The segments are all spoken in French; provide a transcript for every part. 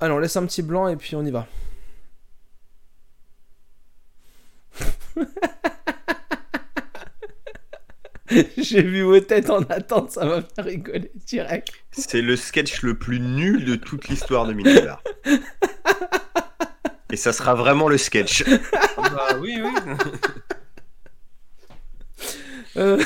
Allez, on laisse un petit blanc et puis on y va. J'ai vu vos têtes en attente, ça m'a fait rigoler direct. C'est le sketch le plus nul de toute l'histoire de Minibar. Et ça sera vraiment le sketch. bah oui, oui. Euh,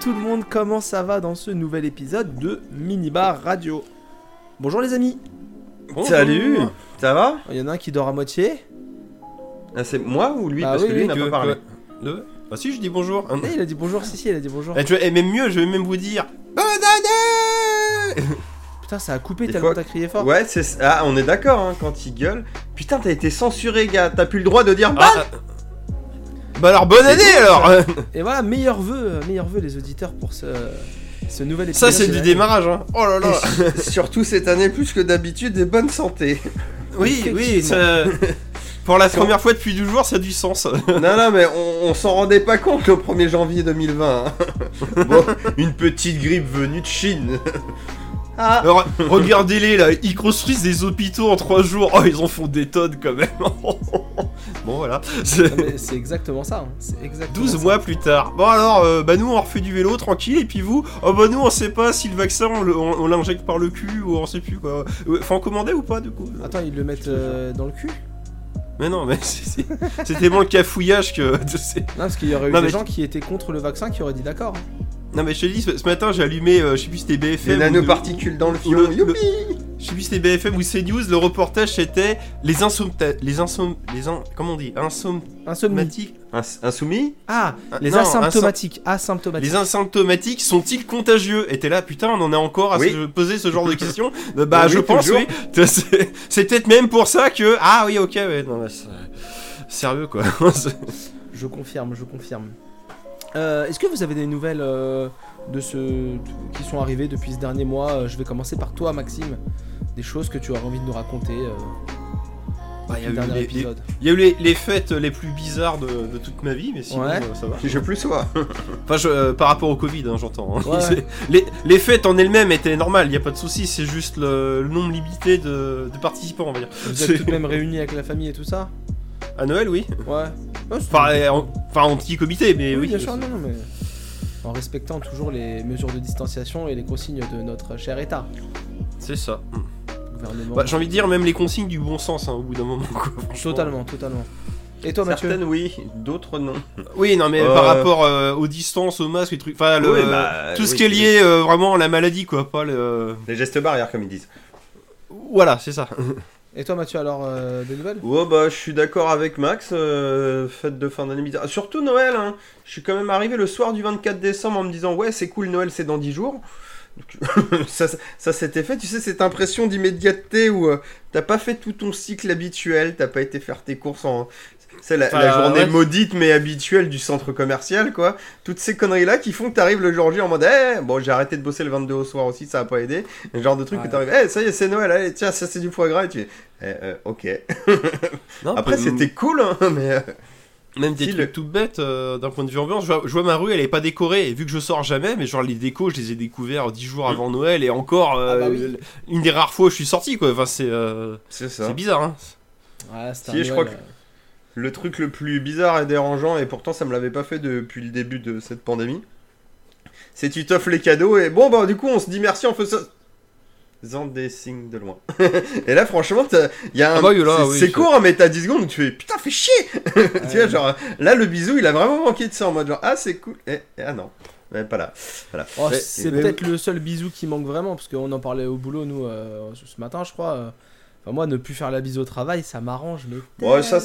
tout le monde, comment ça va dans ce nouvel épisode de Minibar Radio Bonjour les amis Bonjour. Salut Ça va Il y en a un qui dort à moitié. Ah, C'est moi ou lui Ah Parce oui, que lui oui, n'a Que- pas parlé. Le- Bah si, je dis bonjour. Eh, il a dit bonjour, si si, il a dit bonjour. Eh, tu vois, et même mieux, je vais même vous dire. Bonne année Putain, ça a coupé Des tellement fois- t'as crié fort. Ouais, c'est ah, on est d'accord hein, quand il gueule. Putain, t'as été censuré, gars. T'as plus le droit de dire Ah, bah. ah. Bah alors, bonne année alors Et voilà, meilleurs vœux, euh, meilleurs vœux les auditeurs pour ce, ce nouvel épisode. Ça, c'est du démarrage, hein. Oh là là Et surtout cette année plus que d'habitude et bonne santé. Oui, oui, ça... Pour la première fois depuis 12 jours, ça a du sens. non, non, mais on, on s'en rendait pas compte le 1er janvier 2020. hein. Bon, une petite grippe venue de Chine. Ah, Alors, regardez-les là, ils construisent des hôpitaux en 3 jours. Oh, ils en font des tonnes quand même. bon, voilà. C'est exactement ça. hein, C'est exactement 12 ça. mois plus tard. Bon alors, euh, bah nous on refait du vélo tranquille et puis vous, oh bah nous on sait pas si le vaccin on, on- on l'injecte par le cul ou on sait plus quoi. Euh, Faut en commander ou pas du coup Attends, ils le mettent euh, dans le cul? Mais non, mais c'est- tellement le cafouillage que. c'est- Non, parce qu'il y aurait eu Non, des mais- gens qui étaient contre le vaccin qui auraient dit d'accord. hein. Non mais je te dis, ce, ce matin j'ai allumé, euh, je sais plus si c'était BFM. ou- nanoparticules dans le ou le- fion. Youpi Je sais plus si c'était BFM ou CNews, le reportage c'était les insompta... Les insom... Les in... Comment on dit? Insomnie. Insomptomatiques Ins- Insoumis Ah, Ah, les non, asymptomatiques. Asymptomatiques. Les asymptomatiques sont-ils contagieux? Et t'es là, putain, on en est encore à Oui. se poser ce genre de questions Euh, Bah, Oui, je pense, toujours. oui. C'est peut-être même pour ça que. Ah oui, ok, ouais, non, c'est- Sérieux, quoi. Je confirme, je confirme. Euh, Est-ce que vous avez des nouvelles euh, de ce qui sont arrivées depuis ce dernier mois? Je vais commencer par toi, Maxime. Des choses que tu aurais envie de nous raconter euh, Bah, Il y a eu dernier les- épisode. il y a eu les, les fêtes les plus bizarres de, de toute ma vie, mais sinon, Ouais. euh, ça va. Je plus sois. Enfin, je- euh, par rapport au Covid, hein, j'entends. hein. Ouais. Les, les fêtes en elles-mêmes étaient normales, il n'y a pas de souci, c'est juste le, le nombre limité de, de participants, on va dire. Vous êtes tout de même réunis avec la famille et tout ça? À Noël, oui. Ouais. Enfin, en, enfin, petit comité, mais oui, oui. bien sûr, non, non, mais en respectant toujours les mesures de distanciation et les consignes de notre cher État, C'est ça. gouvernement. Bah, J'ai envie de dire, même les consignes du bon sens, hein, au bout d'un moment, quoi. totalement, totalement. Et toi, Mathieu Certaines oui, d'autres non. Oui, non, mais Euh, par rapport euh, aux distances, aux masques, les trucs. Enfin, le- Oui, bah, tout ce qui est lié euh, vraiment à la maladie, quoi. Pas le. Les gestes barrières, comme ils disent. Voilà, c'est ça. Et toi, Mathieu, alors, euh, des nouvelles? Ouais, bah, je suis d'accord avec Max. euh, fête de fin d'année. Surtout Noël, hein. Je suis quand même arrivé le soir du 24 décembre en me disant, ouais, c'est cool, Noël, c'est dans 10 jours. Ça, ça s'était fait, tu sais, cette impression d'immédiateté où euh, t'as pas fait tout ton cycle habituel, t'as pas été faire tes courses en. C'est la, la journée ouais. maudite mais habituelle du centre commercial, quoi. Toutes ces conneries-là qui font que t'arrives le jour J en mode, eh, bon, j'ai arrêté de bosser le 22 au soir aussi, ça a pas aidé. Le genre de truc Ouais. où t'arrives, eh, ça y est, c'est Noël, allez, tiens, ça c'est du foie gras, et tu fais, eh, euh, ok. Non, Après, c'était cool, hein, mais. euh, Même des Si, trucs le- tout bêtes euh, d'un point de vue ambiance. Je vois, je vois ma rue, elle est pas décorée. Et vu que je sors jamais, mais genre les décos, je les ai découverts 10 jours avant Noël. Et encore, euh, Ah bah oui. une des rares fois où je suis sorti, quoi. Enfin, c'est euh, bizarre, hein. Ouais, c'était Si, un je Noël, crois que- Le truc le plus bizarre et dérangeant, et pourtant ça me l'avait pas fait depuis le début de cette pandémie, c'est tu t'offres les cadeaux et bon, bah du coup on se dit merci, on fait ça. Faisant des signes de loin. et là, franchement, il y a un. Ah bah oui, là, c'est oui, court, hein, mais t'as 10 secondes où tu fais putain, fais chier Tu vois, genre, là, le bisou, il a vraiment manqué de ça en mode genre, ah, c'est cool. Et, et ah non, mais pas là. Voilà. Oh, c'est peut-être le seul bisou qui manque vraiment, parce qu'on en parlait au boulot, nous, euh, ce matin, je crois. euh, Enfin, moi, ne plus faire la bise au travail, ça m'arrange, mais Ouais, ça.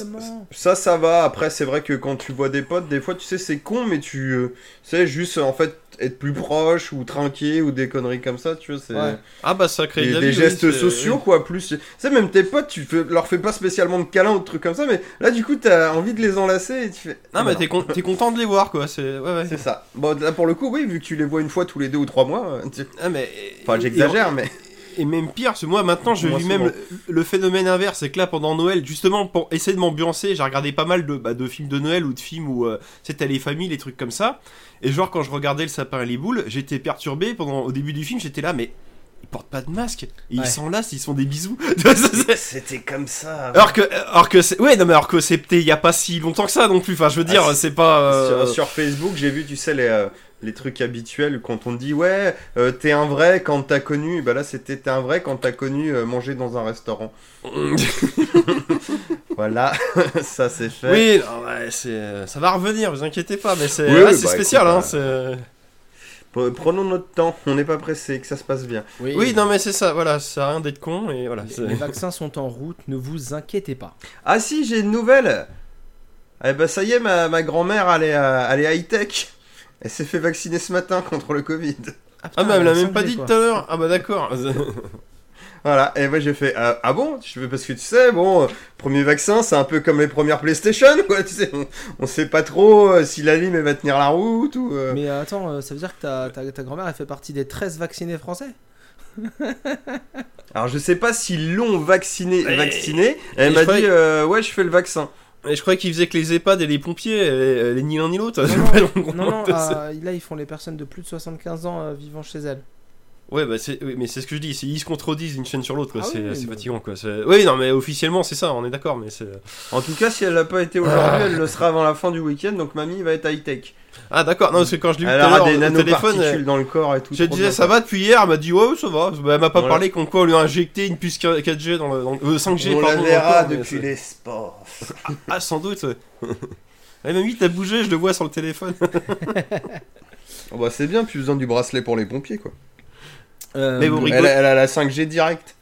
Ça, ça va. Après, c'est vrai que quand tu vois des potes, des fois, tu sais, c'est con, mais tu euh, sais, juste en fait, être plus proche ou trinquer ou des conneries comme ça, tu vois, c'est Ouais. Ah bah ça crée des, de la des vie, gestes oui, sociaux, quoi. Plus, tu sais, même tes potes, tu fais, leur fais pas spécialement de câlins ou de trucs comme ça, mais là, du coup, t'as envie de les enlacer et tu fais. Non Ah, mais bah, t'es con- t'es content de les voir quoi, c'est... Ouais ouais. C'est ça. Bon, là, pour le coup, oui, vu que tu les vois une fois tous les deux ou trois mois, euh, tu- Ah mais... enfin, j'exagère, mais. Et même pire, parce que moi maintenant je vis même le, le phénomène inverse, c'est que là pendant Noël, justement pour essayer de m'ambiancer, j'ai regardé pas mal de, bah, de films de Noël ou de films où euh, t'as les familles, les trucs comme ça. Et genre quand je regardais le sapin et les boules, j'étais perturbé pendant au début du film, j'étais là mais ils portent pas de masque, et ils Ouais. s'enlacent, ils se font des bisous. C'était comme ça. alors que alors que c'est ouais non mais alors que c'était il y a pas si longtemps que ça non plus. Enfin je veux dire Ah, c'est pas euh, Sur, sur Facebook, j'ai vu, tu sais, les, euh, les trucs habituels quand on dit ouais, euh, t'es un vrai quand t'as connu. Bah là, c'était t'es un vrai quand t'as connu euh, manger dans un restaurant. Voilà, ça c'est fait. oui non, ouais, c'est ça va revenir, vous inquiétez pas mais c'est Oui, ouais, oui, c'est bah, spécial écoute, hein, euh, Prenons notre temps, on n'est pas pressé, que ça se passe bien. Oui, Oui, non, mais c'est ça, voilà, ça sert à rien d'être con, et voilà. c'est- les, vaccins sont en route, ne vous inquiétez pas. Ah si, j'ai une nouvelle. Eh bah ça y est, ma, ma grand-mère, elle est, euh, elle est high-tech. Elle s'est fait vacciner ce matin contre le Covid. Ah, putain, mais elle me l'a même pas 5G, dit tout à l'heure. Ah, bah d'accord. Voilà, et moi j'ai fait euh, Ah bon? Je fais parce que tu sais, bon, euh, premier vaccin, c'est un peu comme les premières PlayStation, quoi. Tu sais, on, on sait pas trop euh, si la lime elle va tenir la route ou. euh, Mais euh, attends, euh, ça veut dire que ta, ta, ta grand-mère elle fait partie des 13 vaccinés français? Alors je sais pas s'ils l'ont vacciné, vacciné. et Elle m'a dit euh, Ouais, je fais le vaccin. Et je croyais qu'ils faisaient que les EHPAD et les pompiers, elle est ni l'un ni l'autre. Non, non, non, ah, là ils font les personnes de plus de 75 ans euh, vivant chez elles. Ouais, bah c'est, oui, mais c'est ce que je dis, c'est ils se contredisent d'une chaîne sur l'autre. Ah c'est, oui, fatigant, quoi. Oui, non, mais officiellement, c'est ça, on est d'accord, mais c'est. En tout cas, si elle l'a pas été aujourd'hui, elle le sera avant la fin du week-end, donc mamie va être high-tech. Ah, d'accord, non, parce que quand je l'ai vu Elle tout à l'heure des au téléphone. dans le corps et tout. Je disais ça va depuis hier, elle m'a dit ouais ça va, Bah, elle m'a pas Voilà. parlé comme quoi on lui a injecté une puce 4G dans le, dans le- euh, 5G On pardon, la dans le verra corps, depuis l'espace. Ah sans doute. ouais. Eh mamie t'as bougé, je le vois sur le téléphone. Oh, bah c'est bien, plus besoin du bracelet pour les pompiers quoi. Euh, Mais vous Elle, rigolez. a- elle a la 5G direct.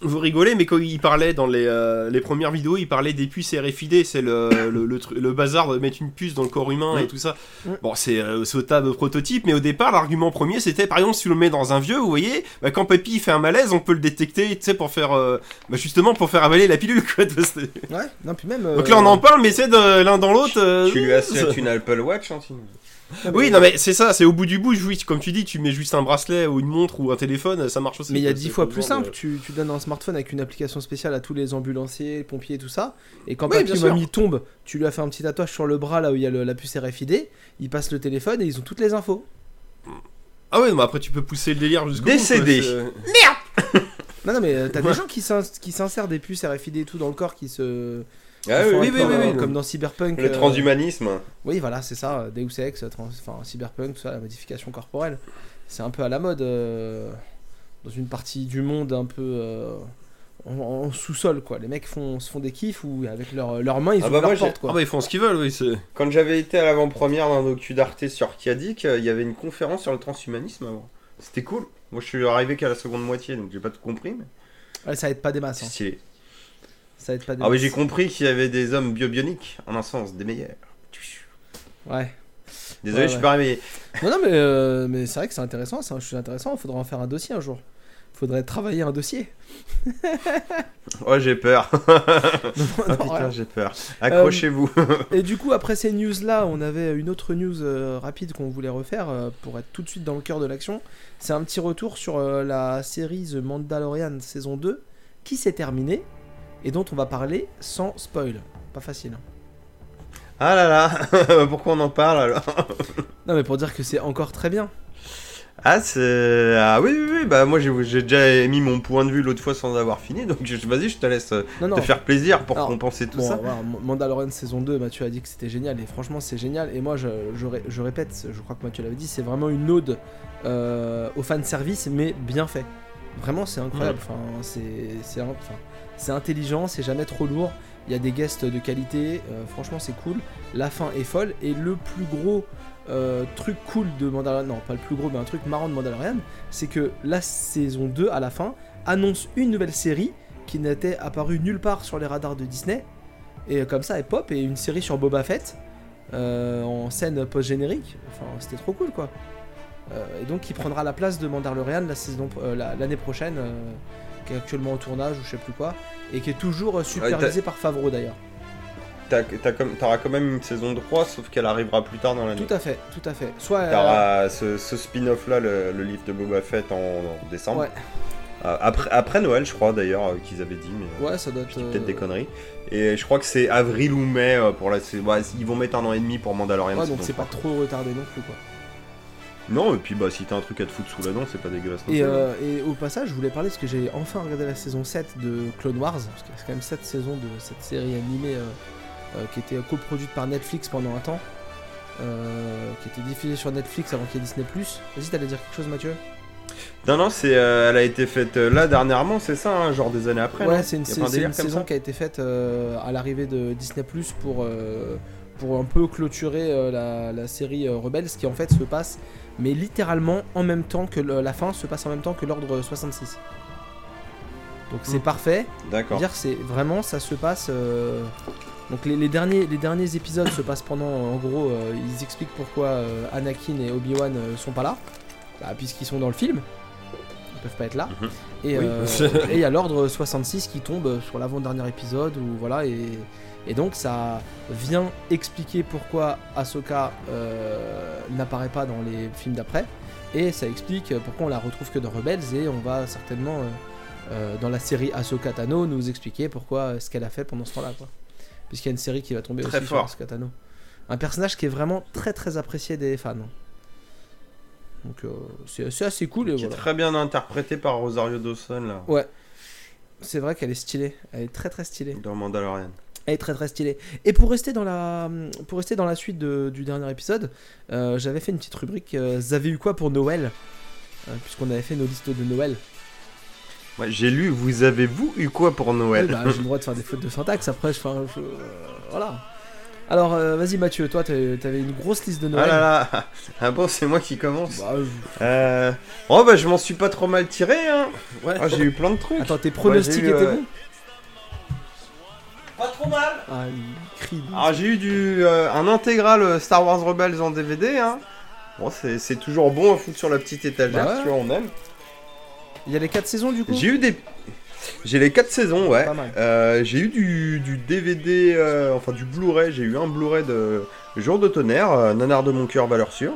Vous rigolez, mais quand il parlait dans les, euh, les premières vidéos, il parlait des puces RFID, c'est le, le, le, le bazar de mettre une puce dans le corps humain et Mm. tout ça. Mm. Bon, c'est euh, au tas de prototypes, mais au départ, l'argument premier, c'était par exemple, si on le met dans un vieux, vous voyez, bah, quand Papy fait un malaise, on peut le détecter, tu sais, pour faire. euh, bah, justement, pour faire avaler la pilule, quoi. Ouais, non, puis même. Donc là, on en parle, mais c'est l'un dans l'autre. euh, Tu lui achètes une Apple Watch, hein, Oui, non, mais c'est ça, c'est au bout du bout, oui, comme tu dis, tu mets juste un bracelet ou une montre ou un téléphone, ça marche aussi. Mais il y a dix fois plus de- simple, tu, tu donnes un smartphone avec une application spéciale à tous les ambulanciers, les pompiers et tout ça, et quand Oui, papy mamie tombe, tu lui as fait un petit tatouage sur le bras là où il y a le- la puce RFID, ils passent le téléphone et ils ont toutes les infos. Ah ouais, mais après, tu peux pousser le délire jusqu'au bout. Décédé. c'est- Non, non, mais euh, t'as Ouais. des gens qui s'ins- qui s'insèrent des puces RFID et tout dans le corps qui se. Ah oui, oui, euh, oui. Comme dans Cyberpunk. Le euh, transhumanisme. Oui, voilà, c'est ça, euh, Deus Ex, trans- enfin Cyberpunk, tout ça, la modification corporelle. C'est un peu à la mode euh, dans une partie du monde un peu euh, en, en sous-sol, quoi. Les mecs font, se font des kiffs ou avec leurs leurs mains ils Ah bah leur porte, quoi. Ah bah ils font ce qu'ils veulent, oui. Quand j'avais été à l'avant-première d'un docu d'Arte sur Kiadik, euh, il y avait une conférence sur le transhumanisme avant. C'était cool. Moi, je suis arrivé qu'à la seconde moitié, donc j'ai pas tout compris, mais Ouais, ça aide pas des masses. c'est hein. Ça aide pas des Ah oui, j'ai compris qu'il y avait des hommes biobioniques, en un sens, des meilleurs. Ouais. Désolé, Ouais, je suis ouais. pas réveillé. Non, non, mais, euh, mais c'est vrai que c'est intéressant, c'est un sujet intéressant. Il faudra en faire un dossier un jour. Faudrait travailler un dossier. Oh, j'ai peur. Non, non, putain, j'ai peur. Accrochez-vous. Et du coup, après ces news-là, on avait une autre news euh, rapide qu'on voulait refaire euh, pour être tout de suite dans le cœur de l'action. C'est un petit retour sur euh, la série The Mandalorian saison 2 qui s'est terminée et dont on va parler sans spoil. Pas facile. hein. Ah là là, pourquoi on en parle alors Non, mais pour dire que c'est encore très bien. Ah, c'est. Ah oui, oui, oui, bah moi j'ai j'ai déjà émis mon point de vue l'autre fois sans avoir fini, donc je- vas-y, je te laisse euh, Non, non. te faire plaisir pour Alors, compenser tout Bon, ça. voilà, Mandalorian saison 2, Mathieu a dit que c'était génial et franchement c'est génial. Et moi je, je ré- je répète, je crois que Mathieu l'avait dit, c'est vraiment une ode euh, au fan service mais bien fait. Vraiment c'est incroyable. Enfin, c'est c'est enfin, c'est intelligent, c'est jamais trop lourd. Il y a des guests de qualité, euh, franchement c'est cool. La fin est folle et le plus gros euh, truc cool de Mandalorian, non pas le plus gros mais un truc marrant de Mandalorian, c'est que la saison 2 à la fin annonce une nouvelle série qui n'était apparue nulle part sur les radars de Disney. Et comme ça, elle pop et une série sur Boba Fett euh, en scène post-générique. Enfin, c'était trop cool quoi. Et donc, il prendra la place de Mandalorian la saison, euh, la- l'année prochaine, qui est actuellement au tournage ou je sais plus quoi, et qui est toujours euh, supervisé par Favreau d'ailleurs. T'auras quand même une saison 3, sauf qu'elle arrivera plus tard dans l'année. Tout à fait, tout à fait. Soit. euh, T'auras ce, ce spin-off là, le, le livre de Boba Fett en, en décembre. Ouais. Euh, après, après Noël, je crois d'ailleurs, euh, qu'ils avaient dit, mais ouais, ça doit être. peut-être des conneries. Et je crois que c'est avril ou mai pour la ouais, ils vont mettre un an et demi pour Mandalorian. Ouais, donc c'est pas 3. trop retardé non plus quoi. Non, et puis bah si t'as un truc à te foutre sous la dent, c'est pas dégueulasse. Et, euh, et au passage, je voulais parler parce que j'ai enfin regardé la saison 7 de Clone Wars, parce y a quand même 7 saisons de cette série animée euh, euh, qui était coproduite par Netflix pendant un temps, euh, qui était diffusée sur Netflix avant qu'il y ait Disney+. Vas-y, t'allais dire quelque chose Mathieu? Non, non, c'est, euh, elle a été faite là dernièrement, c'est ça, hein, genre des années après. Ouais, c'est une, c'est- un c'est saison ça? qui a été faite à l'arrivée de Disney+, pour, pour un peu clôturer la, la série Rebels, qui en fait se passe, mais littéralement en même temps que le- la fin se passe en même temps que l'ordre 66. Donc c'est Hmm. parfait. D'accord. dire c'est vraiment ça se passe euh, donc les, les derniers les derniers épisodes se passent pendant en gros euh, ils expliquent pourquoi euh, Anakin et Obi-Wan euh, sont pas là Bah, puisqu'ils sont dans le film ils peuvent pas être là Mhm. et Oui. euh, il y a l'ordre 66 qui tombe sur l'avant-dernier épisode où voilà et et donc ça vient expliquer pourquoi Ahsoka euh, n'apparaît pas dans les films d'après et ça explique pourquoi on la retrouve que dans Rebels et on va certainement euh, euh, dans la série Ahsoka Tano nous expliquer pourquoi euh, ce qu'elle a fait pendant ce temps-là quoi. Puisqu'il y a une série qui va tomber Très aussi fort. sur Ahsoka Tano. Un personnage qui est vraiment très très apprécié des fans. Donc euh, c'est assez cool et Qui est très bien interprété par Rosario Dawson là, C'est vrai qu'elle est stylée, elle est très très stylée. dans Mandalorian. Elle est très très stylée. Et pour rester dans la, pour rester dans la suite de- du dernier épisode, euh, j'avais fait une petite rubrique. euh, vous avez eu quoi pour Noël? Euh, Puisqu'on avait fait nos listes de Noël. Ouais, j'ai lu, vous avez-vous eu quoi pour Noël Oui, bah, j'ai le droit de faire des fautes de syntaxe après. Je, je- voilà. Alors, vas-y Mathieu, toi t'avais une grosse liste de Ah Noël. là là Ah bon, c'est moi qui commence Bah, je-. Oh bah je m'en suis pas trop mal tiré hein ouais. Ah, J'ai eu plein de trucs Attends, tes pronostics eu, étaient bons Pas trop mal Ah, il crie. Alors j'ai eu du, euh, un intégral euh, Star Wars Rebels en DVD hein Bon c'est c'est toujours bon à foutre sur la petite étagère, Bah ouais. tu vois, on aime. Il y a les 4 saisons du coup? J'ai eu des... J'ai les 4 saisons, ouais. Pas mal. Euh, j'ai eu du, du DVD, euh, enfin du Blu-ray, j'ai eu un Blu-ray de Jour de tonnerre, euh, Nanar de mon cœur, valeur sûre.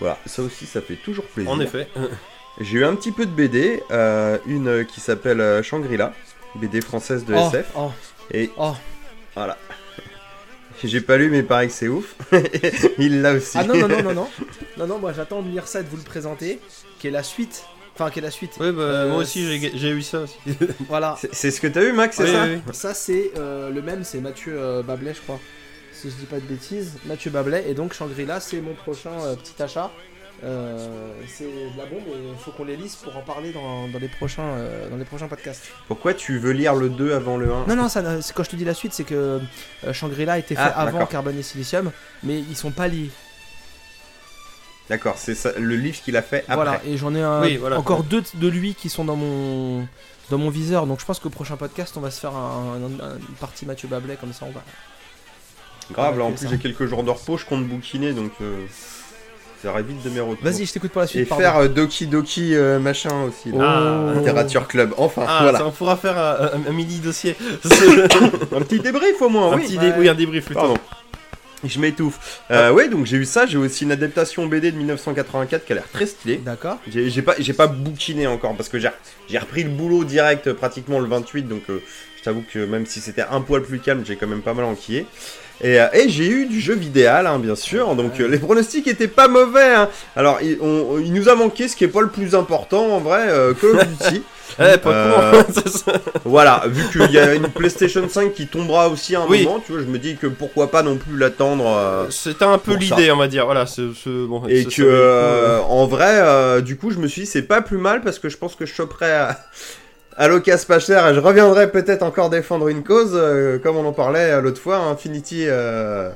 Voilà, ça aussi ça fait toujours plaisir. En effet. J'ai eu un petit peu de BD, euh, une qui s'appelle euh, Shangri-La, BD française de oh, SF. oh, Et oh. voilà. J'ai pas lu mais pareil que c'est ouf. Il l'a aussi. Ah non, non, non, non, non. Non, non, moi j'attends de lire ça et de vous le présenter. Qui est la suite. Enfin, qui est la suite. Ouais, bah, Euh, moi aussi j'ai j'ai eu ça aussi. Voilà. C'est- ce que t'as eu Max, c'est Oui, ça oui, oui. Ça, c'est euh, le même, c'est Mathieu euh, Bablet, je crois. Si je dis pas de bêtises. Mathieu Bablet. Et donc, Shangri-La, c'est mon prochain euh, petit achat. Euh, c'est de la bombe et il faut qu'on les lise pour en parler dans, dans les, prochains, euh, dans les prochains podcasts. Pourquoi tu veux lire le 2 avant le 1 Non, non, ça, quand je te dis la suite, c'est que euh, Shangri-La a été fait Ah, avant. Carbone et Silicium, mais ils sont pas liés. D'accord, c'est ça, le livre qu'il a fait après. Voilà, et j'en ai un- Oui, voilà. encore deux de lui qui sont dans mon, dans mon viseur, donc je pense qu'au prochain podcast, on va se faire un, un- un- une partie Mathieu Bablet, comme ça on va. Grave, là en plus j'ai quelques jours de repos, je compte bouquiner donc euh, ça aurait vite de mes retours. Vas-y, je t'écoute pour la suite. Et pardon. faire euh, Doki Doki euh, machin aussi. là. Oh. Littérature Club, enfin Ah, voilà. ça, on pourra faire un, un- un mini dossier. Un petit débrief au moins, un oui. petit ouais. dé- oui, un débrief plutôt. Pardon. Je m'étouffe. Euh, ouais, donc j'ai eu ça, j'ai aussi une adaptation BD de 1984 qui a l'air très stylée. D'accord. J'ai j'ai pas, j'ai pas bouquiné encore parce que j'ai j'ai repris le boulot direct euh, pratiquement le 28, donc euh, je t'avoue que même si c'était un poil plus calme, j'ai quand même pas mal enquillé. Et, euh, et j'ai eu du jeu vidéal, hein, bien sûr, donc euh, les pronostics étaient pas mauvais. hein. Alors il, on- il nous a manqué ce qui est pas le plus important en vrai, euh, Call of Duty. Eh, pas Euh. Ça, ça- voilà, vu qu'il y a une PlayStation 5 qui tombera aussi à un Oui. moment, tu vois, je me dis que pourquoi pas non plus l'attendre. euh, C'était un peu l'idée, on va dire. Voilà, c'est bon. Et que euh, euh. en vrai, euh, du coup, je me suis dit c'est pas plus mal parce que je pense que je choperais à, à l'occasion pas cher je reviendrai peut-être encore défendre une cause, euh, comme on en parlait euh, l'autre fois, Infinity euh,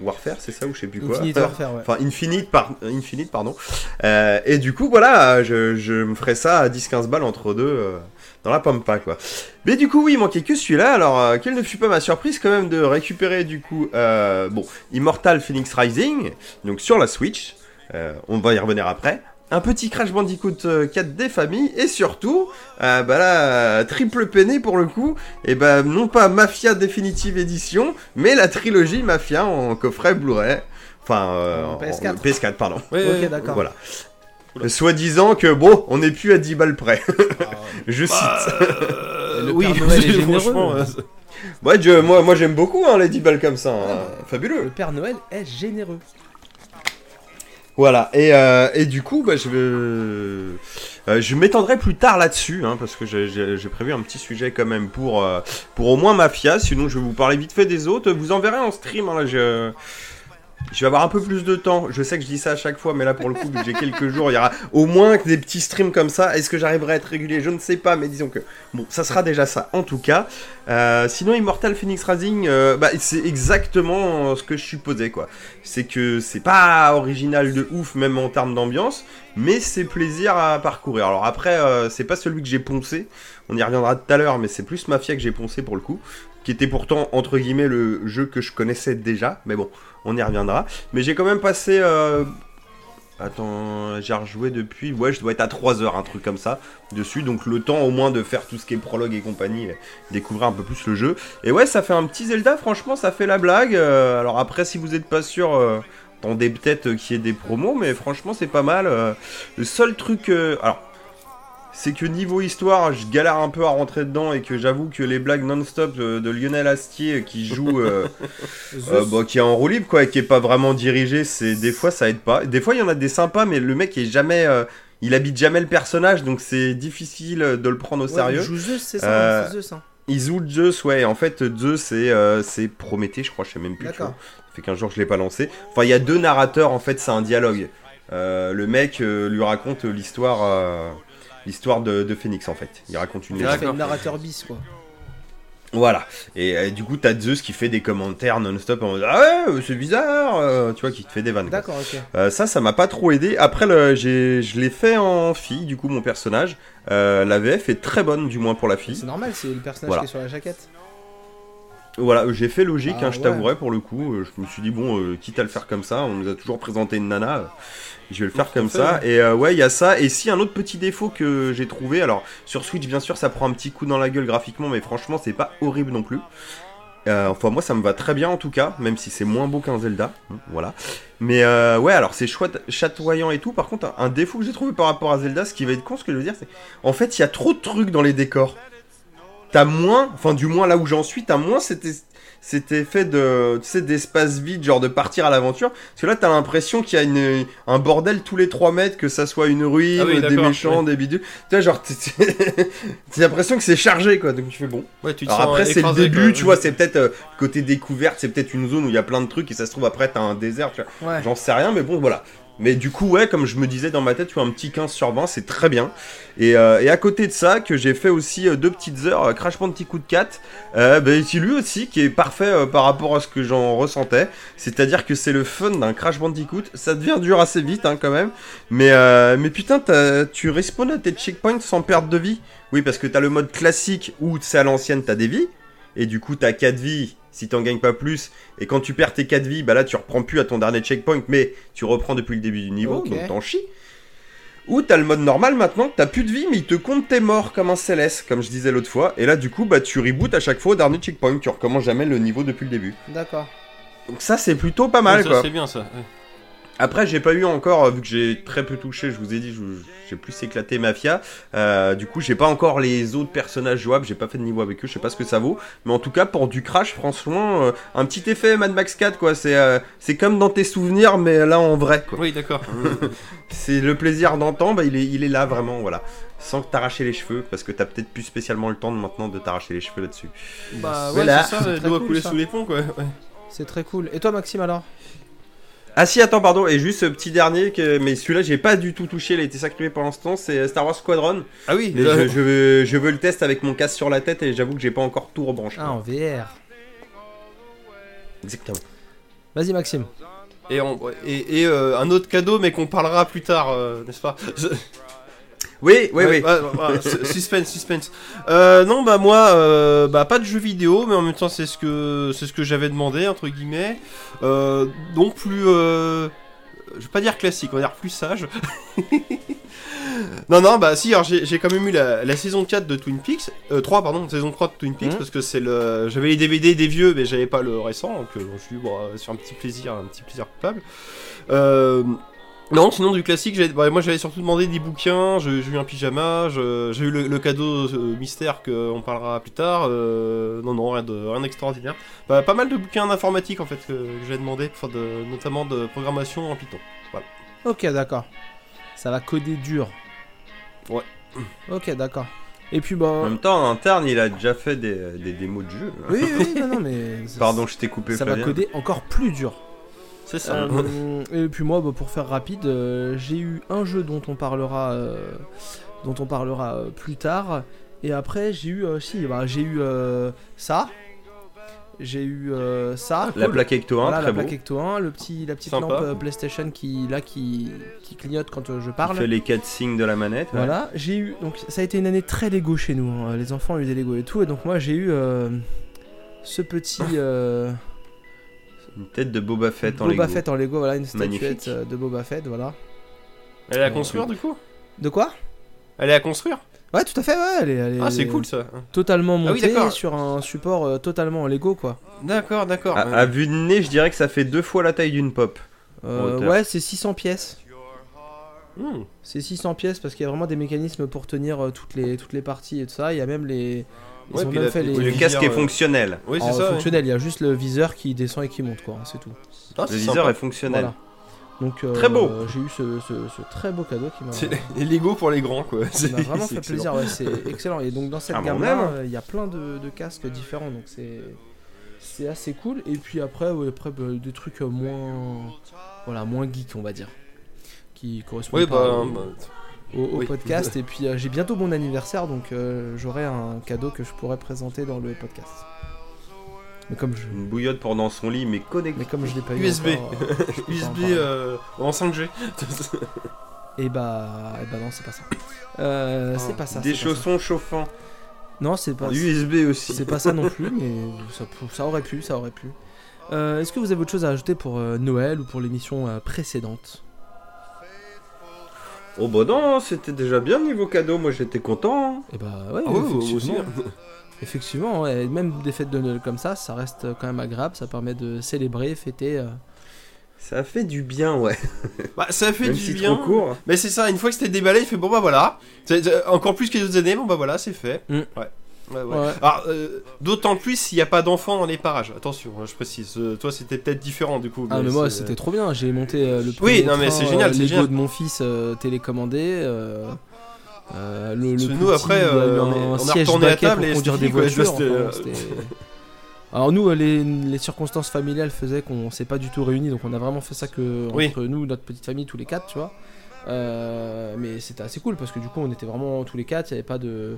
Warfare, c'est ça ou je sais plus quoi. Infinite Warfare, ouais. Enfin, Infinite, par... Infinite pardon. Euh, et du coup, voilà, je, je me ferai ça à 10-15 balles entre deux dans la pampa, quoi. Mais du coup, oui, il manquait que celui-là. Alors, euh, quelle ne fut pas ma surprise quand même de récupérer, du coup, euh, bon, Immortal Phoenix Rising, donc sur la Switch. Euh, on va y revenir après. Un petit Crash Bandicoot euh, 4D famille et surtout, euh, bah là, euh, triple peiné pour le coup, et bah non pas Mafia Definitive Edition, mais la trilogie Mafia en coffret Blu-ray. Enfin, euh, En PS4. en- PS4, pardon. Ok, d'accord. Voilà. Soit disant que bon, on n'est plus à 10 balles près. Ah, Je cite. Euh, Le oui, Père Noël est généreux. franchement. euh, Ouais, je- moi, moi j'aime beaucoup hein, les 10 balles comme ça. hein. Fabuleux. Le Père Noël est généreux. Voilà, et, euh, et du coup, bah, je, euh, je m'étendrai plus tard là-dessus, hein, parce que j'ai prévu un petit sujet quand même pour, euh, pour au moins Mafia, sinon je vais vous parler vite fait des autres. Vous en verrez en stream, hein, là, je, je vais avoir un peu plus de temps. Je sais que je dis ça à chaque fois, mais là pour le coup, j'ai quelques jours, il y aura au moins des petits streams comme ça. Est-ce que j'arriverai à être régulier? Je ne sais pas, mais disons que bon, ça sera déjà ça en tout cas. Euh, sinon, Immortal Phoenix Rising, euh, bah, c'est exactement ce que je supposais quoi. C'est que c'est pas original de ouf, même en termes d'ambiance, mais c'est plaisir à parcourir. Alors après, euh, c'est pas celui que j'ai poncé, on y reviendra tout à l'heure, mais c'est plus Mafia que j'ai poncé pour le coup, qui était pourtant entre guillemets le jeu que je connaissais déjà, mais bon, on y reviendra. Mais j'ai quand même passé. euh, Attends, j'ai rejoué depuis. Ouais, je dois être à 3 heures, un truc comme ça, dessus. Donc le temps au moins de faire tout ce qui est prologue et compagnie, découvrir un peu plus le jeu. Et ouais, ça fait un petit Zelda, franchement, ça fait la blague. Euh, alors après, si vous êtes pas sûr, euh, attendez peut-être qu'il y ait des promos, mais franchement, c'est pas mal. Euh, le seul truc. euh, alors. C'est que niveau histoire, je galère un peu à rentrer dedans et que j'avoue que les blagues non-stop euh, de Lionel Astier qui joue, euh, euh, bah, qui est en roue libre quoi, et qui est pas vraiment dirigé, c'est des fois ça aide pas. Des fois il y en a des sympas, mais le mec est jamais, euh, il habite jamais le personnage, donc c'est difficile de le prendre au Ouais, sérieux. il joue Zeus, c'est ça c'est Zeus, hein. Il joue Zeus, ouais. En fait, Zeus, c'est c'est Prométhée, je crois, je sais même plus. D'accord. Ça fait qu'un jour je l'ai pas lancé. Enfin, il y a deux narrateurs, en fait, c'est un dialogue. Le mec lui raconte l'histoire l'histoire de, de Phoenix, en fait. Il raconte une Il légende. narrateur bis, quoi. Voilà. Et euh, du coup, t'as Zeus qui fait des commentaires non-stop en mode Ah ouais, euh, c'est bizarre euh, Tu vois, qui te fait des vannes. D'accord, ok. Euh, ça, ça m'a pas trop aidé. Après, le, j'ai, je l'ai fait en fille, du coup, mon personnage. Euh, la VF est très bonne, du moins pour la fille. C'est normal, c'est le personnage Voilà. qui est sur la jaquette. Voilà, j'ai fait logique, Ah, hein, je ouais. t'avouerai pour le coup. Euh, Je me suis dit, bon, euh, quitte à le faire comme ça, on nous a toujours présenté une nana, euh, je vais le faire Tout comme fait, ça. Et euh, ouais, il y a ça. Et si un autre petit défaut que j'ai trouvé, alors sur Switch, bien sûr, ça prend un petit coup dans la gueule graphiquement, mais franchement, c'est pas horrible non plus. Euh, enfin, moi, ça me va très bien en tout cas, même si c'est moins beau qu'un Zelda. hein, Voilà. Mais euh, ouais, alors c'est chouette, chatoyant et tout. Par contre, un, un défaut que j'ai trouvé par rapport à Zelda, ce qui va être con, ce que je veux dire, c'est en fait, il y a trop de trucs dans les décors. T'as moins, enfin, du moins là où j'en suis, t'as moins cet, es- cet effet de, tu sais, d'espace vide, genre de partir à l'aventure. Parce que là, t'as l'impression qu'il y a une, un bordel tous les 3 mètres, que ça soit une ruine, Ah oui, des méchants, des bidules. Tu vois, genre, t'as l'impression que c'est chargé, quoi. Donc tu fais bon. Ouais, tu te Alors sens après, c'est le début, quoi. tu vois, c'est peut-être euh, côté découverte, c'est peut-être une zone où il y a plein de trucs et ça se trouve après, t'as un désert, tu vois. Ouais. J'en sais rien, mais bon, voilà. Mais du coup, ouais, comme je me disais dans ma tête, tu vois, un petit 15 sur 20, c'est très bien. Et, euh, et à côté de ça, que j'ai fait aussi euh, deux petites heures, euh, Crash Bandicoot 4, euh, bah, c'est lui aussi qui est parfait par rapport à ce que j'en ressentais. C'est-à-dire que c'est le fun d'un Crash Bandicoot. Ça devient dur assez vite, hein, quand même. Mais, mais putain, tu respawns à tes checkpoints sans perte de vie. Oui, parce que t'as le mode classique où c'est à l'ancienne, t'as des vies. Et du coup, t'as 4 vies si t'en gagnes pas plus. Et quand tu perds tes 4 vies, bah là, tu reprends plus à ton dernier checkpoint, mais tu reprends depuis le début du niveau, donc t'en chies. Ou t'as le mode normal maintenant, que t'as plus de vie, mais il te compte tes morts comme un céleste, comme je disais l'autre fois. Et là, du coup, bah tu reboots à chaque fois au dernier checkpoint, tu recommences jamais le niveau depuis le début. D'accord. Donc ça, c'est plutôt pas mal, Ouais, ça, quoi. C'est bien ça. ouais. Après, j'ai pas eu encore, euh, vu que j'ai très peu touché, je vous ai dit, j'ai plus éclaté Mafia. Euh, du coup, j'ai pas encore les autres personnages jouables, j'ai pas fait de niveau avec eux, je sais pas ce que ça vaut. Mais en tout cas, pour du crash, franchement, euh, un petit effet Mad Max 4, quoi. C'est euh, c'est comme dans tes souvenirs, mais là en vrai, quoi. Oui, d'accord. C'est le plaisir d'entendre, bah, il, est, il est là vraiment, voilà. Sans t'arracher les cheveux, parce que t'as peut-être plus spécialement le temps de maintenant de t'arracher les cheveux là-dessus. Bah ouais, c'est ça, cool, couler ça. sous les ponts, quoi. ouais. C'est très cool. Et toi, Maxime, alors? Ah si, attends, pardon, et juste ce petit dernier, que... mais celui-là, j'ai pas du tout touché, il a été sacré pour l'instant, c'est Star Wars Squadron. Ah oui, Mais je, je veux, je veux le test avec mon casque sur la tête et j'avoue que j'ai pas encore tout rebranché. Ah, en VR. Exactement. Vas-y, Maxime. et, on- et, et, euh, un autre cadeau, mais qu'on parlera plus tard, euh, n'est-ce pas? Oui, oui, oui. suspense, suspense. Euh, non, bah moi, euh, bah pas de jeux vidéo, mais en même temps c'est ce que c'est ce que j'avais demandé entre guillemets. Euh, donc plus, euh, je vais pas dire classique, on va dire plus sage. non, non, bah si, alors j'ai quand même eu la, la saison 4 de Twin Peaks, euh, 3 pardon, saison 3 de Twin Peaks, Mhm. parce que c'est le, j'avais les DVD des vieux, mais j'avais pas le récent, donc euh, je suis bon, euh, sur un petit plaisir, un petit plaisir coupable. Euh, non, sinon du classique, j'avais- bah, moi j'avais surtout demandé des bouquins, j'ai eu un pyjama, je- j'ai eu le, le cadeau euh, mystère qu'on parlera plus tard. euh, non, non, rien de- rien d'extraordinaire. Bah, pas mal de bouquins d'informatique en fait que, que j'ai demandé, enfin, de, notamment de programmation en Python. Ok, d'accord. Ça va coder dur. Ouais. Ok, d'accord. Et puis, En bah. même temps, en interne, il a déjà fait des, des démos de jeu. Oui, oui, non, non, mais. Pardon, je t'ai coupé, Ça va coder encore plus dur. C'est ça. Euh, et puis moi, bah, pour faire rapide, euh, j'ai eu un jeu dont on parlera, euh, dont on parlera euh, plus tard. Et après, j'ai eu, euh, si, bah, j'ai eu euh, ça. J'ai eu euh, ça. La Cool. plaque Ecto 1, Voilà, très la beau. plaque Ecto 1, le petit, la petite Sympa. lampe euh, PlayStation qui, là, qui, qui clignote quand euh, je Il parle. fait les 4 signes de la manette. ouais. Voilà, j'ai eu donc ça a été une année très Lego chez nous. hein. Les enfants ont eu des Lego et tout, et donc moi j'ai eu euh, ce petit euh, Une tête de Boba Fett en Boba Lego. Fett en Lego, voilà une statuette Magnifique. euh, de Boba Fett, voilà. Elle est à construire du coup? De quoi? Elle est à construire? Ouais, tout à fait, ouais, elle est, elle est Ah, c'est cool ça. totalement Ah oui, montée sur un support euh, totalement en Lego quoi. D'accord, d'accord. À, à vue de nez, je dirais que ça fait deux fois la taille d'une pop. Euh, ouais, c'est 600 pièces. Hmm. C'est 600 pièces parce qu'il y a vraiment des mécanismes pour tenir euh, toutes les toutes les parties et tout ça. Il y a même les ils Ouais, ont puis même la- fait les les Le casque est euh, fonctionnel. Oui, c'est ça. ouais. fonctionnel. Il y a juste le viseur qui descend et qui monte quoi, c'est tout. Ah, Le viseur sympa. est fonctionnel. Voilà. Donc euh, Très beau. J'ai eu ce, ce- ce très beau cadeau qui m'a C'est les Lego pour les grands quoi. qui m'a vraiment fait excellent. plaisir. ouais, c'est excellent. Et donc dans cette Ah, gamme là, il y a plein de, de casques différents. Donc c'est c'est assez cool. Et puis après, ouais, après bah, des trucs euh, moins voilà moins geek on va dire, qui correspondent Oui, pas bah, au, bah, au- au oui. podcast. Et puis euh, j'ai bientôt mon anniversaire, donc euh, j'aurai un cadeau que je pourrai présenter dans le podcast. Mais comme je Une bouillotte pour dans son lit, mais connecté. mais comme je l'ai pas eu USB. encore, euh, je peux pas en USB euh, en 5G. Et bah, et bah non, c'est pas ça. Euh, c'est pas ça. Des ça. chaussons chauffants. Non, c'est pas. USB aussi. C'est pas ça non plus, mais ça, ça aurait pu, ça aurait pu. Euh, Est-ce que vous avez autre chose à ajouter pour euh, Noël ou pour l'émission euh, précédente? Oh bah non, c'était déjà bien niveau cadeau, moi j'étais content. Et bah ouais, Ah ouais, moi aussi. effectivement. Effectivement, ouais, même des fêtes de Noël comme ça, ça reste quand même agréable, ça permet de célébrer, fêter. euh. Ça fait du bien, ouais. Bah, ça fait Même du si bien. trop court. Mais c'est ça, une fois que c'était déballé, il fait bon bah voilà. C'est- c'est- encore plus que les autres années, bon bah voilà, c'est fait. Mm. Ouais. Ouais, ouais. Ouais. Alors, euh, d'autant plus s'il n'y a pas d'enfants dans les parages. Attention, hein, je précise. Euh, toi, c'était peut-être différent du coup. Ah mais moi c'était trop bien, j'ai monté euh, le Oui, premier non, mais c'est génial, c'est Lego génial. de mon fils télécommandé. le, le nous, après, a on on siège retourné à baquet table pour et conduire des voitures. enfin, Alors nous, les, les circonstances familiales faisaient qu'on s'est pas du tout réunis, donc on a vraiment fait ça que Oui. entre nous, notre petite famille, tous les quatre, tu vois. Mais c'était assez cool parce que du coup, on était vraiment tous les quatre. Il y avait pas de,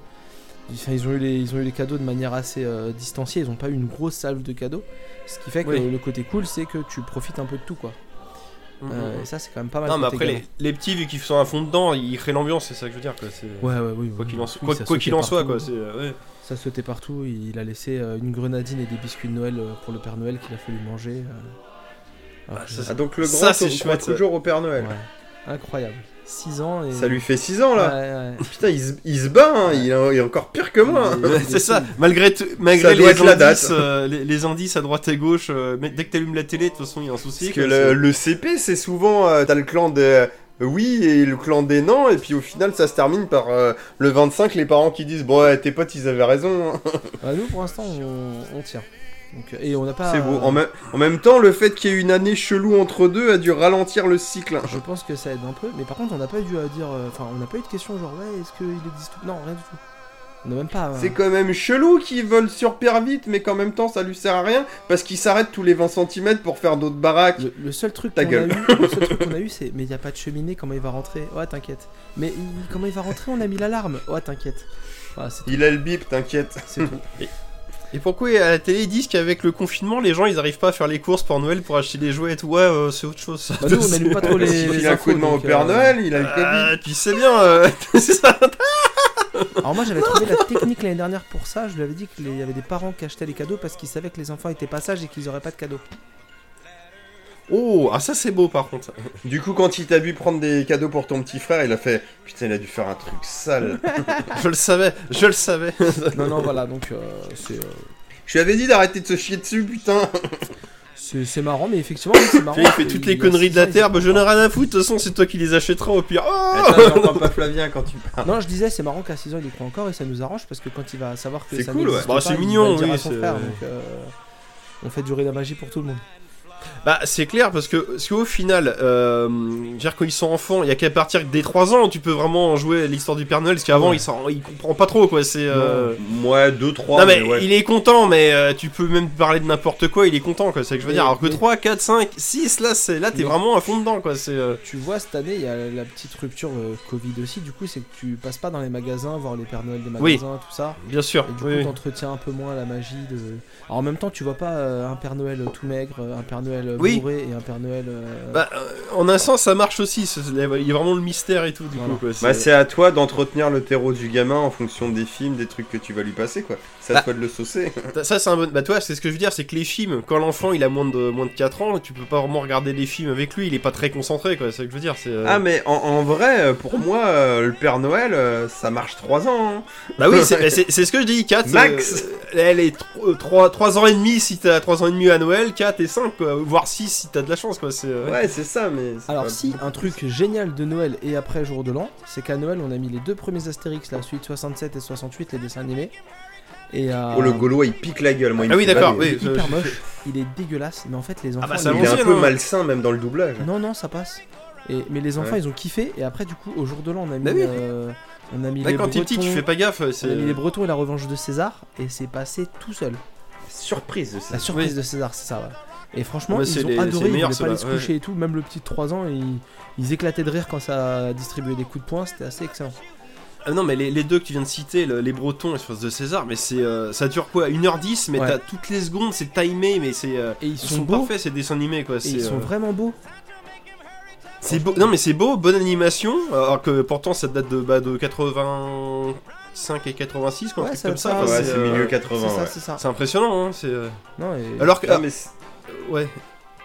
ils ont eu les, ils ont eu les cadeaux de manière assez euh, distanciée. Ils ont pas eu une grosse salve de cadeaux, ce qui fait que Oui. le côté cool, c'est que tu profites un peu de tout, quoi. Mhm. Euh, et ça, c'est quand même pas mal. Non, mais après, les, les petits, vu qu'ils sont à fond dedans, ils créent l'ambiance, c'est ça que je veux dire. Quoi. Ouais, ouais, oui. Quoi oui, qu'il en, oui, soit- quoi- ça quoi sautait qu'il en soit, partout. quoi. c'est, ouais. Ça sautait partout. Il a laissé euh, une grenadine et des biscuits de Noël euh, pour le Père Noël qu'il a fallu manger. euh. Ah, ça, Ah, donc le grand Ça, chouette, toujours au Père Noël. Ouais. Incroyable. 6 ans et. Ça lui fait 6 ans là. Ouais, ouais. Putain, il se, il se bat, hein. il, est, il est encore pire que moi. hein. C'est ça, malgré, tout- malgré les, être la date. indices, euh, les, les indices à droite et gauche, euh, mais dès que t'allumes la télé, de toute façon, il y a un souci. Parce que le, CP, c'est souvent, euh, t'as le clan des oui et le clan des non, et puis au final, ça se termine par euh, le 25, les parents qui disent Bon, ouais, tes potes, ils avaient raison. hein. Ouais, nous, pour l'instant, on, on tient. Donc, euh, et on n'a pas. C'est beau. En, même- en même temps, le fait qu'il y ait une année chelou entre deux a dû ralentir le cycle. hein. Je pense que ça aide un peu, mais par contre, on n'a pas dû à dire. euh, Enfin, on n'a pas eu de question genre, ouais, est-ce qu'il existe. Non, rien du tout. On n'a même pas. euh, C'est quand même chelou qu'il vole super vite, mais qu'en même temps ça lui sert à rien parce qu'il s'arrête tous les 20 cm pour faire d'autres baraques. Le, le seul truc qu'on a eu, le seul truc qu'on a eu, c'est mais il y a pas de cheminée, comment il va rentrer? Ouais, t'inquiète. Mais il- comment il va rentrer? On a mis l'alarme. Ouais, t'inquiète. Il a le bip, t'inquiète. c'est tout. Et pourquoi à la télé ils disent qu'avec le confinement, les gens ils arrivent pas à faire les courses pour Noël pour acheter des jouets et tout Ouais, euh, c'est autre chose. ça. Bah, nous, on n'allume pas trop les, Il les un infos, coup de main au Père euh, Noël, il a le Covid. Ah, tu sais bien, euh, c'est ça. Alors moi j'avais trouvé la technique l'année dernière pour ça, je lui avais dit qu'il y avait des parents qui achetaient les cadeaux parce qu'ils savaient que les enfants étaient pas sages et qu'ils auraient pas de cadeaux. Oh, ah ça c'est beau par contre. Du coup, quand il t'a vu prendre des cadeaux pour ton petit frère, il a fait Putain, il a dû faire un truc sale. Je le savais, je le savais. Non non voilà donc euh, c'est euh, Je lui avais dit d'arrêter de se chier dessus, putain. c'est marrant mais effectivement oui, c'est marrant. Il fait toutes les Il a conneries de la terre, bah, je n'ai rien à foutre, de toute façon c'est toi qui les achèteras au pire. Oh pas Flavien quand tu parles. Non je disais c'est marrant qu'à 6 ans il y croit encore et ça nous arrange parce que quand il va savoir que C'est ça cool, ouais. Bah, pas, c'est il mignon, va le dire oui, à son c'est- frère, donc, euh, on fait durer la magie pour tout le monde. Bah c'est clair parce que parce qu'au final, euh, je veux dire quand ils sont enfants, il y a qu'à partir des 3 ans tu peux vraiment jouer l'histoire du Père Noël parce qu'avant Ouais. il, il comprend pas trop quoi. C'est euh, Ouais, 2, 3. non mais, ouais. il est content mais euh, tu peux même parler de n'importe quoi, il est content quoi. C'est ce que je veux Mais- dire. Alors que mais- 3, 4, 5, 6 là c'est là t'es vraiment à fond dedans quoi. C'est euh, Tu vois cette année il y a la petite rupture euh, Covid aussi du coup c'est que tu passes pas dans les magasins voir les Pères Noël des Oui. magasins tout ça. bien sûr. Et du oui, coup, oui. t'entretiens un peu moins la magie de. Alors, en même temps, tu vois pas un Père Noël tout maigre, un Père Noël euh, Oui. bourré et un Père Noël. euh, Bah, euh, en un sens, ça marche aussi. c'est- Il y a vraiment le mystère et tout, du Voilà. coup. Quoi. Bah, c'est à toi d'entretenir le terreau du gamin en fonction des films, des trucs que tu vas lui passer, quoi. C'est à Bah. toi de le saucer. Ça, c'est un bon. Bah, toi, c'est ce que je veux dire, c'est que les films, quand l'enfant il a moins de, moins de 4 ans, tu peux pas vraiment regarder les films avec lui, il est pas très concentré, quoi. C'est ce que je veux dire. C'est, euh, Ah, mais en, en vrai, euh, pour moi, euh, le Père Noël, euh, ça marche 3 ans. hein. Bah oui, c'est, bah, c'est, c'est ce que je dis, 4. Max. Elle est 3, ans et demi si t'as 3 ans et demi à Noël, 4 et 5, quoi. Voire 6 si t'as de la chance, quoi. C'est, euh, Ouais, c'est ça, mais. c'est Alors, pas si, un truc génial de Noël et après jour de l'an, c'est qu'à Noël, on a mis les deux premiers Astérix, la suite 67 et 68, les dessins animés. Et euh, Oh, le Gaulois, il pique la gueule, moi. il Ah me oui, fait d'accord, baver. oui. il est hyper moche, il est dégueulasse, mais en fait, les enfants. bah, ils- ça Il est un peu hein. malsain, même dans le doublage. Non, non, ça passe. Et, mais les enfants, Ouais. ils ont kiffé, et après, du coup, au jour de l'an, on a mis. Bah oui. euh, on a mis Là, les quand t'es petit, tu Bretons- fais pas gaffe. On a mis les Bretons et la revanche de César, et c'est passé tout seul. Surprise de ça. La surprise Oui. de César, c'est ça, ouais. Et franchement, Ouais, ils ont les- adoré, ils voulaient pas aller se coucher et tout. Même le petit de 3 ans, ils, ils éclataient de rire quand ça distribuait des coups de poing, c'était assez excellent. Ah non, mais les, les deux que tu viens de citer, le- les Bretons et Espèce de César, mais c'est euh, ça dure quoi 1h10, mais Ouais. t'as toutes les secondes, c'est timé, mais c'est. euh, Et ils ils sont, sont, beaux, parfaits ces dessins animés quoi. et ils sont euh, vraiment beaux. c'est beau. Non mais c'est beau, bonne animation, alors que pourtant ça date de, bah, de 85 et 86 quoi, un Ouais, truc ça- comme ça. ça- enfin, Ouais, c'est, euh, milieu C'est 80. ça, ouais. c'est ça. C'est impressionnant, hein. C'est. euh, Non, et... Alors que. Non, ah, mais ouais.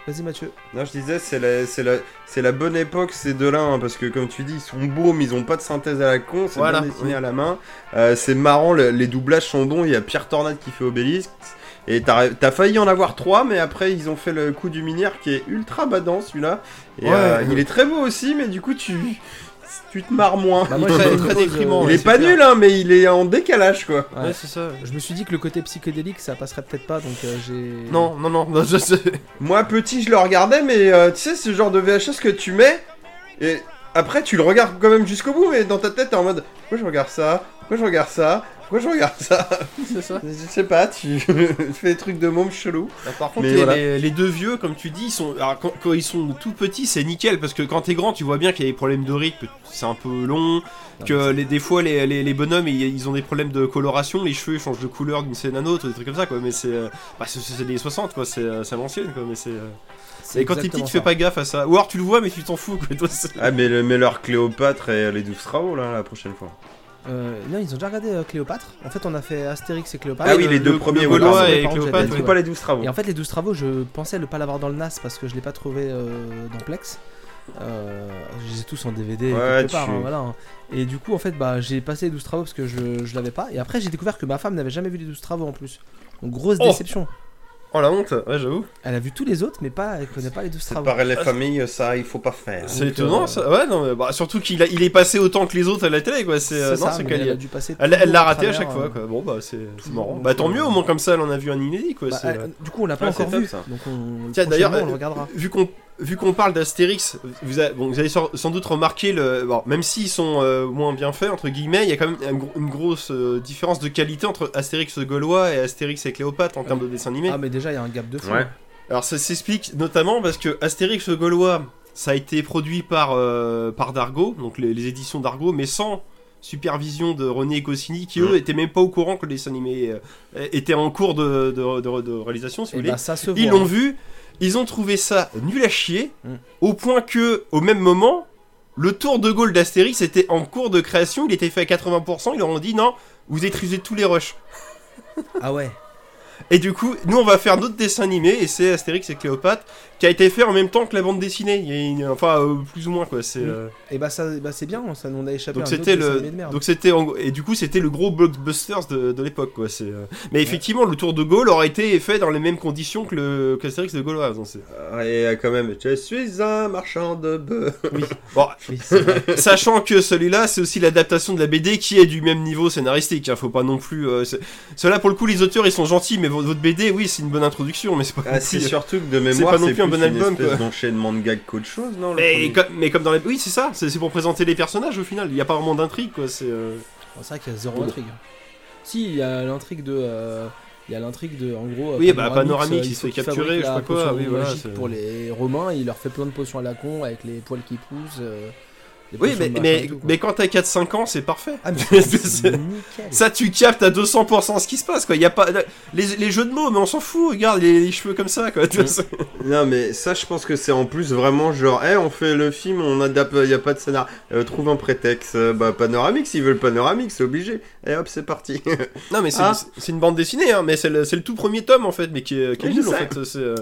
Vas-y, Mathieu. non, je disais, c'est la, c'est la, c'est la bonne époque ces deux-là, hein, parce que comme tu dis, ils sont beaux, mais ils ont pas de synthèse à la con, c'est Voilà, bien dessiné oui. à la main. Euh, c'est marrant, le- les doublages sont bons. Il y a Pierre Tornade qui fait Obélisque. Et t'as t'as failli en avoir trois, mais après ils ont fait le coup du minière qui est ultra badant celui-là. Et Ouais. euh, il est très beau aussi, mais du coup tu, tu te marres moins. Bah, moi, j'ai une très déprimant, il ouais, est pas clair. nul, hein, mais il est en décalage quoi. Ouais. Ouais, c'est ça. Je me suis dit que le côté psychédélique, ça passerait peut-être pas, donc euh, j'ai. Non, non, non, non, je sais. Moi petit, je le regardais, mais euh, tu sais, ce genre de VHS que tu mets, et après tu le regardes quand même jusqu'au bout, mais dans ta tête t'es en mode pourquoi je regarde ça? Pourquoi je regarde ça? Pourquoi je regarde ça c'est ça. Je sais pas, tu fais des trucs de môme chelou. Bah, par contre, les, voilà. les- les deux vieux, comme tu dis, ils sont, alors, quand, quand ils sont tout petits, c'est nickel parce que quand t'es grand, tu vois bien qu'il y a des problèmes de rythme, c'est un peu long, que les, des fois les, les, les bonhommes ils, ils ont des problèmes de coloration, les cheveux changent de couleur d'une scène à une autre, des trucs comme ça quoi. Mais c'est, euh, bah, c'est, les 60 quoi, c'est, euh, à l'ancienne quoi. Mais c'est, euh, C'est et quand t'es petit, tu fais pas gaffe à ça. Ou alors tu le vois, mais tu t'en fous quoi. Toi, c'est- Ah, mais, le, mais leur Cléopâtre et les 12 travaux là, la prochaine fois. Euh, non, ils ont déjà regardé euh, Cléopâtre. En fait, on a fait Astérix et Cléopâtre. Ah oui, le- les deux le- premiers, le Gaulois et Cléopâtre. dit, ouais. pas les 12 travaux. Et en fait, les 12 travaux, je pensais ne pas l'avoir dans le NAS parce que je l'ai pas trouvé euh, dans Plex. Euh, je les ai tous en DVD Ouais, quelque part, tu- hein, voilà. hein. Et du coup, en fait, bah, j'ai passé les 12 travaux parce que je, je l'avais pas. Et après, j'ai découvert que ma femme n'avait jamais vu les 12 travaux en plus. Donc, grosse Oh déception. Oh la honte, ouais, j'avoue. Elle a vu tous les autres, mais pas, elle connaît pas les 12 C'est travaux. pareil, les familles, ça, il faut pas faire. C'est étonnant euh, ça. Ouais, non, mais bah, surtout qu'il a, il est passé autant que les autres à la télé quoi. C'est, euh, non, ça, c'est qu'elle elle a dû passer Elle, l'a raté à chaque fois euh, quoi. Bon bah c'est, marrant. Bah tant euh, mieux au moins comme ça elle en a vu un inédit quoi. bah, c'est, euh, du coup, on l'a pas Ouais, encore c'est top, vu. ça. Donc, on, Tiens, d'ailleurs, on le regardera. vu qu'on vu qu'on parle d'Astérix, vous, avez- bon, vous avez sans, doute remarqué, le, bon, même s'ils sont euh, moins bien faits, entre guillemets, il y a quand même un une grosse euh, différence de qualité entre Astérix gaulois et Astérix et Cléopâtre en termes de dessin animé. Ah, mais déjà, il y a un gap de fou. Ouais. Alors ça s'explique notamment parce que Astérix le Gaulois, ça a été produit par, euh, par Dargo, donc les, les éditions Dargo, mais sans supervision de René Goscinny, qui eux Mm. étaient même pas au courant que le dessin animé euh, était en cours de, de- de- de réalisation, si vous Et voulez. bah, ça se voit. Ils l'ont vu, ils ont trouvé ça nul à chier, Mm. au point que, au même moment, le tour de Gaulle d'Astérix était en cours de création, il était fait à 80%, ils leur ont dit non, vous étrisez tous les rushs. Ah ouais. Et du coup, nous on va faire notre dessin animé, et c'est Astérix et Cléopâtre, qui a été fait en même temps que la bande dessinée, il y a une- enfin euh, plus ou moins quoi. C'est, euh, Et bah, ça, bah c'est bien, ça nous a échappé Donc c'était le, animé de merde. donc c'était en- et du coup c'était le gros blockbusters de, de l'époque quoi. C'est, euh, mais effectivement le tour de Gaulle aurait été fait dans les mêmes conditions que le qu'Astérix de Gaulois. donc c'est- Ah, Et euh, quand même, je suis un marchand de bœufs. Bon, Oui, vrai. Sachant que celui-là, c'est aussi l'adaptation de la BD qui est du même niveau scénaristique. hein, faut pas non plus. Euh, Ceux-là, pour le coup, les auteurs ils sont gentils, mais vo- votre BD, oui, c'est une bonne introduction, mais c'est pas. Ah, c'est plus- surtout que de mémoire, pas non c'est plus un bon une album, espèce d'enchaînement de gags qu'autre chose, non Mais premier comme, mais comme dans les. Oui, c'est ça, c'est c'est pour présenter les personnages au final. Il y a pas vraiment d'intrigue, quoi. C'est. euh, Bon, c'est vrai qu'il y a zéro Bon. intrigue. Si, il y a l'intrigue de. euh, Il y a l'intrigue de, en gros, Oui, bah, Panoramix, euh, il se fait capturer, je sais pas quoi, oui, voilà, pour les Romains, il leur fait plein de potions à la con avec les poils qui poussent. euh, Oui, mais, mais, tout, mais quand t'as 4-5 ans, c'est parfait. Ah, mais C'est-. Ça, tu captes à 200% ce qui se passe, quoi. Y a pas. Les, les jeux de mots, mais on s'en fout, regarde les, les cheveux comme ça, quoi. Non, mais ça, je pense que c'est en plus vraiment genre, eh, on fait le film, on adapte, il y a pas de scénar, Euh, trouve un prétexte. Euh, bah, Panoramix, ils veulent Panoramix, c'est obligé. Et hop, c'est parti. Non, mais c'est Ah. une bande dessinée, hein, mais c'est le, le tout premier tome en fait, mais qui est, qui est Oui, nul en fait. C'est, euh,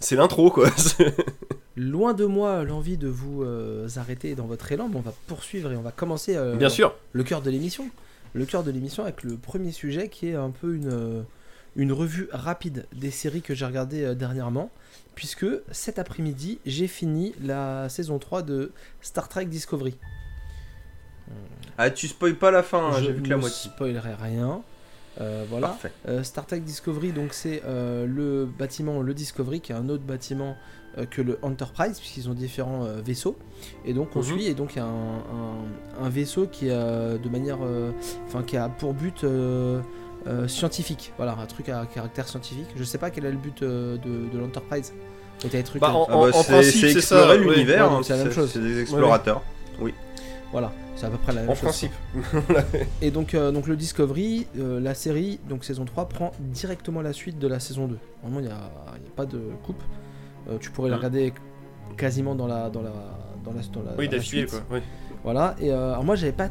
c'est- l'intro quoi. Loin de moi l'envie de vous euh, arrêter dans votre élan, mais on va poursuivre et on va commencer euh, Bien sûr. le cœur de l'émission. Le cœur de l'émission avec le premier sujet qui est un peu une, euh, une revue rapide des séries que j'ai regardées dernièrement. Puisque cet après-midi, j'ai fini la saison 3 de Star Trek Discovery. Ah, tu spoil pas la fin, hein, Je j'ai vu que la moitié. spoilerai rien. Euh, voilà. Parfait. Euh, Star Trek Discovery, donc c'est euh, le bâtiment, le Discovery, qui est un autre bâtiment euh, que le Enterprise, puisqu'ils ont différents euh, vaisseaux. Et donc on Mhm. suit, et donc il y a un, un- un vaisseau qui a de manière, euh, enfin qui a pour but euh, euh, scientifique, voilà, un truc à caractère scientifique. Je sais pas quel est le but euh, de, de l'Enterprise. Bah, à- en- Ah bah, c'est principe, c'est explorer l'univers, Ouais, hein, c'est la même chose. C'est des explorateurs. Voilà, c'est à peu près la même En chose. principe. Et donc, euh, donc le Discovery, euh, la série, donc saison 3, prend directement la suite de la saison 2. Vraiment, il n'y a, il y a pas de coupe. Euh, tu pourrais la Mhm. regarder quasiment dans la, dans la, dans la, dans la, Oui, d'affilée suite. quoi. Oui. Voilà, et euh, alors moi, j'avais pas.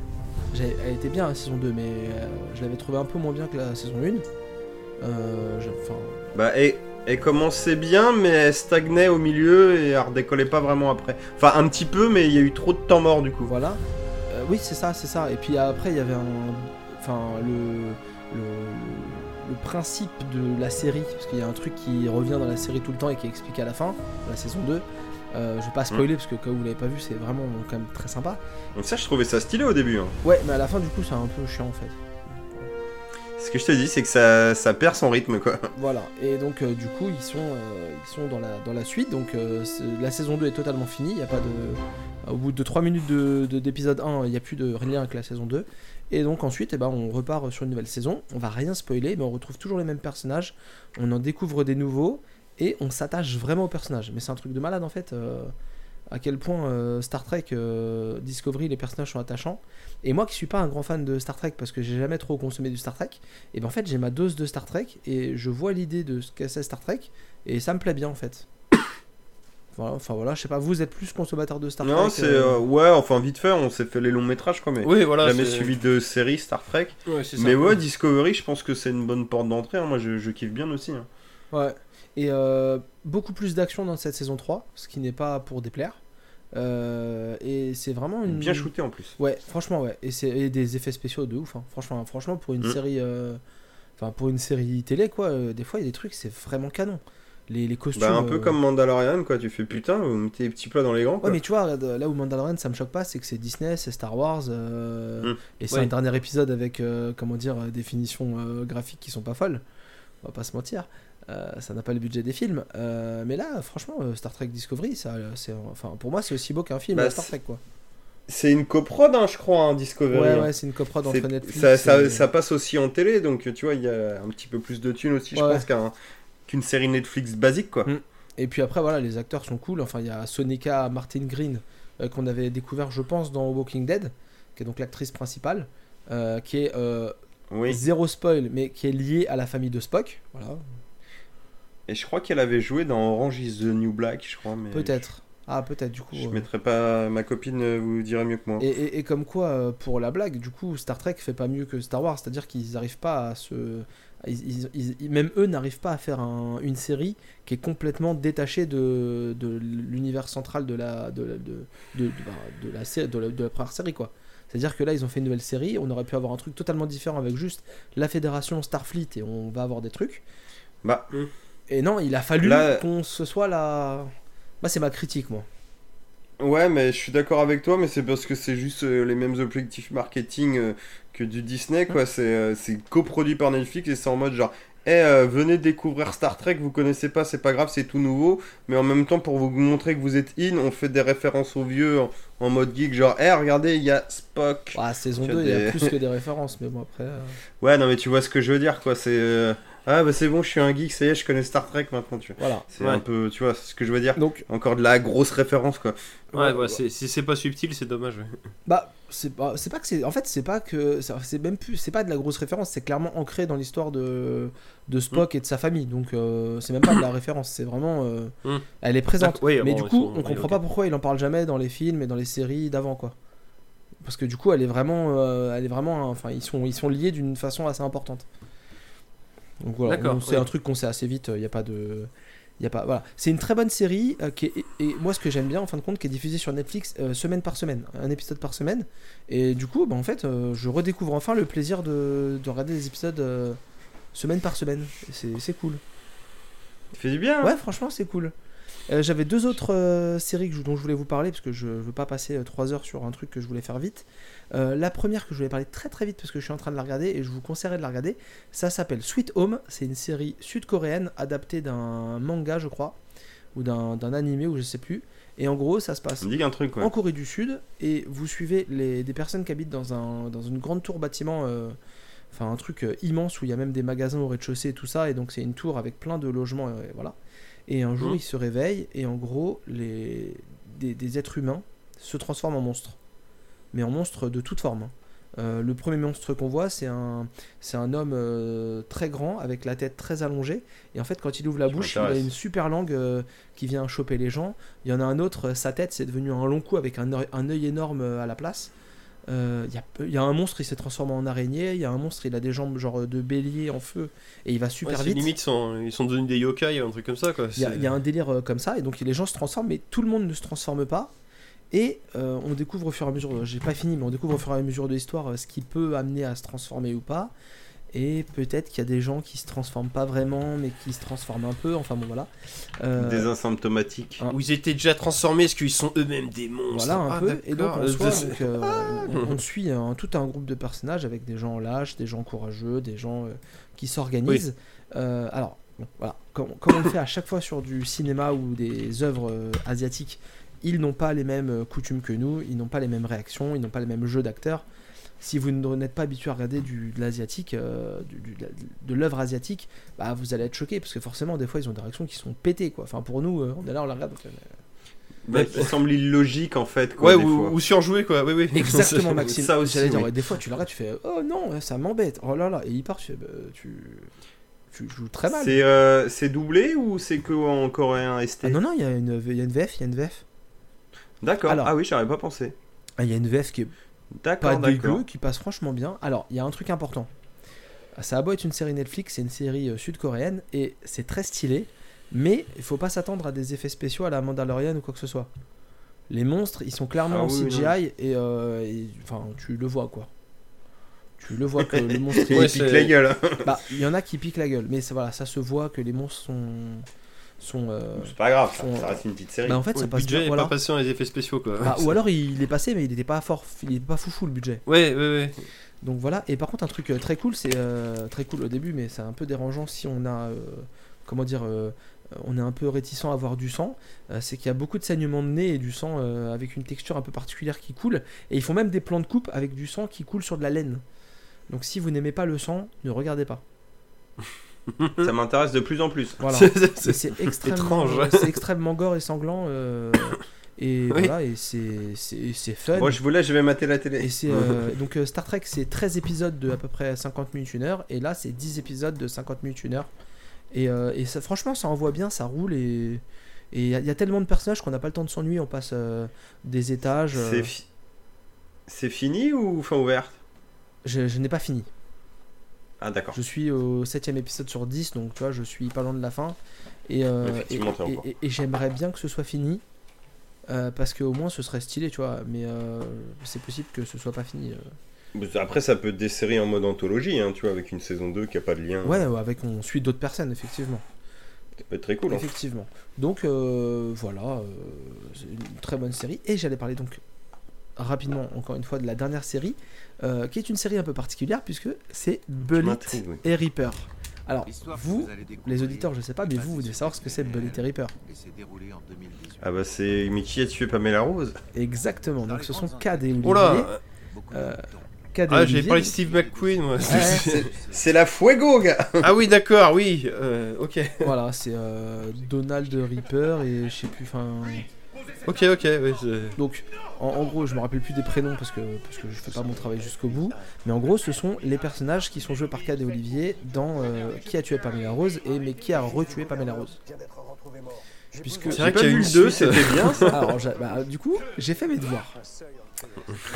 j'avais- Elle était bien la saison 2, mais euh, je l'avais trouvé un peu moins bien que la saison 1. Euh, je- Enfin, Bah, et, elle commençait bien, mais elle stagnait au milieu et elle redécollait pas vraiment après. Enfin, un petit peu, mais il y a eu trop de temps mort du coup. voilà. Euh, oui, c'est ça, c'est ça. Et puis après, il y avait un. Enfin, le. le le principe de la série, parce qu'il y a un truc qui revient dans la série tout le temps et qui est expliqué à la fin, de la saison 2. Euh, je vais pas spoiler parce que quand vous l'avez pas vu, c'est vraiment quand même très sympa. Donc ça, je trouvais ça stylé au début. hein. Ouais, mais à la fin, du coup, c'est un peu chiant en fait. Ce que je te dis, c'est que ça, ça perd son rythme, quoi. Voilà, et donc euh, du coup, ils sont, euh, ils sont dans, la, dans la suite. Donc euh, la saison 2 est totalement finie. Il a pas de. Au bout de 3 minutes d'épisode de, d'épisode 1, il n'y a plus de lien avec la saison 2. Et donc ensuite, eh ben, on repart sur une nouvelle saison. On va rien spoiler, mais on retrouve toujours les mêmes personnages. On en découvre des nouveaux et on s'attache vraiment aux personnages. Mais c'est un truc de malade en fait. À quel point euh, Star Trek euh, Discovery, les personnages sont attachants. Et moi qui suis pas un grand fan de Star Trek parce que j'ai jamais trop consommé du Star Trek, et ben en fait j'ai ma dose de Star Trek et je vois l'idée de ce que c'est Star Trek et ça me plaît bien en fait. Voilà, enfin voilà, je sais pas, vous êtes plus consommateur de Star non, Trek c'est. euh, euh, ouais, enfin, vite fait, on s'est fait les longs métrages, quoi, mais. Oui, voilà. jamais suivi de série Star Trek. Ouais, c'est ça. Mais ouais, Discovery, je pense que c'est une bonne porte d'entrée. hein. Moi, je, je kiffe bien aussi. hein. Ouais. Et euh, beaucoup plus d'action dans cette saison 3, ce qui n'est pas pour déplaire. Euh, et c'est vraiment une. Bien shooté en plus. Ouais, franchement, ouais. Et, c'est, des effets spéciaux de ouf. hein. Franchement, franchement, pour une Mm. série. euh, Enfin, pour une série télé, quoi, euh, des fois, il y a des trucs, c'est vraiment canon. Les, les costumes. Bah, un peu euh, comme Mandalorian, quoi. Tu fais putain, vous mettez les petits plats dans les grands, quoi. Ouais, mais tu vois, là où Mandalorian, ça me choque pas, c'est que c'est Disney, c'est Star Wars, euh, Mm. et c'est un dernier épisode avec, euh, comment dire, des finitions euh, graphiques qui sont pas folles. On va pas se mentir. Euh, ça n'a pas le budget des films. Euh, mais là, franchement, euh, Star Trek Discovery, ça, c'est, enfin, pour moi, c'est aussi beau qu'un film Bah, Star c'est- Trek, quoi. C'est une coprod, hein, je crois, hein, Discovery. Ouais, hein. ouais, c'est une coprod C'est- entre Netflix. ça, ça- et- ça passe aussi en télé, donc tu vois, il y a un petit peu plus de thunes aussi, je pense, qu'un- qu'une série Netflix basique, quoi. Mm. Et puis après, voilà, les acteurs sont cool. Enfin, il y a Sonika Martin Green, euh, qu'on avait découvert, je pense, dans Walking Dead, qui est donc l'actrice principale, euh, qui est euh, Oui. zéro spoil, mais qui est liée à la famille de Spock. Voilà, Et je crois qu'elle avait joué dans Orange is the New Black, je crois, mais. peut-être. Ah, peut-être, du coup. Je euh, mettrai pas. Ma copine euh, vous dirait mieux que moi. Et, et- et comme quoi, euh, pour la blague, du coup, Star Trek fait pas mieux que Star Wars, c'est-à-dire qu'ils n'arrivent pas à se. ils- ils- ils- même eux n'arrivent pas à faire un- une série qui est complètement détachée de, de l'univers central de la, de, la- de, de, de- bah, de la, de la- de la première série, quoi. C'est-à-dire que là, ils ont fait une nouvelle série, on aurait pu avoir un truc totalement différent avec juste la fédération Starfleet et on va avoir des trucs. Bah, Et non, il a fallu Là- qu'on se soit là. Bah, c'est ma critique, moi. ouais, mais je suis d'accord avec toi, mais c'est parce que c'est juste euh, les mêmes objectifs marketing euh, que du Disney, quoi. C'est euh, c'est coproduit par Netflix et c'est en mode genre. Eh, euh, venez découvrir Star Trek, vous connaissez pas, c'est pas grave, c'est tout nouveau. Mais en même temps, pour vous montrer que vous êtes in, on fait des références aux vieux en, en mode geek, genre, eh, regardez, il y a Spock. Ah, saison Tu as 2, il y a plus que des références, mais bon, après. Ouais, non, mais tu vois ce que je veux dire, quoi. C'est. Ah, bah c'est bon, je suis un geek, ça y est, je connais Star Trek maintenant, tu vois. Voilà. C'est Ouais. un peu, tu vois, c'est ce que je veux dire. Donc, Encore de la grosse référence, quoi. Ouais, ouais, c'est- si c'est pas subtil, c'est dommage. ouais. Bah, c'est pas, c'est pas que c'est. En fait, c'est pas que. c'est- C'est même plus. C'est pas de la grosse référence, c'est clairement ancré dans l'histoire de, de Spock et de sa famille. Donc, euh, c'est même pas de la référence, c'est vraiment. euh, Hmm. Elle est présente. D'accord, oui, Mais bon, du coup, on comprend pas pourquoi il en parle jamais dans les films et dans les séries d'avant, quoi. Parce que du coup, elle est vraiment. euh, elle est vraiment. Enfin, ils sont, ils sont liés d'une façon assez importante. Donc voilà, c'est un truc qu'on sait assez vite, il n'y a pas de. Y a pas, voilà. C'est une très bonne série euh, qui est, et moi ce que j'aime bien en fin de compte qui est diffusée sur Netflix euh, semaine par semaine, un épisode par semaine. Et du coup, bah, en fait, euh, je redécouvre enfin le plaisir de, de regarder des épisodes euh, semaine par semaine. C'est cool. Ça fait du bien. hein. Ouais, franchement, c'est cool. Euh, J'avais deux autres euh, séries que je- dont je voulais vous parler parce que je veux pas passer euh, trois heures sur un truc que je voulais faire vite. Euh, la première que je voulais parler très très vite parce que je suis en train de la regarder et je vous conseillerais de la regarder. Ça s'appelle Sweet Home. C'est une série sud-coréenne adaptée d'un manga, je crois, ou d'un animé ou je sais plus. Et en gros, ça se passe un truc, en Corée du Sud et vous suivez les, des personnes qui habitent dans, un, dans une grande tour bâtiment, euh, enfin un truc euh, immense où il y a même des magasins au rez-de-chaussée et tout ça, et donc c'est une tour avec plein de logements, et voilà. Et un jour Mhm. ils se réveillent et en gros les, des, des êtres humains se transforment en monstres, mais en monstres de toute forme. hein. Euh, le premier monstre qu'on voit, c'est un, c'est un homme euh, très grand avec la tête très allongée. Et en fait, quand il ouvre la bouche, il a une super langue euh, qui vient choper les gens. Il y en a un autre, sa tête, c'est devenu un long cou avec un œil, un œil énorme à la place. Il y, y a un monstre, il s'est transformé en araignée. Il y a un monstre, il a des jambes genre de bélier en feu et il va Ouais, super c'est vite. limite, ils sont, ils sont devenus des yokai, un truc comme ça. Il y, a, y un délire comme ça, et donc les gens se transforment, mais tout le monde ne se transforme pas. Et euh, on découvre au fur et à mesure, j'ai pas fini, mais on découvre au fur et à mesure de l'histoire euh, ce qui peut amener à se transformer ou pas. Et peut-être qu'il y a des gens qui se transforment pas vraiment, mais qui se transforment un peu. Enfin bon, voilà. Euh, Des asymptomatiques. un- Où ils étaient déjà transformés, est-ce qu'ils sont eux-mêmes des monstres Voilà un Ah, peu. Et donc d'accord. on, soit, donc, euh, on- on suit un- tout un groupe de personnages avec des gens lâches, des gens courageux, des gens euh, qui s'organisent. Euh, alors, bon, voilà, comme, comme on le fait à chaque fois sur du cinéma ou des œuvres euh, asiatiques, ils n'ont pas les mêmes euh, coutumes que nous, ils n'ont pas les mêmes réactions, ils n'ont pas les mêmes jeux d'acteurs. Si vous n'êtes pas habitué à regarder du, de l'asiatique, euh, de l'œuvre asiatique, bah, vous allez être choqué parce que forcément, des fois, ils ont des réactions qui sont pétées. Quoi. Enfin, pour nous, euh, on est là, on la regarde. on fait, Bah, qui semble illogique en fait. Quoi, Ouais, des ou, fois. ou surjoué, quoi. Oui, oui. Exactement, Maxime. Ça aussi, J'allais dire, oui. ouais, des fois, tu l'arrêtes, tu fais Oh non, ça m'embête. Oh là là. Et il part, tu fais bah, tu, tu joues très mal. C'est euh, doublé ou c'est que en coréen ST Ah non, non, il y, a une il y a une VF, il y a une VF. D'accord. Ah oui, j'aurais pas pensé. Il y a une VF qui est pas dégueu, qui passe franchement bien. Alors, il y a un truc important. Ça a beau être une série Netflix, c'est une série euh, sud-coréenne et c'est très stylé, mais il faut pas s'attendre à des effets spéciaux à la Mandalorian ou quoi que ce soit. Les monstres, ils sont clairement Ah en oui, CGI et, euh, et, enfin, tu le vois quoi. Tu le vois que le monstre Il Ouais, pique la gueule. Bah, il y en a qui piquent la gueule, mais ça, voilà, ça se voit que les monstres sont. Euh, C'est pas grave, ça, Font- ça reste une petite série. Bah, en fait, Ouais, ça le passe budget bien. est Voilà. pas passé dans les effets spéciaux, quoi. Bah, ou alors il est passé, mais il était pas fort, il était pas foufou le budget. Ouais, ouais, ouais. Donc voilà. Et par contre, un truc euh, très cool, c'est euh, très cool au début, mais c'est un peu dérangeant si on a. euh, comment dire, euh, on est un peu réticent à voir du sang, euh, c'est qu'il y a beaucoup de saignements de nez et du sang euh, avec une texture un peu particulière qui coule. Et ils font même des plans de coupe avec du sang qui coule sur de la laine. Donc si vous n'aimez pas le sang, ne regardez pas. Ça m'intéresse de plus en plus. Voilà. C'est- Et c'est- c'est extrêmement, étrange. c'est extrêmement gore et sanglant. euh, et Oui. voilà, et c'est c'est- c'est fun. Moi, je vous laisse, je vais mater la télé. Et euh, donc euh, Star Trek, c'est 13 épisodes de à peu près 50 minutes, une heure, et là c'est 10 épisodes de 50 minutes, une heure. Et, euh, et ça, franchement, ça envoie bien, ça roule, et et il y, a- il y a tellement de personnages qu'on n'a pas le temps de s'ennuyer, on passe euh, des étages. euh, C'est fi- c'est fini ou fin ouverte je je n'ai pas fini. Ah, d'accord. Je suis au 7 épisode sur 10, donc tu vois, je suis pas loin de la fin. Et, euh, et, j'aimerais bien que ce soit fini. euh, parce qu'au moins ce serait stylé, tu vois. Mais euh, c'est possible que ce soit pas fini. euh. Après, ça peut desserrer en mode anthologie, hein, tu vois, avec une saison 2 qui a pas de lien. Ouais, ouais, avec on suit d'autres personnes, effectivement. Ça peut être très cool. hein. Effectivement. Donc voilà, c'est une très bonne série. Et j'allais parler donc rapidement, encore une fois, de la dernière série, euh, qui est une série un peu particulière puisque c'est Bullet oui. et Reaper. Alors, vous, les auditeurs, je sais pas, mais vous, vous devez savoir ce que c'est Bullet et Reaper. Ah bah c'est Mickey a tué Pamela Rose? Exactement. Donc ce sont Cad et Olivier. Oh là Euh, Cad et Ah, j'ai Olivier. parlé de Steve McQueen, moi. Ouais, C'est la Fuego, gars ah oui, d'accord, oui. euh, ok. Voilà, c'est euh, Donald Reaper et je sais plus, enfin. Ok, ok, oui. Donc, en, en gros, je me rappelle plus des prénoms parce que, parce que je fais pas mon travail jusqu'au bout. Mais en gros, ce sont les personnages qui sont joués par Cad et Olivier dans euh, Qui a tué Pamela Rose et mais qui a retué Pamela Rose. Puisque C'est vrai qu'il y pas a vu une le 2, suite. c'était bien alors, bah, du coup, j'ai fait mes devoirs.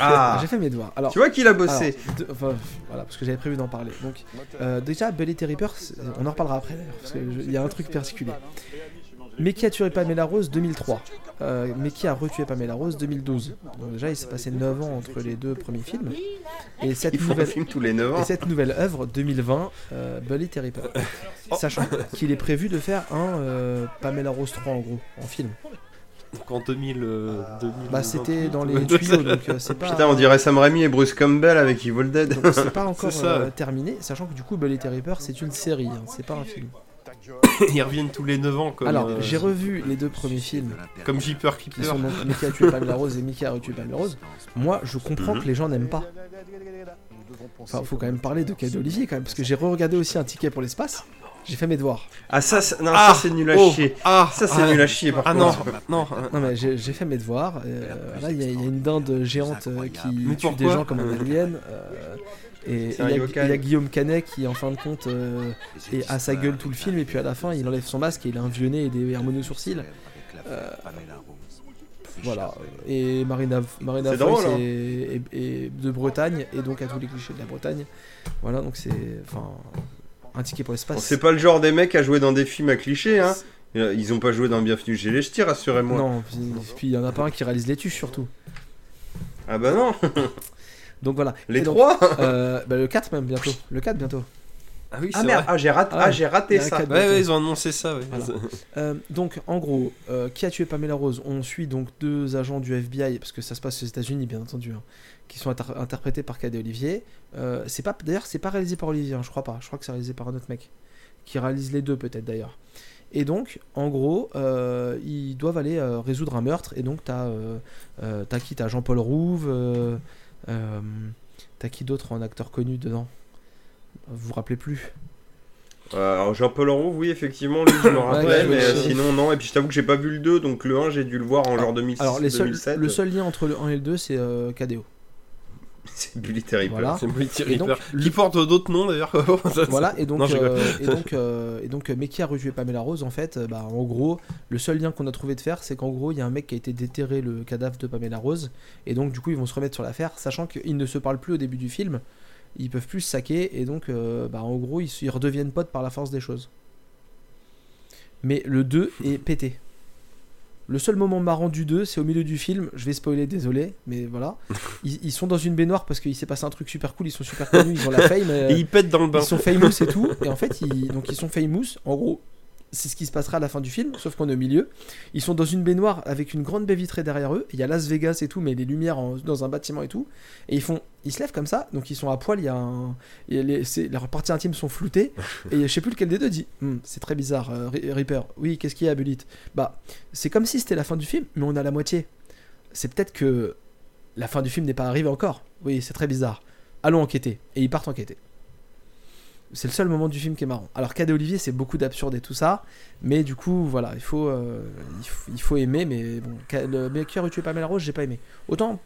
Ah J'ai fait mes devoirs. Alors, Tu vois qu'il a bossé. alors, de- enfin, voilà, parce que j'avais prévu d'en parler. Donc, euh, déjà, Bullet et Reaper, c'est- on en reparlera après d'ailleurs, parce qu'il y a un truc particulier. Mais qui a tué Pamela Rose 2003 euh, Mais qui a retué Pamela Rose 2012 Donc déjà, il s'est passé 9 ans entre les deux premiers films. Et cette Ils font un nouvelle, film tous les 9 et ans. cette nouvelle œuvre 2020, euh, Bullet et Reaper. Sachant qu'il est prévu de faire un euh, Pamela Rose 3 en gros, en film. Donc en 2000. euh, 2000 Bah c'était dans les tuyaux, donc euh, c'est pas... Putain, on dirait Sam Raimi et Bruce Campbell avec Evil Dead. Donc c'est pas encore euh, terminé, sachant que du coup Bullet et Reaper c'est une série, hein, c'est pas un film. Ils reviennent tous les 9 ans comme. Alors euh, j'ai revu les deux premiers films Comme Jeeper qui Keeper. sont donc Mickey a tué Pamela Rose et Mickey a retué Pamela Rose. Moi je comprends Mhm. que les gens n'aiment pas. Enfin faut quand même parler de Cadeau Olivier quand même, parce que j'ai re-regardé aussi un ticket pour l'espace. J'ai fait mes devoirs. Ah, ça, c'est- non, Ah, ça c'est nul à oh, chier. Ah, Ça c'est ah, nul à chier par Ah non, contre. non. Non mais j'ai j'ai fait mes devoirs. euh, là il y, y a une dinde géante euh, qui Mais tue des gens comme un alien. euh, et il y, a- yokai. il y a Guillaume Canet qui en fin de compte euh, est à sa gueule tout le film et puis à la fin il enlève son masque et il a un vieux nez et des harmonies aux sourcils. Euh, Voilà. Et Marina, Marina Foïs hein. est, est- est de Bretagne et donc à tous les clichés de la Bretagne. Voilà donc c'est enfin un ticket pour Bon, l'espace. C'est pas le genre des mecs à jouer dans des films à clichés, hein. Euh, Ils ont pas joué dans Bienvenue chez les Ch'tis, rassurez-moi. Non, puis puis il y en a pas un qui réalise les tuches surtout. Ah bah non, Donc voilà. les donc, trois euh, bah, le 4 même bientôt. Le 4 bientôt. Ah oui, Ah merde, vrai. ah, j'ai raté, Ah ouais. ah, j'ai raté ça. Ouais, ouais, ils ont annoncé ça, ouais. Voilà. Euh, donc, en gros, euh, qui a tué Pamela Rose? On suit donc deux agents du FBI, parce que ça se passe aux États-Unis, bien entendu, hein, qui sont inter- interprétés par Cadet Olivier. Euh, c'est pas, d'ailleurs, c'est pas réalisé par Olivier, hein, je crois pas. Je crois que c'est réalisé par un autre mec, qui réalise les deux peut-être d'ailleurs. Et donc, en gros, euh, ils doivent aller euh, résoudre un meurtre. Et donc, t'as euh, euh, t'as qui? T'as Jean-Paul Rouve. Euh, t'as qui d'autre en acteur connu dedans? Vous vous rappelez plus? Euh, alors Jean-Paul Roux, oui, effectivement, lui je me rappelle, ouais, mais sinon non. Et puis je t'avoue que j'ai pas vu le 2, donc le 1 j'ai dû le voir en Alors- genre 2006, Alors, les seuls- 2007. le seul lien entre le 1 et le 2, c'est euh, KDO. C'est Bully Terrible. Voilà. C'est Reaper. le- Qui porte d'autres noms d'ailleurs. Voilà, et donc, Non, je rigole. euh, et donc, euh, et donc, euh, mais qui a retué Pamela Rose En fait, euh, bah, en gros, le seul lien qu'on a trouvé de faire, c'est qu'en gros, il y a un mec qui a été déterré le cadavre de Pamela Rose, et donc, du coup, ils vont se remettre sur l'affaire, sachant qu'ils ne se parlent plus au début du film, ils peuvent plus se saquer, et donc, euh, bah, en gros, ils, ils redeviennent potes par la force des choses. Mais le 2 est pété. Le seul moment marrant du 2, c'est au milieu du film. Je vais spoiler, désolé, mais voilà. Ils, ils sont dans une baignoire parce qu'il s'est passé un truc super cool. Ils sont super connus, ils ont la fame. euh, Et ils pètent dans le bain. ils sont famous et tout. Et en fait, ils, donc ils sont famous. En gros, c'est ce qui se passera à la fin du film, sauf qu'on est au milieu. Ils sont dans une baignoire avec une grande baie vitrée derrière eux. Il y a Las Vegas et tout, mais les lumières dans un bâtiment et tout. Et ils font, ils se lèvent comme ça, donc ils sont à poil. Il y a un, les, leurs parties intimes sont floutées. et je sais plus lequel des deux dit. Hum, c'est très bizarre, euh, Reaper. Oui, qu'est-ce qu'il y a, Bullet? Bah, c'est comme si c'était la fin du film, mais on a la moitié. C'est peut-être que la fin du film n'est pas arrivée encore. Oui, c'est très bizarre. Allons enquêter. Et ils partent enquêter. C'est le seul moment du film qui est marrant. Alors Cadet Olivier, c'est beaucoup d'absurde et tout ça, mais du coup, voilà, il faut, euh, il faut, il faut aimer, mais bon, le a tué Pamela Rose, j'ai pas aimé. Autant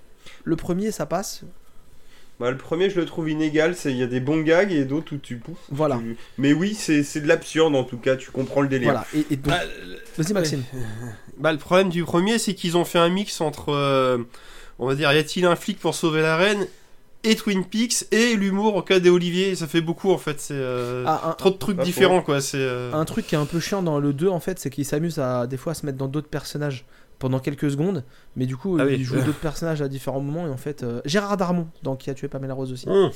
le premier, ça passe, Bah, le premier, je le trouve inégal. c'est- Il y a des bons gags et d'autres où tu pouf. voilà, tu- Mais oui, c'est c'est de l'absurde en tout cas. Tu comprends le délire. voilà. Et, et donc, Bah, vas-y Maxime. Bah, le problème du premier, c'est qu'ils ont fait un mix entre, euh, on va dire, y a-t-il un flic pour sauver la reine et Twin Peaks et l'humour au cas des Olivier. Ça fait beaucoup en fait. C'est euh, Ah, un, trop de trucs différents quoi. C'est euh, un truc qui est un peu chiant dans le 2 en fait, c'est qu'il s'amuse à des fois à se mettre dans d'autres personnages pendant quelques secondes, mais du coup Ah il oui. joue d'autres personnages à différents moments et en fait euh, Gérard Darmon, donc qui a tué Pamela Rose aussi. Euh,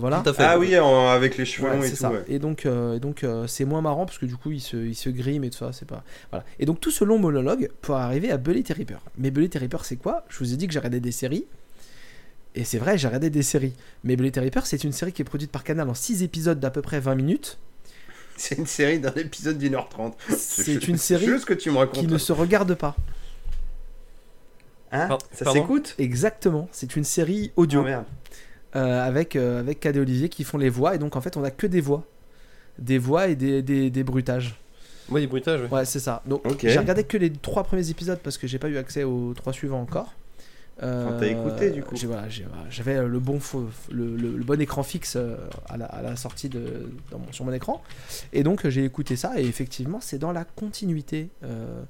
voilà. tout à fait. Ah oui, en- avec les cheveux Ouais, et tout. ça. ouais. Et donc, euh, et donc euh, c'est moins marrant parce que du coup, il se, il se grime et tout ça. C'est pas. Voilà. Et donc, tout ce long monologue pour arriver à Bullet et Reaper. Mais Bullet et Reaper, c'est quoi? Je vous ai dit que j'ai regardé des séries. Et c'est vrai, j'ai regardé des séries. Mais Bullet et Reaper, c'est une série qui est produite par Canal en 6 épisodes d'à peu près 20 minutes. C'est une série d'un épisode d'une heure trente. C'est une série Juste ce que tu me racontes. qui ne se regarde pas. Hein Pardon Ça s'écoute Exactement. C'est une série audio Oh merde. euh, avec, euh, avec Cadet Olivier qui font les voix. Et donc, en fait, on a que des voix. Des voix et des, des, des bruitages. Ouais, des bruitages. ouais. Ouais, c'est ça. Donc, j'ai regardé que les trois premiers épisodes parce que j'ai pas eu accès aux trois suivants encore. Euh, Enfin, t'as écouté, du coup. voilà, J'avais le bon, faux- le, le- le bon écran fixe euh, à la, à la sortie de, dans mon- sur mon écran. Et donc, euh, j'ai écouté ça. Et effectivement, c'est dans la continuité euh,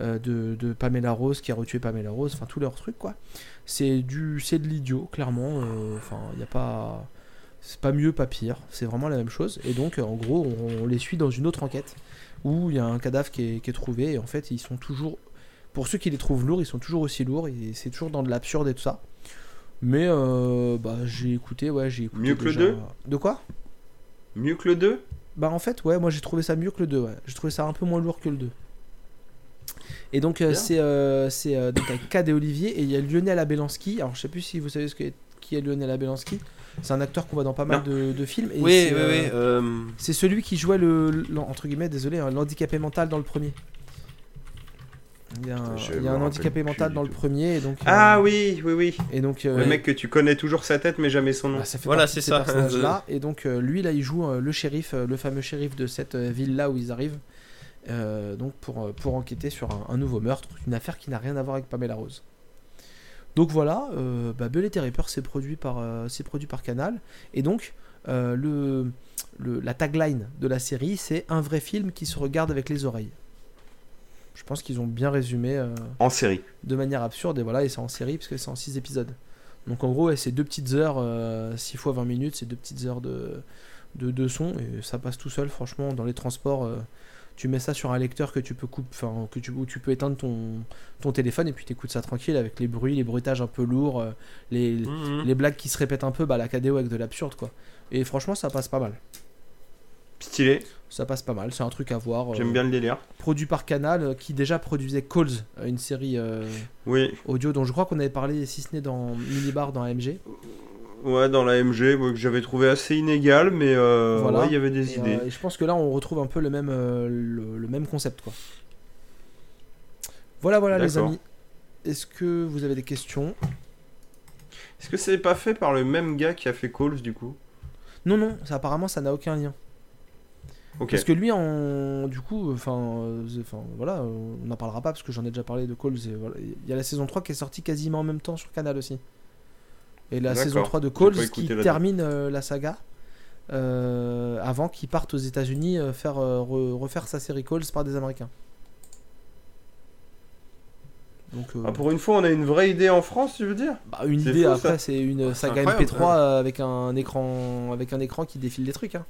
de, de Pamela Rose qui a retué Pamela Rose. Enfin, tous leurs trucs, quoi. C'est du, c'est de l'idiot, clairement. Enfin, il n'y a pas. C'est pas mieux, pas pire. C'est vraiment la même chose. Et donc, en gros, on, on les suit dans une autre enquête où il y a un cadavre qui est, qui est trouvé. Et en fait, ils sont toujours. Pour ceux qui les trouvent lourds, ils sont toujours aussi lourds. Et c'est toujours dans de l'absurde et tout ça. Mais euh, bah, j'ai écouté, ouais, j'ai écouté. Mieux que le déjà- 2? De quoi? Mieux que le 2 Bah, en fait, ouais, moi j'ai trouvé ça mieux que le 2. Ouais. J'ai trouvé ça un peu moins lourd que le 2. Et donc, euh, c'est euh, c'est, euh, donc avec Cad et Olivier. Et il y a Lionel Abelanski. Alors, je sais plus si vous savez ce que, qui est Lionel Abelanski. C'est un acteur qu'on voit dans pas mal de, de films. Et Oui, c'est, oui, oui. C'est celui qui jouait le, le- entre guillemets, désolé, hein, l'handicapé mental dans le premier. Il y a un, Je il y me a un rappelle handicapé mental dans le premier et donc. euh, Ah oui, oui, oui. Et donc. euh, Le mec que tu connais toujours sa tête mais jamais son nom. bah, ça fait Voilà, c'est ces ça. Et donc, euh, lui, là, il joue euh, le shérif, euh, le fameux shérif de cette euh, ville-là où ils arrivent. euh, donc, pour, euh, pour enquêter sur un, un nouveau meurtre, une affaire qui n'a rien à voir avec Pamela Rose. Donc voilà, euh, bah, Bullet et Reaper, c'est produit, par, euh, c'est produit par Canal. Et donc, euh, le, le- la tagline de la série, c'est un vrai film qui se regarde avec les oreilles. Je pense qu'ils ont bien résumé euh, En série. de manière absurde et voilà et c'est en série parce que c'est en 6 épisodes donc en gros ouais, c'est deux petites heures 6 fois 20 minutes c'est deux petites heures de, de, de son et ça passe tout seul franchement dans les transports euh, tu mets ça sur un lecteur que tu peux couper enfin que tu où tu peux éteindre ton ton téléphone et puis t'écoutes ça tranquille avec les bruits les bruitages un peu lourds euh, les, mhm. les blagues qui se répètent un peu bah la KDO avec de l'absurde quoi et franchement ça passe pas mal Stylé. ça passe pas mal c'est un truc à voir euh, J'aime bien le délire. produit par Canal euh, qui déjà produisait Calls euh, une série Oui. audio dont je crois qu'on avait parlé si ce n'est dans Minibar dans AMG Ouais, dans la MG, que j'avais trouvé assez inégal, mais euh, Voilà. ouais, il y avait des et, idées. euh, et je pense que là on retrouve un peu le même, euh, le, le même concept quoi. Voilà voilà les amis. Est-ce que vous avez des questions? Est-ce que c'est pas fait par le même gars qui a fait Calls du coup? Non non, ça apparemment ça n'a aucun lien. Parce que lui en du coup enfin euh, enfin voilà, on n'en parlera pas parce que j'en ai déjà parlé de Calls et voilà. il y a la saison 3 qui est sortie quasiment en même temps sur Canal aussi. Et la saison 3 de Calls qui termine euh, la saga euh, avant qu'ils partent aux États-Unis euh, faire re- refaire sa série Calls par des Américains. Donc Ah, pour une fois, on a une vraie idée en France, tu veux dire? Bah, une idée fou, après c'est une saga incroyable, MP3 euh, avec un écran avec un écran qui défile des trucs hein.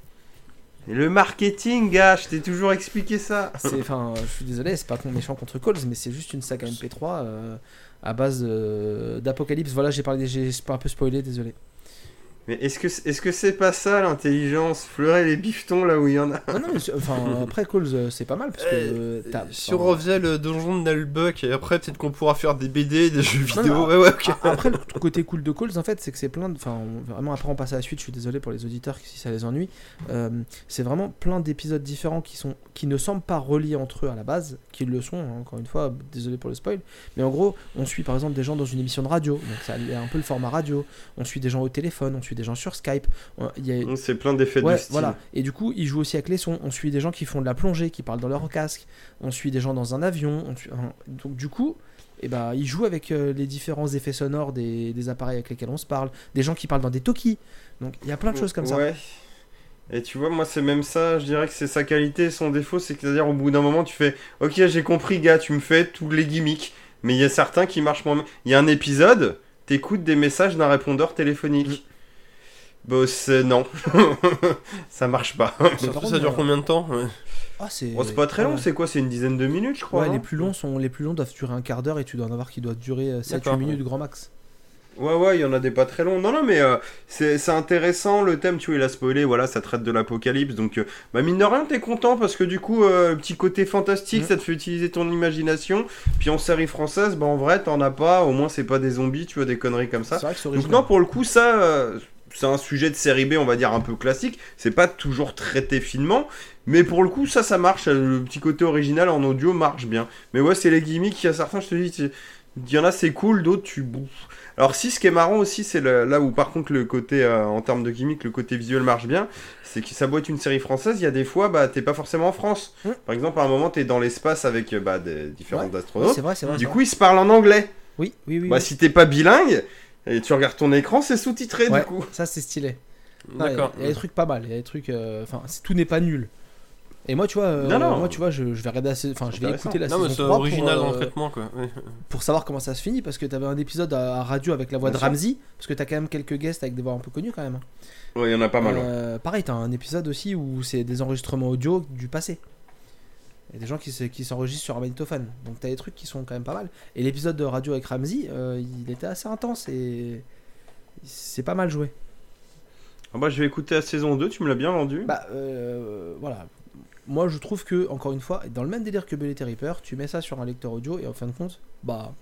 Le marketing, gars, je t'ai toujours expliqué ça. Enfin je suis désolé, c'est pas méchant contre Calls mais c'est juste une saga MP3 euh, à base euh, d'apocalypse. Voilà, j'ai parlé j'ai un peu spoilé, désolé. Mais est-ce que c'est est -ce c'est pas ça l'intelligence? Fleurer les bifetons là où il y en a Non, non, mais enfin, après, Calls, euh, c'est pas mal parce que. euh, t'as- Si on enfin, refaisait le donjon de Nalbuck, et après peut-être qu'on pourra faire des BD, des jeux Non, vidéo. non, ouais, ouais, ok. a- Après, le côté cool de Calls, en fait, c'est que c'est plein de. Enfin, on- vraiment, après, on passe à la suite. Je suis désolé pour les auditeurs si ça les ennuie. Euh, c'est vraiment plein d'épisodes différents qui, sont, qui ne semblent pas reliés entre eux à la base, qui le sont, hein, encore une fois, désolé pour le spoil. Mais en gros, on suit par exemple des gens dans une émission de radio, donc ça a un peu le format radio. On suit des gens au téléphone, on suit des gens sur Skype. On- Il y a, C'est plein d'effets Ouais, de style. voilà. Et du coup, ils jouent aussi avec les sons. On suit des gens qui font de la plongée, qui parlent dans leur casque. On suit des gens dans un avion. on. Donc du coup, eh ben, ils jouent avec euh, les différents effets sonores des, des appareils avec lesquels on se parle. Des gens qui parlent dans des talkies. Donc il y a plein de choses comme ça. Ouais. Et tu vois, moi, c'est même ça, je dirais que c'est sa qualité, son défaut, c'est que, c'est-à-dire, au bout d'un moment, tu fais Ok, j'ai compris, gars, tu me fais tous les gimmicks. Mais il y a certains qui marchent moins. Il y a un épisode, t'écoutes des messages d'un répondeur téléphonique. Bah, c'est non. ça marche pas. Surtout, ça dure combien de temps Ouais. Ah, c'est Bon, c'est pas très long, ouais. c'est quoi C'est une dizaine de minutes, je crois. Ouais, les plus longs sont les plus longs doivent durer un quart d'heure et tu dois en avoir qui doivent durer 7-8 D'accord, minutes ouais. grand max. Ouais, ouais, il y en a des pas très longs. Non, non, mais euh, c'est c'est intéressant. Le thème, tu vois, il a spoilé. Voilà, ça traite de l'apocalypse. Donc, euh, bah, mine de rien, t'es content parce que du coup, euh, petit côté fantastique, Mm. ça te fait utiliser ton imagination. Puis en série française, bah, en vrai, t'en as pas. Au moins, c'est pas des zombies, tu vois, des conneries comme ça. C'est vrai que Donc, non, pour le coup, ça, euh, c'est un sujet de série B, on va dire, un peu classique. C'est pas toujours traité finement. Mais pour le coup, ça, ça marche. Le petit côté original en audio marche bien. Mais ouais, c'est les gimmicks. Il y a certains, je te dis, il y en a, c'est cool. D'autres, tu bouffes. Alors si ce qui est marrant aussi, c'est là où par contre le côté, euh, en termes de gimmick, le côté visuel marche bien, c'est que ça être une série française, il y a des fois, bah t'es pas forcément en France. Mm. Par exemple, à un moment, t'es dans l'espace avec euh, bah, des différents Ouais. Astronautes. c'est vrai, c'est vrai. du coup, ils se parlent en anglais. oui, oui, oui. Bah oui. si t'es pas bilingue, et tu regardes ton écran, c'est sous-titré Ouais, du coup. ça c'est stylé. Non, Il y, D'accord. a- il y a des trucs pas mal, il y a des trucs. euh, Enfin, tout n'est pas nul. Et moi, tu vois, euh, Non, non. moi, tu vois, je, je vais regarder, enfin, je vais écouter la Non, mais saison c'est 3 original pour, dans euh, le traitement, quoi. pour savoir comment ça se finit, parce que t'avais un épisode à, à radio avec la voix Bien de. Ramsey, parce que t'as quand même quelques guests avec des voix un peu connues quand même. Ouais, il y en a pas mal. ouais. Pareil, t'as un épisode aussi où c'est des enregistrements audio du passé. Il y a des gens qui se- qui s'enregistrent sur un magnétophone. Donc t'as des trucs qui sont quand même pas mal. Et l'épisode de radio avec Ramsey, euh, il était assez intense et c'est pas mal joué. Ah bah je vais écouter la saison 2, tu me l'as bien vendu. Bah euh, voilà. Moi je trouve que, encore une fois, dans le même délire que Bellet et Reaper, tu mets ça sur un lecteur audio et en fin de compte, bah.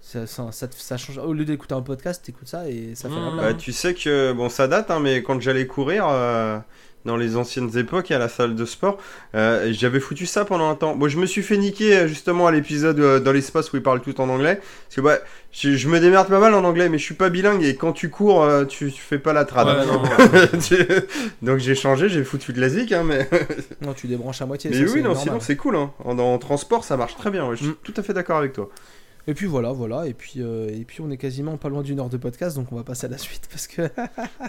Ça, ça, ça, te- ça change. Au lieu d'écouter un podcast, t'écoutes ça et ça fait Mmh. la Bah, tu sais que, bon, ça date, hein, mais quand j'allais courir euh, dans les anciennes époques à la salle de sport, euh, j'avais foutu ça pendant un temps. Bon, je me suis fait niquer euh, justement à l'épisode euh, dans l'espace où ils parlent tout en anglais. Parce que, bah, je, je me démerde pas mal en anglais, mais je suis pas bilingue et quand tu cours, euh, tu, tu fais pas la trad. Ouais, non, Tu- Donc j'ai changé, j'ai foutu de la zik, hein, mais. Non, tu débranches à moitié. mais ça, oui, non, normal. sinon c'est cool. Hein. En, en transport, ça marche très bien. ouais, je suis Mm. tout à fait d'accord avec toi. Et puis voilà, voilà. Et puis, euh, et puis on est quasiment pas loin d'une heure de podcast, donc on va passer à la suite parce que.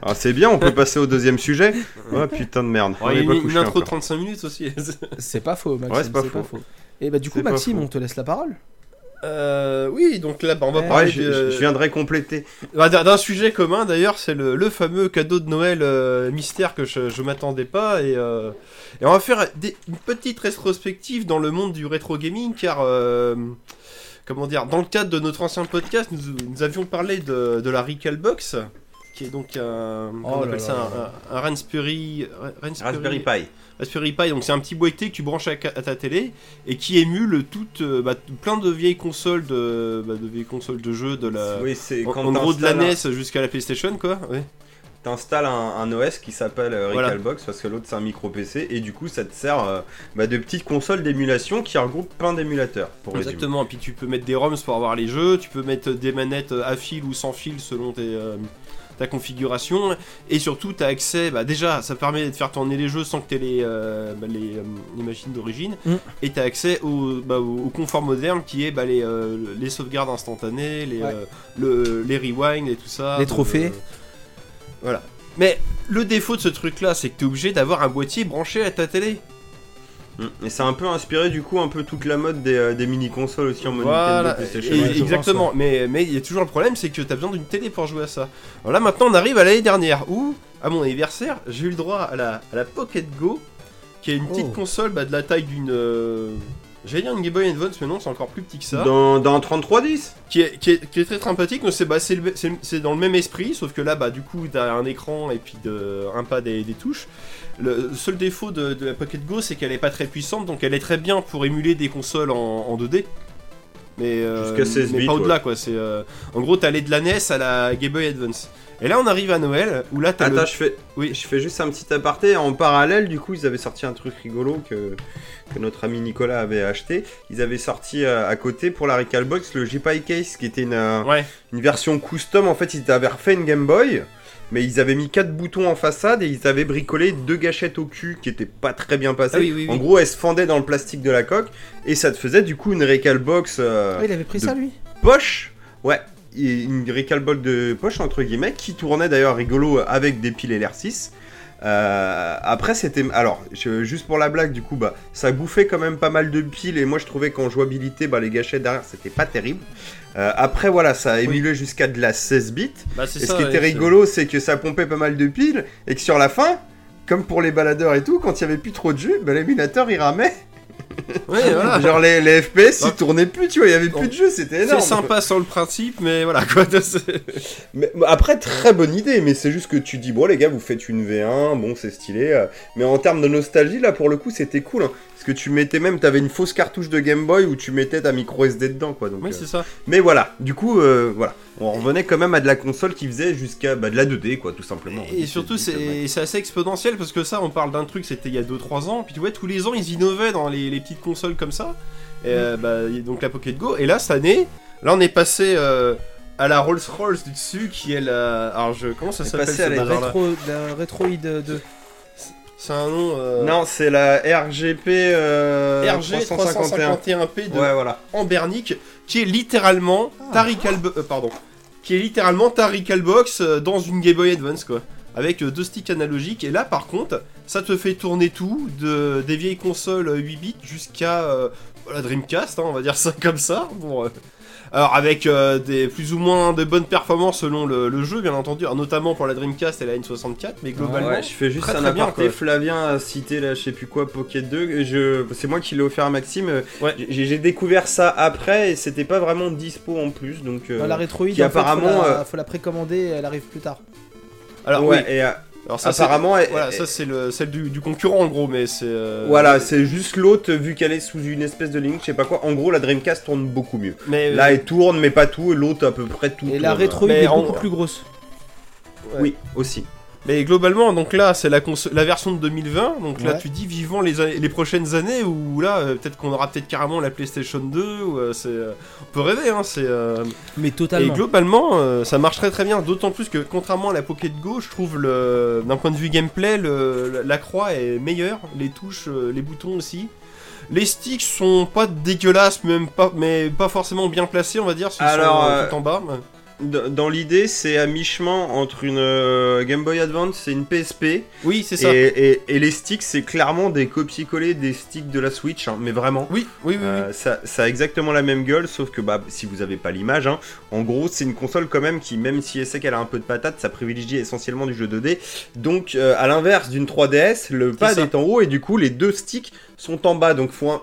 Alors c'est bien, on peut passer au deuxième sujet. Oh putain de merde. Ouais, On est pas une, couché une intro de encore. 35 minutes aussi. C'est pas faux, Maxime. Ouais, c'est pas faux. Et bah, du coup, Maxime, on te laisse la parole. Euh, oui, donc là, bah, on va parler Ouais, je, de- je- je viendrai compléter. bah, d'un d'un sujet commun d'ailleurs, c'est le, le fameux cadeau de Noël euh, mystère que je, je m'attendais pas. Et, euh, et on va faire des- une petite rétrospective dans le monde du rétro gaming car. Comment dire Dans le cadre de notre ancien podcast, nous, nous avions parlé de, de la Recalbox, qui est donc un, comment on appelle là ça, là un, un Raspberry, Raspberry, Raspberry Pi. Raspberry Pi, donc c'est un petit boîtier que tu branches à, à ta télé et qui émule toute, euh, bah, plein de vieilles consoles de, bah, de vieilles consoles de jeux de la, Oui, en, quand en gros de la NES jusqu'à la PlayStation quoi. Ouais. T'installes un, un OS qui s'appelle euh, Voilà. Recalbox parce que l'autre c'est un micro PC et du coup ça te sert euh, bah, de petites consoles d'émulation qui regroupent plein d'émulateurs. Pour résumer. Exactement. Et puis tu peux mettre des ROMs pour avoir les jeux, tu peux mettre des manettes à fil ou sans fil selon tes, euh, ta configuration. Et surtout, tu as accès. Bah, déjà, ça permet de faire tourner les jeux sans que tu aies les, euh, bah, les, euh, les machines d'origine. Mm. Et tu as accès au, bah, au, au confort moderne qui est bah, les, euh, les sauvegardes instantanées, les, Ouais. euh, le, les rewinds et tout ça. Les Donc, trophées. euh, voilà. Mais le défaut de ce truc-là, c'est que tu es obligé d'avoir un boîtier branché à ta télé. Mm. Et c'est un peu inspiré du coup un peu toute la mode des, euh, des mini consoles aussi en mode Voilà, Nintendo PlayStation. et- ouais, je exactement. Mais mais il y a toujours le problème, c'est que tu as besoin d'une télé pour jouer à ça. Alors là, maintenant, on arrive à l'année dernière où, à mon anniversaire, j'ai eu le droit à la, à la Pocket Go, qui est une petite Oh. console bah, de la taille d'une. euh, J'allais dire une Game Boy Advance, mais non, c'est encore plus petit que ça. Dans, dans 3310 Qui, est, qui, est, qui est très sympathique, mais c'est bah, c'est dans le même esprit, sauf que là, bah, du coup, t'as un écran et puis de, un pad et des touches. Le seul défaut de, de la Pocket Go, c'est qu'elle est pas très puissante, donc elle est très bien pour émuler des consoles en, en 2D. Mais, euh, Jusqu'à 16 mais bits, pas au-delà, ouais. quoi. C'est, euh, en gros, t'allais de la NES à la Game Boy Advance. Et là, on arrive à Noël, où là, t'as Attends, le... je fais, Oui. je fais juste un petit aparté. En parallèle, du coup, ils avaient sorti un truc rigolo que, que notre ami Nicolas avait acheté. Ils avaient sorti euh, à côté pour la Recalbox le J-Pie Case qui était une, euh, Ouais, une version custom. En fait, ils avaient refait une Game Boy. Mais ils avaient mis quatre boutons en façade et ils avaient bricolé deux gâchettes au cul qui étaient pas très bien passées. Ah oui, oui, oui. En gros, elles se fendaient dans le plastique de la coque et ça te faisait du coup une Recalbox euh, Ah, il avait pris de- ça lui? poche. Ouais, une Recalbox de poche entre guillemets qui tournait d'ailleurs rigolo avec des piles LR6. Euh, après c'était alors je- juste pour la blague du coup bah ça bouffait quand même pas mal de piles et moi je trouvais qu'en jouabilité bah les gâchettes derrière c'était pas terrible. Euh, après voilà ça a émulé jusqu'à de la 16 bits bah, et ça. ce qui ouais, était rigolo c'est que ça pompait pas mal de piles et que sur la fin comme pour les baladeurs et tout quand il y avait plus trop de jus bah, l'émulateur il ramait Ouais, voilà. genre les, les FPS ils tournaient plus tu vois il y avait plus de jeu c'était C'est énorme sympa sur le principe, mais voilà, quoi. c'est- Mais, mais après, très bonne idée, mais c'est juste que tu dis, bon les gars, vous faites une V1, bon c'est stylé, euh, mais en termes de nostalgie, là pour le coup, c'était cool, hein, parce que tu mettais même, t'avais une fausse cartouche de Game Boy où tu mettais ta micro SD dedans, quoi. Donc, Oui, euh, c'est ça. Mais voilà, du coup, euh, voilà, on revenait quand même à de la console qui faisait jusqu'à bah, de la 2D, quoi, tout simplement. Et surtout, c'est c'est assez exponentiel parce que ça, on parle d'un truc, c'était il y a 2-3 ans. Puis tu vois, tous les ans, ils innovaient dans les, les petites consoles comme ça. Et, euh, bah, y a donc la Pocket Go. Et là, cette année, là, on est passé euh, à la Rolls Royce du dessus, qui est la. Alors, je... comment ça On est s'appelle passé à ce la bazar-là? Rétro, la Retroid 2. C'est un nom. euh, Non, c'est la RGP euh, RG 351. 351P de Ouais, voilà. Ambernic, qui est littéralement Tarical euh, pardon, qui est littéralement Tarical Box euh, dans une Game Boy Advance quoi, avec deux sticks analogiques. Et là par contre, ça te fait tourner tout, de des vieilles consoles euh, 8 bits jusqu'à euh, la Dreamcast, hein, on va dire ça comme ça. Bon, euh, alors avec euh, des plus ou moins de bonnes performances selon le, le jeu bien entendu, alors, notamment pour la Dreamcast et la N64, mais globalement. Ouais, je fais juste très, un très bien, aparté. quoi. Flavien a cité là, je sais plus quoi, Pocket 2. Je... C'est moi qui l'ai offert à Maxime. euh, Ouais. J'ai j'ai découvert ça après et c'était pas vraiment dispo en plus. Donc, euh, la Retroid, qui en apparemment, fait, faut, la, faut la précommander, elle arrive plus tard. Alors ouais, oui, et euh, alors ça c'est apparemment, elle- voilà, elle- ça c'est le celle du, du concurrent en gros, mais c'est euh, voilà, c'est juste l'autre, vu qu'elle est sous une espèce de ligne, je sais pas quoi. En gros, la Dreamcast tourne beaucoup mieux. mais Là, elle tourne, mais pas tout, et l'autre à peu près tout. Et la tourne. Mais est en- beaucoup plus grosse. Oui, aussi. Mais globalement, donc là, c'est la, version de 2020. Donc là, tu dis vivant les, années- les prochaines années où là, euh, peut-être qu'on aura peut-être carrément la PlayStation 2. Ou, euh, c'est, euh, on peut rêver, hein. C'est, euh, Mais et totalement. globalement, euh, ça marche très très bien. D'autant plus que contrairement à la Pocket Go, je trouve le, d'un point de vue gameplay, le- la croix est meilleure. Les touches, euh, les boutons aussi. Les sticks sont pas dégueulasses, même pas, mais pas forcément bien placés, on va dire. s'ils Alors, sont, tout en bas. Dans l'idée, c'est à mi-chemin entre une euh, Game Boy Advance et une PSP. Oui, c'est ça. Et, et- et les sticks, c'est clairement des copier-coller des sticks de la Switch, hein, mais vraiment. Oui, oui, oui. oui. Euh, ça, ça a exactement la même gueule, sauf que bah, si vous avez pas l'image, hein, en gros c'est une console quand même qui, même si elle sait qu'elle a un peu de patate, ça privilégie essentiellement du jeu 2D. Donc euh, à l'inverse d'une 3DS, le pad ça. est en haut et du coup les deux sticks sont en bas. Donc faut un-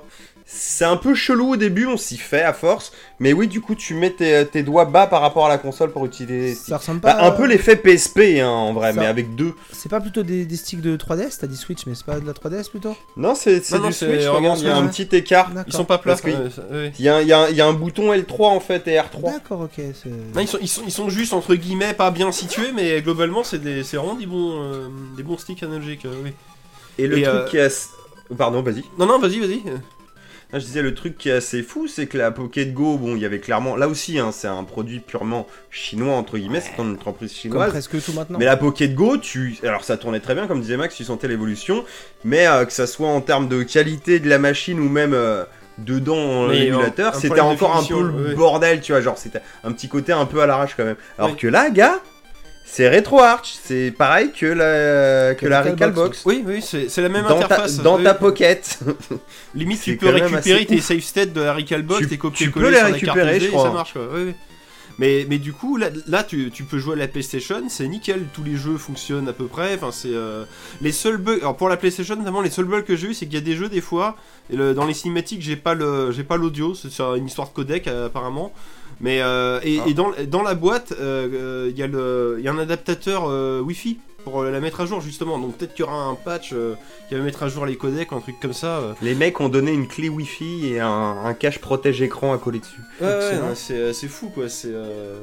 c'est un peu chelou au début, on s'y fait à force, mais oui du coup tu mets tes, tes doigts bas par rapport à la console pour utiliser. Ça ressemble pas Bah, un peu l'effet PSP hein, en vrai, Ça- mais avec deux. C'est pas plutôt des, des sticks de 3DS T'as dit Switch, mais c'est pas de la 3DS plutôt? Non, c'est Non, du c'est Switch, vraiment regarde, il y a un Switch. petit écart. Ils sont pas plats. parce euh. Il y a, y a un- il y a un bouton L3 en fait et R3. D'accord, ok. Non, ils, sont, ils, sont, ils sont juste entre guillemets pas bien situés, mais globalement c'est des- c'est vraiment des bons, euh, des bons sticks analogiques. euh, oui. Et le Et, truc euh, qui est assez... Pardon, vas-y. Non, non, vas-y, vas-y. Je disais, le truc qui est assez fou, c'est que la Pocket Go, bon, il y avait clairement... Là aussi, hein, c'est un produit purement chinois, entre guillemets, c'est une entreprise Comme chinoise. presque tout maintenant. Mais la Pocket Go, tu... Alors ça tournait très bien, comme disait Max, tu sentais l'évolution, mais euh, que ça soit en termes de qualité de la machine ou même... euh, dedans l'émulateur, un c'était encore un peu le ouais. bordel, tu vois, genre c'était un petit côté un peu à l'arrache quand même. Alors que là, gars, c'est RetroArch, c'est pareil que la, que Que la Recalbox. Oui, oui, c'est la même Dans ta, interface. dans oui. ta pocket. Limite, tu peux récupérer assez tes save states de la Recalbox, Tu- tes tu copier peux les récupérer, je et crois. ça marche quoi. Oui, oui. Mais, mais du coup, là, là tu, tu peux jouer à la PlayStation, c'est nickel, tous les jeux fonctionnent à peu près. Enfin, c'est euh, les seuls bugs. Alors pour la PlayStation, notamment, les seuls bugs que j'ai eu, c'est qu'il y a des jeux des fois, et le- dans les cinématiques, j'ai pas le, j'ai pas l'audio. C'est sur une histoire de codec euh, apparemment. Mais euh, et, Ah. et dans, dans la boîte, euh, euh, il y a y un adaptateur euh, Wi-Fi pour la mettre à jour justement. Donc peut-être qu'il y aura un patch qui va mettre à jour les codecs, un truc comme ça. Les mecs ont donné une clé Wi-Fi et un, un cache protège écran à coller dessus. Ouais, c'est fou quoi. C'est euh,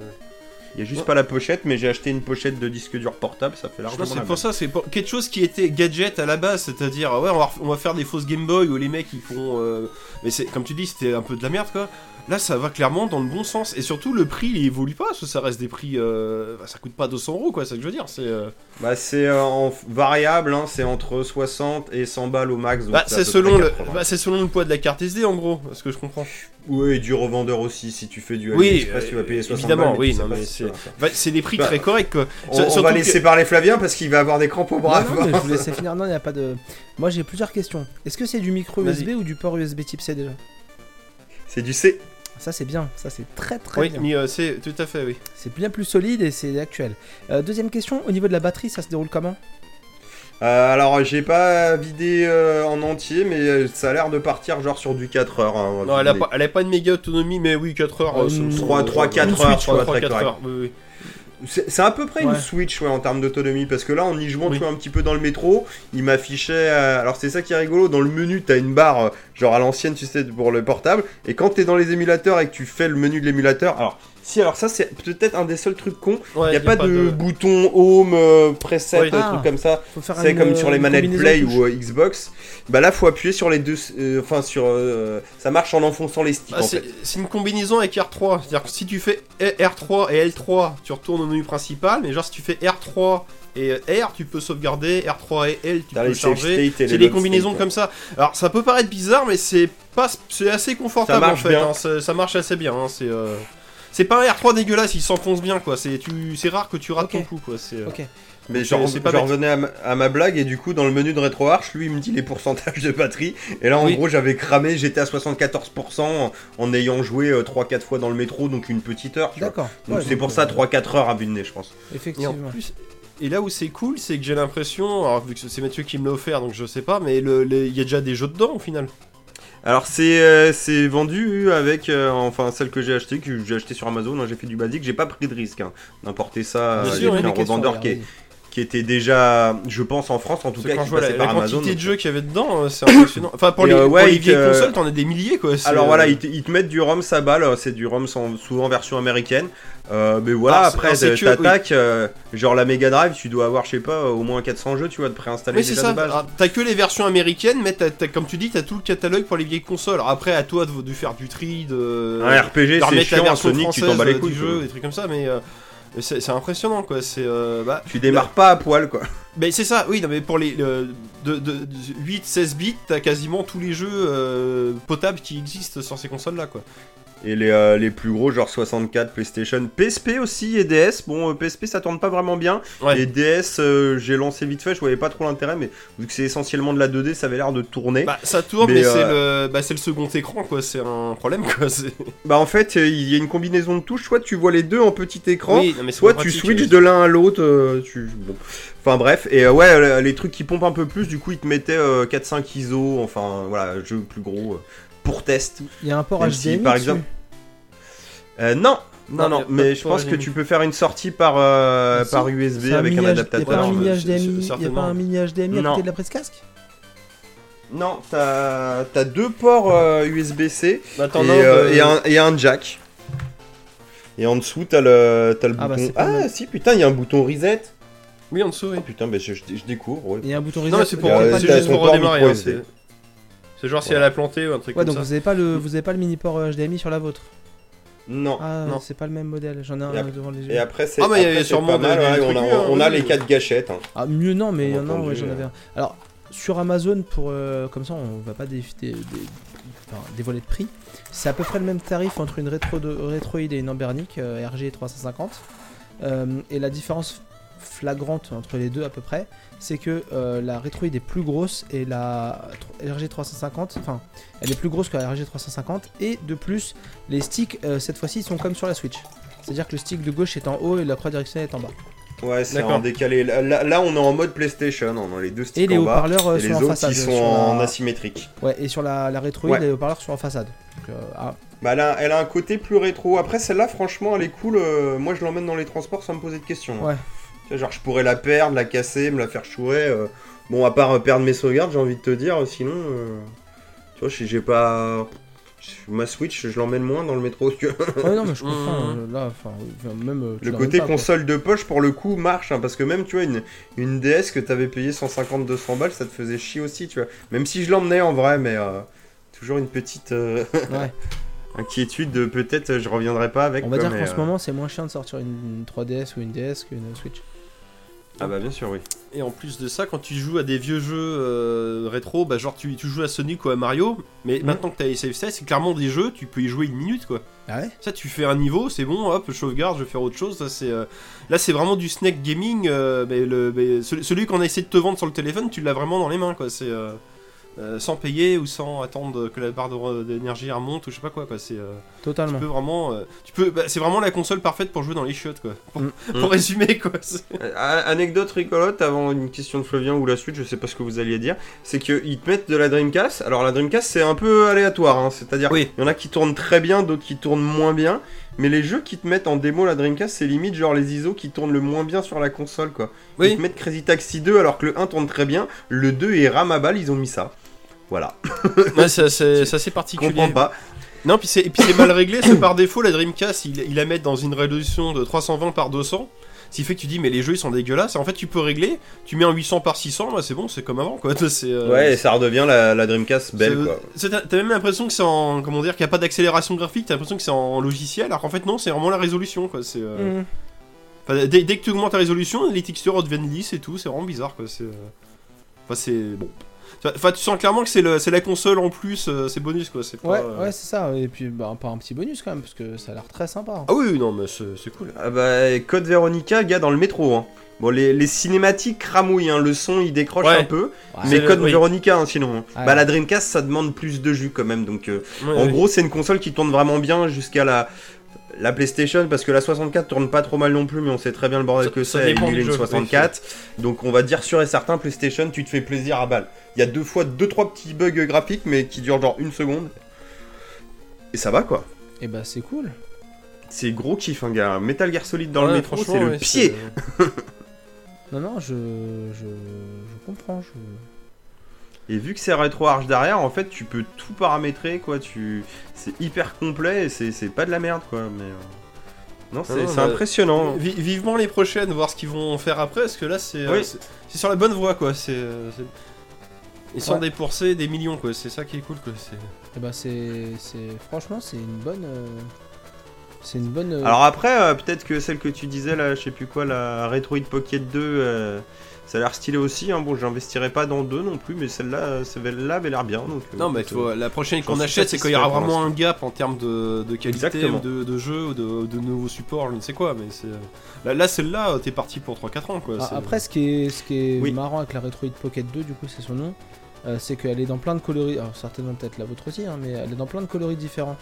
Il y a juste Ouais. pas la pochette, mais j'ai acheté une pochette de disque dur portable, ça fait largement. c'est la pour ça, c'est pour- quelque chose qui était gadget à la base, c'est-à-dire ouais, on va, on va faire des fausses Game Boy où les mecs ils font, euh, mais c'est comme tu dis, c'était un peu de la merde quoi. Là, ça va clairement dans le bon sens et surtout le prix il évolue pas, parce que ça reste des prix, euh, bah, ça coûte pas 200 euros quoi, c'est ce que je veux dire. C'est euh, Bah, c'est euh, en variable, hein, c'est entre 60 et 100 balles au max. donc bah, c'est selon le, 80. bah, c'est selon le poids de la carte SD en gros, ce que je comprends? Oui, et du revendeur aussi, si tu fais du Oui, AliExpress, euh, tu vas payer 60 évidemment, balles. mais oui, c'est-. Bah, c'est des prix Bah, très corrects quoi. On, va que- laisser parler Flavien parce qu'il va avoir des crampes au bras. Non, non, mais je vous finir. Non, il n'y a pas de. Moi, j'ai plusieurs questions. Est-ce que c'est du micro USB ou du port USB type C déjà? C'est du C. Ça, c'est bien. Ça, c'est très très Oui, bien. mais euh, c'est tout à fait oui. C'est bien plus solide et c'est actuel. Euh, deuxième question, au niveau de la batterie, ça se déroule comment? Euh, alors, j'ai pas vidé euh, en entier, mais euh, ça a l'air de partir genre sur du 4 heures. hein, Non, elle a pas, elle a pas une méga autonomie, mais oui 4 heures. Euh, euh, ça me semble- trois- trois, euh, quatre une heures, Switch, tu vois, trois, très quatre correct. heures, oui, oui. C'est à peu près Ouais. une Switch ouais, en termes d'autonomie parce que là en y jouant Oui. tu vois un petit peu dans le métro il m'affichait euh, alors c'est ça qui est rigolo dans le menu t'as une barre euh, genre à l'ancienne tu sais pour le portable et quand t'es dans les émulateurs et que tu fais le menu de l'émulateur alors si alors ça c'est peut-être un des seuls trucs cons Ouais, il y a, pas, de, bouton home euh, preset euh, Ah. truc comme ça c'est comme sur les manettes combinaison Play ou euh, Xbox bah là faut appuyer sur les deux euh, enfin sur euh, ça marche en enfonçant les sticks Ah, en c'est une combinaison avec R3. C'est-à-dire que si tu fais R3 et L3, tu retournes au menu principal. Mais genre, si tu fais R3 et R, tu peux sauvegarder. R3 et L, tu peux charger. C'est des combinaisons state. comme ça. Alors, ça peut paraître bizarre, mais c'est pas, c'est assez confortable Ça marche en fait. bien. hein. Ça, ça marche assez bien. hein. C'est, euh, c'est pas un R3 dégueulasse. Il s'enfonce bien, quoi. C'est, tu, c'est rare que tu rates ton coup, quoi. C'est. euh, Ok. Mais je, revenais à ma, à ma blague et du coup dans le menu de RetroArch, lui il me dit les pourcentages de batterie et là en Oui. gros j'avais cramé, j'étais à 74% en, en ayant joué 3-4 fois dans le métro donc une petite heure. tu vois. D'accord. Donc Ouais, c'est pour euh, ça 3-4 heures à vue de nez je pense. Et en Effectivement. plus, et là où c'est cool, c'est que j'ai l'impression, alors vu que c'est Mathieu qui me l'a offert, donc je sais pas, mais il y a déjà des jeux dedans au final. Alors c'est euh, c'est vendu avec euh, enfin celle que j'ai acheté que j'ai acheté sur Amazon, hein, j'ai fait du basique, j'ai pas pris de risque hein, d'importer ça Bien euh, sûr, un questions, revendeur qui, est- qui était déjà je pense en France en tout Parce que cas quand qui je vois la, passait la par Amazon. quantité de jeux qu'il y avait dedans, euh, c'est impressionnant. Enfin, pour Et, les, euh, pour ouais, les il vieilles consoles, t'en as des milliers quoi. c'est, Alors euh, voilà, ils te, ils te mettent du ROM ça balle, c'est du ROM sans- souvent version américaine. Euh, mais voilà, c'est- après c'est t'attaques, que- t'attaques, euh, genre la Mega Drive, tu dois avoir, je sais pas, au moins 400 jeux, tu vois, de préinstaller Oui, c'est déjà ça. de base. Alors, T'as que les versions américaines, mais comme tu dis, t'as tout le catalogue pour les vieilles consoles. Alors, après, à toi de, de faire du tri, de, Un RPG, c'est la chiant, un version Sonic, tu t'en bats les euh, couilles. du jeu, des trucs comme ça, mais euh, c'est impressionnant quoi. C'est euh, bah, Tu démarres pas à poil, quoi. Mais c'est ça, oui, non, mais pour les le- de, de, 8-16 bits, t'as quasiment tous les jeux euh, potables qui existent sur ces consoles là quoi. Et les, euh, les plus gros, genre 64, PlayStation, PSP aussi et DS. Bon, euh, PSP ça tourne pas vraiment bien. Ouais. Et DS, euh, j'ai lancé vite fait, je voyais pas trop l'intérêt, mais vu que c'est essentiellement de la 2D, ça avait l'air de tourner. Bah, ça tourne, Mais, mais, c'est euh, le, bah, c'est le second écran quoi, c'est un problème quoi. Bah, en fait, euh, il y a une combinaison de touches, soit tu vois les deux en petit écran, Oui, non, mais c'est Soit tu switches euh. de l'un à l'autre, euh, tu... bon. Enfin bref, et euh, ouais, euh, les trucs qui pompent un peu plus, du coup ils te mettaient euh, 4-5 ISO, enfin voilà, jeu plus gros, euh, pour test. Il y a un port HDMI. si, par exemple- Euh, non, non, Non, mais je pense que tu peux faire une sortie par, euh, Ah, par USB un avec un adaptateur. Il n'y a pas un Ouais, mini c'est- HDMI, c'est- il y a pas un mini HDMI à Non. côté de la prise casque Non, t'as as deux ports euh, USB-C Bah, t'en et, as un euh, de- et un, et un jack. Et en dessous, t'as le, t'as le Ah, bah, bouton. Ah, si, putain, il y a un bouton reset. Oui, en dessous, oui. Oh putain, bah, je, je- je découvre. ouais. Il y a un bouton reset. Non, c'est juste pour redémarrer. C'est- genre si elle a planté ou un truc Ouais, comme donc ça. vous avez pas le, vous avez pas le mini port euh, HDMI sur la vôtre. Non. Ah, Non. c'est pas le même modèle. J'en ai un après- devant les yeux. Et après, c'est Ah, il y a après, c'est sûrement pas mal, des- des ouais, trucs on a, mieux, on a oui. les quatre gâchettes. hein. Ah, mieux non, mais il y Bien en a, ouais, j'en euh. avais un. Alors, sur Amazon, pour euh, comme ça, on va pas dé- dé- dé- enfin, dévoiler de prix. C'est à peu près le même tarif entre une rétro de, Retroid et une Ambernic euh, RG 350. Euh, et la différence flagrante entre les deux à peu près, c'est que euh, la Retroid est plus grosse et la RG 350, enfin, elle est plus grosse que la RG 350 et de plus, les sticks euh, cette fois-ci sont comme sur la Switch. C'est-à-dire que le stick de gauche est en haut et la croix directionnelle est en bas. Ouais, c'est en décalé. Là, là- là, on est en mode PlayStation, on a les deux sticks Et les en bas. haut-parleurs euh, Et les sont en qui sont sur en la- asymétrique. Ouais, et sur la, la rétroïde, Ouais. les haut-parleurs sont en façade. Donc, euh, ah, Bah, elle a, elle a un côté plus rétro. Après, celle-là, franchement, elle est cool. euh, moi, je l'emmène dans les transports sans me poser de questions. hein. Ouais. Genre, je pourrais la perdre, la casser, me la faire chourer. euh, Bon, à part euh, perdre mes sauvegardes, j'ai envie de te dire. Sinon, euh, tu vois, j'ai j'ai pas. Ma Switch, je l'emmène moins dans le métro que. Ouais, non, mais je comprends. Euh, là, enfin, même. euh, Le côté pas, quoi. console de poche, pour le coup, marche. hein, parce que même, tu vois, une, une DS que t'avais payé 150-200 balles, ça te faisait chier aussi, tu vois. Même si je l'emmenais en vrai, mais. euh, toujours une petite euh, Ouais. inquiétude de peut-être euh, je reviendrai pas avec. On va quoi, dire qu'en ce euh, moment, c'est moins chiant de sortir une 3DS ou une DS qu'une Switch. Ah bah bien sûr, oui. Et en plus de ça, quand tu joues à des vieux jeux euh, rétro, bah genre tu, tu joues à Sonic ou à Mario, mais Mhm. maintenant que t'as les save states, c'est clairement des jeux, tu peux y jouer une minute quoi. Ah ouais Ça, tu fais un niveau, c'est bon, hop, je sauvegarde, je vais faire autre chose. Ça, c'est, euh, Là, c'est vraiment du snack gaming. euh, mais le, mais celui, celui qu'on a essayé de te vendre sur le téléphone, tu l'as vraiment dans les mains, quoi. C'est euh, sans payer ou sans attendre que la barre d'énergie remonte ou je sais pas quoi, quoi. C'est, euh, tu Totalement. peux vraiment, euh, tu peux, bah, c'est vraiment la console parfaite pour jouer dans les chiottes, quoi. Pour, Mm. pour résumer, quoi. c'est- anecdote rigolote avant une question de Flavien ou la suite, je sais pas ce que vous alliez dire, c'est qu'ils te mettent de la Dreamcast. Alors la Dreamcast c'est un peu aléatoire, hein, c'est-à-dire Oui. il y en a qui tournent très bien, d'autres qui tournent moins bien. Mais les jeux qui te mettent en démo la Dreamcast, c'est limite genre les ISO qui tournent le moins bien sur la console quoi. Ils te mettent Crazy Taxi 2 alors que le 1 tourne très bien, le 2 est rame à balle, ils ont mis ça. Voilà, Ouais, c'est assez, particulier. comprends pas. Non, puis c'est, et puis c'est mal réglé, c'est par défaut, la Dreamcast, il, il la met dans une résolution de 320 par 200. Ce qui fait que tu dis, mais les jeux ils sont dégueulasses. En fait, tu peux régler, tu mets en 800 par 600, bah, c'est bon, c'est comme avant, quoi. C'est, euh, Ouais, et ça redevient la, la Dreamcast belle c'est- quoi. c'est- T'as même l'impression que c'est en. Comment dire, qu'il n'y a pas d'accélération graphique, t'as l'impression que c'est en logiciel, alors qu'en fait, non, c'est vraiment la résolution, quoi. C'est, euh, enfin, dès, dès que tu augmentes la résolution, les textures deviennent lisses et tout, c'est vraiment bizarre, quoi. C'est. euh, Enfin, c'est. Bon. Enfin, tu sens clairement que c'est, la console en plus, euh, c'est bonus, quoi. C'est pas, Ouais, euh, ouais, c'est ça. Et puis, bah, pas un petit bonus quand même, parce que ça a l'air très sympa. Ah oui, oui, non, mais c'est, cool. Ah bah, Code Veronica, gars, dans le métro. Hein. Bon, les, les cinématiques cramouillent, hein, le son il décroche Ouais. un peu, Ouais. mais le- Code oui. Veronica hein, sinon. hein. Ouais. Bah, la Dreamcast ça demande plus de jus quand même, donc euh, Ouais, en gros c'est une console qui tourne vraiment bien jusqu'à la. La PlayStation, parce que la 64 tourne pas trop mal non plus, mais on sait très bien le bordel Ça- que ça c'est, du une jeu, 64. Donc on va dire sûr et certain, PlayStation, tu te fais plaisir à balle. Il y a deux fois, deux, trois petits bugs graphiques, mais qui durent genre une seconde. Et ça va quoi. Et bah, c'est cool. C'est gros kiff, un gars. Metal Gear Solid dans le métro, franchement, c'est le pied. Non, non, je. Je, je comprends. Je... Et vu que c'est rétro arch derrière, en fait, tu peux tout paramétrer, quoi. Tu, c'est hyper complet et c'est, c'est pas de la merde, quoi. Mais euh, non, c'est, non, c'est bah, impressionnant. Vi- vivement les prochaines, voir ce qu'ils vont faire après, parce que là c'est euh, Oui. c'est- sur la bonne voie quoi. C'est euh, c'est- ils sont Ouais. dépoursés des millions quoi. C'est ça qui est cool quoi. c'est- Et bah, c'est. c'est- Franchement, c'est une bonne. euh, C'est une bonne. euh, Alors après, euh, peut-être que celle que tu disais là, je sais plus quoi, la Retroid Pocket 2, euh, ça a l'air stylé aussi. Hein. Bon, j'investirai pas dans deux non plus, mais celle-là, celle-là avait l'air bien. Donc, euh, Non mais tu vois, la prochaine qu'on achète, c'est quand il y aura vraiment un gap en termes de, de qualité Exactement. ou de, de jeu ou de, de nouveaux supports, je ne sais quoi. Mais c'est euh, là, là celle-là, t'es parti pour 3-4 ans quoi. Ah, après, ce qui est, ce qui est Oui. marrant avec la Retroid Pocket 2, du coup, c'est son nom, euh, c'est qu'elle est dans plein de coloris. Alors, certainement peut-être la vôtre aussi, hein, mais elle est dans plein de coloris différents.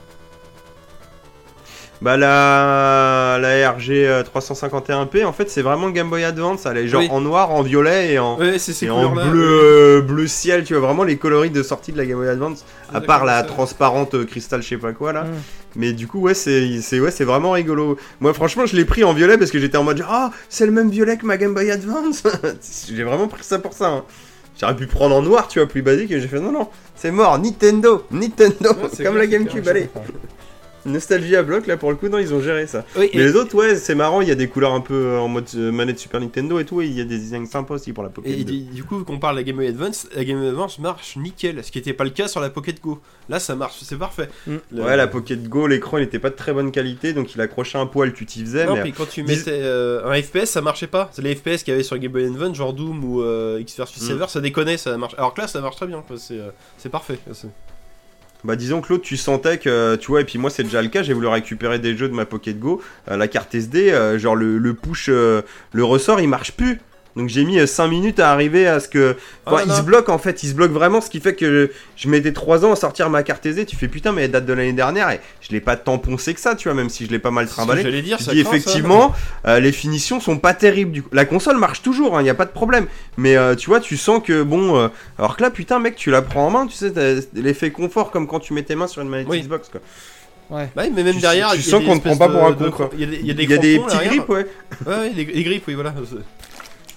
Bah la, la RG euh, 351P, en fait, c'est vraiment Game Boy Advance. Elle est genre Oui. en noir, en violet et en, Ouais, et en bleu, euh, bleu ciel. Tu vois vraiment les coloris de sortie de la Game Boy Advance. À part la ça. transparente euh, cristal, je sais pas quoi là. Mm. Mais du coup, ouais, c'est c'est- ouais, c'est vraiment rigolo. Moi, franchement, je l'ai pris en violet parce que j'étais en mode Ah, c'est le même violet que ma Game Boy Advance. j'ai vraiment pris ça pour ça. hein. J'aurais pu prendre en noir, tu vois, plus basique. Et j'ai fait Non, non, c'est mort. Nintendo, Nintendo, Ouais, c'est comme la GameCube. je Allez, Nostalgie à bloc là pour le coup. Non, ils ont géré ça. Oui, Mais et, les autres, ouais, c'est marrant. Il y a des couleurs un peu euh, en mode euh, manette Super Nintendo et tout. Et il y a des designs sympas aussi pour la Pocket et 2. du, coup, qu'on parle de la Game Boy Advance, la Game Boy Advance marche nickel, ce qui n'était pas le cas sur la Pocket Go. Là, ça marche, c'est parfait. Mm. Le- Ouais, la Pocket Go, l'écran il était pas de très bonne qualité, donc il accrochait un poil, tu t'y faisais. Non, mais puis quand tu mettais euh, un FPS, ça marchait pas. C'est les FPS qu'il y avait sur Game Boy Advance, genre Doom ou euh, X vs Mm. Saver, ça déconnait, ça marche. Alors que là, ça marche très bien. C'est euh, c'est parfait. Bah disons que l'autre tu sentais que tu vois et puis moi c'est déjà le cas j'ai voulu récupérer des jeux de ma Pocket Go euh, la carte SD euh, genre le, le push euh, le ressort il marche plus Donc j'ai mis 5 minutes à arriver à ce que. Enfin, Ah, il se bloque en fait, il se bloque vraiment, ce qui fait que je, je mettais 3 ans à sortir ma carte aisée. Tu fais putain, mais elle date de l'année dernière et je l'ai pas tant poncé que ça, tu vois, même si je l'ai pas mal trimballé. J'allais dire, Tu ça dis craint, effectivement, euh, les finitions sont pas terribles. Du coup. La console marche toujours, il n'y a pas de problème. Mais euh, tu vois, tu sens que bon. euh, alors que là, putain, mec, tu la prends en main, tu sais, l'effet confort comme quand tu mets tes mains sur une manette Oui. Xbox quoi. Ouais. Bah oui, mais même Tu- derrière, tu y a sens qu'on te prend pas pour un con, Il y a des, y a des, Il y a des crampons petits derrière. grips, ouais. Ouais, ouais, des, des grips, oui, voilà.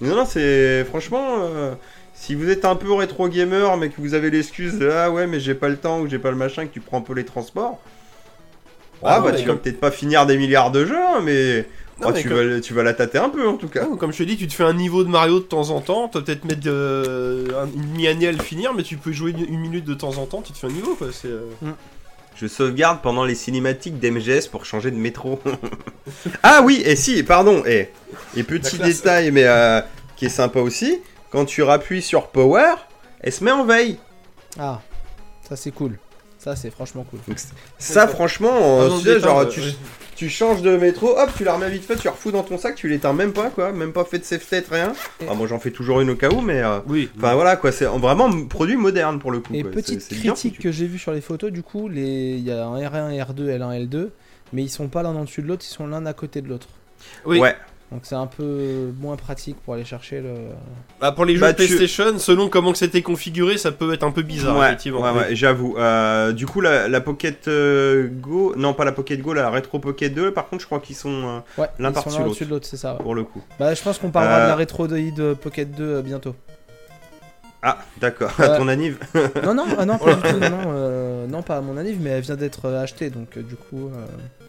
Non, non, c'est. Franchement, euh, si vous êtes un peu rétro gamer, mais que vous avez l'excuse de Ah ouais, mais j'ai pas le temps ou j'ai pas le machin, que tu prends un peu les transports. Ah Ah, non, bah mais tu vas peut-être pas finir des milliards de jeux, hein, mais. Non, oh, mais tu, comme- vas, tu vas la tâter un peu en tout cas. Comme je te dis, tu te fais un niveau de Mario de temps en temps, tu vas peut-être mettre euh, un- une demi-année à le finir, mais tu peux jouer une, une minute de temps en temps, tu te fais un niveau quoi. C'est, euh, Je sauvegarde pendant les cinématiques d'MGS pour changer de métro. ah oui, et si, pardon, et, et petit détail, mais euh, qui est sympa aussi, quand tu rappuies sur Power, elle se met en veille. Ah, ça c'est cool. Ça c'est franchement cool. Donc, ça, franchement, euh, Ah non, tu sais, genre, d'éteindre, tu. Tu changes de métro, hop, tu la remets vite fait, tu la refous dans ton sac, tu l'éteins même pas, quoi, même pas fait de save tête, rien. Et- Ah, moi j'en fais toujours une au cas où, mais. euh, Oui. Enfin voilà, quoi, c'est vraiment un produit moderne pour le coup. Et quoi. petite C'est- c'est bien critique foutu. que j'ai vue sur les photos, du coup, les... il y a un R1, R2, L1, L2, mais ils sont pas l'un en dessus de l'autre, ils sont l'un à côté de l'autre. Oui. Ouais, Donc c'est un peu moins pratique pour aller chercher le. Bah, pour les jeux Bah, de tu- PlayStation, selon comment que c'était configuré, ça peut être un peu bizarre, ouais, effectivement. ouais, ouais, j'avoue. Euh, du coup, la, la Pocket euh, Go, non pas la Pocket Go, la Retro Pocket 2, par contre, je crois qu'ils sont euh, Ouais, L'un ils par-dessus sont l'un l'autre. au-dessus de l'autre, c'est ça. ouais. pour le coup. Bah, je pense qu'on parlera Euh. de la Retro Droid Pocket 2 euh, bientôt. Ah, d'accord, à ton anniv. non, non, ah non, pas du tout, non, non, euh, non, pas à mon anniv, mais elle vient d'être euh, achetée, donc euh, du coup.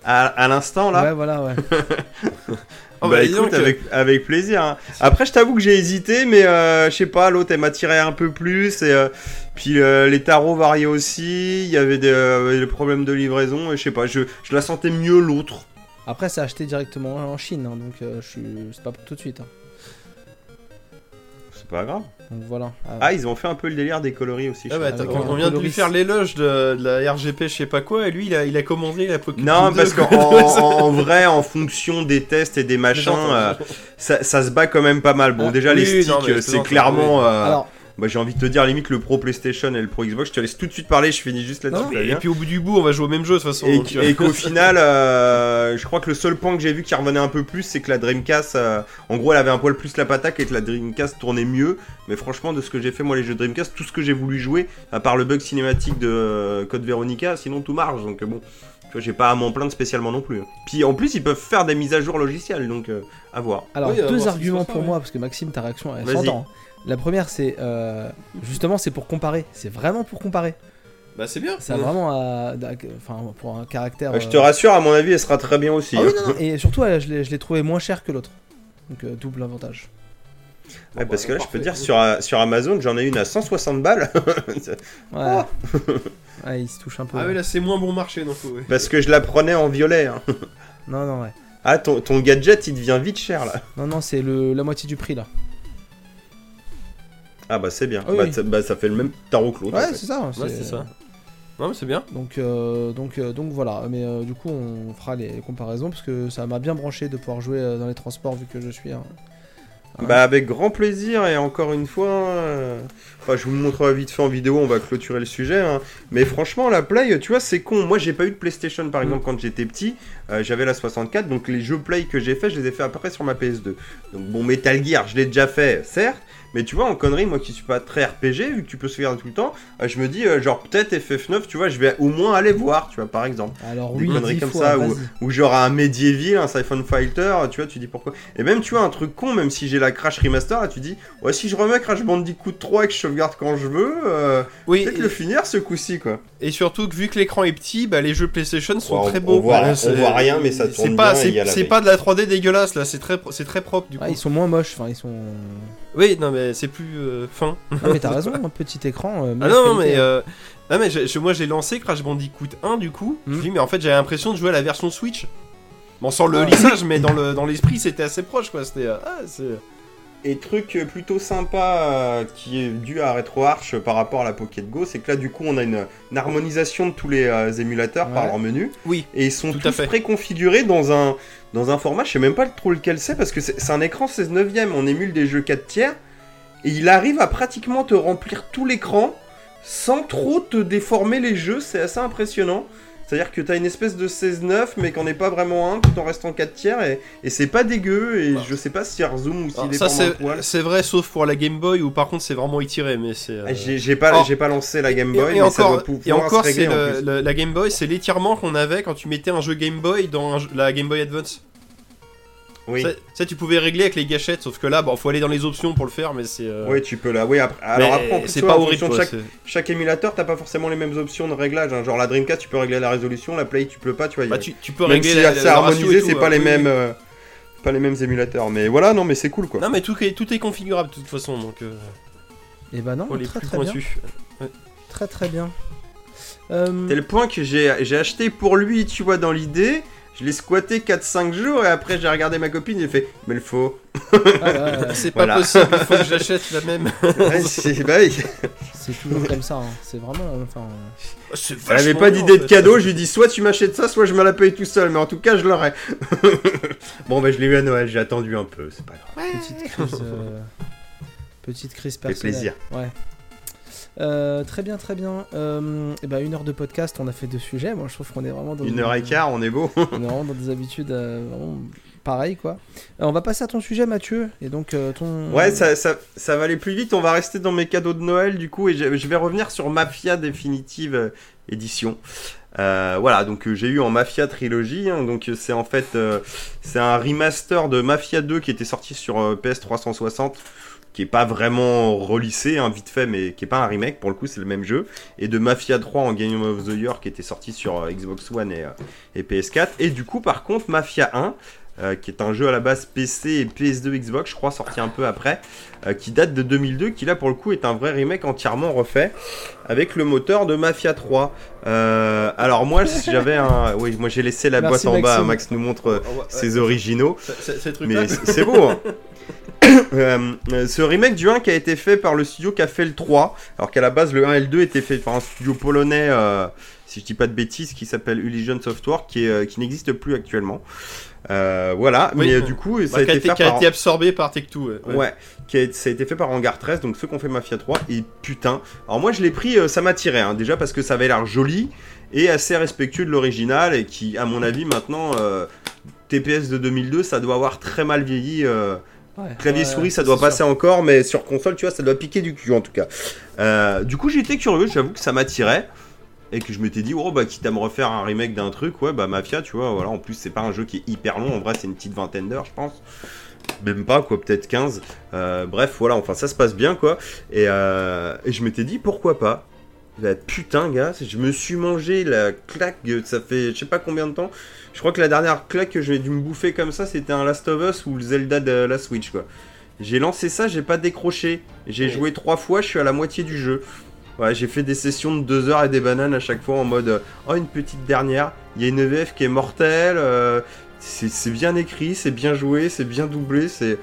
À, à l'instant là Ouais, voilà, ouais. Oh, bah, bah, écoute, avec, avec plaisir. hein. Après, je t'avoue que j'ai hésité, mais euh, je sais pas, l'autre elle m'attirait un peu plus. Et, euh, puis euh, les tarots variaient aussi. Il y avait des, euh, des problèmes de livraison. Et je sais pas, je, je la sentais mieux l'autre. Après, c'est acheté directement en Chine, hein, donc euh, je suis... c'est pas pour tout de suite. hein. C'est pas grave. Donc voilà. Ah, Ah, ils ont fait un peu le délire des coloris aussi. Ah bah, attends, on, vient de lui faire l'éloge de, de la RGP, je sais pas quoi, et lui, il a, il a commandé la Pokémon. Non, 2, parce qu'en en- vrai, en fonction des tests et des machins, euh, ça, ça se bat quand même pas mal. Bon, Ah, déjà, oui, les sticks, euh, c'est plaisante, clairement. euh, Alors, bah, j'ai envie de te dire, limite, le Pro PlayStation et le Pro Xbox. Je te laisse tout de suite parler, je finis juste là-dessus. Et, puis au bout du bout, on va jouer au même jeu de toute façon. Et, donc, et qu'au final, euh, je crois que le seul point que j'ai vu qui revenait un peu plus, c'est que la Dreamcast, euh, en gros, elle avait un poil plus la patate et que la Dreamcast tournait mieux. Mais franchement, de ce que j'ai fait, moi, les jeux Dreamcast, tout ce que j'ai voulu jouer, à part le bug cinématique de euh, Code Veronica, sinon tout marche. Donc bon, tu vois, j'ai pas à m'en plaindre spécialement non plus. hein. Puis en plus, ils peuvent faire des mises à jour logicielles, donc euh, à voir. alors Oui, deux arguments pour moi, parce que Maxime, ta réaction, elle s'entend. Hein. La première, c'est euh, justement, c'est pour comparer. C'est vraiment pour comparer. Bah, c'est bien. Ça a vraiment, à- d'a- enfin, pour un caractère. Euh, je euh, te rassure, à mon avis, elle sera très bien aussi. Ah oui, hein. non, non, et surtout, euh, je l'ai je l'ai trouvé moins cher que l'autre. Donc euh, double avantage. Ouais, parce que là, je peux parfait. dire, sur, euh, sur Amazon, j'en ai une à 160 balles. Ouais. ouais, il se touche un peu. Ah oui, là, c'est moins bon marché, donc ouais. parce que je la prenais en violet. hein. Non, non, ouais. Ah, ton, ton gadget, il devient vite cher là. Non, non, c'est le la moitié du prix là. Ah bah c'est bien. Ah bah, oui. bah, ça fait le même tarot que l'autre. en Ouais, fait. c'est ça. Ouais, c'est ça. Non, mais c'est bien. Donc, euh, donc, euh, donc voilà. Mais euh, du coup, on fera les comparaisons parce que ça m'a bien branché de pouvoir jouer dans les transports vu que je suis Bah avec grand plaisir et encore une fois, euh, enfin, je vous le montrerai vite fait en vidéo, on va clôturer le sujet. hein. Mais franchement la Play, tu vois, c'est con. Moi j'ai pas eu de PlayStation par Mm. exemple quand j'étais petit, Euh, j'avais la 64, donc les jeux Play que j'ai fait, je les ai fait après sur ma PS2. Donc bon Metal Gear, je l'ai déjà fait, certes. Mais tu vois, en connerie, moi qui suis pas très RPG, vu que tu peux se faire tout le temps, euh, je me dis, euh, genre, peut-être FF9, tu vois, je vais au moins aller voir, tu vois, par exemple. Alors des oui, conneries comme fois, ça. Ou genre un Medieval, un Siphon Fighter, tu vois, tu dis pourquoi. Et même, tu vois, un truc con, même si j'ai la Crash Remaster, là, tu dis, ouais, si je remets Crash Bandicoot 3 et que je sauvegarde quand je veux, euh, Oui, peut-être le finir ce coup-ci, quoi. et, et surtout que vu que l'écran est petit, bah, les jeux PlayStation sont Ouais, on- très beaux. on voit- on voit rien, mais ça c'est tourne pas, bien et c'est- pas de la 3D dégueulasse, là, c'est très, pro- c'est très propre du coup. Ah, ils sont moins moches. Enfin, ils sont. Oui, non, mais c'est plus euh, fin. Non, mais t'as raison. Un petit écran. euh, Ah non, mais, euh, non, mais je- je- moi j'ai lancé Crash Bandicoot 1 du coup. Je Hmm. me dis, mais en fait j'avais l'impression de jouer à la version Switch. Bon, sans le Ah. lissage, mais dans le dans l'esprit c'était assez proche quoi. C'était. euh, ah, c'est. Et truc plutôt sympa euh, qui est dû à RetroArch par rapport à la Pocket Go, c'est que là du coup on a une, une harmonisation de tous les euh, émulateurs par leur menu Oui. et ils sont Tout tous préconfigurés dans un dans un format, je sais même pas trop lequel c'est parce que c'est c'est un écran 16 neuvième, on émule des jeux 4 tiers et il arrive à pratiquement te remplir tout l'écran sans trop te déformer les jeux, c'est assez impressionnant. C'est-à-dire que t'as une espèce de 16-9 mais qu'on n'est pas vraiment un tout en restant 4 tiers et, et c'est pas dégueu et Bah. je sais pas s'il rezoom ou s'il Alors, est ça c'est vrai sauf pour la Game Boy où par contre c'est vraiment étiré mais c'est. euh, Ah, J'ai j'ai pas, Oh. lancé la Game Boy, et, et mais ça encore, doit pou- et encore se régler c'est en la Game Boy, c'est l'étirement qu'on avait quand tu mettais un jeu Game Boy dans un la Game Boy Advance. Oui. Ça, ça, tu pouvais régler avec les gâchettes, sauf que là, bon, faut aller dans les options pour le faire, mais c'est. euh, Oui, tu peux là. Oui, après, mais alors après, c'est pas en horrible. chaque, c'est- chaque émulateur, t'as pas forcément les mêmes options de réglage. hein. Genre la Dreamcast, tu peux régler la résolution, la Play, tu peux pas, tu vois. Bah, tu, tu peux Même régler si la, c'est harmonisé, et c'est pas hein, les oui, mêmes, oui. euh, pas les mêmes émulateurs. Mais voilà, non, mais c'est cool quoi. Non, mais tout est, tout est configurable de toute façon, donc. Euh, Et bah non, les très plus très bien. Très très bien. Euh, Tel point que j'ai j'ai acheté pour lui, tu vois, dans l'idée. Je l'ai squatté 4-5 jours et après j'ai regardé ma copine et j'ai fait Mais le faux. ah, ouais, C'est pas Voilà. possible, il faut que j'achète la même. Ouais, c'est- bah oui. c'est toujours comme ça. hein. C'est vraiment. Enfin. C'est Elle avait vachement pas d'idée en de fait. cadeau, je lui dis soit tu m'achètes ça, soit je me la paye tout seul, mais en tout cas je l'aurai. bon bah je l'ai eu à Noël, j'ai attendu un peu, c'est pas grave. Petite crise. euh, Petite crise fait personnelle. plaisir. Ouais. Euh, très bien, très bien. Euh, et ben une heure de podcast, on a fait deux sujets. Moi, je trouve qu'on est vraiment dans Une heure et quart, on est beau. On est vraiment dans des habitudes euh, vraiment pareilles, quoi. Euh, on va passer à ton sujet, Mathieu. Et donc ton. Ouais, ça, ça, ça va aller plus vite, on va rester dans mes cadeaux de Noël du coup, et je, je vais revenir sur Mafia Définitive Édition. Euh, voilà, donc euh, j'ai eu en Mafia Trilogy, hein, donc c'est en fait euh, c'est un remaster de Mafia 2 qui était sorti sur PS 360, qui est pas vraiment relissé, hein, vite fait, mais qui est pas un remake pour le coup, c'est le même jeu, et de Mafia 3 en Game of the Year qui était sorti sur euh, Xbox One et, euh, et PS4, et du coup par contre Mafia 1 euh, qui est un jeu à la base PC et PS2 Xbox, je crois, sorti un peu après, euh, qui date de 2002, qui là pour le coup est un vrai remake entièrement refait avec le moteur de Mafia 3. Euh, alors moi j'avais un, oui, moi j'ai laissé la Merci, boîte en bas. Max nous montre Ouais, ouais, ses originaux, Ces mais c'est c'est beau. hein. Euh, euh, ce remake du 1 qui a été fait par le studio qui a fait le 3, alors qu'à la base le 1 et le 2 étaient faits par un studio polonais, euh, si je dis pas de bêtises, qui s'appelle Illusion Software, qui, est, qui n'existe plus actuellement. Euh, voilà, Oui. mais du coup ça a qui a été été, fait qui a par... été absorbé par Tech2. Ouais. Ouais, ouais. qui a, ça a été fait par Hangar 13, donc ceux qui ont fait Mafia 3, et putain. Alors moi je l'ai pris, ça m'a tiré, hein, déjà parce que ça avait l'air joli et assez respectueux de l'original, et qui, à mon avis, maintenant, TPS de 2002, ça doit avoir très mal vieilli. Ouais, clavier ouais, souris, ça doit sûr. passer encore, mais sur console, tu vois, ça doit piquer du cul en tout cas. Euh, du coup, été curieux, j'avoue que ça m'attirait. Et que je m'étais dit, oh bah, quitte à me refaire un remake d'un truc, ouais, bah, Mafia, tu vois, voilà. En plus, c'est pas un jeu qui est hyper long, en vrai, c'est une petite vingtaine d'heures, je pense. Même pas, quoi, peut-être 15. Euh, bref, voilà, enfin, ça se passe bien, quoi. Et, euh, et je m'étais dit, pourquoi pas? Bah, putain, gars, je me suis mangé la claque, ça fait je sais pas combien de temps. Je crois que la dernière claque que j'ai dû me bouffer comme ça, c'était un Last of Us ou le Zelda de la Switch, quoi. J'ai lancé ça, j'ai pas décroché. J'ai joué trois fois, je suis à la moitié du jeu. Ouais, j'ai fait des sessions de deux heures et des bananes à chaque fois en mode euh, oh une petite dernière. Il y a une EVF qui est mortelle. euh, c'est bien écrit, c'est bien joué, c'est bien doublé, c'est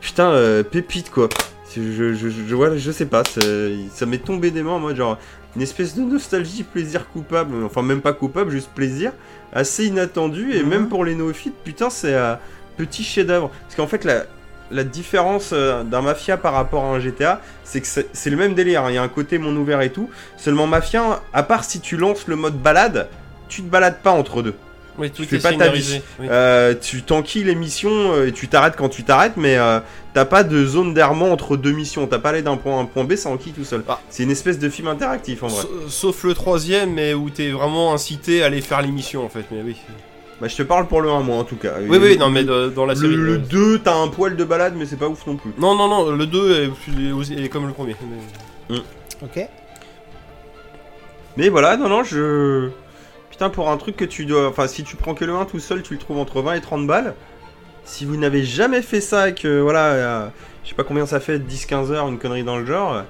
putain euh, pépite quoi. Je, je, je, voilà, je sais pas, ça m'est tombé des mains en mode genre une espèce de nostalgie, plaisir coupable, enfin même pas coupable, juste plaisir, assez inattendu et Mhm. même pour les néophytes, putain c'est un petit chef-d'œuvre. Parce qu'en fait la, la différence euh, d'un Mafia par rapport à un GTA, c'est que c'est c'est le même délire. hein. Il y a un côté monde ouvert et tout. Seulement Mafia, à part si tu lances le mode balade, tu te balades pas entre deux. Oui, tout Tu est fais pas ta oui. Euh, tu t'enquilles les missions euh, et tu t'arrêtes quand tu t'arrêtes, mais euh, t'as pas de zone d'errement entre deux missions. T'as pas allé d'un point A à un point B, ça enquille tout seul. Ah. C'est une espèce de film interactif en vrai. Sa- Sauf le troisième, mais où t'es vraiment incité à aller faire l'émission en fait. Mais oui. Bah, je te parle pour le 1 moi en tout cas. Oui, Le- oui, non, mais de- dans la série. Le, ouais. 2, t'as un poil de balade, mais c'est pas ouf non plus. Non, non, non, le 2 est, comme le premier. mais- Ok. Mais voilà, non, non, je. Putain, pour un truc que tu dois. Enfin, si tu prends que le 1 tout seul, tu le trouves entre 20 et 30 balles. Si vous n'avez jamais fait ça et que, voilà, je sais pas combien ça fait, 10-15 heures, une connerie dans le genre, euh,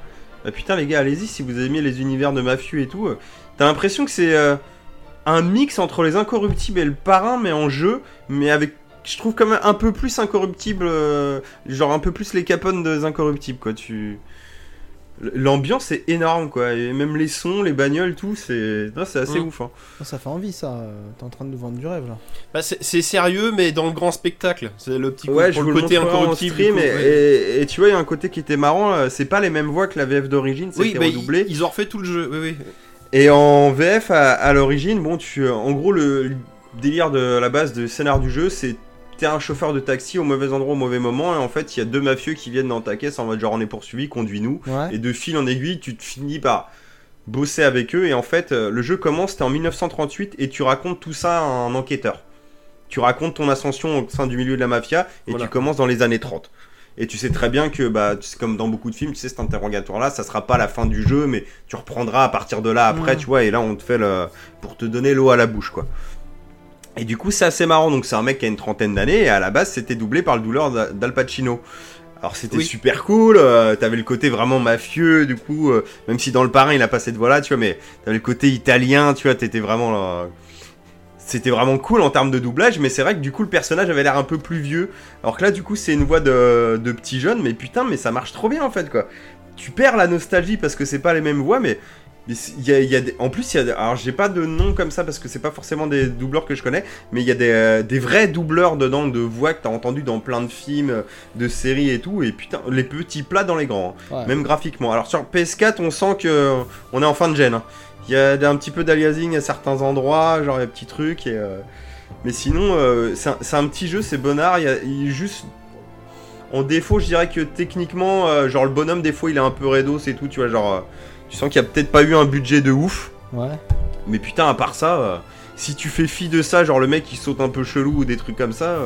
bah putain, les gars, allez-y, si vous aimez les univers de mafieux et tout. euh, T'as l'impression que c'est euh, un mix entre les incorruptibles et le parrain, mais en jeu, mais avec je trouve quand même un peu plus incorruptible, genre un peu plus les capones des incorruptibles, quoi. Tu. L'ambiance est énorme, quoi. Et même les sons, les bagnoles, tout, c'est non, c'est assez Mm. ouf. Hein. Oh, Ça fait envie, ça. euh, T'es en train de nous vendre du rêve, là. Bah, c'est c'est sérieux, mais dans le grand spectacle. C'est le petit Ouais, pour le côté incorruptible. stream, coup, et, ouais. et- et tu vois, il y a un côté qui était marrant. euh, C'est pas les mêmes voix que la VF d'origine, Oui, c'était bah, redoublé. ils, ils ont refait tout le jeu. Oui, oui. Et en VF, à, à l'origine, bon, tu, en gros, le délire de la base de scénar du jeu, c'est t'es un chauffeur de taxi au mauvais endroit au mauvais moment, et en fait, il y a deux mafieux qui viennent dans ta caisse en mode genre on est poursuivi, conduis-nous. Ouais. Et de fil en aiguille, tu te finis par bosser avec eux. Et en fait, euh, le jeu commence, t'es en 1938, et tu racontes tout ça à un enquêteur. Tu racontes ton ascension au sein du milieu de la mafia, et Voilà. tu commences dans les années 30. Et tu sais très bien que, bah, tu sais, comme dans beaucoup de films, tu sais, cet interrogatoire-là, ça sera pas la fin du jeu, mais tu reprendras à partir de là après, tu vois, et là, on te fait le. pour te donner l'eau à la bouche, quoi. Et du coup, c'est assez marrant. Donc, c'est un mec qui a une trentaine d'années, et à la base, c'était doublé par le douleur d'A- d'Al Pacino. Alors, c'était Oui. super cool, euh, t'avais le côté vraiment mafieux, du coup, euh, même si dans le parrain, il a pas cette voix-là, tu vois, mais t'avais le côté italien, tu vois, t'étais vraiment là. C'était vraiment cool en termes de doublage, mais c'est vrai que du coup le personnage avait l'air un peu plus vieux. Alors que là, du coup, c'est une voix de, de petit jeune, mais putain, mais ça marche trop bien en fait, quoi. Tu perds la nostalgie parce que c'est pas les mêmes voix, mais mais y a, y a des- en plus, il y a, des- alors j'ai pas de nom comme ça parce que c'est pas forcément des doubleurs que je connais, mais il y a des, euh, des vrais doubleurs dedans de voix que t'as entendu dans plein de films, de séries et tout, et putain, les petits plats dans les grands, hein. Ouais. même graphiquement. Alors sur PS4, on sent que on est en fin de gêne. hein. Il y a un petit peu d'aliasing à certains endroits, genre des petits trucs, et, euh, mais sinon, euh, c'est un, petit jeu, c'est bonnard, il y a juste. En défaut, je dirais que techniquement, euh, genre le bonhomme, des fois, il est un peu redos et tout, tu vois, genre. euh, tu sens qu'il y a peut-être pas eu un budget de ouf. Ouais. Mais putain, à part ça, euh, si tu fais fi de ça, genre le mec qui saute un peu chelou ou des trucs comme ça.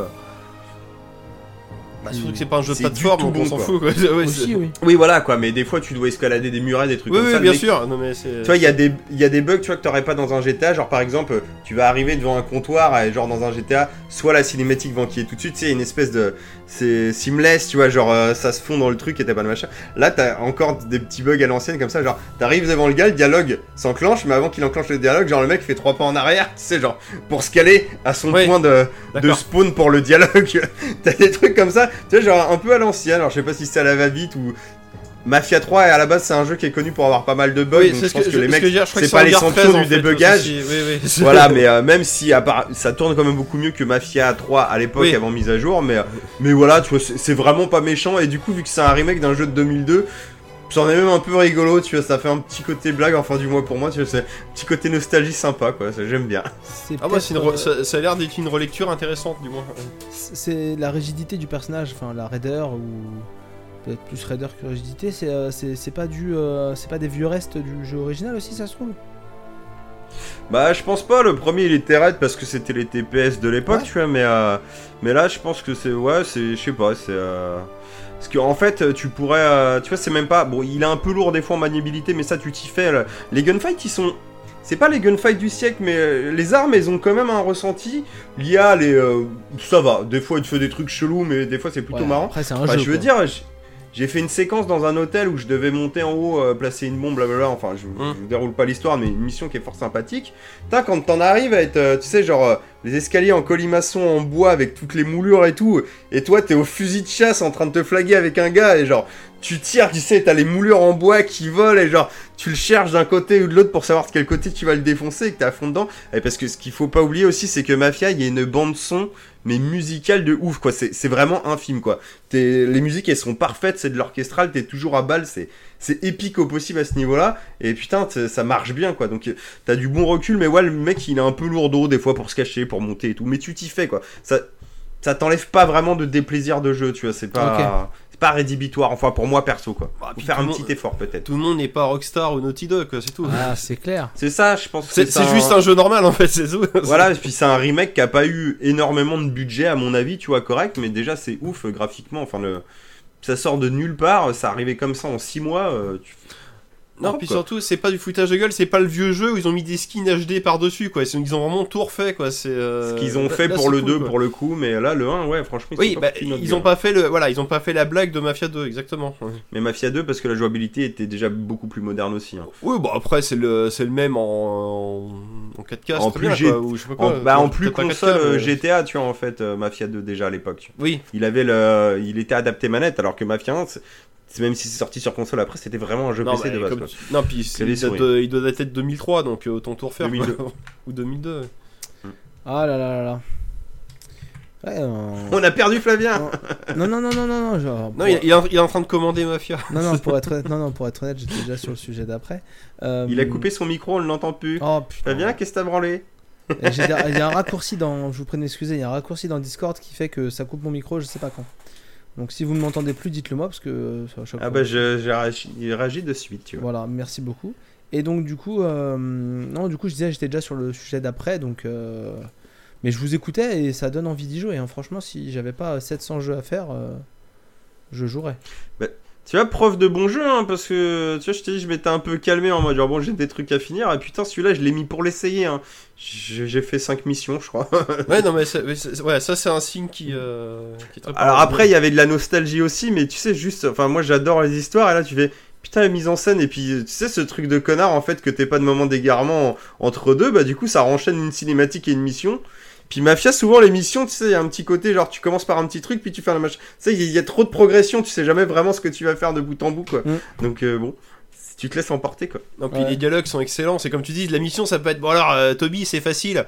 Bah, surtout que c'est pas un jeu de C'est du plateforme, tout donc bon, on s'en quoi. fout. Quoi. Ouais, Aussi, c'est- oui. Oui, voilà quoi, mais des fois tu dois escalader des murets, des trucs Oui, comme oui, ça. le bien mec- sûr. Non, mais c'est. Tu vois, il y, a des- il y a des bugs, tu vois, que t'aurais pas dans un GTA. Genre, par exemple, tu vas arriver devant un comptoir, et genre dans un GTA, soit la cinématique va enquiller tout de suite, tu sais, une espèce de. C'est seamless, tu vois, genre euh, ça se fond dans le truc et t'as pas de machin. Là, t'as encore des petits bugs à l'ancienne comme ça, genre, t'arrives devant le gars, le dialogue s'enclenche, mais avant qu'il enclenche le dialogue, genre le mec fait trois pas en arrière, tu sais, genre, pour se caler à son Ouais, point de, de D'accord. spawn pour le dialogue. T'as des trucs comme ça, tu sais, genre un peu à l'ancienne. Alors je sais pas si c'est à la va-vite ou. Mafia 3, et à la base, c'est un jeu qui est connu pour avoir pas mal de bugs. Oui, donc je pense que, que, les mecs, c'est pas les champions 13, en du débugage. aussi. Oui, oui. voilà, mais euh, même si à part, ça tourne quand même beaucoup mieux que Mafia 3 à l'époque avant mise à jour, mais, euh, mais voilà, tu vois, c'est c'est vraiment pas méchant. Et du coup, vu que c'est un remake d'un jeu de 2002, c'en est même un peu rigolo, tu vois, ça fait un petit côté blague, enfin du moins pour moi, tu vois, c'est un petit côté nostalgie sympa, quoi, ça, j'aime bien. C'est Ah, moi, c'est une peut-être, re- euh, ça, ça a l'air d'être une relecture intéressante, du moins. c'est la rigidité du personnage, enfin la raideur ou peut-être plus raideur que rigidité. C'est euh, c'est c'est pas du, euh, c'est pas des vieux restes du jeu original aussi, ça se trouve? Bah, je pense pas, le premier il était raide parce que c'était les TPS de l'époque, Ouais. tu vois, mais, euh, mais là, je pense que c'est, ouais, c'est, je sais pas, c'est. euh, Parce qu'en en fait, tu pourrais. euh, Tu vois, c'est même pas. Bon, il est un peu lourd des fois en maniabilité, mais ça, tu t'y fais. là. Les gunfights, ils sont. C'est pas les gunfights du siècle, mais euh, les armes, elles ont quand même un ressenti. L'IA, les. euh, Ça va. Des fois, il te fait des trucs chelous, mais des fois, c'est plutôt Ouais, marrant. Après, c'est un Enfin, jeu. je veux quoi. dire, j'ai fait une séquence dans un hôtel où je devais monter en haut, euh, placer une bombe, blablabla. Enfin, je, Mm. je vous déroule pas l'histoire, mais une mission qui est fort sympathique. Putain, quand t'en arrives à être, euh, tu sais, genre, euh, les escaliers en colimaçon en bois avec toutes les moulures et tout, et toi, t'es au fusil de chasse en train de te flaguer avec un gars, et genre, tu tires, tu sais, t'as les moulures en bois qui volent, et genre, tu le cherches d'un côté ou de l'autre pour savoir de quel côté tu vas le défoncer, et que t'es à fond dedans. Et parce que ce qu'il faut pas oublier aussi, c'est que Mafia, il y a une bande son, mais musicale de ouf, quoi. C'est vraiment un film, quoi. Les musiques, elles sont parfaites, c'est de l'orchestral, t'es toujours à balle, c'est épique au possible à ce niveau-là. Et putain, ça marche bien, quoi. Donc, t'as du bon recul, mais ouais, le mec, il est un peu lourdeau, des fois, pour se cacher, pour monter et tout. Mais tu t'y fais, quoi. Ça, t'enlève pas vraiment de déplaisir de jeu, tu vois. C'est pas, pas rédhibitoire, enfin, pour moi, perso, quoi. Bah, Faut puis faire un petit effort, peut-être. Tout le monde n'est pas Rockstar ou Naughty Dog, quoi, c'est tout. Ah, c'est clair. C'est ça, je pense que C'est un- juste un jeu normal, en fait, c'est tout. Voilà, et puis c'est un remake qui a pas eu énormément de budget, à mon avis, tu vois, correct, mais déjà c'est ouf euh, graphiquement. Enfin, le... ça sort de nulle part, ça arrivait comme ça en 6 mois. euh, tu- Non, puis quoi. surtout, c'est pas du foutage de gueule, c'est pas le vieux jeu où ils ont mis des skins HD par-dessus, quoi. Ils ont- vraiment tout refait, quoi. C'est euh, Ce qu'ils ont là- fait là, pour le cool, 2 quoi. pour le coup, mais là le 1, ouais, franchement, ils Oui, sont bah, ils ont gueule. pas fait le, voilà, ils ont pas fait la blague de Mafia 2, exactement. Ouais. Mais Mafia 2 parce que la jouabilité était déjà beaucoup plus moderne aussi. hein. Oui, bon après c'est le, c'est le même en, en 4K, En c'est plus bien, G- quoi, ou je sais pas En, bah, en plus pas 4K, console euh, mais- GTA, tu vois, en fait, euh, Mafia 2 déjà à l'époque. Oui, Il avait le, il était adapté manette, alors que Mafia 1, c'est- c'est- même si c'est sorti sur console après, c'était vraiment un jeu non, PC bah, de base. quoi. tu- non, puis il, date souris. de- il doit dater de 2003, donc euh, autant tout refaire. 2002. quoi. Ou 2002. ouais. Ah là là là là. Ouais, euh, On a perdu Flavien. non, non, non, non, non, non, genre, Non, il, il est en, il est en train de commander Mafia. non, non, pour être honnête, non, non, pour être honnête, j'étais déjà sur le sujet d'après. Euh, Il a coupé son micro, on ne l'entend plus. Oh putain. Flavien, qu'est-ce que t'as branlé? Il y a un raccourci dans, je vous prie de m'excuser, il y a un raccourci dans Discord qui fait que ça coupe mon micro, je sais pas quand. Donc si vous ne m'entendez plus, dites-le moi parce que euh, ça va chaque Ah fois. bah je- j'ai réagi, il réagit de suite, tu vois. Voilà, merci beaucoup. Et donc du coup, euh, non, du coup, je disais, j'étais déjà sur le sujet d'après, donc. euh, Mais je vous écoutais et ça donne envie d'y jouer. hein. Franchement, si j'avais pas 700 jeux à faire, euh, je jouerais. Tu vois, preuve de bon jeu, hein, parce que tu vois, je t'ai dit, je m'étais un peu calmé en mode genre bon, j'ai des trucs à finir, et putain, celui-là, je l'ai mis pour l'essayer. Hein. J'ai fait 5 missions, je crois. Ouais, non, mais, ouais, ça c'est un signe qui, euh, qui est très Alors après, il y avait de la nostalgie aussi, mais tu sais, juste, enfin, moi j'adore les histoires, et là tu fais putain, la mise en scène, et puis tu sais, ce truc de connard en fait, que t'es pas de moment d'égarement en- entre deux, bah du coup, ça renchaîne une cinématique et une mission. Puis Mafia, souvent les missions, tu sais, il y a un petit côté genre tu commences par un petit truc, puis tu fais un machin. Tu sais, il y, a- il y a trop de progression, tu sais jamais vraiment ce que tu vas faire de bout en bout, quoi. Mm. Donc euh, bon, si tu te laisses emporter, quoi. Non, puis Ouais. les dialogues sont excellents. C'est comme tu dis, la mission ça peut être bon. Alors, euh, Toby, c'est facile.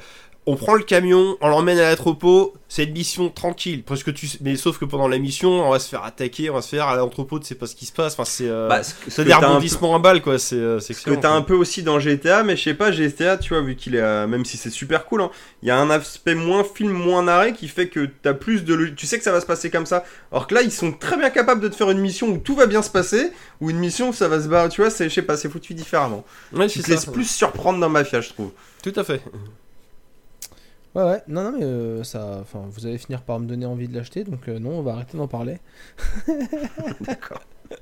On prend le camion, on l'emmène à l'entrepôt. C'est une mission tranquille. Parce que tu, mais sauf que pendant la mission, on va se faire attaquer, on va se faire à l'entrepôt, tu sais pas ce qui se passe. Enfin, c'est, euh, Bah, des t'as un peu- rebondissements à balles, quoi. C'est, euh, Ce que t'as un peu aussi dans GTA, mais je sais pas, GTA, tu vois, vu qu'il est, euh, même si c'est super cool, hein, il y a un aspect moins film, moins narré qui fait que t'as plus de, logique. tu sais que ça va se passer comme ça. Alors que là, ils sont très bien capables de te faire une mission où tout va bien se passer, ou une mission où ça va se barrer, tu vois, c'est, je sais pas, c'est foutu différemment. Ouais, Tu te ça. laisses plus surprendre dans Mafia, je trouve. Tout à fait. Ouais, ouais. Non, non, mais euh, ça. Enfin, vous allez finir par me donner envie de l'acheter, donc euh, non, on va arrêter d'en parler. D'accord.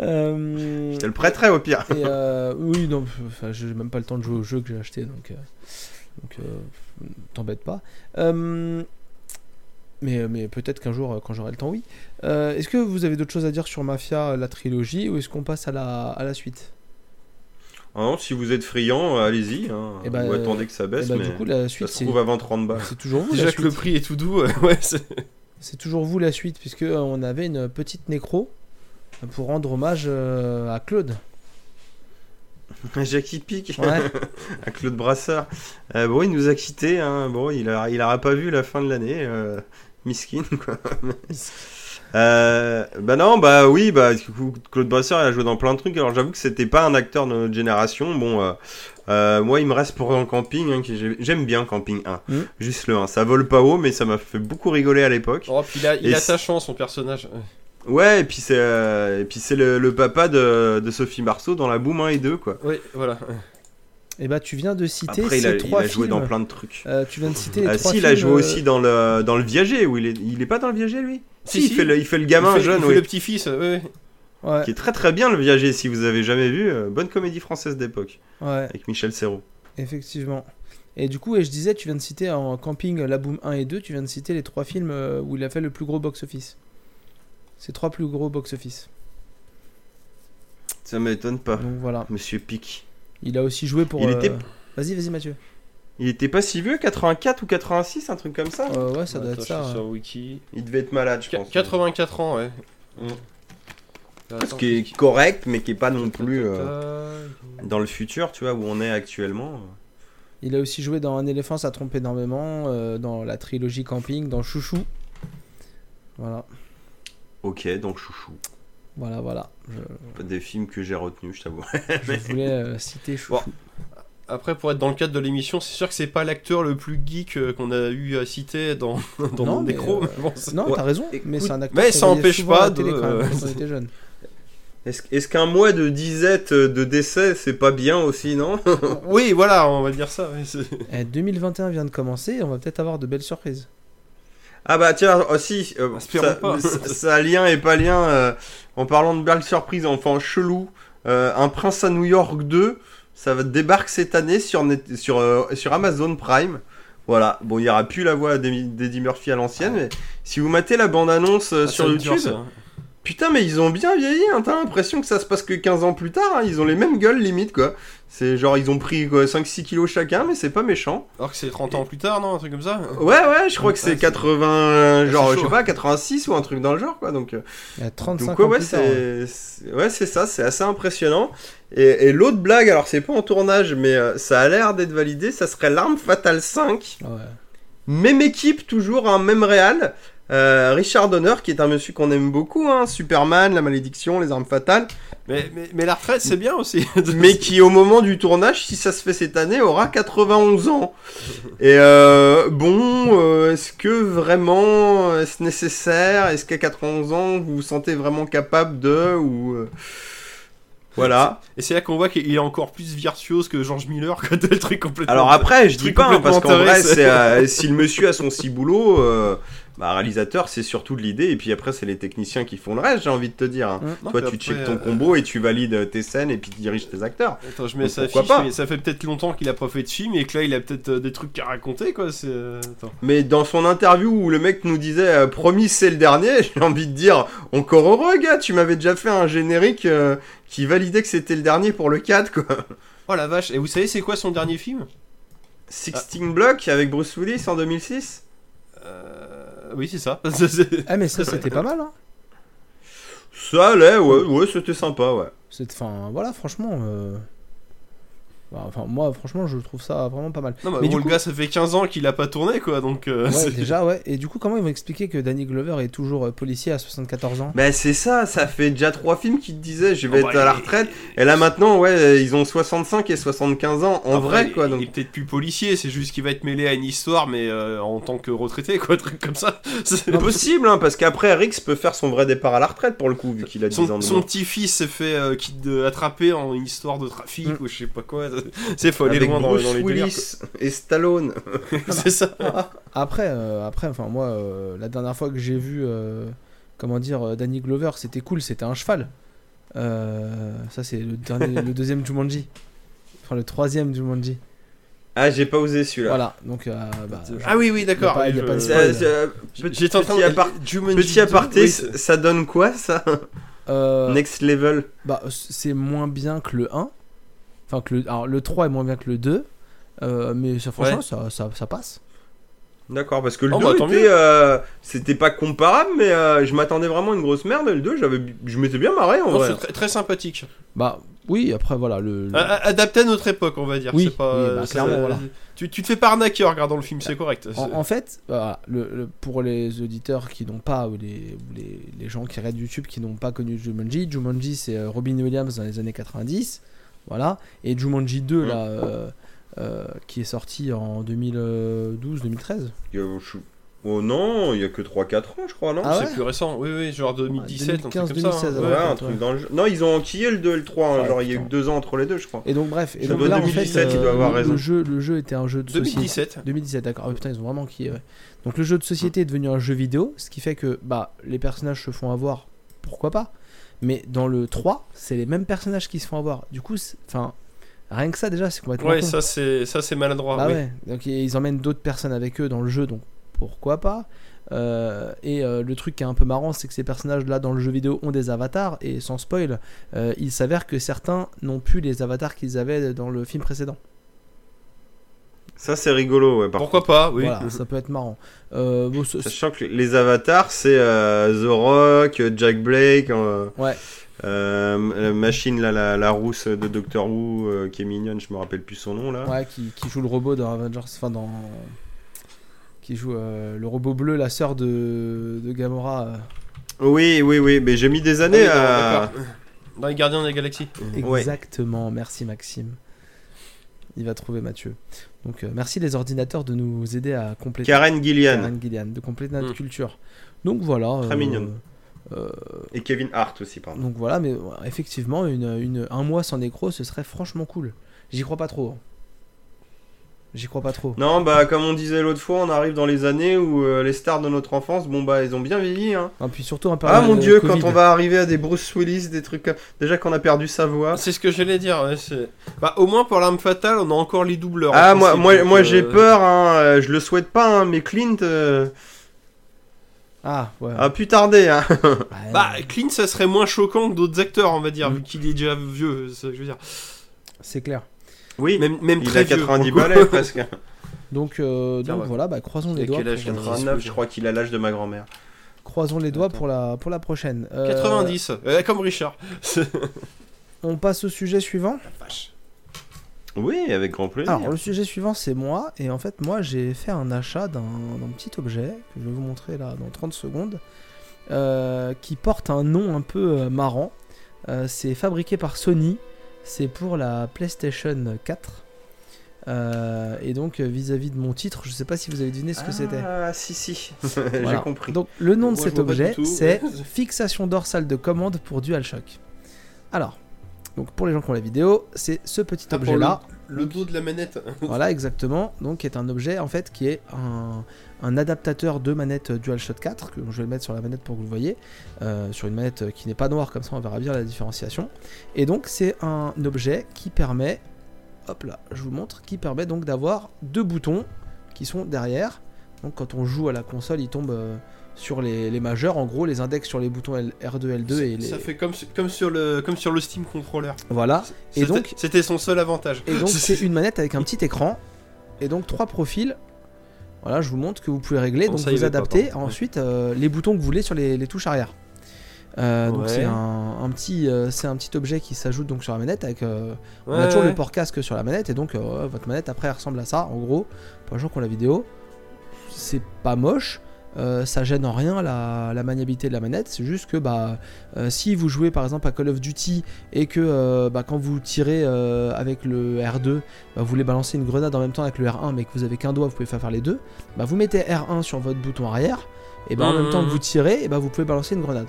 Euh, Je te le prêterai au pire. et, euh, oui, non, enfin, j'ai même pas le temps de jouer au jeu que j'ai acheté, donc. donc, t'embête pas. Mais mais peut-être qu'un jour, quand j'aurai le temps, oui. Est-ce que vous avez d'autres choses à dire sur Mafia, la trilogie, ou est-ce qu'on passe à la, à la suite? Ah non, si vous êtes friand, euh, allez-y. Hein. Eh ben, Ou attendez que ça baisse, ben, mais Du coup, la ça suite, se c'est trouve avant 30 balles. c'est toujours vous. Déjà la que le prix est tout doux, euh, ouais, c'est- C'est toujours vous la suite, puisque euh, on avait une petite nécro pour rendre hommage euh, à Claude. Jackie Pique. Ouais. à Claude Brasseur. Euh, bon, il nous a quittés. Hein. Bon, il a, il aura pas vu la fin de l'année. Euh, miskin, quoi. Euh, bah non, bah oui, bah Claude Brasseur, il a joué dans plein de trucs. Alors j'avoue que c'était pas un acteur de notre génération. Bon, euh, euh, moi, il me reste pour un camping. hein, J'aime bien Camping 1. Mhm. Juste le 1. Ça vole pas haut, mais ça m'a fait beaucoup rigoler à l'époque. Oh, puis il a, il Et est c'est- attachant son personnage. Ouais, et puis c'est euh, et puis c'est le, le papa de, de Sophie Marceau dans la Boom 1 et 2, quoi. Oui, voilà. Et bah, tu viens de citer Après, il ces a, il trois a joué films. dans plein de trucs. Euh, tu viens de citer les Ah trois si, il a joué euh, aussi dans le, dans le Viager, où il est, il est pas dans le Viager, lui? Si, si, si. Il, fait le, il fait le gamin il fait, jeune, il fait le petit-fils, ouais, ouais. Ouais, Qui est très très bien, le Viager, si vous avez jamais vu. euh, bonne comédie française d'époque, ouais, avec Michel Serrault. effectivement. Et du coup, et je disais, tu viens de citer en camping La Boom 1 et 2, tu viens de citer les trois films euh, où il a fait le plus gros box-office. Ces trois plus gros box-office. Ça m'étonne pas. Donc voilà. Monsieur Pic. Il a aussi joué pour. Il euh, était- Vas-y, vas-y, Mathieu. Il était pas si vieux, 84 ou 86, un truc comme ça Euh, ouais, ça doit Attends, être ça. je suis ouais. sur Wiki. Il devait être malade, je Qu- pense. 84 ans, ouais. Mm. Ce qui est correct, mais qui est pas non plus euh, dans le futur, tu vois, où on est actuellement. Il a aussi joué dans Un éléphant, ça trompe énormément. euh, dans la trilogie Camping, dans Chouchou. Voilà, Ok, donc chouchou. voilà, voilà. Je, Pas des films que j'ai retenus, je t'avoue. je voulais euh, citer Chouchou. Après, pour être dans le cadre de l'émission, c'est sûr que c'est pas l'acteur le plus geek euh, qu'on a eu à citer dans, dans Non, mon mais, euh, mais bon, c'est- Non, Ouais. t'as raison, mais c'est un acteur. mais ça empêche pas télé de- quand même, quand on était jeune. Est-ce qu'un mois de disette de décès, c'est pas bien aussi, non? Oui, voilà, on va dire ça. ouais, c'est- Eh, 2021 vient de commencer, on va peut-être avoir de belles surprises. Ah bah tiens, aussi, euh, Espérons ça, pas. ça- ça a lien et pas lien, euh, en parlant de belles surprises, enfin chelou, euh, Un Prince à New York 2, ça va débarque cette année sur, Net- sur, euh, sur Amazon Prime. Voilà, bon, il n'y aura plus la voix d'Eddie Murphy à l'ancienne, mais si vous matez la bande-annonce euh, Ah, sur YouTube, ça. Putain, mais ils ont bien vieilli, hein, t'as l'impression que ça se passe que 15 ans plus tard, hein, ils ont les mêmes gueules limite, quoi. C'est genre, ils ont pris quoi, 5-6 kilos chacun, mais c'est pas méchant. Alors que c'est 30 ans plus tard, non Un truc comme ça Ouais, ouais, je crois que Ouais, c'est c'est- 80, genre, c'est je sais pas, 86 ou un truc dans le genre, quoi, donc... euh, Il y a 35 Donc ouais, ans ouais, c'est c'est- ouais, c'est ça, c'est assez impressionnant. Et, et l'autre blague, alors c'est pas en tournage, mais euh, ça a l'air d'être validé, ça serait l'arme fatale 5. Ouais. Même équipe, toujours un même réal. Euh, Richard Donner, qui est un monsieur qu'on aime beaucoup, hein, Superman, la malédiction, les armes fatales, mais, mais, mais la retraite, c'est bien aussi. mais qui au moment du tournage, si ça se fait cette année, aura 91 ans. Et euh, bon, euh, est-ce que vraiment est-ce nécessaire? Est-ce qu'à 91 ans, vous vous sentez vraiment capable de ou voilà. Et c'est là qu'on voit qu'il est encore plus virtuose que George Miller, quand le truc complètement. Alors après, je dis pas hein, parce qu'en vrai, euh, si le monsieur a son si boulot, euh, bah, réalisateur, c'est surtout de l'idée et puis après c'est les techniciens qui font le reste. J'ai envie de te dire. hein. Non, Toi, tu checkes ton euh, combo et tu valides tes scènes et puis tu diriges tes acteurs. Attends, je mets Donc, pourquoi fiche, pas mais ça fait peut-être longtemps qu'il a pas fait de film et que là il a peut-être euh, des trucs à raconter quoi. Euh, Attends. Mais dans son interview où le mec nous disait euh, promis c'est le dernier, j'ai envie de dire encore heureux gars, tu m'avais déjà fait un générique qui validait que c'était le dernier pour le 4 quoi. Oh la vache, et vous savez c'est quoi son dernier film? 16 Block avec Bruce Willis en 2006 euh... Oui, c'est ça. Ah mais ça c'était pas mal hein. Ça allait, ouais, ouais, c'était sympa, ouais. Enfin voilà franchement euh, enfin moi franchement je trouve ça vraiment pas mal. non, mais, Mais bon, du le coup- gars, ça fait 15 ans qu'il a pas tourné quoi, donc. euh, Ouais, déjà ouais et du coup comment ils vont expliquer que Danny Glover est toujours euh, policier à 74 ans? Bah c'est ça, ça fait déjà trois films qui te disaient je vais Oh, être bah, à la retraite. Et là maintenant, ouais, ils ont 65 et 75 ans en vrai quoi. Donc... Il est peut-être plus policier, c'est juste qu'il va être mêlé à une histoire, mais euh, en tant que retraité, quoi, truc comme ça. C'est- possible, hein, parce qu'après Rix peut faire son vrai départ à la retraite pour le coup, vu qu'il a 10 ans Son, de son petit-fils s'est fait euh, attraper en une histoire de trafic Mm. ou je sais pas quoi. C'est faut aller Avec loin dans, Bruce dans les délires. Willis et Stallone. c'est ça. Après euh, après enfin moi euh, la dernière fois que j'ai vu euh, comment dire euh, Danny Glover c'était cool c'était un cheval. Euh, ça c'est le dernier le deuxième Jumanji. Enfin le troisième Jumanji. Ah, j'ai pas osé celui-là. Voilà donc euh, bah, Ah oui, oui, d'accord. Il y a pas- pas de euh, petit, en train petit de- apart- Jumanji petit 2, aparté, oui, ça donne quoi ça euh, Next level. Bah, c'est moins bien que le 1. Enfin, que le, alors, le 3 est moins bien que le 2. euh, mais ça, franchement, Ouais. ça, ça, ça passe. D'accord, parce que le Oh, 2 bah, était, euh, c'était pas comparable, mais euh, je m'attendais vraiment à une grosse merde. Et le 2, j'avais, je m'étais bien marré en Non, vrai. c'est très, très sympathique. Bah, oui, après, voilà. Le, Adapté à notre époque, on va dire. Oui, c'est pas, oui, bah, c'est- clairement, voilà. Tu, tu te fais pas arnaquer en regardant le film, c'est correct. en, C'est- en fait, voilà, le, le- pour les auditeurs qui n'ont pas, ou les, ou les, les gens qui regardent YouTube qui n'ont pas connu Jumanji, Jumanji, c'est Robin Williams dans les années 90. Voilà. Et Jumanji 2, Mm. là, euh, euh, qui est sorti en 2012-2013. Il y a- je- Oh non, il y a que 3-4 ans, je crois, non Ah c'est ouais plus récent, oui, oui, genre 2017, un truc comme 2015, ça. hein. 2016, Ouais, ouais, un ouais. truc dans le jeu. Non, ils ont enquillé le 2 et le 3, hein, Ouais, genre il y a eu putain. 2 ans entre les deux, je crois. Et donc, bref. Et Ça donc, doit là, en 2017, fait, il doit avoir le- raison. Le jeu, le jeu était un jeu de société. 2017. 2017, d'accord. Ah, putain, ils ont vraiment qui. Donc le jeu de société est devenu un jeu vidéo, ce qui fait que bah les personnages se font avoir, pourquoi pas? Mais dans le 3, c'est les mêmes personnages qui se font avoir. Du coup, enfin, rien que ça déjà, c'est complètement. Ouais, con. ça c'est ça c'est maladroit. Bah oui. ouais. Donc ils emmènent d'autres personnes avec eux dans le jeu, donc pourquoi pas. Euh, et euh, le truc qui est un peu marrant, c'est que ces personnages-là dans le jeu vidéo ont des avatars, et sans spoil, euh, il s'avère que certains n'ont plus les avatars qu'ils avaient dans le film précédent. Ça, c'est rigolo, ouais, par Pourquoi pas, oui. Voilà, ça peut être marrant. Euh, bon, ce- Sachant que les avatars, c'est euh, The Rock, Jack Blake, euh, Ouais. euh, la machine, là, la, la rousse de Doctor Who, euh, qui est mignonne, je me rappelle plus son nom, là. Ouais, qui, qui joue le robot dans Avengers, enfin dans. Qui joue euh, le robot bleu, la sœur de, de Gamora. euh. Oui, oui, oui, mais j'ai mis des Ah années oui, à... Dans les Gardiens de la Galaxie. Ouais. Exactement, merci Maxime. Il va trouver Mathieu. Donc euh, merci les ordinateurs de nous aider à compléter. Karen Gillian Karen Gillian, de compléter notre Mm. culture. Donc voilà. Très mignonne. euh, et Kevin Hart aussi, pardon. donc voilà, mais effectivement, une, une- un mois sans nécro, ce serait franchement cool. J'y crois pas trop. hein. J'y crois pas trop. Non, bah comme on disait l'autre fois, on arrive dans les années où euh, les stars de notre enfance, bon bah ils ont bien vieilli. Hein. Non, puis surtout un peu. Ah mon dieu, quand on va arriver à des Bruce Willis, des trucs comme... Déjà qu'on a perdu sa voix. C'est ce que j'allais dire. ouais, bah, au moins pour l'arme fatale, on a encore les doubleurs. Ah moi, moi, donc, moi euh, j'ai peur, hein, euh, je le souhaite pas, hein, mais Clint euh, Ah, ouais. a pu tarder. Hein. Bah, Clint, ça serait moins choquant que d'autres acteurs, on va dire, Mm. vu qu'il est déjà vieux. c'est ça que je veux dire. c'est clair. Oui, Même, même il très a vieux, 90 pour le coup. balais presque. Donc, euh, donc voilà, bah, croisons les doigts. quel âge, pour, euh, 89, je crois qu'il a l'âge de ma grand-mère. croisons les doigts Attends. pour la, pour la prochaine. Euh, 90, euh, comme Richard. On passe au sujet suivant. Oui, avec grand plaisir. Alors, le sujet suivant, c'est moi. Et en fait, moi, j'ai fait un achat d'un petit objet que je vais vous montrer là dans 30 secondes. euh, qui porte un nom un peu euh, marrant. Euh, c'est fabriqué par Sony. C'est pour la PlayStation 4. Euh, et donc, euh, vis-à-vis de mon titre, je sais pas si vous avez deviné ce que c'était. Ah, si, si, Voilà. j'ai compris. Donc, le nom de cet objet, c'est fixation dorsale de commande pour DualShock. Alors, donc pour les gens qui ont la vidéo, c'est ce petit Ah, objet là. Le dos de la manette. Voilà, exactement. Donc, qui est un objet en fait qui est un, un adaptateur de manette DualShock 4, que je vais le mettre sur la manette pour que vous le voyez, euh, sur une manette qui n'est pas noire, comme ça on verra bien la différenciation. Et donc, c'est un objet qui permet, hop là, je vous montre, qui permet donc d'avoir deux boutons qui sont derrière. Donc, quand on joue à la console, il tombe euh, sur les, les majeurs, en gros, les index sur les boutons L- R2, L2 et les. Ça fait comme, su- comme, sur le, comme sur le Steam Controller. Voilà. Et donc- C'était son seul avantage. Et donc c'est une manette avec un petit écran et donc trois profils. Voilà, je vous montre que vous pouvez régler, Bon, donc vous pas, adaptez ensuite euh, les boutons que vous voulez sur les, les touches arrière. Euh, Donc Ouais. c'est un, un petit, euh, c'est un petit objet qui s'ajoute donc sur la manette avec. euh, on a toujours ouais. le port casque sur la manette et donc votre manette après elle ressemble à ça. En gros, pour les gens qui ont la vidéo, c'est pas moche. Euh, ça gêne en rien la, la maniabilité de la manette, c'est juste que bah, euh, si vous jouez par exemple à Call of Duty et que euh, bah, quand vous tirez euh, avec le R2, bah, vous voulez balancer une grenade en même temps avec le R1 mais que vous avez qu'un doigt, vous pouvez pas faire les deux, bah, vous mettez R1 sur votre bouton arrière et bah, en même temps que Mhm. vous tirez, et bah, vous pouvez balancer une grenade.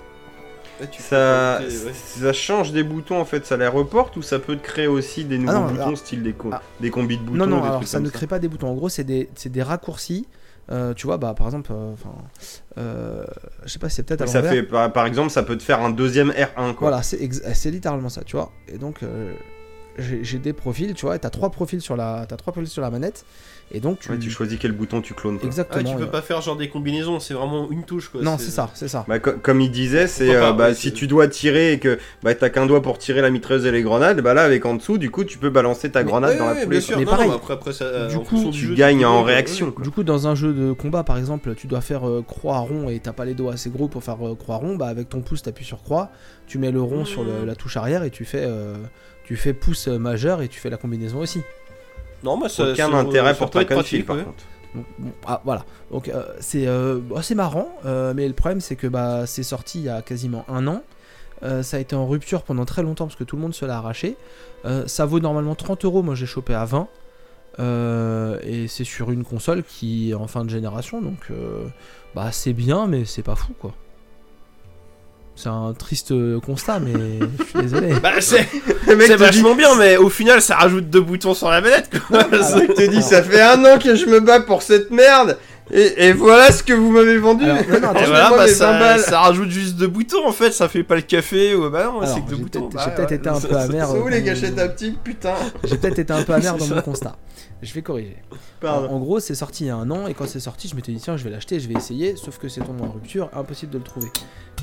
Ça, ouais. ça change des boutons en fait, ça les reporte ou ça peut te créer aussi des nouveaux non, boutons alors- style des, co- Ah. des combis de boutons non, non, des alors trucs ça comme ne crée pas des boutons. En gros, c'est des, c'est des raccourcis. Euh, tu vois, bah, par exemple, euh, euh, je sais pas, c'est peut-être à Ça fait par, par exemple, ça peut te faire un deuxième R1 quoi. Voilà, c'est littéralement ça, tu vois. Et donc, euh, j'ai des profils, tu vois, et t'as trois profils sur la, t'as trois profils sur la manette, et donc tu, Ouais, tu choisis quel bouton tu clones. quoi. Ah, exactement. tu peux euh, pas faire genre des combinaisons, c'est vraiment une touche quoi. non, c'est ça, c'est ça. Bah, co- comme il disait, c'est euh, bah, si tu dois tirer et que bah, t'as qu'un doigt pour tirer la mitrailleuse et les grenades, bah là avec en dessous, du coup tu peux balancer ta Mais- grenade ouais, dans la foulée. bien sûr. Mais Non, pareil, non, après, après, ça, du en coup, tu jeu, gagnes en réaction. quoi. Du coup, dans un jeu de combat, par exemple, tu dois faire euh, croix rond et t'as pas les doigts assez gros pour faire euh, croix rond. Bah, avec ton pouce, t'appuies sur croix, tu mets le rond sur le- la touche arrière et tu fais, euh, tu fais pouce majeur et tu fais la combinaison aussi. Non, moi ça. Aucun intérêt pour config pratique, par ouais. contre. Bon, ah, voilà. Donc euh, c'est euh, bah, c'est marrant, euh, mais le problème c'est que bah, c'est sorti il y a quasiment un an. Euh, ça a été en rupture pendant très longtemps parce que tout le monde se l'a arraché. Euh, ça vaut normalement 30 euros, moi j'ai chopé à 20. Euh, et c'est sur une console qui est en fin de génération, donc euh, bah c'est bien, mais c'est pas fou quoi. C'est un triste euh, constat, mais je suis désolé. Bah, c'est Le mec c'est te dit, vachement bien, mais au final ça rajoute deux boutons sur la manette quoi. le mec te dit, ça fait un an que je me bats pour cette merde, et, et voilà ce que vous m'avez vendu. Alors, non, non, Et voilà, bah, ça, 20 balles. ça rajoute juste deux boutons en fait, ça fait pas le café ou bah non, Alors, c'est que deux j'ai boutons. peut-être- Bah, j'ai peut-être ouais. été un peu amer. C'est où euh, les dans gâchettes mon- à petits, putain J'ai peut-être été un peu amer dans mon constat. Je vais corriger. Pardon. En, en gros, c'est sorti il y a un an et quand c'est sorti, je m'étais dit tiens, je vais l'acheter, je vais essayer. Sauf que c'est tombé en rupture, impossible de le trouver.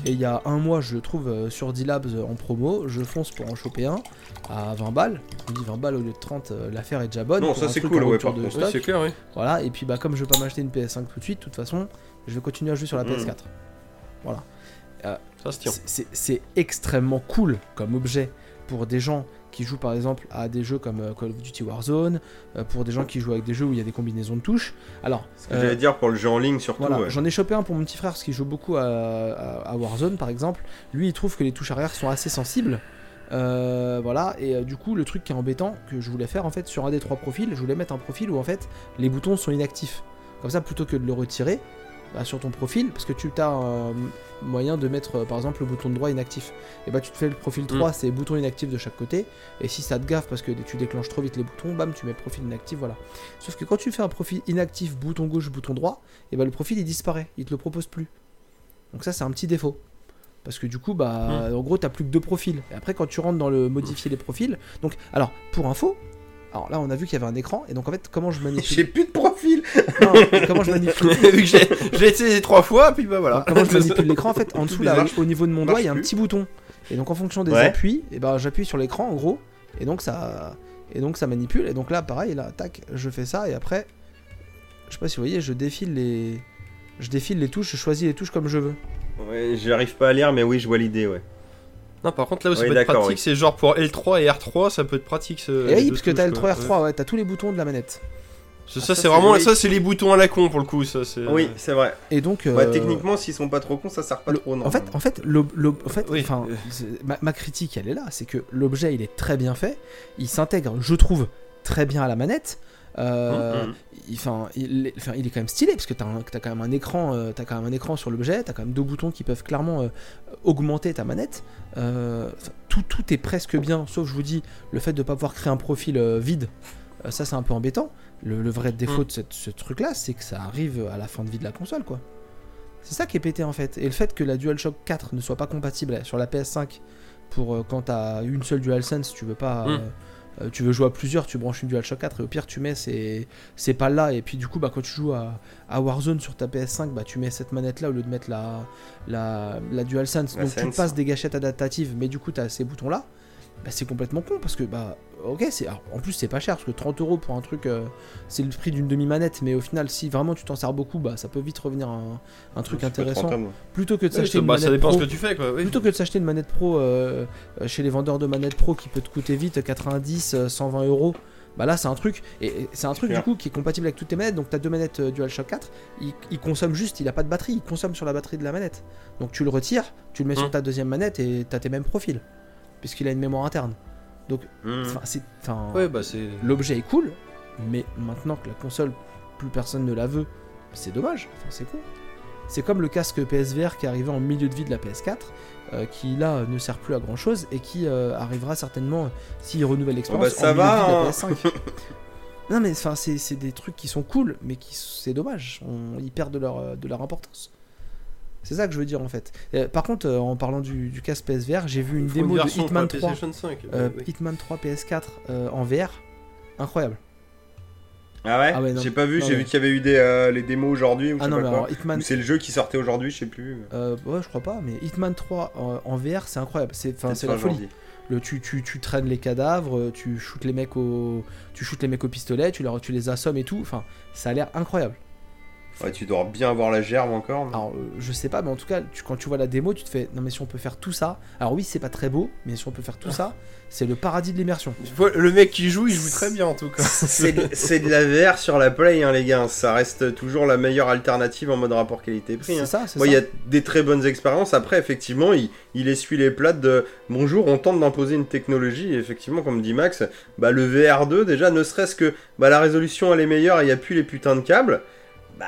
Et il y a un mois, je le trouve euh, sur D-Labs euh, en promo. Je fonce pour en choper un à 20 balles. Je me dis 20 balles au lieu de 30, euh, l'affaire est déjà bonne. Non, ça, c'est cool, ouais, par de contre. C'est clair, oui. Voilà, et puis bah comme je vais pas m'acheter une PS5 tout de suite, de toute façon, je vais continuer à jouer sur la Mm. PS4. Ça se tient. C'est- C'est c'est extrêmement cool comme objet pour des gens qui jouent par exemple à des jeux comme euh, Call of Duty Warzone, euh, pour des gens qui jouent avec des jeux où il y a des combinaisons de touches. Alors, Ce que euh, j'allais dire pour le jeu en ligne surtout. voilà, ouais. j'en ai chopé un pour mon petit frère parce qu'il joue beaucoup à, à- à Warzone par exemple. Lui, il trouve que les touches arrière sont assez sensibles. Euh, voilà, et euh, du coup, le truc qui est embêtant que je voulais faire en fait sur un des trois profils, je voulais mettre un profil où en fait les boutons sont inactifs. Comme ça, plutôt que de le retirer, bah, sur ton profil, parce que tu as un moyen de mettre euh, par exemple le bouton droit inactif. Et bah tu te fais le profil 3, c'est bouton inactif de chaque côté. Et si ça te gaffe parce que tu déclenches trop vite les boutons, bam, tu mets profil inactif, voilà. Sauf que quand tu fais un profil inactif, bouton gauche, bouton droit, et bah le profil il disparaît, il te le propose plus. Donc ça c'est un petit défaut. Parce que du coup, bah, Hmm. en gros, t'as plus que deux profils. Et après, quand tu rentres dans le modifier les profils, donc, alors, pour info, alors là, on a vu qu'il y avait un écran, et donc en fait, comment je manipule J'ai plus de profil. Non, comment je manipule Vu que j'ai j'ai essayé trois fois, puis bah voilà. Comment je manipule l'écran En fait, en dessous, là, au niveau de mon doigt, il y a un petit bouton. Et donc, en fonction des Ouais. appuis, et ben, j'appuie sur l'écran, en gros, et donc ça, et donc ça manipule. Et donc là, pareil, là, tac, je fais ça, et après, je sais pas si vous voyez, je défile les, je défile les touches, je choisis les touches comme je veux. Ouais, j'arrive pas à lire, mais oui, je vois l'idée, ouais. Non, par contre, là où ça Oui, peut être pratique, oui. c'est genre pour L3 et R3, ça peut être pratique. ce- et oui, parce que t'as le quoi. 3 R3, ouais, t'as tous les boutons de la manette. Ça, Ah, ça, ça, c'est vraiment, ça c'est les boutons à la con pour le coup. Ça, c'est. Oui, c'est vrai. Et donc, Bah, euh, techniquement, s'ils sont pas trop cons, ça sert pas Le- trop, non. en fait, en fait, l'ob- l'ob- en fait, Oui. enfin, c'est- ma, ma critique, elle est là, c'est que l'objet, il est très bien fait, il s'intègre, je trouve, très bien à la manette. Euh, il, enfin, il, est- enfin, il est quand même stylé parce que t'as un- t'as quand même un écran, euh, quand même un écran sur l'objet, t'as quand même deux boutons qui peuvent clairement euh, augmenter ta manette. Tout, tout est presque bien, sauf je vous dis le fait de pas pouvoir créer un profil vide. ça c'est un peu embêtant. Le, le vrai défaut de cette- ce truc-là, c'est que ça arrive à la fin de vie de la console, quoi. C'est ça qui est pété en fait. Et le fait que la DualShock 4 ne soit pas compatible sur la PS5 pour quand t'as une seule DualSense, tu veux pas. Mm. Euh, tu veux jouer à plusieurs, tu branches une DualShock 4 et au pire tu mets ces, ces pas là et puis du coup bah quand tu joues à, à Warzone sur ta PS5 bah tu mets cette manette là au lieu de mettre la, la, la DualSense La donc tu passes des gâchettes adaptatives mais du coup t'as ces boutons là bah c'est complètement con parce que bah ok c'est alors, en plus c'est pas cher parce que 30 euros pour un truc euh, c'est le prix d'une demi manette mais au final si vraiment tu t'en sers beaucoup bah ça peut vite revenir à un, un truc intéressant plutôt que de s'acheter une bah, ça manette dépend pro ce que tu fais quoi. oui. Plutôt que de s'acheter une manette pro euh, euh, chez les vendeurs de manettes pro qui peut te coûter vite 90, euh, 120 euros, bah là c'est un truc, et, c'est un truc Clair. du coup qui est compatible avec toutes tes manettes. Donc t'as deux manettes euh, DualShock 4, il, il consomme juste, il a pas de batterie, il consomme sur la batterie de la manette. Donc tu le retires, tu le mets sur Hmm. ta deuxième manette et t'as tes mêmes profils, puisqu'il a une mémoire interne. Mhm. Enfin, c'est- Ouais, bah l'objet est cool, mais maintenant que la console, plus personne ne la veut, c'est dommage, enfin, c'est con. C'est comme le casque PSVR qui est arrivé en milieu de vie de la PS4, euh, qui là ne sert plus à grand chose et qui euh, arrivera certainement, s'il renouvelle l'expérience, bah, ça en va, de la hein. PS5. non mais enfin c'est c'est des trucs qui sont cool, mais qui c'est dommage, on, ils perdent de leur, euh, de leur importance. C'est ça que je veux dire en fait. Euh, par contre, euh, en parlant du, du casque PSVR, j'ai vu une démo de Hitman pour 3. la PlayStation 5. Euh, oui. Hitman 3 PS4 euh, en VR, incroyable. Ah ouais, Ah ouais. J'ai pas vu, j'ai mais- vu qu'il y avait eu des, euh, les démos aujourd'hui ou je Ah sais non, pas mais quoi. alors Hitman, Ou c'est le jeu qui sortait aujourd'hui, je sais plus. euh, ouais, je crois pas, mais Hitman 3 en, en VR, c'est incroyable. C'est, la folie. Le, tu, tu, tu traînes les cadavres, tu shootes les mecs au, tu shootes les mecs au pistolet, tu, leur, tu les assommes et tout. Enfin, ça a l'air incroyable. Ouais, tu dois bien avoir la gerbe encore. mais- Alors, euh, je sais pas, mais en tout cas, tu- quand tu vois la démo, tu te fais, non mais si on peut faire tout ça. Alors oui, c'est pas très beau, mais si on peut faire tout ça, c'est le paradis de l'immersion. Le mec qui joue, il joue très bien en tout cas. C'est de- la VR sur la Play, hein, les gars. Ça reste toujours la meilleure alternative en mode rapport qualité-prix. C'est hein. ça, c'est Moi, il y a des très bonnes expériences. Après, effectivement, il, il essuie les plates de bonjour, on tente d'imposer une technologie. Et effectivement, comme dit Max, bah, le VR2, déjà, ne serait-ce que bah, la résolution, elle est meilleure et il n'y a plus les putains de câbles. Bah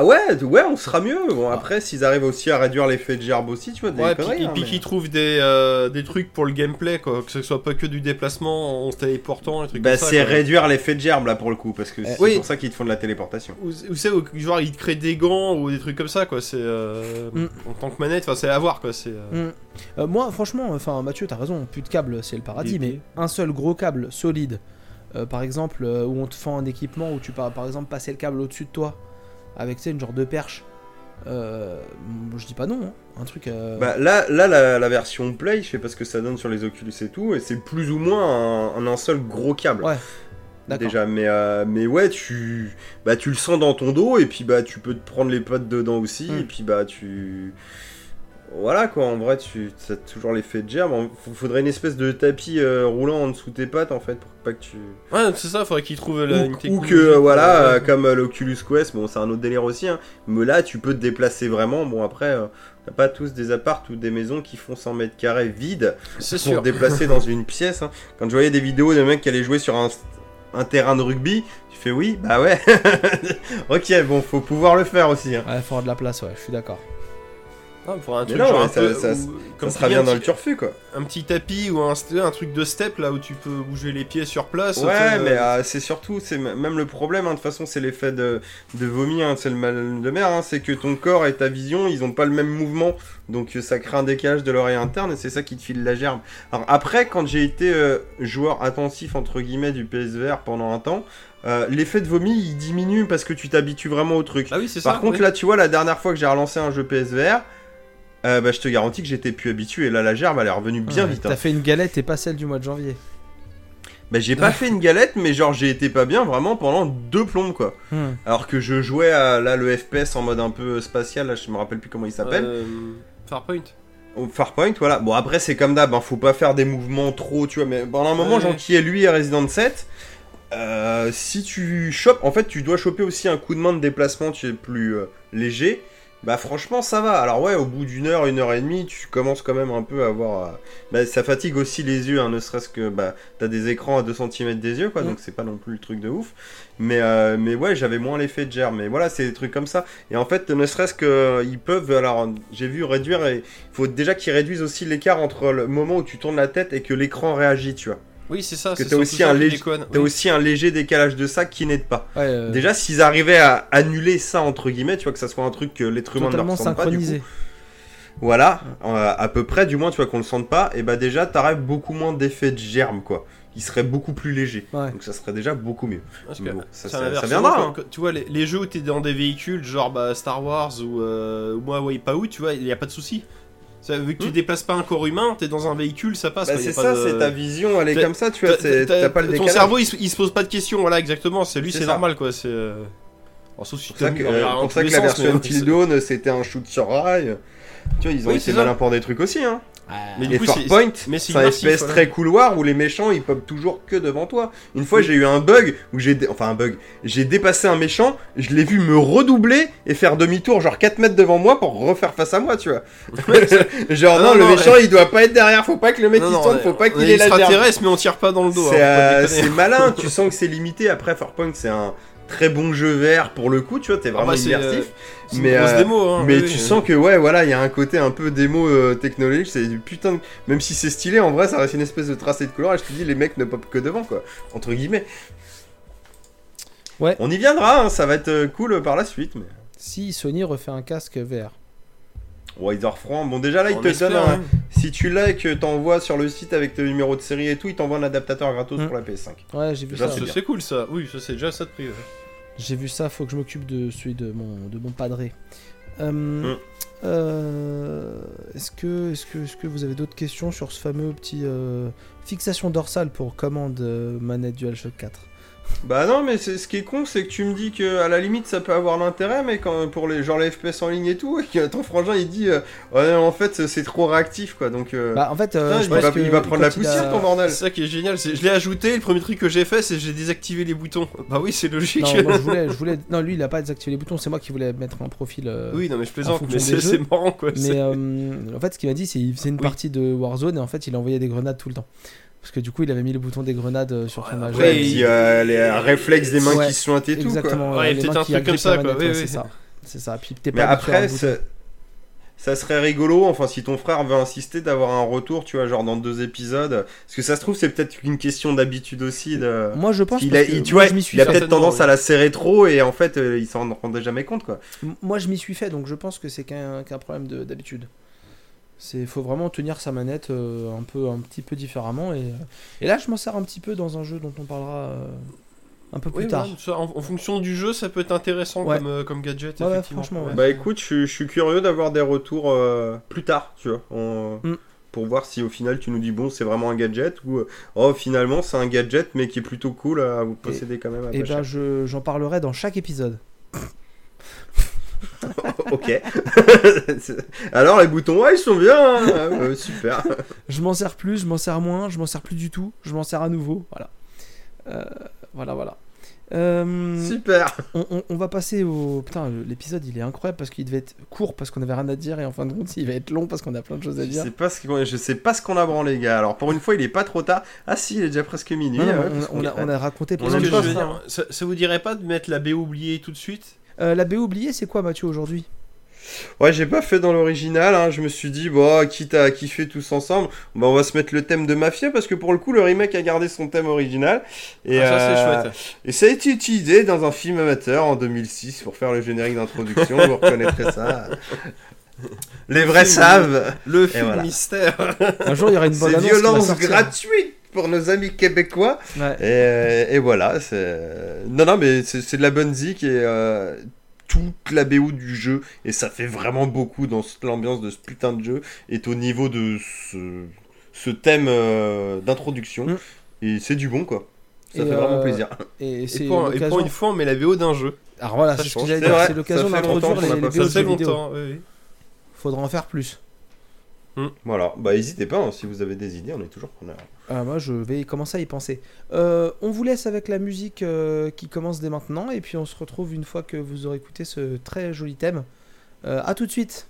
ouais, ouais, on sera mieux. Bon, après, s'ils arrivent aussi à réduire l'effet de gerbe aussi, tu vois, des Ouais, puis, conneries, hein, puis mais- qu'ils trouvent des, euh, des trucs pour le gameplay, quoi. Que ce soit pas que du déplacement en se téléportant, et trucs Bah, comme ça. c'est quoi. réduire l'effet de gerbe là pour le coup, parce que c'est oui. pour ça qu'ils te font de la téléportation. Ou, ou c'est genre ils te créent des gants ou des trucs comme ça quoi. C'est euh, Mm. en tant que manette, enfin c'est à voir quoi. C'est euh, Mm. Euh, moi, franchement, enfin, Mathieu, t'as raison, plus de câbles, c'est le paradis, mais un seul gros câble solide, euh, par exemple, euh, où on te fend un équipement, où tu peux, par exemple, passer le câble au-dessus de toi, avec, une genre de perche. Euh, je dis pas non, hein. un truc. euh, Bah là, là la, la version Play, je sais pas ce que ça donne sur les Oculus et tout, et c'est plus ou moins un, un seul gros câble. Ouais. Déjà, mais, euh, mais ouais, tu, bah, tu le sens dans ton dos, et puis bah, tu peux te prendre les potes dedans aussi, Mm. et puis bah, tu. Voilà quoi, en vrai, tu as toujours l'effet de gerbe. Il faudrait une espèce de tapis euh, roulant en dessous de tes pattes en fait, pour pas que tu. Ouais, c'est ça. Faudrait qu'ils trouvent la, Ou, une ou que euh, voilà, euh, comme euh, l'Oculus Quest, bon c'est un autre délire aussi, hein, mais là tu peux te déplacer vraiment. Bon après, euh, t'as pas tous des apparts ou des maisons qui font 100 mètres carrés vides c'est pour sûr. te déplacer dans une pièce. hein. Quand je voyais des vidéos de mecs qui allaient jouer sur un, un terrain de rugby Tu fais oui, bah ouais. ok, bon, faut pouvoir le faire aussi. Hein. Ouais, faut avoir de la place, ouais, je suis d'accord. Non, pour un Mais truc non, genre mais un ça- peu- où- comme dans le petit- turfu quoi. Un petit tapis ou un, un truc de step là où tu peux bouger les pieds sur place. Ouais, mais euh, c'est surtout, c'est même le problème, hein, de toute façon, c'est l'effet de, de vomi, hein, c'est le mal de mer, hein, c'est que ton corps et ta vision, ils ont pas le même mouvement, donc euh, ça crée un décalage de l'oreille interne et c'est ça qui te file la gerbe. Alors après, quand j'ai été euh, joueur attentif, entre guillemets, du PSVR pendant un temps, euh, l'effet de vomi, il diminue parce que tu t'habitues vraiment au truc. Ah oui, c'est ça. Par contre, oui. là, tu vois, la dernière fois que j'ai relancé un jeu PSVR, euh, bah, je te garantis que j'étais plus habitué. Là, la gerbe, elle est revenue bien Ouais, vite. hein. T'as fait une galette et pas celle du mois de janvier. Bah, j'ai pas fait une galette, mais genre, j'ai été pas bien vraiment pendant deux plombes, quoi. Hmm. Alors que je jouais à là le FPS en mode un peu spatial, là je me rappelle plus comment il s'appelle. Euh, Farpoint. Farpoint, voilà. Bon après c'est comme d'hab, hein, faut pas faire des mouvements trop, tu vois. Mais pendant un moment Ouais. j'enquillais lui et Resident 7. Euh, si tu chopes, en fait tu dois choper aussi un coup de main de déplacement, tu es plus euh, léger. Bah franchement ça va. Alors ouais, au bout d'une heure, une heure et demie, tu commences quand même un peu à avoir... euh, Bah ça fatigue aussi les yeux, hein, ne serait-ce que bah t'as des écrans à 2 cm des yeux, quoi, Mm. donc c'est pas non plus le truc de ouf. Mais, euh, mais ouais, j'avais moins l'effet de germe. Mais voilà, c'est des trucs comme ça. Et en fait, ne serait-ce que euh, ils peuvent, alors j'ai vu réduire, et il faut déjà qu'ils réduisent aussi l'écart entre le moment où tu tournes la tête et que l'écran réagit, tu vois. Oui, c'est ça. que c'est t'as aussi ça un léger- Oui. aussi un léger décalage de ça qui n'aide pas. Ouais, euh, Déjà, s'ils arrivaient à annuler ça, entre guillemets, tu vois, que ça soit un truc que l'être humain ne leur ressemble pas, du coup. synchronisé. Voilà, euh, à peu près, du moins, tu vois, qu'on le sente pas, et bah déjà, t'aurais beaucoup moins d'effet de germe, quoi. Qui serait beaucoup plus léger. Ouais. Donc ça serait déjà beaucoup mieux. Parce que Mais bon, ça- c'est ça- ça viendra, hein. quand- Tu vois, les, les jeux où t'es dans des véhicules, genre bah, Star Wars ou, euh, ou moi Wipeout, tu vois, il n'y a pas de souci. Ça, vu que tu Hmm. déplaces pas un corps humain, t'es dans un véhicule, ça passe. Bah, c'est pas ça, de- c'est ta vision, elle est comme ça, tu vois, t'as pas le Ton cerveau, il, se- il se pose pas de questions, voilà, exactement. C'est lui, C'est normal, quoi. C'est. euh, alors, sauf si C'est pour ça que, euh, en pour ça tous que les la version Until Dawn, c'était un shoot sur rail. Tu vois, ils ont Oui, essayé implanter des trucs aussi, hein. Mais du Et coup, c'est- Farpoint, c'est un FPS voilà. très couloir où les méchants ils popent toujours que devant toi. Une fois Oui. j'ai eu un bug où j'ai dé- enfin un bug, j'ai dépassé un méchant, je l'ai vu me redoubler et faire demi-tour genre 4 mètres devant moi pour refaire face à moi, tu vois. genre Ah non, non, le méchant il doit pas être derrière, faut pas que le mec Non, il tourne, faut pas qu'il est ait la mais on tire pas dans le dos. C'est hein, euh, malin, tu sens que c'est limité. Après, Farpoint, c'est un très bon jeu vert pour le coup, tu vois, t'es Ah vraiment bah, c'est, immersif. C'est une mais, grosse euh, démo, hein, mais oui, tu oui. sens que, ouais, voilà, il y a un côté un peu démo euh, technologique. C'est du putain de. Même si c'est stylé, en vrai, ça reste une espèce de tracé de couleur. Et je te dis, les mecs ne pop que devant, quoi. Entre guillemets. Ouais. On y viendra, hein, ça va être euh, cool par la suite. Mais... Si Sony refait un casque VR. Wiser Franc, bon, déjà là, il On te espère, donne un. hein. Si tu l'as et que t'envoies sur le site avec tes numéros de série et tout, il t'envoie un adaptateur gratos Mm. pour la PS5. Ouais, j'ai vu Déjà, ça. c'est ouais. Ça, C'est cool ça, oui, ça c'est déjà ça de prix. ouais. J'ai vu ça, faut que je m'occupe de celui de mon, de mon padré. Euh, Mm. euh, est-ce que, est-ce que, est-ce que vous avez d'autres questions sur ce fameux petit euh, fixation dorsale pour commande euh, manette DualShock 4 Bah non, mais c'est- ce qui est con, c'est que tu me dis que à la limite ça peut avoir l'intérêt, mais quand pour les genre les FPS en ligne et tout, et que ton frangin il dit euh, ouais en fait c'est- trop réactif quoi, donc euh, Bah en fait, euh, putain, je il, pense va, que il va prendre la il poussière a- ton bordel. C'est ça qui est génial, c'est je l'ai ajouté, le premier truc que j'ai fait c'est j'ai désactivé les boutons. Bah oui, c'est logique. Non, moi, je voulais, je voulais. Non, lui, il a pas désactivé les boutons. C'est moi qui voulais mettre un profil. euh, oui, non mais je plaisante, mais c'est marrant quoi. Mais euh, en fait, ce qu'il m'a dit, c'est qu'il faisait une Oui. partie de Warzone et en fait, il envoyait des grenades tout le temps. Parce que du coup, il avait mis le bouton des grenades euh, sur son majeur. Ouais, il- puis euh, les réflexes des mains Ouais, qui se sointent et tout quoi. Exactement. Ouais, les peut-être mains un qui truc comme ça, quoi, ouais. C'est ça. C'est ça. Puis t'es Mais pas après, ça serait rigolo, enfin si ton frère veut insister d'avoir un retour, tu vois, genre dans deux épisodes, parce que ça se trouve c'est peut-être une question d'habitude aussi. De... Moi, je pense. Il parce a, que il- tu moi, vois, je m'y suis il a fait. peut-être tendance oui. à la serrer trop et en fait euh, il s'en rendait jamais compte quoi. Moi, je m'y suis fait, donc je pense que c'est qu'un problème de- d'habitude. C'est faut vraiment tenir sa manette euh, un peu, un petit peu différemment. Et, et là, je m'en sers un petit peu dans un jeu dont on parlera euh, un peu plus Oui, tard. ça, en, en fonction du jeu, ça peut être intéressant Ouais. comme, euh, comme gadget. Ouais, effectivement. franchement, ouais. Bah écoute, je, je suis curieux d'avoir des retours euh, plus tard, tu vois, Mm. pour voir si au final tu nous dis bon c'est vraiment un gadget ou oh finalement c'est un gadget mais qui est plutôt cool à vous posséder quand même. À Et pas ben, je- j'en parlerai dans chaque épisode. ok. Alors les boutons ouais ils sont bien, hein. Euh, super. Je m'en sers plus, je m'en sers moins, je m'en sers plus du tout, je m'en sers à nouveau. Voilà. Euh, voilà, voilà. Euh, Super. on, on- on va passer au. Putain, l'épisode il est incroyable parce qu'il devait être court parce qu'on avait rien à dire et en fin de compte il va être long parce qu'on a plein de choses à Je dire. sais pas ce qu'on, je sais pas ce qu'on a branlé, les gars. Alors pour une fois, il est pas trop tard. Ah si, il est déjà presque minuit. Non, non, ouais, on, a, on a raconté On plein de je choses. ça vous dirait pas de mettre la B oubliée tout de suite? Euh, la B oubliée, c'est quoi Mathieu aujourd'hui? Ouais, j'ai pas fait dans l'original. hein. Je me suis dit, bon, quitte à kiffer tous ensemble, bah, on va se mettre le thème de Mafia parce que pour le coup, le remake a gardé son thème original. Et, Ah, Ça euh, c'est chouette. Et ça a été utilisé dans un film amateur en 2006 pour faire le générique d'introduction. vous reconnaîtrez ça. Les vrais Film. savent. Le film voilà. mystère. Un jour il y aura une bonne annonce. qui va violence gratuite pour nos amis québécois. Ouais. Et, euh, et voilà, c'est. Non, non, mais c'est c'est de la bonne zik et euh, toute la BO du jeu, et ça fait vraiment beaucoup dans ce- l'ambiance de ce putain de jeu, est au niveau de ce, ce thème euh, d'introduction. Mm. Et c'est du bon, quoi. Ça Et, fait vraiment plaisir. Et Et c'est pour, et pour une fois, on met la BO d'un jeu. Alors voilà, Ça c'est ce que j'allais C'est dire. C'est l'occasion d'introduire les, a les fait. Ça fait longtemps. oui. Faudra en faire plus. Voilà, bah n'hésitez pas, hein, si vous avez des idées, on est toujours preneurs. Ah, moi, je vais commencer à y penser. Euh, on vous laisse avec la musique euh, qui commence dès maintenant, et puis on se retrouve une fois que vous aurez écouté ce très joli thème. Euh, à tout de suite.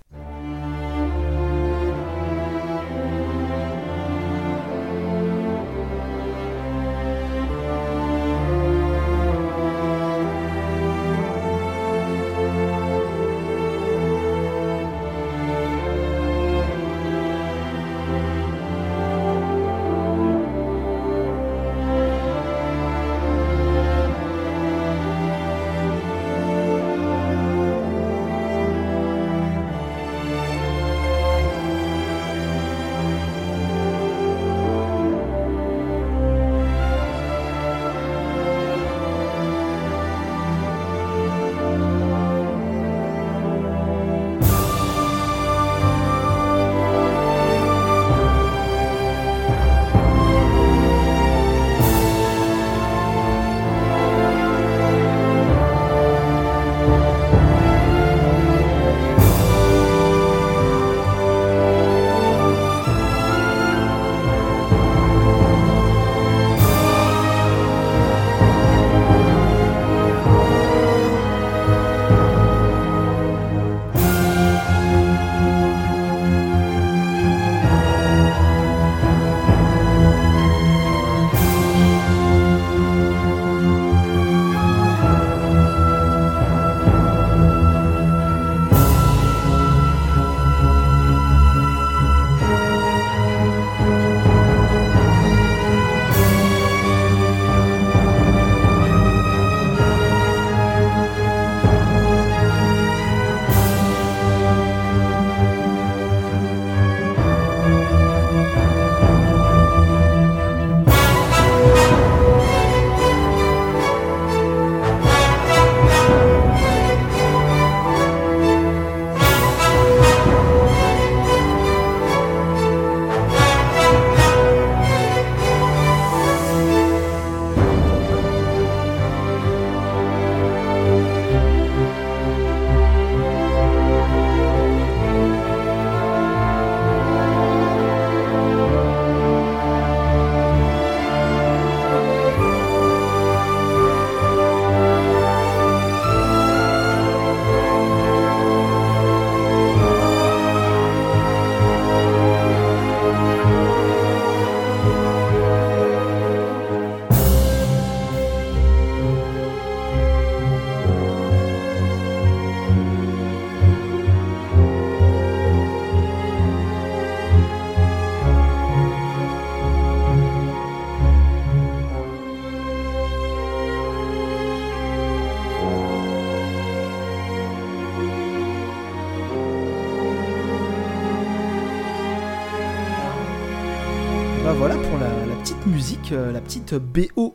Euh, la petite BO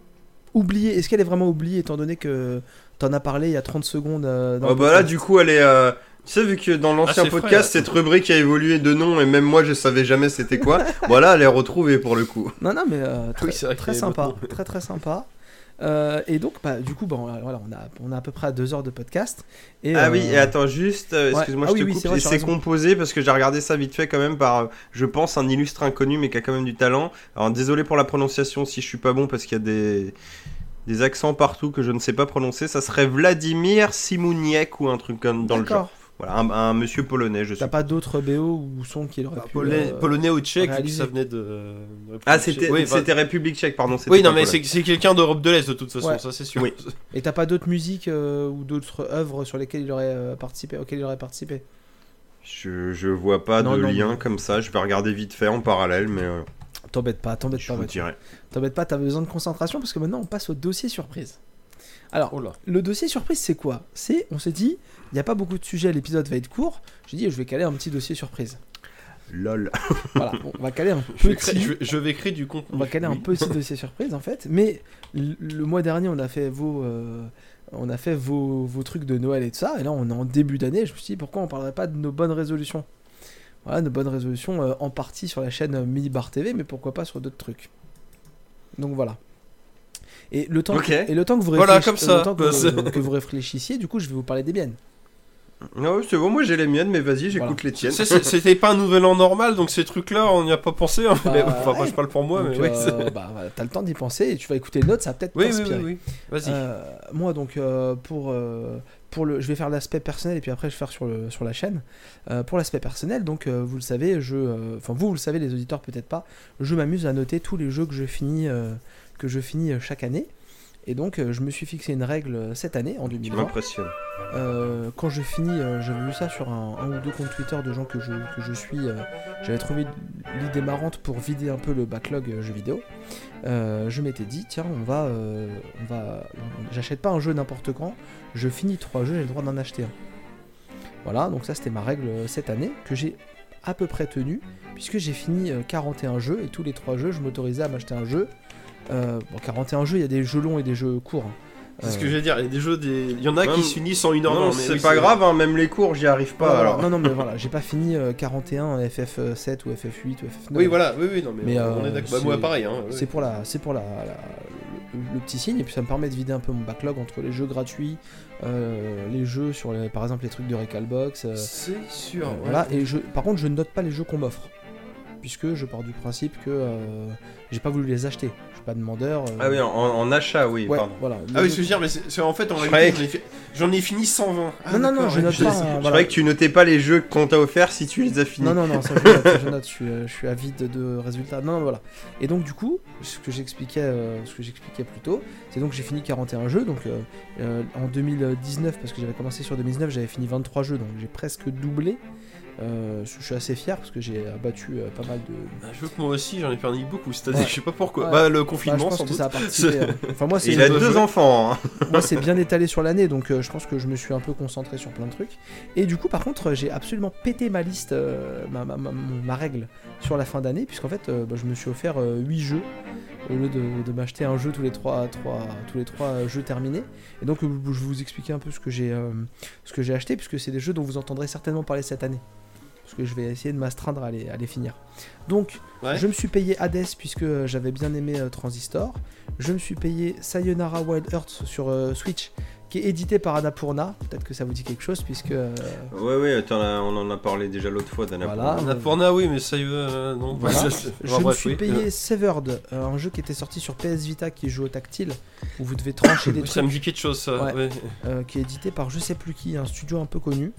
oubliée. Est-ce qu'elle est vraiment oubliée étant donné que t'en as parlé il y a 30 secondes euh, dans Oh bah là, du coup, elle est. euh, Tu sais, vu que dans l'ancien Ah, frais, podcast, cette rubrique a évolué de nom et même moi, je savais jamais c'était quoi. voilà, elle est retrouvée pour le coup. Non, non, mais euh, très, Oui, sympa, très très sympa. Euh, et donc, bah, du coup, voilà, on a, on a à peu près à deux heures de podcast. Et, Ah euh, oui, et attends, juste, euh, ouais. excuse-moi, Ah je oui, te oui, coupe. as c'est composé parce que j'ai regardé ça vite fait quand même par, euh, je pense, un illustre inconnu mais qui a quand même du talent. Alors désolé pour la prononciation si je suis pas bon parce qu'il y a des des accents partout que je ne sais pas prononcer. Ça serait Vladimir Simouniek ou un truc comme dans le genre. Voilà, un, un monsieur polonais, je T'as suis. pas d'autres BO ou sons qu'il aurait pu. Polonais, euh, polonais ou tchèque, ça venait de. Ah, c'était Oui, bah- c'était République tchèque, pardon. Oui, non, mais c'est c'est quelqu'un d'Europe de l'Est de toute façon, Ouais. ça c'est sûr. Oui. Et t'as pas d'autres musiques euh, ou d'autres œuvres sur lesquelles il aurait euh, participé, auxquelles il aurait participé? Je, je vois pas Non, de non, lien comme ça. Je vais regarder vite fait en parallèle, mais euh, T'embête pas, t'embête pas. T'embête pas, t'as besoin de concentration parce que maintenant on passe au dossier surprise. Alors, Oh le dossier surprise, c'est quoi? C'est, on s'est dit, il n'y a pas beaucoup de sujets, l'épisode va être court. J'ai dit, je vais caler un petit dossier surprise. Lol. Voilà, on va caler un Je vais, créer, petit. je, vais, je vais créer du contenu. On va caler un petit dossier surprise en fait. Mais le, le mois dernier, on a fait vos, euh, on a fait vos, vos trucs de Noël et tout ça. Et là, on est en début d'année. Je me suis dit, pourquoi on parlerait pas de nos bonnes résolutions? Voilà, nos bonnes résolutions euh, en partie sur la chaîne euh, Mini Bar TV, mais pourquoi pas sur d'autres trucs. Donc voilà. Et le temps, que, et le temps que vous Voilà, réfléchi- comme ça. le temps que, que vous réfléchissiez, du coup, je vais vous parler des miennes. Ah ouais, c'est bon, moi j'ai les miennes, mais vas-y, j'écoute Voilà. les tiennes. C'était pas un nouvel an normal, donc ces trucs-là, on n'y a pas pensé. hein. Bah, Mais, enfin, moi je parle pour moi, Donc, mais ouais. euh, bah, t'as le temps d'y penser et tu vas écouter les notes, ça va peut-être Oui, oui, t'inspirer. oui, oui. Vas-y. Euh, moi donc euh, pour euh, pour le je vais faire l'aspect personnel et puis après je vais faire sur le sur la chaîne Euh, pour l'aspect personnel donc euh, vous le savez je euh, enfin vous vous le savez les auditeurs peut-être pas je m'amuse à noter tous les jeux que je finis euh, que je finis euh, chaque année et donc euh, je me suis fixé une règle euh, cette année en Tu 2020 m'impressionnes. euh, quand je finis, euh, j'avais vu ça sur un, un ou deux comptes Twitter de gens que je, que je suis. euh, J'avais trouvé l'idée marrante pour vider un peu le backlog jeux vidéo. Je m'étais dit, tiens, on va, on va, j'achète pas un jeu n'importe quand. Je finis trois jeux, j'ai le droit d'en acheter un. Voilà, donc ça c'était ma règle cette année que j'ai à peu près tenue puisque j'ai fini euh, 41 jeux et tous les trois jeux, je m'autorisais à m'acheter un jeu. Euh, bon, 41 jeux, il y a des jeux longs et des jeux courts. hein. C'est ce Euh, que je vais dire. Il y a des jeux, des... il y en a Non, qui finissent en une heure. Non, c'est oui, pas grave, hein, même les cours, j'y arrive pas. Voilà, alors. Non, non, mais voilà, j'ai pas fini euh, 41 FF7 ou FF8 ou FF9. Oui, voilà, oui, oui, non, mais, Mais, on euh, est d'accord. Bah, c'est- moi, pareil. Hein. C'est pour, la, c'est pour la, la- le, le petit signe, et puis ça me permet de vider un peu mon backlog entre les jeux gratuits, euh, les jeux sur, les, par exemple, les trucs de Recalbox. euh, C'est sûr. euh, ouais. voilà, et je, par contre, je ne note pas les jeux qu'on m'offre. Puisque je pars du principe que euh, j'ai pas voulu les acheter. Je suis pas demandeur. euh, Ah oui, en, en achat, oui, ouais, pardon. voilà. Ah oui, je veux dire, mais c'est c'est- en fait, en Je réalité, croyais j'en ai, fi- j'en ai fini 120. Ah, Non, non, non, je note je pas. Je croyais que tu notais pas les jeux qu'on t'a offerts si tu les as finis. Non, non, non, ça je note, ça, je, note, je suis, euh, je suis avide de résultats. Non, non, voilà. Et donc, du coup, ce que j'expliquais, euh, ce que j'expliquais plus tôt, c'est donc j'ai fini 41 jeux. Donc, euh, euh, en 2019, parce que j'avais commencé sur 2019, j'avais fini 23 jeux, donc j'ai presque doublé. Euh, je suis assez fier parce que j'ai abattu euh, pas mal de. Un jeu que moi aussi, j'en ai perdu beaucoup cette année, Ouais. je sais pas pourquoi. Ouais. Bah, le Bah, je confinement, pense sans que doute. ça a participé. Enfin, moi, il a deux enfants. hein. moi, c'est bien étalé sur l'année, donc euh, je pense que je me suis un peu concentré sur plein de trucs. Et du coup, par contre, j'ai absolument pété ma liste, euh, ma, ma- ma- ma règle sur la fin d'année, puisqu'en fait, euh, bah, je me suis offert 8 jeux au lieu de, de m'acheter un jeu tous les 3, tous les trois jeux terminés. Et donc, je vais vous expliquer un peu ce que j'ai euh, ce que j'ai acheté, puisque c'est des jeux dont vous entendrez certainement parler cette année. Parce que je vais essayer de m'astreindre à les, à les finir. Donc, Ouais. je me suis payé Hades puisque euh, j'avais bien aimé euh, Transistor. Je me suis payé Sayonara Wild Earth sur euh, Switch, qui est édité par Annapurna. Peut-être que ça vous dit quelque chose puisque. euh, Ouais, ouais, attends, là, on en a parlé déjà l'autre fois d'Annapurna. Voilà. Annapurna, oui, mais ça y est, euh, non. Voilà. bah, ça, c'est- je enfin, me bref, suis oui. payé Severed, euh, un jeu qui était sorti sur PS Vita qui joue au tactile, où vous devez trancher des trucs. Ça me dit quelque chose, ça. Ouais. ouais. euh, qui est édité par je sais plus qui, un studio un peu connu.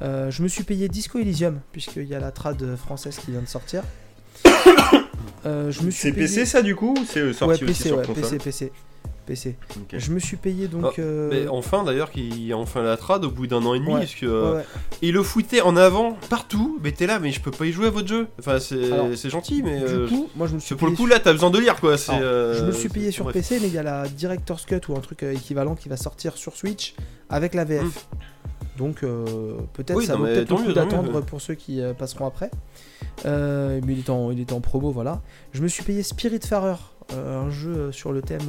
Euh, je me suis payé Disco Elysium, puisqu'il y a la trad française qui vient de sortir. Euh, je me suis C'est payé... PC ça du coup ou c'est euh, Ouais, sorti aussi PC, sur ouais, PC, PC. Je me suis payé donc. Ah, euh, Mais enfin, d'ailleurs, qu'il y a enfin la trad au bout d'un an et demi, Ouais. parce que. ouais, ouais. Il le foutait en avant, partout, mais t'es là, mais je peux pas y jouer à votre jeu. Enfin, c'est Alors, c'est gentil, mais. Du euh, coup, moi je me suis pour le coup, là, t'as besoin de lire, quoi. c'est, Alors, euh, Je me suis payé sur bref. PC, mais il y a la Director's Cut ou un truc euh, équivalent qui va sortir sur Switch avec la VF. Mm. Donc euh, peut-être Oui, ça vaut peut-être le coup d'attendre pour ceux qui euh, passeront après. Euh, mais il est, en, il est en promo, voilà. Je me suis payé Spiritfarer, euh, un jeu sur le thème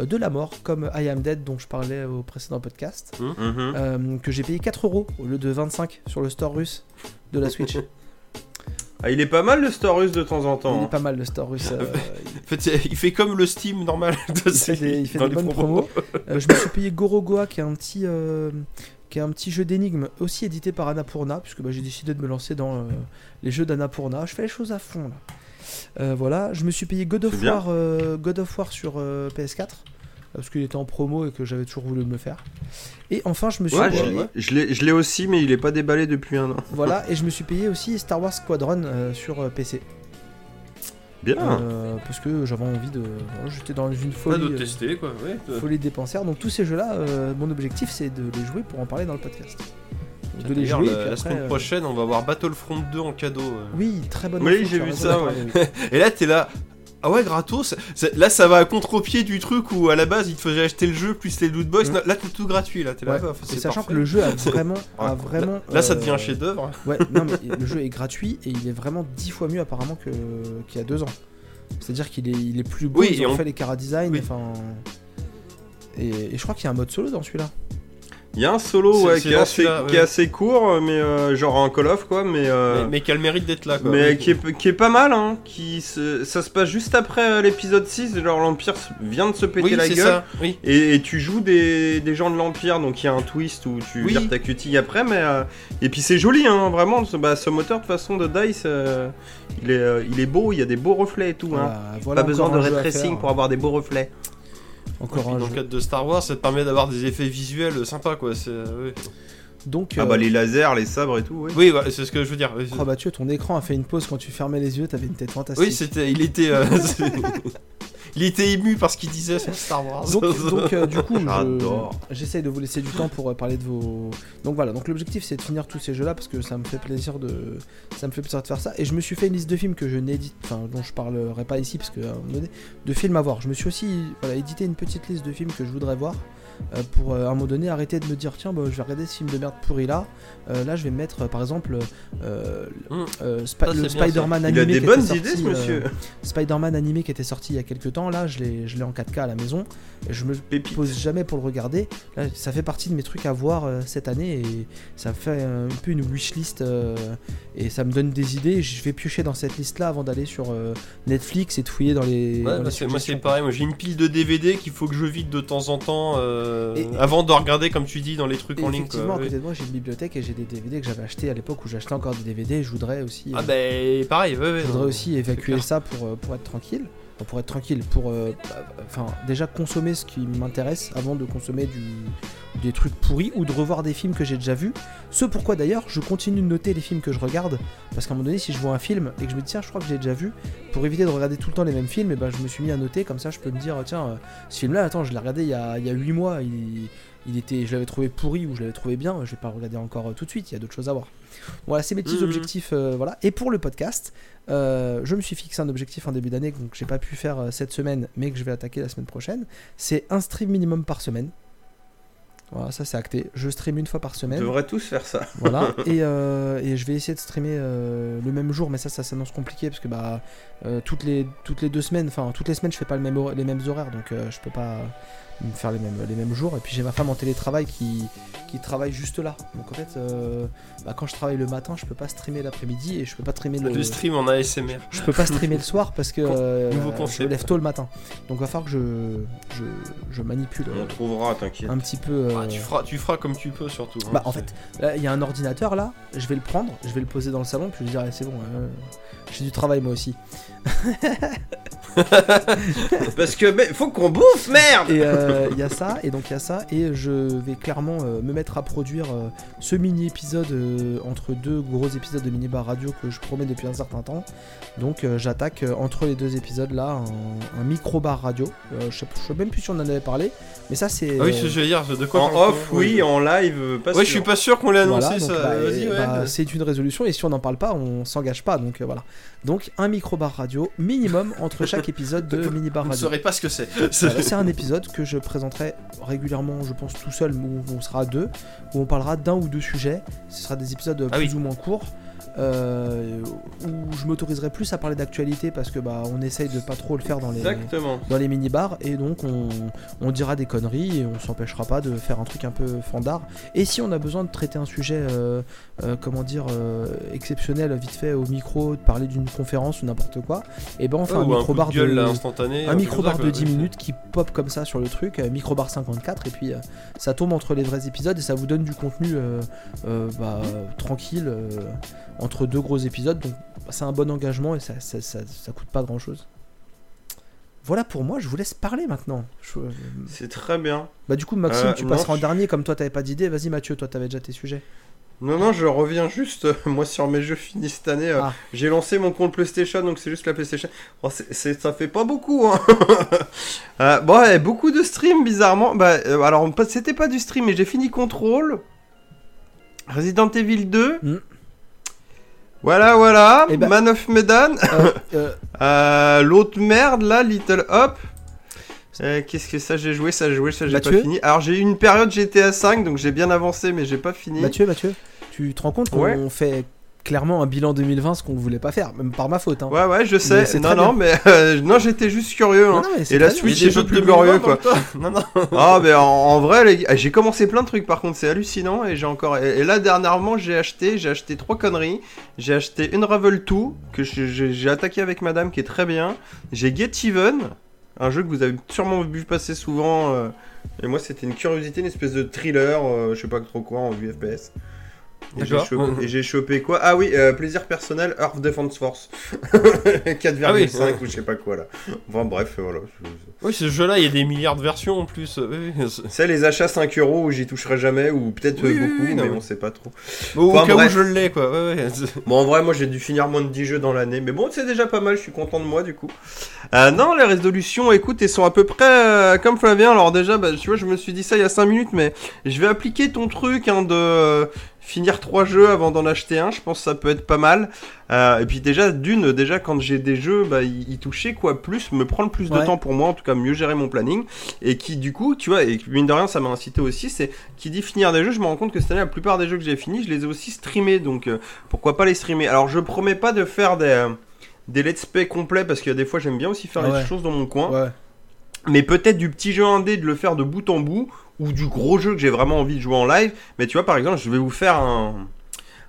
euh, de la mort, comme I Am Dead dont je parlais au précédent podcast, Mhm. euh, que j'ai payé 4 euros au lieu de 25 sur le store russe de la Switch. Ah, il est pas mal le store russe de temps en il temps. est hein. pas mal le store russe. euh, En fait, c'est- il fait comme le Steam normal. il fait des, il fait des bonnes promos. Euh, je me suis payé Gorogoa, qui est un petit, euh, qui est un petit jeu d'énigmes, aussi édité par Annapurna, puisque bah, j'ai décidé de me lancer dans euh, les jeux d'Annapurna. Je fais les choses à fond là. Euh, voilà, je me suis payé God of. War, euh, God of War sur euh, PS4. parce qu'il était en promo et que j'avais toujours voulu me le faire. Et enfin, je me suis Ouais, payé- je l'ai- aussi, mais il est pas déballé depuis un an. voilà, et je me suis payé aussi Star Wars Squadron sur PC. Bien. Euh, parce que j'avais envie de. voilà, J'étais dans une folie, de euh, tester quoi. Ouais. folie dépensière. Donc tous ces jeux-là, euh, mon objectif c'est de les jouer pour en parler dans le podcast. De les jouer. la, et puis la semaine euh, prochaine, on va avoir Battlefront 2 en cadeau. Oui, très bonne Oui, j'ai vu ça, ouais. Et là, t'es là. Ah ouais, gratos. Là, ça va à contre-pied du truc où à la base il te faisait acheter le jeu plus les loot box. Mm. Là, t'es tout gratuit. Là, t'es là. Ouais, Et c'est sachant parfait. que le jeu a vraiment, a vraiment. Là, là, ça euh, devient un chef-d'œuvre. Ouais, non mais le jeu est gratuit et il est vraiment dix fois mieux apparemment que qu'il y a deux ans. C'est-à-dire qu'il est, il est plus beau, Oui, ils ont on- fait les cara design, Oui. enfin. Et, et je crois qu'il y a un mode solo dans celui-là. Il y a un solo ouais, qui, est assez, celui-là, qui est ouais. assez court, mais euh, genre un Call of quoi, mais, euh, Mais, mais qui a le mérite d'être là. Quoi. mais qui, est, qui est pas mal. Hein, qui se- ça se passe juste après euh, l'épisode 6, genre l'Empire vient de se péter Oui, la c'est gueule. ça. Oui. Et, et tu joues des, des gens de l'Empire, donc il y a un twist où tu Oui. vires ta cutie après, mais euh, et puis c'est joli, hein, vraiment. Ce, bah, ce moteur de toute façon de Dice, euh, il, est, euh, il est beau, il y a des beaux reflets et tout. Hein. Voilà, voilà Pas besoin de ray tracing pour avoir des beaux reflets. Encore un dans jeu. le cadre de Star Wars, ça te permet d'avoir des effets visuels sympas quoi. C'est. euh, ouais. Donc, Ah euh, bah les lasers, les sabres et tout, oui. Oui, ouais, c'est ce que je veux dire. Oui, c'est- oh, Mathieu, ton écran a fait une pause quand tu fermais les yeux, t'avais une tête fantastique. Oui, c'était, il était, euh, c'est- il était ému par ce qu'il disait sur Star Wars. Donc, donc, euh, du coup, je- j'essaye de vous laisser du temps pour euh, parler de vos. Donc voilà, donc l'objectif c'est de finir tous ces jeux-là parce que ça me fait plaisir de, ça me fait plaisir de faire ça. Et je me suis fait une liste de films que je n'édite, enfin dont je parlerai pas ici parce que à un moment donné, de films à voir. Je me suis aussi voilà, édité une petite liste de films que je voudrais voir. Euh, pour euh, à un moment donné arrêter de me dire tiens bah, je vais regarder ce film de merde pourri là Euh, là je vais me mettre par exemple euh, Mm. euh, Ça, le ça. Spider-Man Il animé a des qui était bonnes sorti, idées, ce euh, monsieur. Spider-Man animé qui était sorti il y a quelques temps, là je l'ai je l'ai en 4K à la maison, et je me Pépite. pose jamais pour le regarder. Là, ça fait partie de mes trucs à voir euh, cette année et ça me fait euh, un peu une wishlist euh, et ça me donne des idées. Je vais piocher dans cette liste là avant d'aller sur euh, Netflix et de fouiller dans les. Ouais, dans bah, les c'est- moi c'est pareil, moi j'ai une pile de DVD qu'il faut que je vide de temps en temps euh, Et- avant de regarder comme tu dis dans les trucs en ligne. effectivement, à oui. côté de moi, j'ai une bibliothèque et j'ai des DVD que j'avais acheté à l'époque où j'achetais encore des DVD. Et je voudrais aussi. Ah euh, bah pareil, ouais, ouais. Je voudrais non, aussi évacuer ça pour, euh, pour être tranquille. Pour être tranquille, pour euh, bah, enfin déjà consommer ce qui m'intéresse avant de consommer du, des trucs pourris ou de revoir des films que j'ai déjà vus. Ce pourquoi d'ailleurs je continue de noter les films que je regarde parce qu'à un moment donné si je vois un film et que je me dis tiens je crois que j'ai déjà vu pour éviter de regarder tout le temps les mêmes films et ben je me suis mis à noter comme ça je peux me dire tiens euh, ce film là attends je l'ai regardé il y a, il y a 8 mois il, il était je l'avais trouvé pourri ou je l'avais trouvé bien je vais pas regarder encore euh, tout de suite il y a d'autres choses à voir. Voilà c'est mes petits Mhm. objectifs euh, voilà et pour le podcast euh, je me suis fixé un objectif en début d'année donc j'ai pas pu faire euh, cette semaine, mais que je vais attaquer la semaine prochaine. C'est un stream minimum par semaine. Voilà, ça c'est acté. Je stream une fois par On semaine. devrait tous faire ça. Voilà. et, euh, et je vais essayer de streamer euh, le même jour, mais ça, ça s'annonce compliqué parce que bah euh, toutes les toutes les deux semaines, enfin toutes les semaines, je fais pas le même hor- les mêmes horaires, donc je peux pas me faire les mêmes les mêmes jours. Et puis j'ai ma femme en télétravail qui qui travaille juste là. Donc en fait, euh, bah, quand je travaille le matin, je peux pas streamer l'après-midi et je peux pas streamer le Le stream en ASMR. je peux pas streamer le soir parce que euh, nouveau je concept. me lève tôt le matin. Donc va falloir que je, je, je manipule euh, On trouvera, t'inquiète. un petit peu. euh, Ah, tu, feras, tu feras comme tu peux surtout. hein. Bah en fait, il y a un ordinateur là, je vais le prendre, je vais le poser dans le salon, puis je vais dire, eh, c'est bon, euh, j'ai du travail moi aussi. Parce que faut qu'on bouffe, merde Et euh, il y a ça, et donc il y a ça, et je vais clairement euh, me mettre à produire euh, ce mini épisode euh, entre deux gros épisodes de mini bar radio que je promets depuis un certain temps. Donc euh, j'attaque euh, entre les deux épisodes là un, un micro bar radio. Euh, je sais même plus si on en avait parlé, mais ça c'est. Ah oui, euh, je veux dire, de quoi En off, oui, en live, euh, pas Ouais, je suis pas sûr qu'on l'ait annoncé Voilà, donc, ça. bah, Vas-y, et, ouais. bah, c'est une résolution et si on n'en parle pas, on s'engage pas. Donc euh, voilà. Donc un micro bar radio minimum entre chaque épisode de mini bar Vous ne radio. saurez pas ce que c'est. Voilà, c'est un épisode que je présenterai régulièrement, je pense tout seul, où on sera à deux, où on parlera d'un ou deux sujets. Ce sera des épisodes Ah plus oui. ou moins courts. Euh, où je m'autoriserai plus à parler d'actualité parce que bah on essaye de pas trop le faire dans les Exactement. dans les mini bars et donc on, on dira des conneries et on s'empêchera pas de faire un truc un peu fandard et si on a besoin de traiter un sujet euh, euh, comment dire exceptionnel vite fait au micro de parler d'une conférence ou n'importe quoi et ben on fait un micro bar de gueule de là, instantané. un micro bar de 10 minutes qui pop comme ça sur le truc, micro bar 54 et puis ça tombe entre les vrais épisodes et ça vous donne du contenu bah, tranquille entre deux gros épisodes donc c'est un bon engagement et ça, ça, ça, ça coûte pas grand chose. voilà pour moi, je vous laisse parler maintenant. Je- euh, C'est très bien. Bah du coup Maxime, Euh, tu non, passeras en je- dernier comme toi t'avais pas d'idée. Vas-y Mathieu, toi t'avais déjà tes sujets. Non, non, je reviens juste, euh, moi, sur mes jeux finis cette année. euh, Ah. J'ai lancé mon compte PlayStation, donc c'est juste la PlayStation. Oh, ça fait pas beaucoup, hein. Euh, bon, ouais, beaucoup de streams, bizarrement. Bah, alors, c'était pas du stream, mais j'ai fini Control. Resident Evil 2. Mm. Voilà, voilà. Eh ben- Man of Medan. Euh, euh, Euh, L'autre merde, là, Little Hop. Euh, Qu'est-ce que ça j'ai joué, ça j'ai joué, ça j'ai pas fini. Alors j'ai eu une période GTA 5, donc j'ai bien avancé, mais j'ai pas fini. Mathieu, Mathieu, tu te rends compte qu'on Ouais. fait clairement un bilan 2020, ce qu'on voulait pas faire, même par ma faute. Hein. Ouais, ouais, je sais. c'est Non, très non, mais euh, non, j'étais juste curieux. Hein. non, Et la. Switch, jeux de plus glorieux, 2020 quoi. Non, non. Ah, mais en, en vrai, les gars, j'ai commencé plein de trucs par contre, c'est hallucinant. Et j'ai encore. Et, et là, dernièrement, j'ai acheté, j'ai acheté trois conneries. J'ai acheté Unravel 2, que j'ai attaqué avec madame, qui est très bien. J'ai Get Even, un jeu que vous avez sûrement vu passer souvent. euh, et moi, c'était une curiosité, une espèce de thriller, euh, je sais pas trop quoi, en vue FPS. Et j'ai chopé, quoi? Ah oui, euh, plaisir personnel, Earth Defense Force. 4,5 Ah oui. ou je sais pas quoi là. Enfin bref, voilà. Oui, ce jeu-là, il y a des milliards de versions en plus. C'est- les achats 5 euros où j'y toucherai jamais, ou peut-être Oui, beaucoup, oui, mais on sait pas trop. Bon, Enfin, au cas bref. où je l'ai, quoi. Ouais, ouais. Bon, en vrai, moi j'ai dû finir moins de 10 jeux dans l'année, mais bon, c'est déjà pas mal, je suis content de moi du coup. Euh, non, les résolutions, écoute, elles sont à peu près euh, comme Flavien. Alors, déjà, bah, tu vois, je me suis dit ça il y a 5 minutes, mais je vais appliquer ton truc hein, de finir 3 jeux avant d'en acheter un. Je pense que ça peut être pas mal. Euh, et puis, déjà, d'une, déjà, quand j'ai des jeux, bah, y, y toucher quoi plus, me prendre plus de Ouais. temps pour moi, en tout cas, mieux gérer mon planning. Et qui, du coup, tu vois, et mine de rien, ça m'a incité aussi, c'est qui dit finir des jeux, je me rends compte que cette année, la plupart des jeux que j'ai finis, je les ai aussi streamés. Donc, euh, pourquoi pas les streamer? Alors, je promets pas de faire des. euh, des let's play complets parce qu'il y a des fois j'aime bien aussi faire Ah les ouais. choses dans mon coin Ouais. mais peut-être du petit jeu indé de le faire de bout en bout ou du gros jeu que j'ai vraiment envie de jouer en live mais tu vois par exemple je vais vous faire un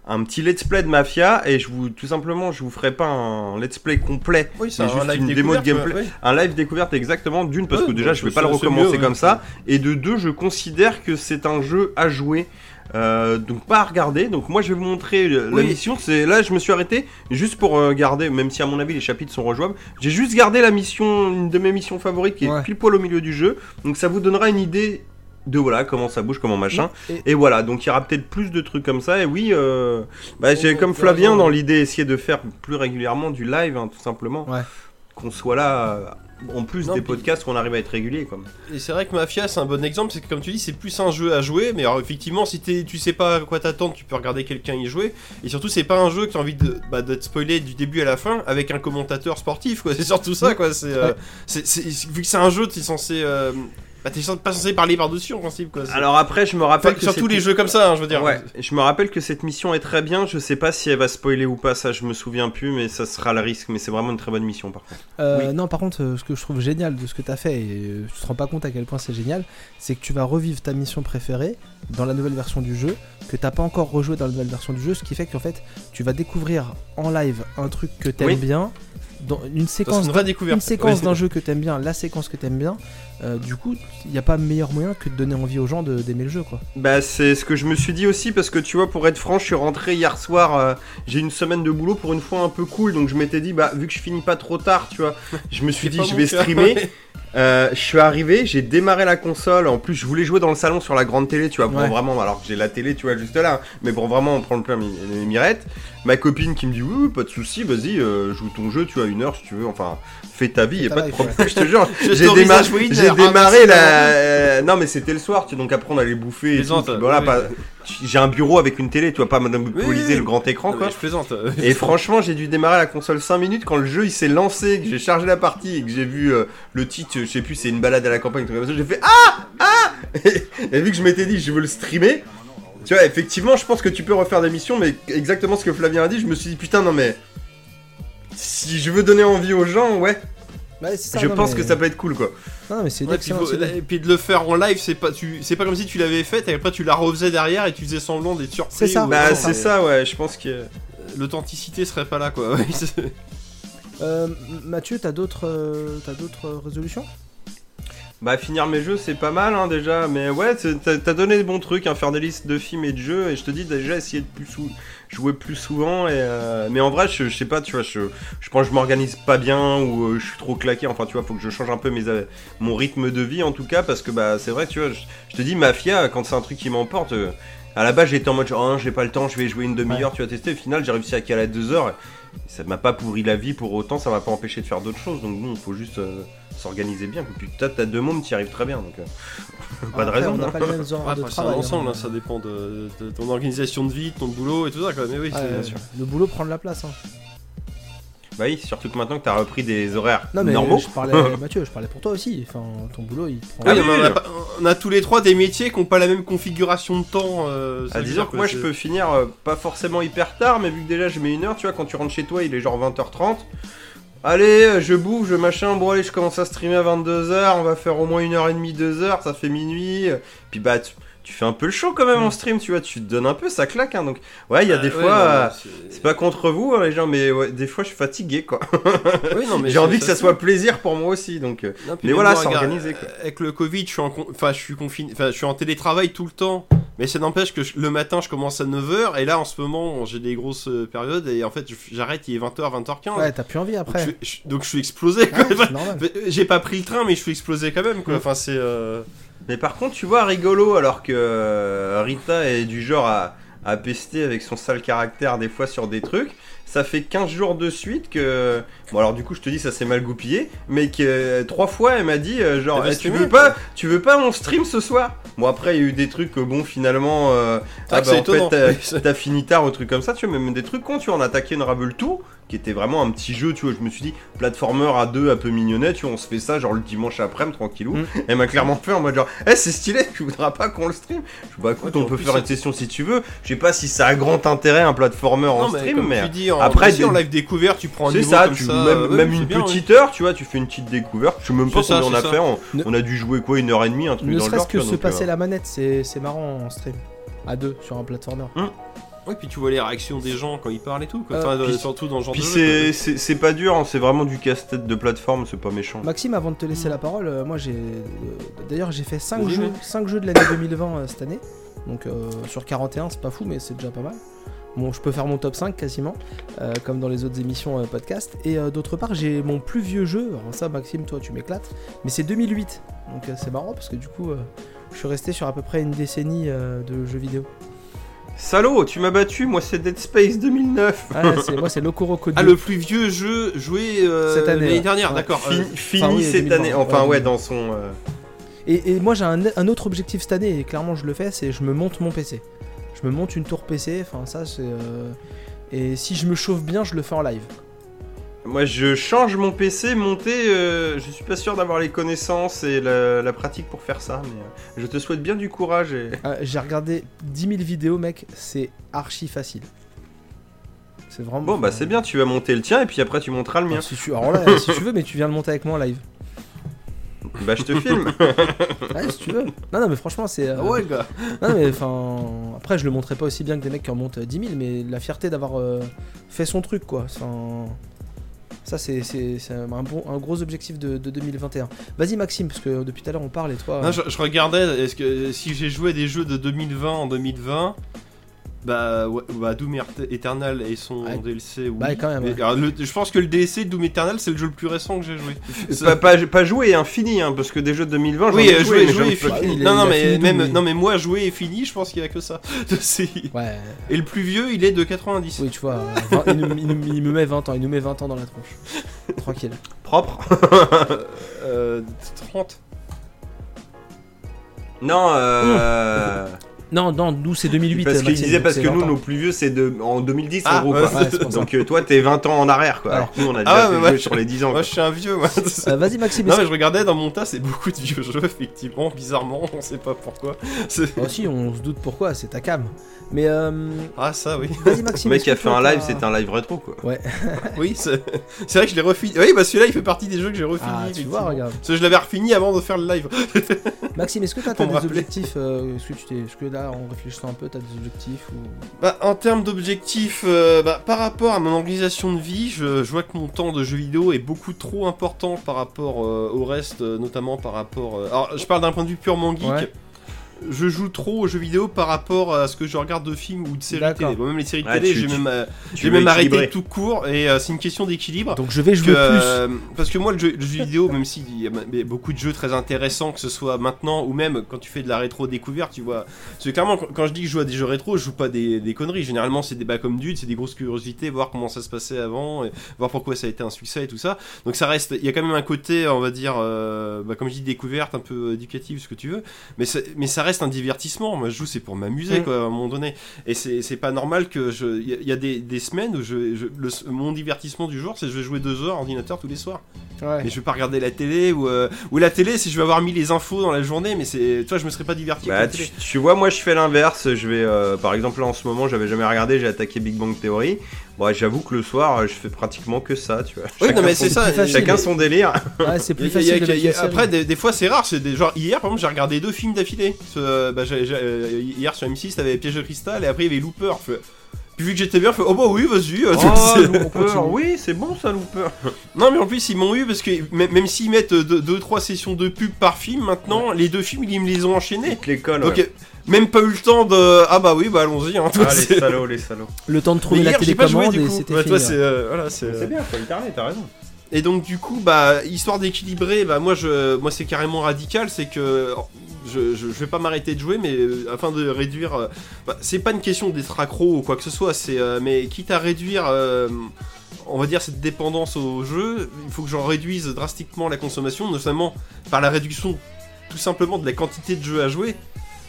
un petit let's play de Mafia et je vous tout simplement je vous ferai pas un let's play complet Oui, Mais juste une démo de gameplay. ouais. un live découverte exactement d'une parce Ouais, que déjà bah, je vais pas le recommencer mieux, comme ouais. ça et de deux je considère que c'est un jeu à jouer Euh, donc pas à regarder donc moi je vais vous montrer le- la Oui. mission c'est là je me suis arrêté juste pour euh, garder même si à mon avis les chapitres sont rejouables j'ai juste gardé la mission une de mes missions favorites qui est pile poil au milieu du jeu donc ça vous donnera une idée de voilà comment ça bouge comment machin Et- et voilà donc il y aura peut-être plus de trucs comme ça et oui euh, bah, j'ai comme t'as Flavien raison, dans l'idée essayer de faire plus régulièrement du live hein, tout simplement Ouais. qu'on soit là euh, en plus Non, des puis- podcasts qu'on arrive à être régulier quoi. Et c'est vrai que Mafia, c'est un bon exemple, c'est que comme tu dis, c'est plus un jeu à jouer, mais alors effectivement, si tu sais pas à quoi t'attendre, tu peux regarder quelqu'un y jouer. Et surtout, c'est pas un jeu qui a envie de, bah, d'être spoilé du début à la fin avec un commentateur sportif, quoi. C'est surtout ça, quoi. C'est, euh, Ouais. c'est- c'est- vu que c'est un jeu, t'es censé. euh, bah, t'es pas censé parler par-dessus en principe, quoi. Alors après je me rappelle Enfin, que surtout cette- les jeux comme ça, hein, je veux dire. Ouais, je me rappelle que cette mission est très bien, je sais pas si elle va spoiler ou pas, ça je me souviens plus, mais ça sera le risque, mais c'est vraiment une très bonne mission par contre. Euh, Oui. Non, par contre, euh, ce que je trouve génial de ce que tu as fait, et euh, tu te rends pas compte à quel point c'est génial, c'est que tu vas revivre ta mission préférée dans la nouvelle version du jeu, que t'as pas encore rejoué dans la nouvelle version du jeu, ce qui fait qu'en fait, tu vas découvrir en live un truc que t'aimes Oui. bien, dans une C'est séquence, une vraie découverte. une séquence Oui. d'un jeu que t'aimes bien, la séquence que t'aimes bien. euh, du coup, il n'y a pas meilleur moyen que de donner envie aux gens de- d'aimer le jeu, quoi. Bah c'est ce que je me suis dit aussi, parce que tu vois, pour être franc, je suis rentré hier soir, euh, j'ai une semaine de boulot pour une fois un peu cool, donc je m'étais dit, bah vu que je finis pas trop tard, tu vois, je me suis dit, je vais streamer. Euh, je suis arrivé, j'ai démarré la console. En plus, je voulais jouer dans le salon sur la grande télé, tu vois, pour Ouais. vraiment. Alors que j'ai la télé, tu vois, juste là. Mais pour vraiment prendre plein mi- les mirettes. Ma copine qui me dit oui, oui, pas de souci, vas-y, euh, joue ton jeu, tu as une heure si tu veux. Enfin, fais ta vie, y a pas de problème. je te jure, j'ai démarré. Ah, merci, la. Euh, Non, mais c'était le soir, tu donc après on allait bouffer. Et tout, Plaisante, puis voilà, oui, pas- oui. J'ai un bureau avec une télé, tu vois, pas monopoliser oui. le grand écran, Non, quoi. mais Je plaisante. Et franchement, j'ai dû démarrer la console 5 minutes quand le jeu il s'est lancé, que j'ai chargé la partie et que j'ai vu euh, le titre, je sais plus, c'est une balade à la campagne, j'ai fait Ah Ah et, et vu que je m'étais dit je veux le streamer, tu vois, effectivement, je pense que tu peux refaire des missions, mais exactement ce que Flavien a dit, je me suis dit putain, non mais. Si je veux donner envie aux gens, ouais, je pense que ça peut être cool quoi. Non, mais c'est Ouais, puis, faut- et puis de le faire en live, c'est pas, tu, c'est pas comme si tu l'avais fait et après tu la refaisais derrière et tu faisais semblant d'être surpris. C'est ça. ou- Bah, c'est ça, ouais, je pense que. L'authenticité serait pas là quoi. Euh, Mathieu, t'as d'autres euh, t'as d'autres résolutions? Bah finir mes jeux c'est pas mal hein, déjà, mais ouais t'as donné des bons trucs, hein, faire des listes de films et de jeux, et je te dis déjà essayer de plus sou- jouer plus souvent. Et, euh, mais en vrai, je, je sais pas, tu vois, je, je pense que je m'organise pas bien ou euh, je suis trop claqué. Enfin, tu vois, faut que je change un peu mes, euh, mon rythme de vie en tout cas, parce que bah, c'est vrai, tu vois, je, je te dis, Mafia, quand c'est un truc qui m'emporte. à la base, j'étais en mode, oh, j'ai pas le temps, je vais jouer une demi-heure, tu vas tester. Au final, j'ai réussi à caler à deux heures. et Ça m'a pas pourri la vie pour autant, ça m'a pas empêché de faire d'autres choses. Donc, bon, faut juste euh, s'organiser bien. Puis, toi, t'as deux mômes, t'y arrives très bien. Donc, euh, pas de raison. On n'a hein. pas les mêmes horaires Ouais, de travail. ensemble, hein. hein, ça dépend de, de ton organisation de vie, de ton boulot et tout ça. Quoi. Mais oui, Ouais, euh, bien sûr. le boulot prend de la place. hein. Bah oui, surtout que maintenant que t'as repris des horaires Non mais normaux. je parlais, Mathieu, je parlais pour toi aussi. Enfin, ton boulot, il prend. Ah Oui, oui, mais on, a oui. pas- on a tous les trois des métiers qui n'ont pas la même configuration de temps. Euh, ça À veut 10 dire heures, que moi c'est- je peux finir euh, pas forcément hyper tard, mais vu que déjà je mets une heure, tu vois, quand tu rentres chez toi, il est genre 20h30. Allez, euh, je bouffe, je machin, bon allez, je commence à streamer à 22h, on va faire au moins une heure et demie, deux heures, ça fait minuit. euh, Puis bah, tu, tu fais un peu le show quand même en stream, tu vois, tu te donnes un peu, ça claque, hein, donc ouais, il y a Ah, des fois, euh, c'est- pas contre vous hein, les gens, mais ouais, des fois je suis fatigué quoi. Oui, non, mais J'ai envie que ça soit plaisir pour moi aussi, donc. euh, Non, Mais voilà, c'est organisé, quoi. euh, Avec le Covid, je suis en, enfin, je suis confiné, enfin, je suis en télétravail tout le temps. Mais ça n'empêche que je- le matin, je commence à 9h et là, en ce moment, j'ai des grosses périodes et en fait, j'arrête, il est 20h, 20h15. Ouais, t'as plus envie donc, après. je, je- donc je suis explosé. Enfin, J'ai pas pris le train, mais je suis explosé quand même. Quoi. Mm. Enfin, c'est. euh, Mais par contre, tu vois, rigolo, alors que euh, Rita est du genre à, à pester avec son sale caractère des fois sur des trucs. Ça fait 15 jours de suite que. Bon, alors du coup, je te dis, ça s'est mal goupillé. Mais que euh, trois fois, elle m'a dit, euh, genre, Eh, tu veux pas, tu veux pas, on stream ce soir? Bon, après, il y a eu des trucs, euh, bon, finalement. euh, ah, que bah, en fait, t'as fini tard ou trucs comme ça, tu vois, même des trucs cons, tu vois, on attaquait une Rabble Tour, qui était vraiment un petit jeu, tu vois, je me suis dit, platformer à deux, un peu mignonnet, tu vois, on se fait ça, genre le dimanche après-midi, tranquillou. Mm. Elle m'a clairement fait en mode genre, eh, c'est stylé, tu voudras pas qu'on le stream? Je bah écoute, Ouais, on peut faire une session si tu veux, je sais pas si ça a grand intérêt un platformer en mais stream, mais. tu dis, en, après, aussi, en live découvert, tu prends un C'est ça, comme tu, ça. même, euh, ouais, même c'est une bien, petite heure, tu vois, tu fais une petite découverte. Je sais même pas combien on a fait. On, Ne- on a dû jouer quoi, une heure et demie, un truc Ne dans le genre. serait-ce que se donc, passer euh, la manette, c'est c'est marrant en stream. À deux sur un platformer. Oui, puis tu vois les réactions des gens quand ils parlent et tout. Quoi. Euh, Enfin, puis- surtout dans le genre Puis de c'est- pas dur, hein, c'est vraiment du casse-tête de plateforme, c'est pas méchant. Maxime, avant de te laisser la parole, euh, moi j'ai. euh, D'ailleurs, j'ai fait 5 Vas-y, jeux, ouais. 5 jeux de l'année 2020 euh, cette année. Donc euh, sur 41, c'est pas fou, mais c'est déjà pas mal. Bon, je peux faire mon top 5 quasiment, euh, comme dans les autres émissions euh, podcast. Et euh, d'autre part, j'ai mon plus vieux jeu. Alors, ça, Maxime, toi, tu m'éclates. Mais c'est 2008. Donc euh, c'est marrant parce que du coup, euh, je suis resté sur à peu près une décennie euh, de jeux vidéo. Salaud, tu m'as battu, moi c'est Dead Space 2009. Ah, c'est- moi, c'est Code Ah, le plus vieux jeu joué euh, Cette année, l'année dernière, Ouais. d'accord. Fi- euh, fini enfin, oui, cette 2020, année, enfin ouais, ouais, 2020. dans son. euh, Et, et moi j'ai un, un autre objectif cette année, et clairement je le fais, c'est je me monte mon PC. Je me monte une tour PC, enfin ça c'est... euh, Et si je me chauffe bien, je le fais en live. Moi je change mon PC, monter, euh, je suis pas sûr d'avoir les connaissances et la, la pratique pour faire ça, mais euh, je te souhaite bien du courage et. Euh, J'ai regardé 10 000 vidéos mec, c'est archi facile. C'est vraiment... Bon bah c'est bien, tu vas monter le tien et puis après tu monteras le mien. Alors, si tu... Alors là, si tu veux, mais tu viens le monter avec moi en live. Bah je te filme. Ouais, si tu veux. Non, non, mais franchement, c'est... euh, Ah ouais, gars. Non, mais enfin... Après, je le montrerai pas aussi bien que des mecs qui en montent euh, 10 000, mais la fierté d'avoir euh, fait son truc, quoi. Ça, c'est un, gros objectif de, de 2021. Vas-y, Maxime, parce que depuis tout à l'heure, on parle et toi... Non, je, je regardais, est-ce que si j'ai joué des jeux de 2020 en 2020, bah, ouais, bah Doom Eternal et son Ouais. DLC, oui. Bah, quand même, Mais, ouais. alors, le- je pense que le DLC de Doom Eternal, c'est le jeu le plus récent que j'ai joué. Pas, pas, pas joué, hein, fini, hein, parce que des jeux de 2020, j'en Oui, ai euh, joué, jouer, mais jouer j'en et fini. Non, non, mais fini même, Doom, oui. non, mais moi, jouer et fini, je pense qu'il y a que ça. Ouais, Et le plus vieux, il est de 90. oui, tu vois, il, nous- il nous- il me met 20 ans, il nous met 20 ans dans la tronche. Tranquille. Propre. Euh, 30. Non, euh. Non, non, nous c'est 2008. parce qu'il disait parce que nous, 20 ans. nos plus vieux, c'est de... en 2010 Ah, en gros. ouais, quoi. Ouais, pour ça. Donc euh, toi, t'es 20 ans en arrière, quoi. Alors que nous, on a déjà Ah, fait mais jouer ouais. sur les 10 ans. Moi, quoi. je suis un vieux, moi. Euh, Vas-y, Maxime. Non mais je regardais dans mon tas, c'est beaucoup de vieux jeux effectivement, bizarrement, on sait pas pourquoi. C'est- Ah, si, on se doute pourquoi, c'est ta cam. Mais euh, Ah ça oui. vas-y, Le Maxime. mec est-ce qui a fait un live, c'est un live rétro, quoi. Oui, c'est vrai que je l'ai refini. Oui, bah celui-là il fait partie des jeux que j'ai refini. Ah, tu vois, regarde. Parce que je l'avais refini avant de faire le live. Maxime, est-ce que toi, t'as des objectifs Est-ce que, tu t'es- là, en réfléchissant un peu, t'as des objectifs ou... Bah en termes d'objectifs, euh, bah, par rapport à mon organisation de vie, je, je vois que mon temps de jeu vidéo est beaucoup trop important par rapport euh, au reste, euh, notamment par rapport... euh, Alors je parle d'un point de vue purement geek. Ouais. Je joue trop aux jeux vidéo par rapport à ce que je regarde de films ou de séries télé. Bon, même les séries Ah, télé, j'ai même, euh, Tu même arrêté équilibrer. tout court et euh, c'est une question d'équilibre. Donc je vais Que, jouer plus. euh, parce que moi, le jeu, le jeu vidéo, même s'il y a beaucoup de jeux très intéressants, que ce soit maintenant ou même quand tu fais de la rétro découverte, tu vois. Parce que clairement, quand- quand je dis que je joue à des jeux rétro, je joue pas des, des conneries. Généralement, c'est des bas comme dudes, c'est des grosses curiosités, voir comment ça se passait avant, et voir pourquoi ça a été un succès et tout ça. Donc ça reste, il y a quand même un côté, on va dire, euh, bah, comme je dis, découverte, un peu éducative, ce que tu veux. Mais, mais ça reste un divertissement. Moi, je joue, c'est pour m'amuser, Mm. quoi, à un moment donné. Et c'est c'est pas normal que je. Il y a- des, des semaines où je, je- le- mon divertissement du jour, c'est que je vais jouer deux heures à ordinateur tous les soirs. Ouais. Mais je vais pas regarder la télé ou, euh, ou la télé si je vais avoir mis les infos dans la journée. Mais c'est, tu vois, je me serais pas diverti. Bah, tu, vois, moi je fais l'inverse. Je vais, euh, par exemple, là en ce moment, j'avais jamais regardé, j'ai attaqué Big Bang Theory. Bon, j'avoue que le soir, euh, je fais pratiquement que ça, tu vois. Oui, Chacun non, mais c'est ça. facile. Chacun son délire. Ouais, c'est plus a- a- facile. a- après, des, des fois, c'est rare. C'est des, genre hier, par exemple, j'ai regardé deux films d'affilée. Bah, euh, hier sur M6, t'avais Piège de cristal et après il y avait Looper. Puis vu que j'étais bien, je fais, oh bah oui, vas-y. euh, Oh, c'est- Looper, oui, c'est bon ça, Looper. Non mais en plus ils m'ont eu parce que même, même s'ils mettent 2-3 sessions de pub par film maintenant, les deux films ils me les ont enchaînés. L'école. Donc ouais. euh, même pas eu le temps de... Ah bah oui bah allons-y. Hein, toi, Ah, les salauds, les salauds. Le temps de trouver Mais la hier j'ai pas joué télécommande du et coup. c'était Ouais, fini. toi, c'est, euh, voilà, c'est, C'est bien, faut alterner, t'as raison. Et donc du coup, bah, histoire d'équilibrer, bah moi je, moi c'est carrément radical, c'est que je, je, je vais pas m'arrêter de jouer, mais euh, afin de réduire, euh, bah, c'est pas une question d'être accro ou quoi que ce soit, c'est, euh, mais quitte à réduire, euh, on va dire cette dépendance au jeu, il faut que j'en réduise drastiquement la consommation, notamment par la réduction tout simplement de la quantité de jeux à jouer.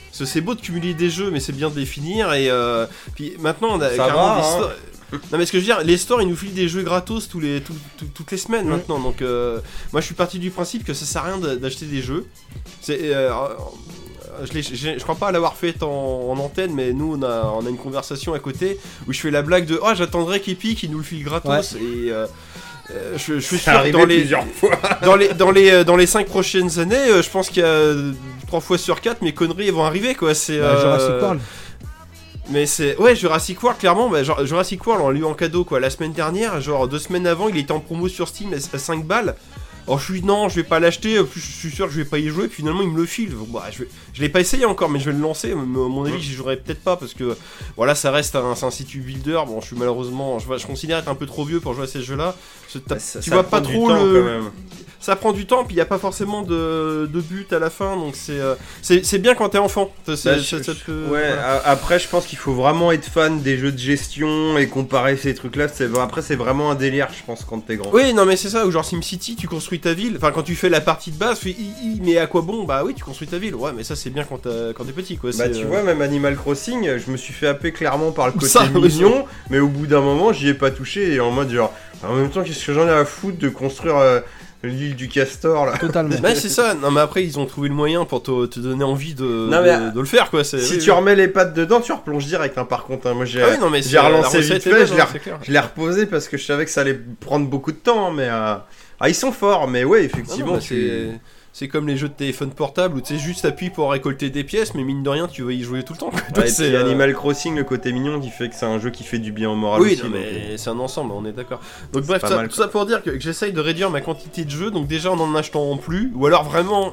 Parce que c'est beau de cumuler des jeux, mais c'est bien de les finir. Et euh, puis maintenant, on a Ça carrément va, des hein. Non mais ce que je veux dire, les stores ils nous filent des jeux gratos tous les, tout- tout- toutes les semaines Mm. maintenant. Donc euh, moi je suis parti du principe que ça sert à rien d'acheter des jeux. C'est, euh, euh, je, je crois pas l'avoir fait en, en antenne, mais nous on a, on a une conversation à côté où je fais la blague de oh j'attendrai qu'Epic il nous le file gratos et euh, euh, je, je suis sûr dans les, fois. dans les dans les dans les 5 prochaines années, je pense qu'il y a 3 fois sur 4 mes conneries vont arriver quoi. C'est Bah, euh. Mais c'est. Ouais, Jurassic World, clairement, bah, genre, Jurassic World, on l'a eu en cadeau quoi. La semaine dernière, genre deux semaines avant, il était en promo sur Steam à à 5 balles. Alors je suis non, je vais pas l'acheter, je suis sûr que je vais pas y jouer, puis finalement il me le file. Bah, je, vais... je l'ai pas essayé encore, mais je vais le lancer. Mais, à mon avis, j'y jouerai peut-être pas parce que voilà, ça reste un, un site builder. Bon, je suis malheureusement, je, je considère être un peu trop vieux pour jouer à ces jeux-là. Ça- tu ça vois pas trop temps, le. quand même. Ça prend du temps, puis il y a pas forcément de, de but à la fin, donc c'est euh, c'est bien quand t'es enfant. Bah, je- je- ouais, voilà. après je pense qu'il faut vraiment être fan des jeux de gestion et comparer ces trucs-là. Après c'est vraiment un délire, je pense, quand t'es grand. Oui, non, mais c'est ça, ou genre SimCity, tu construis ta ville. Enfin, quand tu fais la partie de base, tu fais, mais à quoi bon? Bah oui, tu construis ta ville. Ouais, mais ça, c'est bien quand t'es petit, quoi. Bah tu euh, vois, même Animal Crossing, je me suis fait happer clairement par le côté Ça, mignon, mais au bout d'un moment, j'y ai pas touché et en mode genre, en même temps, qu'est-ce que j'en ai à foutre de construire euh, l'île du castor là Totalement. Ouais, c'est ça. Non, mais après, ils ont trouvé le moyen pour te, te donner envie de, Non, de, mais, de le faire, quoi. c'est- Si oui, tu oui. remets les pattes dedans, tu replonges direct, hein, par contre. hein. Moi j'ai Ah oui, non, mais j'ai c'est- la relancé vite fait, bonne, je l'ai hein, je l'ai reposé parce que je savais que ça allait prendre beaucoup de temps, mais euh, ah, ils sont forts, mais ouais, Non, effectivement, bah, tu- c'est. Comme les jeux de téléphone portable où tu sais juste appuies pour récolter des pièces, mais mine de rien, tu vas y jouer tout le temps. Ouais, C'est, euh, Animal Crossing, le côté mignon qui fait que c'est un jeu qui fait du bien au moral Oui, aussi. non, donc, euh, mais c'est un ensemble, on est d'accord. Donc bref, pas ça- mal, tout ça pour dire que, que j'essaye de réduire ma quantité de jeux, donc déjà en en achetant plus, ou alors vraiment,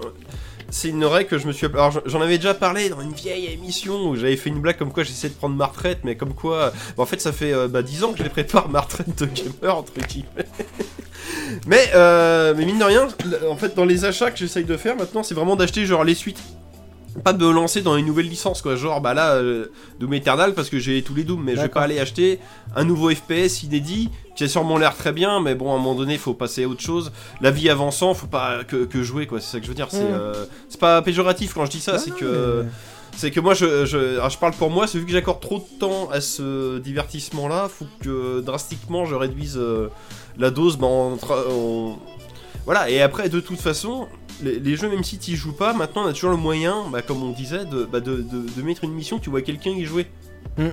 c'est une règle que je me suis... Alors j'en- avais déjà parlé dans une vieille émission où j'avais fait une blague comme quoi j'essaie de prendre ma retraite, mais comme quoi... bah, en fait ça fait euh, bah, 10 ans que je les prépare ma retraite de gamer, entre guillemets. mais, euh, mais mine de rien, en fait dans les achats que j'essaye de faire maintenant, c'est vraiment d'acheter genre les suites. Pas de me lancer dans une nouvelle licence quoi, genre bah là euh, Doom Eternal parce que j'ai tous les Doom mais je vais pas aller acheter un nouveau FPS inédit qui a sûrement l'air très bien mais bon à un moment donné faut passer à autre chose. La vie avançant, faut pas que, que jouer quoi, c'est ça que je veux dire, c'est Mm. euh, c'est pas péjoratif quand je dis ça, c'est que c'est que moi je, je, alors, je parle pour moi, c'est vu que j'accorde trop de temps à ce divertissement là, faut que drastiquement je réduise euh, la dose bah, en en- voilà et après de toute façon les, les jeux, même si tu joues pas, maintenant on a toujours le moyen, bah, comme on disait, de, bah, de, de- de mettre une mission, tu vois quelqu'un y jouer. Mm.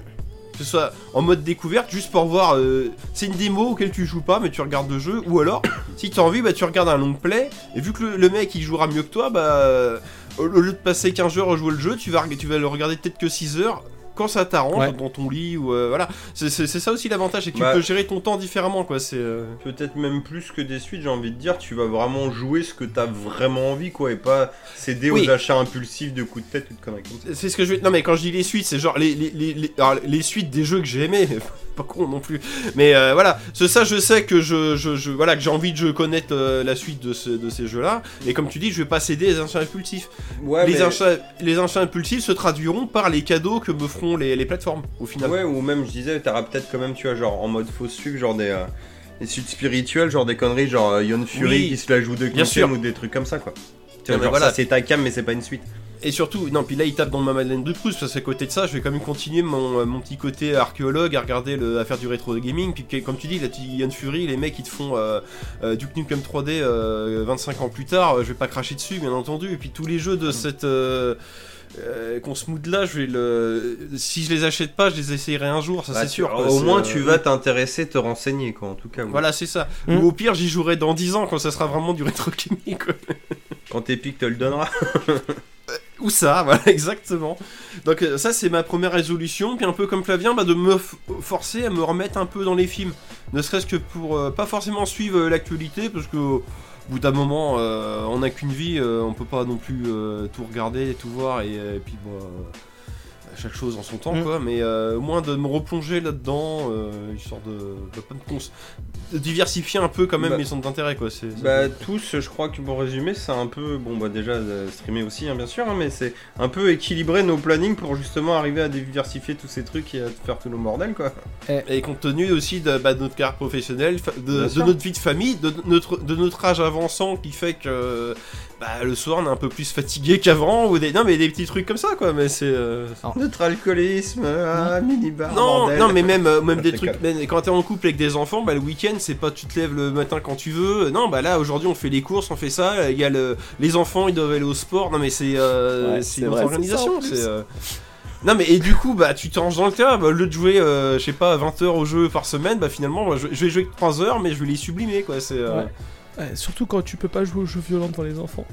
Que ce soit en mode découverte, juste pour voir. euh, c'est une démo auquel tu joues pas, mais tu regardes le jeu. Ou alors, si tu as envie, bah, tu regardes un long play. Et vu que le, le mec il jouera mieux que toi, bah, au au lieu de passer 15 heures à jouer le jeu, tu vas, tu vas le regarder peut-être que 6 heures. Quand ça t'arrange Ouais. dans ton lit ou euh, voilà. C'est ça aussi l'avantage, c'est que tu Bah. peux gérer ton temps différemment quoi. C'est euh, Peut-être même plus que des suites, j'ai envie de dire, tu vas vraiment jouer ce que t'as vraiment envie, quoi, et pas céder Oui. aux achats impulsifs de coups de tête ou de conneries comme ça. c'est ce que je vais. Non mais quand je dis les suites, c'est genre les les, les, les- alors, les suites des jeux que j'ai aimés. Pas con non plus. Mais euh, voilà, c'est ça je sais que je, je, je- voilà que j'ai envie de connaître euh, la suite de, ce- de ces jeux-là. Et comme tu dis, je vais pas céder les achats impulsifs. Ouais, les, mais- les impulsifs se traduiront par les cadeaux que me feront les, les plateformes au final. Ouais, ou même, je disais, t'auras peut-être quand même, tu vois, genre en mode faux sucre, genre des, euh, des suites spirituelles, genre des conneries, genre Yon Fury Oui, qui se la joue de sûr. ou des trucs comme ça, quoi. Tu vois, mais genre voilà. c'est ta cam, mais c'est pas une suite. Et surtout, non, puis là il tape dans ma Madeleine de Proust, parce qu'à côté de ça, je vais quand même continuer mon, euh, mon petit côté archéologue à regarder le, à faire du rétro gaming. Puis comme tu dis, la petite Ian Fury, les mecs ils te font euh, euh, Duke Nukem 3D euh, 25 ans plus tard, euh, je vais pas cracher dessus, bien entendu. Et puis tous les jeux de cette. Euh, euh, qu'on se mood là, je vais le. Si je les achète pas, je les essayerai un jour, ça Bah, c'est tu- sûr. quoi, Au moins, euh, tu vas t'intéresser, te renseigner, quoi, en tout cas. oui. Voilà, c'est ça. Mm. Ou au pire, j'y jouerai dans 10 ans quand ça sera vraiment du rétro gaming. quoi. Quand Epic te le donnera. Ou ça, voilà, exactement. Donc euh, ça, c'est ma première résolution. Puis un peu comme Flavien, bah, de me forcer à me remettre un peu dans les films. Ne serait-ce que pour euh, pas forcément suivre euh, l'actualité, parce que au bout d'un moment, on n'a qu'une vie, on peut pas non plus tout regarder, tout voir, et, puis bon, chaque chose en son temps, Mm. quoi. Mais euh, au moins de me replonger là-dedans, euh, histoire de, diversifier un peu quand même Bah, mes centres d'intérêt, quoi. C'est, Bah tous, je crois que pour résumer, c'est un peu, bon bah déjà euh, streamer aussi hein, bien sûr, hein, mais c'est un peu équilibrer nos plannings pour justement arriver à diversifier tous ces trucs et à faire tout le bordel quoi. Et compte tenu aussi de, bah, notre carrière professionnelle, de, notre vie de famille, de notre, de notre âge avançant qui fait que bah, le soir on est un peu plus fatigué qu'avant, ou des, non mais des petits trucs comme ça quoi, mais c'est... euh, Notre alcoolisme, ah, minibar, Non, bordel. non mais même, euh, même Je des trucs, même quand t'es en couple avec des enfants, bah, le week-end c'est pas tu te lèves le matin quand tu veux, non bah là aujourd'hui on fait les courses, on fait ça, il y a le, les enfants ils doivent aller au sport, non mais c'est euh, Ouais, c'est c'est une vrai, organisation, c'est... euh, Non mais et du coup bah tu te ranges dans le cas, bah, au lieu de jouer euh, je sais pas 20 heures au jeu par semaine, bah finalement bah, je, je vais jouer que 3 heures mais je vais les sublimer quoi, c'est... euh, Ouais. Ouais, surtout quand tu peux pas jouer aux jeux violents devant les enfants.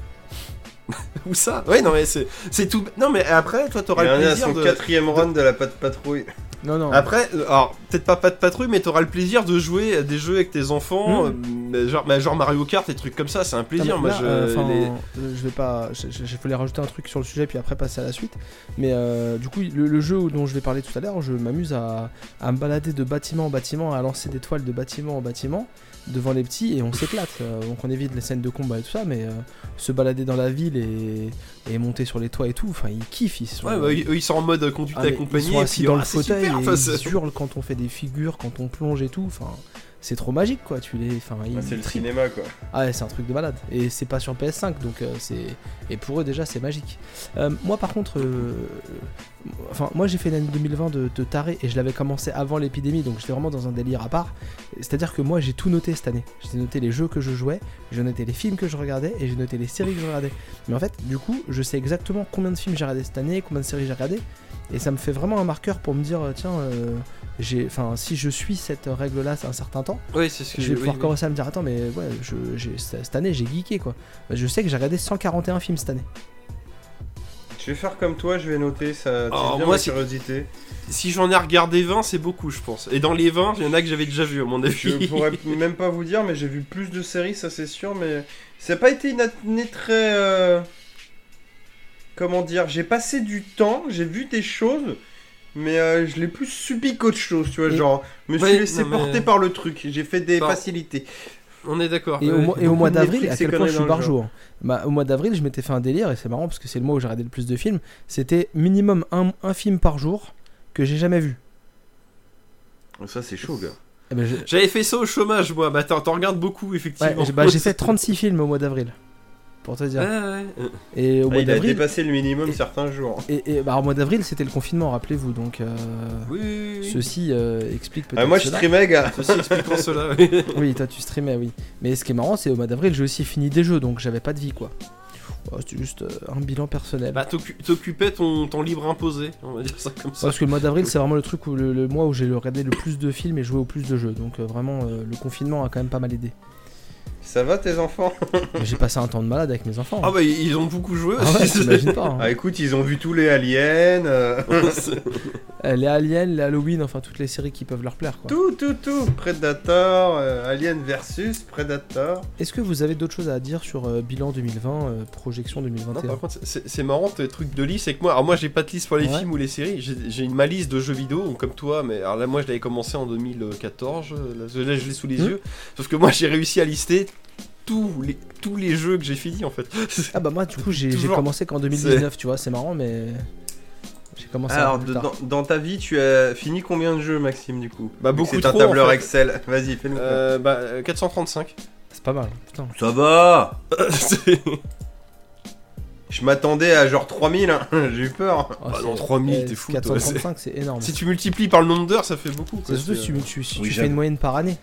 Ou ça Ouais non mais c'est tout... Non mais après toi t'auras Il le en est à plaisir son de... quatrième run de la patte patrouille. Non, non. Après, euh, alors peut-être pas pas de patrouille, mais t'auras le plaisir de jouer à des jeux avec tes enfants, Mm. euh, genre, genre Mario Kart et trucs comme ça, c'est un plaisir. Moi, là, je, euh, enfin, les- euh, je vais pas. Je, je- je voulais rajouter un truc sur le sujet puis après passer à la suite. Mais euh, du coup, le, le jeu dont je vais parler tout à l'heure, je m'amuse à, à me balader de bâtiment en bâtiment, à lancer des toiles de bâtiment en bâtiment devant les petits et on s'éclate. Euh, donc on évite les scènes de combat et tout ça, mais euh, se balader dans la ville et, et monter sur les toits et tout, enfin ils kiffent. Ils sont, Ouais, bah, eux, ils sont en mode conduite Ah, accompagnée. ils sont et assis puis, dans ah, le fauteuil super, et ils hurlent quand on fait des figures, quand on plonge et tout. Enfin, c'est trop magique quoi. Tu les, enfin, Bah, c'est le cinéma quoi. Ah ouais, c'est un truc de malade. Et c'est pas sur PS5, donc euh, c'est. Et pour eux déjà, c'est magique. Euh, moi par contre, euh, enfin moi j'ai fait l'année 2020 de, de taré et je l'avais commencé avant l'épidémie, donc j'étais vraiment dans un délire à part. C'est-à-dire que moi j'ai tout noté cette année. J'ai noté les jeux que je jouais, j'ai noté les films que je regardais et j'ai noté les séries que je regardais. Mais en fait, du coup, je sais exactement combien de films j'ai regardé cette année, combien de séries j'ai regardé. Et ça me fait vraiment un marqueur pour me dire, tiens, enfin, si je suis cette règle-là, c'est un certain temps, Ouais, c'est ce que je vais oui, pouvoir oui. commencer à me dire attends mais ouais je, j'ai- cette année j'ai geeké quoi je sais que j'ai regardé 141 films cette année Je vais faire comme toi, je vais noter ça. Oh, bien moi, ma c'est- curiosité. Si j'en ai regardé 20, c'est beaucoup, je pense. Et dans les 20, il y en a que j'avais déjà vu, à mon avis. Je pourrais même pas vous dire, mais j'ai vu plus de séries, ça c'est sûr, mais ça n'a pas été une année très. euh, Comment dire J'ai passé du temps, j'ai vu des choses, mais euh, je l'ai plus subi qu'autre chose, tu vois. Et- Genre, me suis Ouais, laissé non, mais- porter par le truc, j'ai fait des facilités. On est d'accord. et, ouais. au, mois- et au beaucoup mois de d'avril à quel point je suis le barjot hein. Bah, au mois d'avril je m'étais fait un délire et c'est marrant parce que c'est le mois où j'ai regardé le plus de films c'était minimum un, un film par jour que j'ai jamais vu Ça c'est chaud, gars. Eh ben, J'avais fait ça au chômage, moi. Bah, t'en t'en regardes beaucoup, effectivement. bah, j'ai fait 36 films au mois d'avril pour te dire Ouais, ouais. Et au Ah, mois il a d'avril dépassé le minimum et- certains jours. et, et- bah, au mois d'avril c'était le confinement rappelez-vous donc euh, Oui, oui, oui. ceci euh, explique peut-être Ah, moi je cela. streamais, gars. Ceci expliquant cela. oui. Oui, toi tu streamais, oui. Mais ce qui est marrant, c'est au mois d'avril, j'ai aussi fini des jeux, donc j'avais pas de vie, quoi. Oh, C'était juste euh, un bilan personnel. Bah, t'occu- t'occupais ton, ton libre imposé, on va dire ça comme ça. Parce que le mois d'avril, c'est vraiment le truc où le, le mois où j'ai regardé le plus de films et joué au plus de jeux. Donc euh, vraiment, euh, le confinement a quand même pas mal aidé. Ça va tes enfants J'ai passé un temps de malade avec mes enfants. Ah bah ils ont beaucoup joué Ah ouais, aussi. t'imagines pas. hein. Ah écoute, ils ont vu tous les aliens. euh, Euh, Les Aliens, les Halloween, enfin toutes les séries qui peuvent leur plaire. quoi. tout, tout, tout. Predator, euh, Alien versus Predator. Est-ce que vous avez d'autres choses à dire sur euh, bilan 2020, euh, projection Non, 2021 par contre, c'est c'est marrant tes trucs de liste, c'est que moi, alors moi j'ai pas de liste pour les Ouais. films ou les séries, j'ai j'ai une ma liste de jeux vidéo comme toi, mais alors là moi je l'avais commencé en 2014, euh, là, là, je l'ai sous les Hmm. yeux, sauf que moi j'ai réussi à lister tous les, tous les jeux que j'ai fini en fait. Ah bah moi du coup j'ai commencé qu'en 2019, tu vois, c'est marrant mais j'ai commencé Alors, de- dans, dans ta vie, tu as fini combien de jeux, Maxime, du coup? Bah, beaucoup C'est un tableur en fait. Excel. Vas-y, fais-nous. Euh, bah euh, 435. C'est pas mal, putain. Ça va Je m'attendais à genre 3000, hein. j'ai eu peur. Ah, Bah non, 3000, eh, t'es fou, toi, 435 c'est énorme. si tu multiplies par le nombre d'heures, ça fait beaucoup. quoi, C'est surtout si tu, tu- si Oui, tu fais une moyenne par année.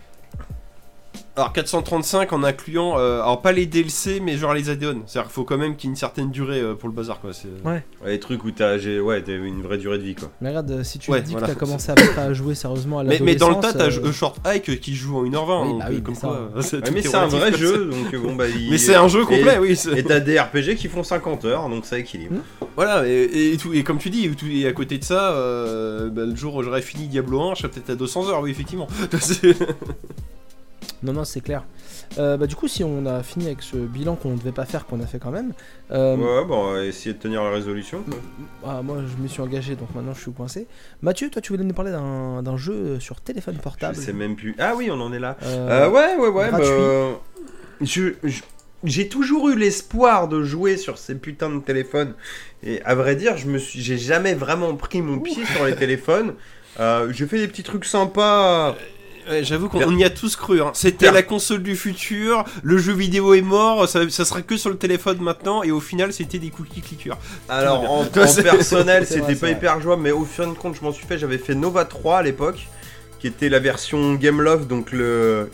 Alors 435 en incluant, euh, alors pas les DLC mais genre les add-ons. C'est-à-dire qu'il faut quand même qu'il y ait une certaine durée euh, pour le bazar quoi. c'est- Ouais. Ouais, les trucs où t'as j'ai- ouais, t'as une vraie durée de vie, quoi. Mais regarde, euh, si tu Ouais, te dis voilà, que t'as commencé à, peu près à jouer sérieusement à Mais, mais dans le tas, t'as euh, euh, Short Hike qui joue en 1h20. Oui, donc, bah euh, oui, comme mais ça, quoi, c'est Ouais, tout mais est c'est un relatif vrai comme jeu, donc euh, bon bah. il- Mais c'est un jeu complet, Et- oui. c'est- Et t'as des RPG qui font 50 heures, donc ça équilibre. Voilà, et, et tout, et comme tu dis, et, tout- et à côté de ça, euh, bah, le jour où j'aurais fini Diablo 1, je serais peut-être à 200 heures, oui, effectivement. C'est- Non, non, c'est clair. Euh, bah, du coup, si on a fini avec ce bilan qu'on ne devait pas faire, qu'on a fait quand même. euh, Ouais, bon, on va essayer de tenir la résolution. ah, moi, je me suis engagé, donc maintenant je suis coincé. Mathieu, toi, tu voulais nous parler d'un d'un jeu sur téléphone portable. Je sais même plus. Ah oui, on en est là. Euh, Euh, ouais, ouais, ouais. bah, je- je- J'ai toujours eu l'espoir de jouer sur ces putains de téléphones. Et à vrai dire, je me suis, j'ai jamais vraiment pris mon pied sur les téléphones. Euh, j'ai fait des petits trucs sympas. Ouais, J'avoue qu'on y a tous cru. Hein. C'était la console du futur, le jeu vidéo est mort, ça, ça sera que sur le téléphone maintenant, et au final, c'était des cookies clickers. Alors en, en personnel, c'était pas hyper jouable, mais au fin de compte, je m'en suis fait. J'avais fait Nova 3 à l'époque, qui était la version Game Love, donc le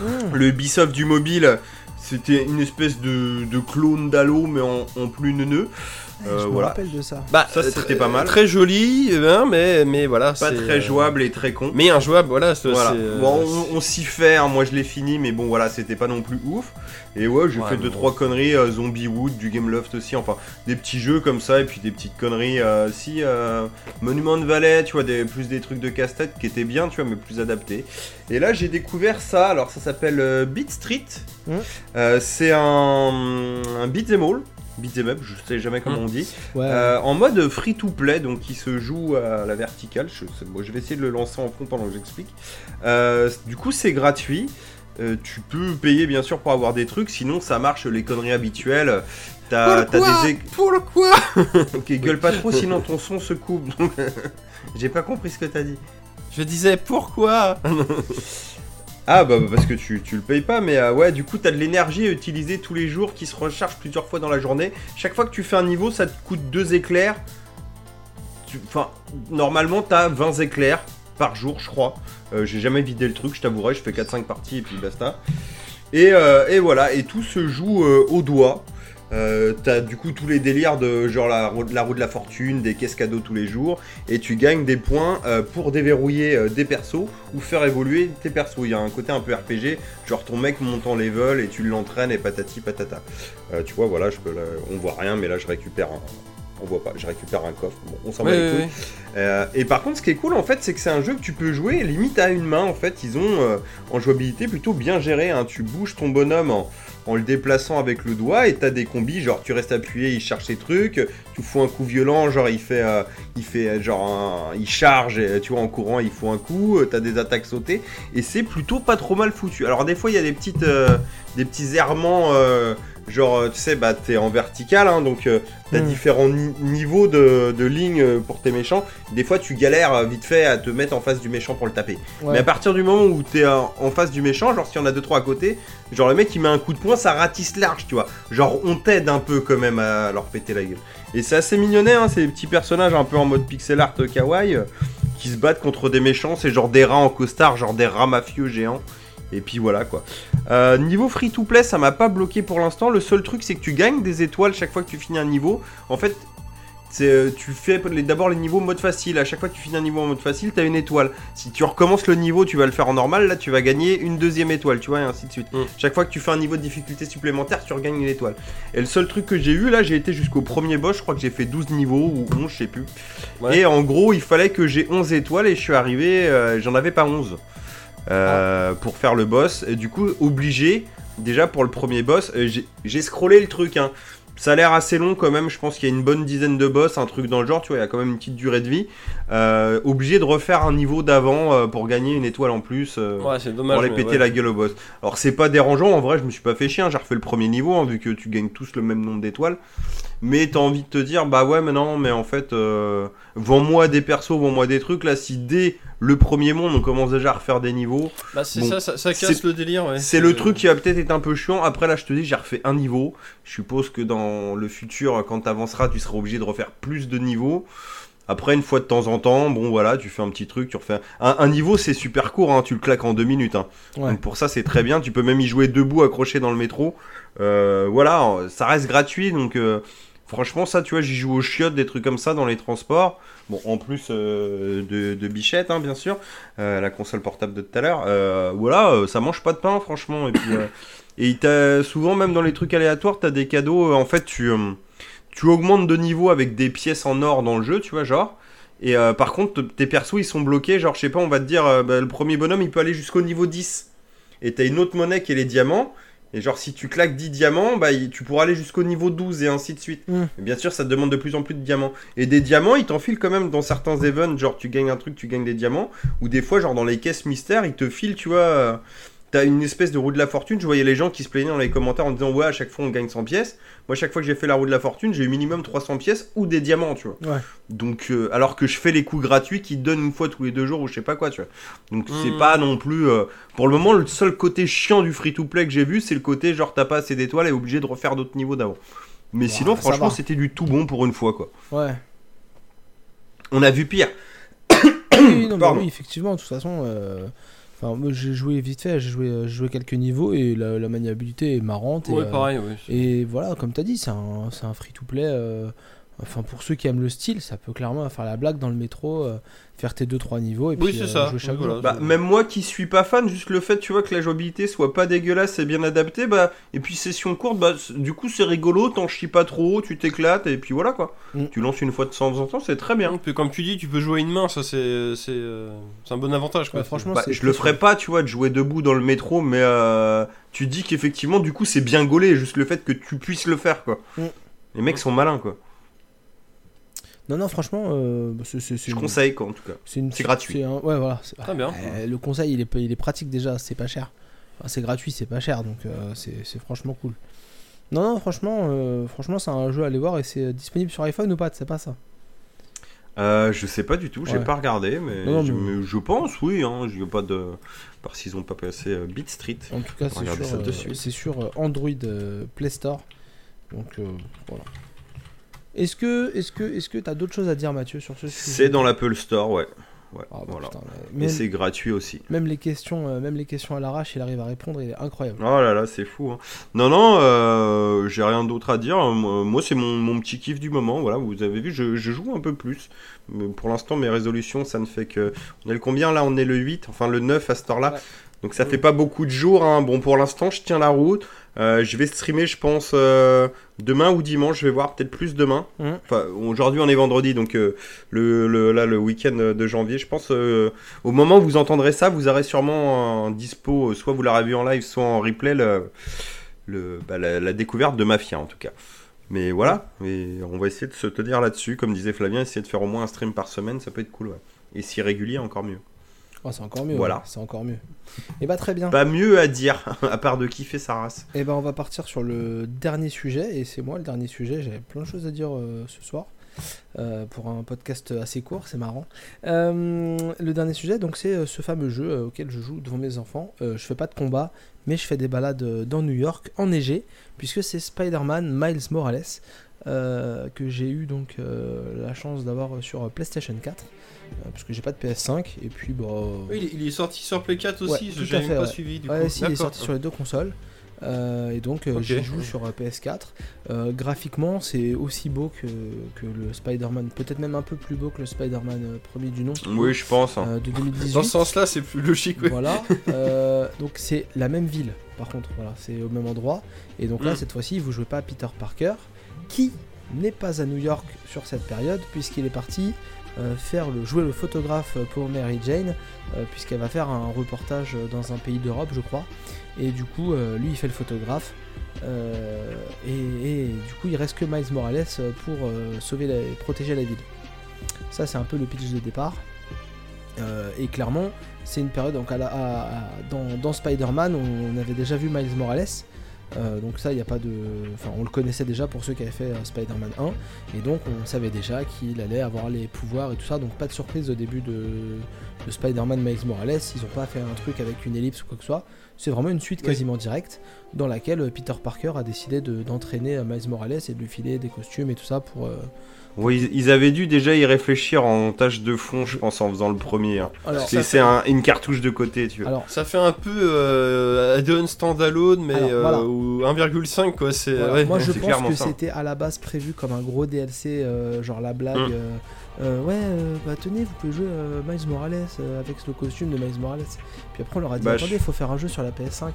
hmm, le Ubisoft du mobile. C'était une espèce de, de clone d'Halo, mais en, en plus neuneux. Euh, je me voilà. rappelle de ça. Bah, Ça, c'était pas mal. Très joli, hein, mais, mais voilà. Pas très euh, jouable et très con. Mais injouable, voilà. c'est- Voilà. euh, Bon, on, on s'y fait, hein, moi je l'ai fini, mais bon voilà, c'était pas non plus ouf. Et ouais, j'ai Ouais, fait mais deux bon. trois conneries, euh, Zombie Wood, du Game Loft aussi, enfin des petits jeux comme ça, et puis des petites conneries. euh, si euh, Monument Valley, tu vois, des, plus des trucs de casse-tête qui étaient bien, tu vois, mais plus adaptés. Et là j'ai découvert ça, alors ça s'appelle euh, Beat Street. Euh, c'est un, un beat'em all. Beat'em up, je sais jamais comment on dit. Ouais. Euh, en mode free to play, donc qui se joue à la verticale. Je, sais- bon, je vais essayer de le lancer en fond pendant que j'explique. Euh, du coup, c'est gratuit. Euh, tu peux payer bien sûr pour avoir des trucs, sinon ça marche les conneries habituelles. T'as é- Pourquoi Ok, gueule pas trop, sinon ton son se coupe. J'ai pas compris ce que t'as dit. Je disais pourquoi? Ah bah parce que tu, tu le payes pas, mais euh, ouais, du coup t'as de l'énergie à utiliser tous les jours qui se recharge plusieurs fois dans la journée. Chaque fois que tu fais un niveau, ça te coûte deux éclairs. Enfin, normalement t'as 20 éclairs par jour, je crois. Euh, J'ai jamais vidé le truc, je t'avouerai, je fais 4-5 parties et puis basta. Et, euh, et voilà, et tout se joue au doigt. Euh, T'as du coup tous les délires de genre la, roue- la roue de la fortune, des caisses cadeaux tous les jours, et tu gagnes des points euh, pour déverrouiller euh, des persos ou faire évoluer tes persos. Il y a un côté un peu RPG, genre ton mec monte en level et tu l'entraînes et patati patata. Euh, tu vois, voilà, je peux, là, on voit rien, mais là je récupère un. On voit pas, je récupère un coffre. Bon, on s'en bat Ouais, les. Euh, et par contre, ce qui est cool en fait, c'est que c'est un jeu que tu peux jouer limite à une main. En fait, ils ont euh, en jouabilité plutôt bien géré. hein. Tu bouges ton bonhomme en, en le déplaçant avec le doigt et t'as des combis. Genre, tu restes appuyé, il cherche ses trucs. Tu fous un coup violent, genre il fait, euh, il fait euh, genre il charge. Tu vois, en courant, il faut un coup. euh, T'as des attaques sautées et c'est plutôt pas trop mal foutu. Alors des fois, il y a des petites, des petits errements. Genre, euh, tu sais, bah, t'es en vertical, hein, donc euh, t'as Hmm. différents ni- niveaux de, de lignes euh, pour tes méchants. Des fois, tu galères vite fait à te mettre en face du méchant pour le taper. Ouais. Mais à partir du moment où t'es en, en face du méchant, genre s'il y en a deux trois à côté, genre le mec il met un coup de poing, ça ratisse large, tu vois. Genre on t'aide un peu quand même à leur péter la gueule. Et c'est assez mignonnet, hein, c'est des petits personnages un peu en mode pixel art kawaii qui se battent contre des méchants, c'est genre des rats en costard, genre des rats mafieux géants. Et puis voilà quoi. Euh, niveau free to play, ça m'a pas bloqué pour l'instant. Le seul truc, c'est que tu gagnes des étoiles chaque fois que tu finis un niveau. En fait, C'est euh, tu fais d'abord les niveaux mode facile. À chaque fois que tu finis un niveau en mode facile, t'as une étoile. Si tu recommences le niveau, tu vas le faire en normal. Là, tu vas gagner une deuxième étoile, tu vois, et ainsi de suite. Mm. Chaque fois que tu fais un niveau de difficulté supplémentaire, tu regagnes une étoile. Et le seul truc que j'ai eu là, j'ai été jusqu'au premier boss. Je crois que j'ai fait 12 niveaux ou 11, je sais plus. Ouais. Et en gros, il fallait que j'ai 11 étoiles et je suis arrivé, euh, j'en avais pas 11 euh, pour faire le boss. Et du coup, obligé, déjà pour le premier boss, euh, j'ai- scrollé le truc. Hein. Ça a l'air assez long quand même, je pense qu'il y a une bonne dizaine de boss, un truc dans le genre, tu vois, il y a quand même une petite durée de vie. Euh, obligé de refaire un niveau d'avant euh, pour gagner une étoile en plus. euh, Ouais, c'est dommage. pour aller péter ouais. la gueule au boss. Alors c'est pas dérangeant, en vrai je me suis pas fait chier, hein, j'ai refait le premier niveau, hein, vu que tu gagnes tous le même nombre d'étoiles. Mais t'as envie de te dire, bah ouais mais non, mais en fait, euh, vends-moi des persos, vends-moi des trucs, là si dès le premier monde on commence déjà à refaire des niveaux, Bah, c'est Bon, ça, ça, ça casse le délire. Ouais. c'est le truc qui va peut-être être un peu chiant. Après là je te dis, j'ai refait un niveau, je suppose que dans le futur, quand t'avanceras, tu seras obligé de refaire plus de niveaux. Après, une fois de temps en temps, bon voilà, tu fais un petit truc, tu refais un, un niveau, c'est super court, hein, tu le claques en deux minutes. hein. Ouais. Donc pour ça, c'est très bien. Tu peux même y jouer debout, accroché dans le métro. Euh, voilà, ça reste gratuit. Donc euh, franchement, ça, tu vois, j'y joue aux chiottes, des trucs comme ça dans les transports. Bon, en plus euh, de, de Bichette, hein, bien sûr, euh, la console portable de tout à l'heure. Euh, voilà, ça mange pas de pain, franchement. Et puis, et souvent, même dans les trucs aléatoires, t'as des cadeaux. en fait, tu, tu augmentes de niveau avec des pièces en or dans le jeu, tu vois, genre. Et par contre, tes persos, ils sont bloqués. Genre, je sais pas, on va te dire, bah, le premier bonhomme, il peut aller jusqu'au niveau 10. Et t'as une autre monnaie qui est les diamants. Et genre, si tu claques 10 diamants, bah, tu pourras aller jusqu'au niveau 12 et ainsi de suite. Mm. Et bien sûr, ça te demande de plus en plus de diamants. Et des diamants, ils t'enfilent quand même dans certains events. Genre, tu gagnes un truc, tu gagnes des diamants. Ou des fois, genre, dans les caisses mystères, ils te filent, tu vois. T'as une espèce de roue de la fortune. Je voyais les gens qui se plaignaient dans les commentaires en disant Ouais, à chaque fois on gagne 100 pièces. Moi, chaque fois que j'ai fait la roue de la fortune, j'ai eu minimum 300 pièces ou des diamants, tu vois. Ouais. Donc, euh, alors que je fais les coups gratuits qui donnent une fois tous les deux jours ou je sais pas quoi, tu vois. Donc, c'est Mhm. pas non plus. euh, pour le moment, le seul côté chiant du free-to-play que j'ai vu, c'est le côté genre t'as pas assez d'étoiles et obligé de refaire d'autres niveaux d'avant. Mais sinon, franchement, c'était du tout bon pour une fois, quoi. Ouais. On a vu pire. Oui, non, mais Pardon. oui, effectivement, de toute façon. euh, Enfin, j'ai joué vite fait, j'ai joué, euh, joué quelques niveaux et la, la maniabilité est marrante. Et, Ouais, euh, pareil, ouais. Et voilà, comme tu as dit, c'est un, un free-to-play. euh, enfin, pour ceux qui aiment le style, ça peut clairement faire la blague dans le métro, euh, faire tes 2-3 niveaux et Oui, puis euh, ça. jouer chaque Voilà. jour. Bah, même moi qui suis pas fan, juste le fait, tu vois, que la jouabilité soit pas dégueulasse et bien adaptée, bah, et puis session courte, bah, du coup, c'est rigolo, t'en chies pas trop, tu t'éclates, et puis voilà, quoi. Mm. Tu lances une fois de temps en temps, c'est très bien. Puis, comme tu dis, tu peux jouer à une main, ça c'est c'est euh, c'est un bon avantage. Quoi. Ouais, franchement, Bah, je le ferais pas, tu vois, de jouer debout dans le métro, mais euh, tu dis qu'effectivement, du coup, c'est bien gaulé, juste le fait que tu puisses le faire, quoi. Mm. Les mecs sont malins, quoi. Non, non, franchement, euh, bah, c'est c'est- c'est Je une- conseille, quoi, en tout cas. c'est une- c'est gratuit. un- ouais, voilà. c'est- Très bien. Euh, le conseil, il est, il est pratique déjà, c'est pas cher. Enfin, c'est gratuit, c'est pas cher, donc euh, c'est c'est franchement cool. Non, non, franchement, euh, franchement, c'est un jeu à aller voir et c'est disponible sur iPhone ou pas, c'est pas ça? Euh, je sais pas du tout, j'ai Ouais. pas regardé, mais, Non, non, je, mais- mais je pense, oui, hein, j'ai pas de. Parce qu'ils ont pas passé euh, Beat Street. En tout cas, c'est sur, euh, c'est sur Android euh, Play Store. Donc euh, voilà. Est-ce que, est-ce que, est-ce que t'as d'autres choses à dire, Mathieu, sur ce sujet? C'est dans l'Apple Store, ouais. Ouais, Ah, bah, voilà. putain, mais c'est gratuit aussi. même les questions, euh, même les questions à l'arrache, il arrive à répondre, il est incroyable. Oh là là, c'est fou. hein. Non, non, euh, j'ai rien d'autre à dire. Moi, moi, c'est mon, mon petit kiff du moment. Voilà, vous avez vu, je, je joue un peu plus. Mais pour l'instant, mes résolutions, ça ne fait que. On est le combien là? On est le 8, enfin le 9 à heure-là. Ouais. Donc ça fait pas beaucoup de jours. hein. Bon, pour l'instant, je tiens la route. Euh, je vais streamer, je pense, euh, demain ou dimanche. Je vais voir peut-être plus demain. Mhm. Enfin, aujourd'hui, on est vendredi, donc euh, le, le- là, le week-end de janvier, je pense. au moment où vous entendrez ça, vous aurez sûrement un dispo, soit vous l'aurez vu en live, soit en replay, le, le- bah, la, la découverte de Mafia en tout cas. Mais voilà, et on va essayer de se tenir là-dessus. Comme disait Flavien, essayer de faire au moins un stream par semaine, ça peut être cool. Ouais. Et si régulier, encore mieux. Oh, c'est encore mieux. Voilà. ouais, c'est encore mieux. Et bah très bien. Pas mieux à dire, à part de kiffer sa race. Et ben on va partir sur le dernier sujet, et c'est moi le dernier sujet, j'avais plein de choses à dire euh, ce soir, euh, pour un podcast assez court, c'est marrant. Euh, le dernier sujet, donc c'est ce fameux jeu auquel je joue devant mes enfants. Je fais pas de combat, mais je fais des balades dans New York, enneigé, puisque c'est Spider-Man Miles Morales, que j'ai eu donc la chance d'avoir sur PlayStation 4, euh, parce que j'ai pas de PS5, et puis bah... Oui, il est- sorti sur Play 4 Ouais, aussi, j'avais fait, même pas ouais. suivi du Ouais, coup. si, il est sorti sur les deux consoles. Euh, et donc euh, Ok. j'y joue sur euh, PS4. Euh, graphiquement, c'est aussi beau que, que le Spider-Man, peut-être même un peu plus beau que le Spider-Man euh, premier du nom Oui, je pense. hein. euh, de 2018. Dans ce sens-là, c'est plus logique. ouais. Voilà. Euh, donc c'est la même ville, par contre. Voilà, c'est au même endroit. Et donc là, Mm. cette fois-ci, vous jouez pas à Peter Parker, qui n'est pas à New York sur cette période, puisqu'il est parti euh, faire le jouer le photographe pour Mary Jane, euh, puisqu'elle va faire un reportage dans un pays d'Europe, je crois. Et du coup, euh, lui, il fait le photographe. Euh, et, du coup, il reste que Miles Morales pour euh, sauver la- protéger la ville. Ça, c'est un peu le pitch de départ. Euh, et clairement, c'est une période donc à dans, dans Spider-Man on, avait déjà vu Miles Morales Euh, donc ça il n'y a pas de enfin on le connaissait déjà pour ceux qui avaient fait euh, Spider-Man 1 et donc on savait déjà qu'il allait avoir les pouvoirs et tout ça. Donc pas de surprise au début de, de Spider-Man Miles Morales. Ils ont pas fait un truc avec une ellipse ou quoi que ce soit. C'est vraiment une suite Oui. quasiment directe dans laquelle euh, Peter Parker a décidé de- d'entraîner Miles Morales et de lui filer des costumes et tout ça pour euh, Oui, ils- avaient dû déjà y réfléchir en tâche de fond, je pense, en faisant le premier. hein. alors C'est c'est un- une cartouche de côté, tu vois. alors Ça fait un peu euh, add-on standalone, mais euh, voilà. ou 1,5 quoi. C'est Voilà. ouais. Moi je pense que ça. c'était à la base prévu comme un gros DLC, euh, genre la blague. Mm. euh, ouais, euh, bah tenez, vous pouvez jouer euh, Miles Morales euh, avec le costume de Miles Morales. Puis après on leur a dit Bah, attendez, je- il faut faire un jeu sur la PS5.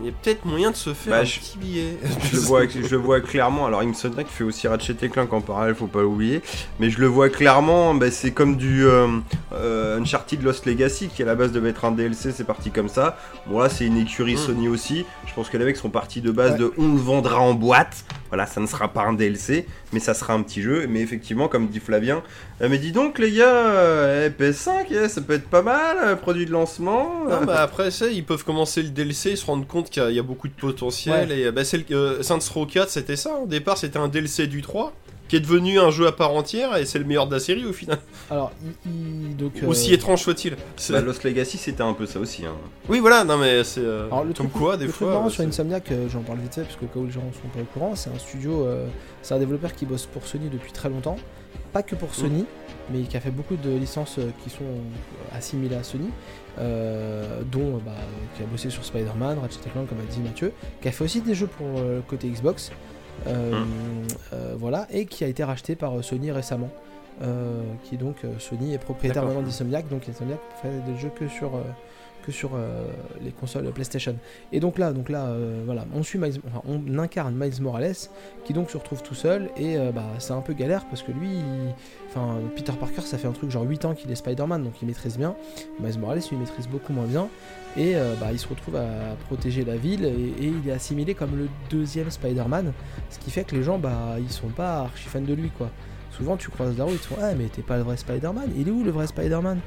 Il y a peut-être moyen de se faire Bah, un je- petit billet. Je le vois, je le vois clairement. Alors, Insomniac fait aussi Ratchet et Clank en parallèle, faut pas l'oublier. Mais je le vois clairement. bah, c'est comme du euh, euh, Uncharted Lost Legacy qui à la base devait être un DLC, c'est parti comme ça. Bon là, c'est une écurie Mm. Sony aussi. Je pense que les mecs sont partis de base Ouais. de on le vendra en boîte. Voilà, ça ne sera pas un DLC, mais ça sera un petit jeu. Mais effectivement, comme dit Flavien, euh, mais dis donc les gars, euh, eh, PS5, eh, ça peut être pas mal, euh, produit de lancement. Non, bah après ça, ils peuvent commencer le DLC, se rendre compte qu'il y, a- il y a beaucoup de potentiel. Et bah, c'est le- euh, Saints Row 4, c'était ça. Au départ, c'était un DLC du 3 qui est devenu un jeu à part entière et c'est le meilleur de la série au final. Alors, il, donc. euh, Aussi étrange soit-il. Bah, Lost Legacy, c'était un peu ça aussi. hein. Oui, voilà, non mais c'est. euh, Alors, le comme truc, quoi, des le fois. truc marrant euh, sur Insomniac, euh, j'en parle vite fait parce que au cas où les gens sont pas au courant, c'est un studio, euh, c'est un développeur qui bosse pour Sony depuis très longtemps. Pas que Mm. pour Sony, mais qui a fait beaucoup de licences qui sont assimilées à Sony, euh, dont bah, qui a bossé sur Spider-Man, Ratchet Clank comme a dit Mathieu, qui a fait aussi des jeux pour euh, le côté Xbox, euh, euh, voilà, et qui a été racheté par euh, Sony récemment. Qui donc Sony est propriétaire maintenant d'Insomniac, donc Insomniac fait des jeux que sur que sur euh, les consoles PlayStation. Et donc là, donc là, euh, voilà, on suit Miles- enfin, on incarne Miles Morales, qui donc se retrouve tout seul et euh, bah c'est un peu galère parce que lui, il- enfin Peter Parker, ça fait un truc genre 8 ans qu'il est Spider-Man, donc il maîtrise bien. Miles Morales, lui, il maîtrise beaucoup moins bien. Et euh, bah, il se retrouve à protéger la ville et, et il est assimilé comme le deuxième Spider-Man, ce qui fait que les gens, bah, ils sont pas archi fans de lui, quoi. Souvent, tu croises la rue, ils te font Ah, mais t'es pas le vrai Spider-Man, il est où le vrai Spider-Man?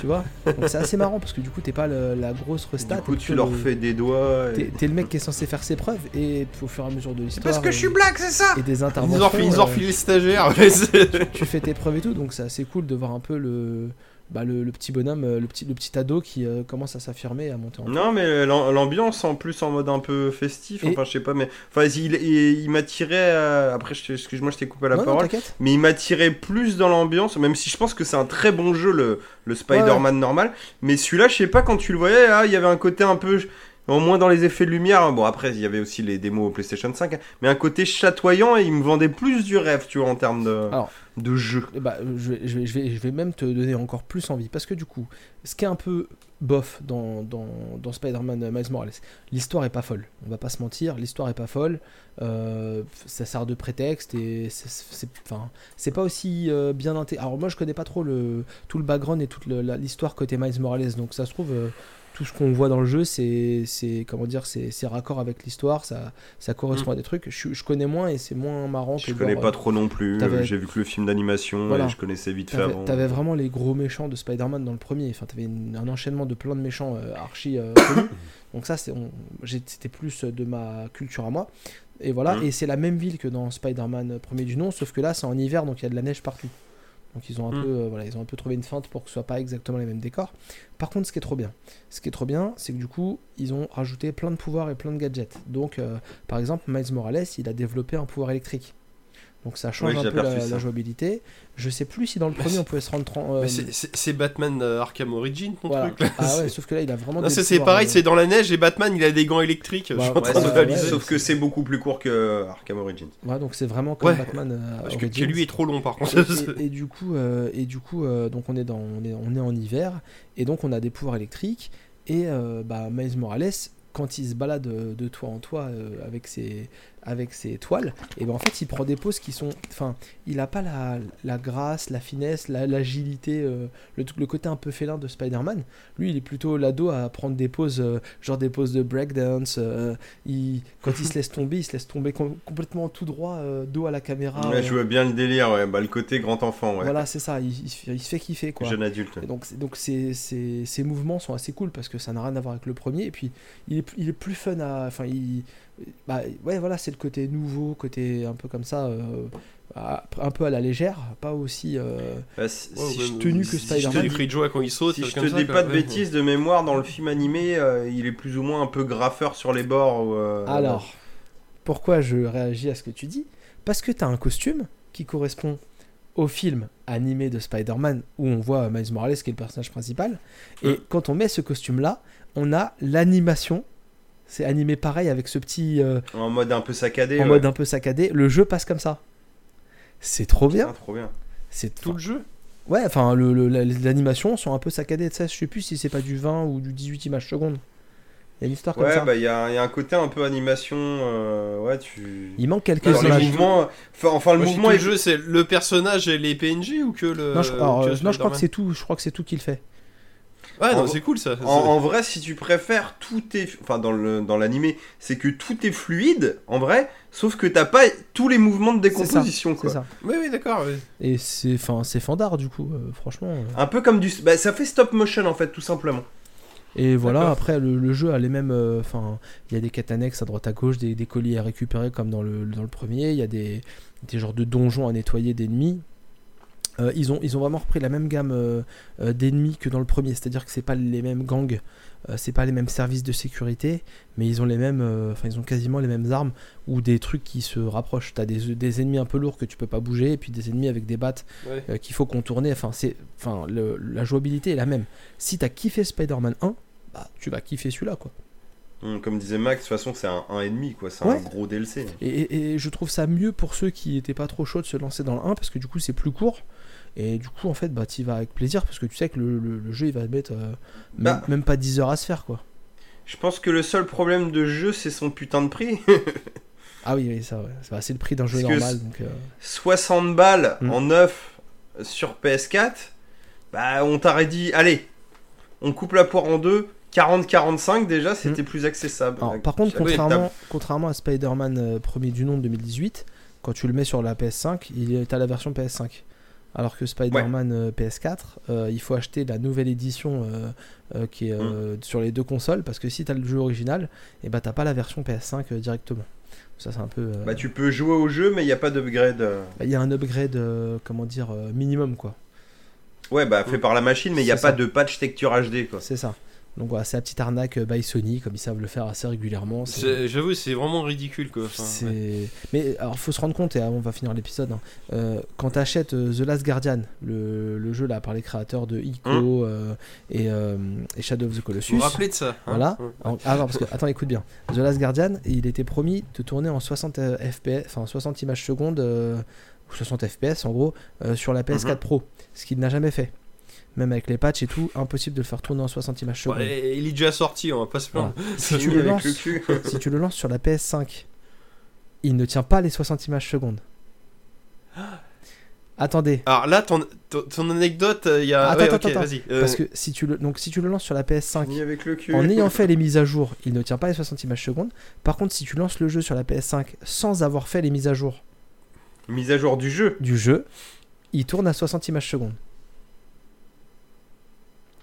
Tu vois? Donc c'est assez marrant parce que du coup, t'es pas le- la grosse restat. Du coup, tu leur le- fais des doigts. et- T'es le mec qui est censé faire ses preuves et au fur et à mesure de l'histoire. Parce que et- je suis black, c'est ça Et des Ils interventions. ont ils ont euh, refilé le stagiaire. ouais, c'est- tu fais tes preuves et tout, donc c'est assez cool de voir un peu le, bah, le, le petit bonhomme, euh, le petit, le petit ado qui euh, commence à s'affirmer, à monter en Non, mais l'am- l'ambiance en plus en mode un peu festif, Et- enfin je sais pas, mais enfin il, il, il m'attirait. euh, Après, excuse-moi, je t'ai coupé la Non, parole, mais il m'attirait plus dans l'ambiance, même si je pense que c'est un très bon jeu le, le Spider-Man normal. Mais celui-là, je sais pas, quand tu le voyais, ah, il y avait un côté un peu. Au moins dans les effets de lumière, bon après il y avait aussi les démos au PlayStation 5, hein, mais un côté chatoyant et il me vendait plus du rêve, tu vois, en termes de, Alors, de jeu. Eh bah, je, vais, je, vais, je, vais, même te donner encore plus envie. Parce que du coup, ce qui est un peu bof dans, dans, Spider-Man euh, Miles Morales, l'histoire est pas folle. On va pas se mentir, l'histoire est pas folle. Euh, ça sert de prétexte et c'est- pas aussi euh, bien intégré. Alors moi je connais pas trop le, tout le background et toute l'histoire côté Miles Morales. Donc ça se trouve, tout ce qu'on voit dans le jeu, c'est c'est- comment dire, c'est c'est raccord avec l'histoire, ça, ça correspond à des trucs. Je, je connais moins et c'est moins marrant que Je connais pas euh, trop non plus, t'avais- j'ai vu que le film d'animation Voilà. et je connaissais vite fait T'avais avant. t'avais vraiment les gros méchants de Spider-Man dans le premier. Enfin, t'avais une- un enchaînement de plein de méchants euh, archi euh. Donc ça, c'est- on- c'était plus de ma culture à moi. Et voilà. Mhm. Et c'est la même ville que dans Spider-Man euh, premier du nom, sauf que là, c'est en hiver, donc il y a de la neige partout. Donc ils ont un peu, euh, voilà, ils ont un peu trouvé une feinte pour que ce soit pas exactement les mêmes décors. Par contre, ce qui est trop bien, ce qui est trop bien, c'est que du coup, ils ont rajouté plein de pouvoirs et plein de gadgets. Donc, euh, par exemple, Miles Morales, il a développé un pouvoir électrique. Donc ça change Oui, un peu la, jouabilité. Je sais plus si dans le premier on pouvait se rendre. euh, Mais c'est- Batman euh, Arkham Origin, ton voilà. truc là. Ah ouais, sauf que là il a vraiment. Non, des c'est pareil, euh, c'est dans la neige et Batman il a des gants électriques. Bah, je suis en train de ouais, réaliser. ouais, Sauf que c'est beaucoup plus court que Arkham Origins. Ouais, donc c'est vraiment comme Ouais. Batman euh, Parce que, Origins. que lui est trop long par contre. et, et- et du coup, euh, et du coup euh, donc on est, dans, on, est, on est en hiver, et donc on a des pouvoirs électriques, et euh, bah, Miles Morales, quand il se balade de toit en toit euh, avec, ses, avec ses toiles, et ben en fait il prend des poses qui sont... Enfin, il a pas la, la grâce, la finesse, la- l'agilité, euh, le, le côté un peu félin de Spider-Man. Lui, il est plutôt l'ado à prendre des poses, euh, genre des poses de breakdance. euh, il, quand il se laisse tomber, il se laisse tomber com- complètement tout droit, euh, dos à la caméra. ouais, je vois bien le délire, ouais. Bah, le côté grand enfant, ouais. voilà, c'est ça, il, il se fait- il se fait kiffer quoi. Jeune adulte. Et donc, donc ces, ces, ces mouvements sont assez cool parce que ça n'a rien à voir avec le premier. Et puis, il est, plus- il est plus fun à. Enfin, il. Bah, ouais, voilà, c'est le côté nouveau, côté un peu comme ça, euh, un peu à la légère, pas aussi. euh, Bah, si, Ouais, si ouais, tenu que si- si je te Spider-Man. quand il saute. Si je te ça, dis pas de Ouais. bêtises de mémoire, dans le film animé, euh, il est plus ou moins un peu graffeur sur les bords. euh, Alors, pourquoi je réagis à ce que tu dis? Parce que tu as un costume qui correspond au film animé de Spider-Man où on voit Miles Morales qui est le personnage principal. Et Mm. quand on met ce costume-là, on a l'animation. C'est animé pareil avec ce petit. euh, En mode un peu saccadé. en ouais. mode un peu saccadé. Le jeu passe comme ça. C'est trop bien. Ah, trop bien. C'est Tout le jeu Ouais, enfin, le, le- les animations sont un peu saccadées. Ça, je sais plus si c'est pas du 20 ou du 18 images secondes. Il y a une histoire comme Ouais, ça. bah il y, a il y a un côté un peu animation. euh, ouais, tu. Il manque quelques Alors, les images. mouvements. Enfin, enfin, le Moi, mouvement est. le jeu, c'est le personnage et les PNJ ou que le. Non, je, alors, que euh, non, je crois que c'est tout. Je crois que c'est tout qu'il fait. Ouais, non, En- c'est cool ça. En, en vrai, si tu préfères, tout est. Enfin, dans le dans l'animé, c'est que tout est fluide, en vrai, sauf que t'as pas tous les mouvements de C'est ça, décomposition, C'est quoi. ça. Oui, oui, d'accord. oui. Et c'est, enfin, c'est fandard du coup, euh, franchement. euh. Un peu comme du. Bah, ça fait stop motion, en fait, tout simplement. Et voilà, D'accord. après le, le jeu a les mêmes. euh, Enfin, il y a des quêtes annexes à droite à gauche, des, des colis à récupérer comme dans le, dans le premier. Il y a des, des genres de donjons à nettoyer d'ennemis. Euh, ils, ont, ils ont vraiment repris la même gamme euh, euh, d'ennemis que dans le premier, c'est-à-dire que c'est pas les mêmes gangs, euh, c'est pas les mêmes services de sécurité, mais ils ont les mêmes, euh, enfin ils ont quasiment les mêmes armes ou des trucs qui se rapprochent. T'as des, des ennemis un peu lourds que tu peux pas bouger, et puis des ennemis avec des battes Ouais. euh, qu'il faut contourner. Enfin, c'est, enfin, le- la jouabilité est la même. Si t'as kiffé Spider-Man 1, bah, tu vas kiffer celui-là, quoi. Hum, Comme disait Max, de toute façon, c'est un 1,5, quoi. C'est Ouais. un gros DLC. Et, et- et je trouve ça mieux pour ceux qui étaient pas trop chauds de se lancer dans le 1 parce que du coup c'est plus court. Et du coup, en fait, bah, t'y vas avec plaisir parce que tu sais que le, le- le jeu il va mettre euh, même, Bah. même pas 10 heures à se faire, quoi. Je pense que le seul problème de jeu, c'est son putain de prix. Ah oui, oui, ça, ouais. C'est bah, c'est le prix d'un jeu normal. Donc, euh, 60 balles Mm. en neuf sur PS4, bah on t'aurait dit, allez, on coupe la poire en deux, 40-45 déjà, c'était plus accessible. Alors, par contre, contrairement, contrairement à Spider-Man euh, premier du nom de 2018, quand tu le mets sur la PS5, il est à la version PS5. Alors que Spider-Man euh, PS4, euh, il faut acheter la nouvelle édition euh, qui est euh, sur les deux consoles parce que si t'as le jeu original, et bah t'as pas la version PS5 euh, directement. Ça c'est un peu. Bah tu peux jouer au jeu, mais il n'y a pas d'upgrade. Bah, Il y a un upgrade, comment dire, minimum quoi. Ouais, bah fait par la machine, mais il n'y a pas de patch texture HD quoi. C'est ça. Donc voilà, c'est la petite arnaque euh, by Sony, comme ils savent le faire assez régulièrement. J'avoue, c'est vraiment ridicule quoi. Enfin, ouais. Mais alors, faut se rendre compte, et on va finir l'épisode, hein, euh, quand tu achètes The Last Guardian, le, le jeu là par les créateurs de Ico euh, et, euh, et Shadow of the Vous Colossus. vous rappelez de ça hein Voilà. Ah parce que, attends, écoute bien. The Last Guardian, il était promis de tourner en 60 euh, FPS, enfin 60 images secondes, euh, ou 60 FPS en gros, euh, sur la PS4 Mhm. Pro. Ce qu'il n'a jamais fait. Même avec les patchs et tout, impossible de le faire tourner en 60 images secondes. Ouais, il est déjà sorti, on va pas se plaindre. Si tu, le lances, le cul. si tu le lances sur la PS5, il ne tient pas les 60 images secondes. Attendez, Alors là, ton, ton, ton anecdote, il y a. Attends, ouais, attends, ok, attends. vas-y. Euh, parce que si tu le, donc si tu le lances sur la PS5, Fini avec le cul. en ayant fait les mises à jour, il ne tient pas les 60 images secondes. Par contre, si tu lances le jeu sur la PS5 sans avoir fait les mises à jour Mise à jour du jeu. du jeu, il tourne à 60 images secondes.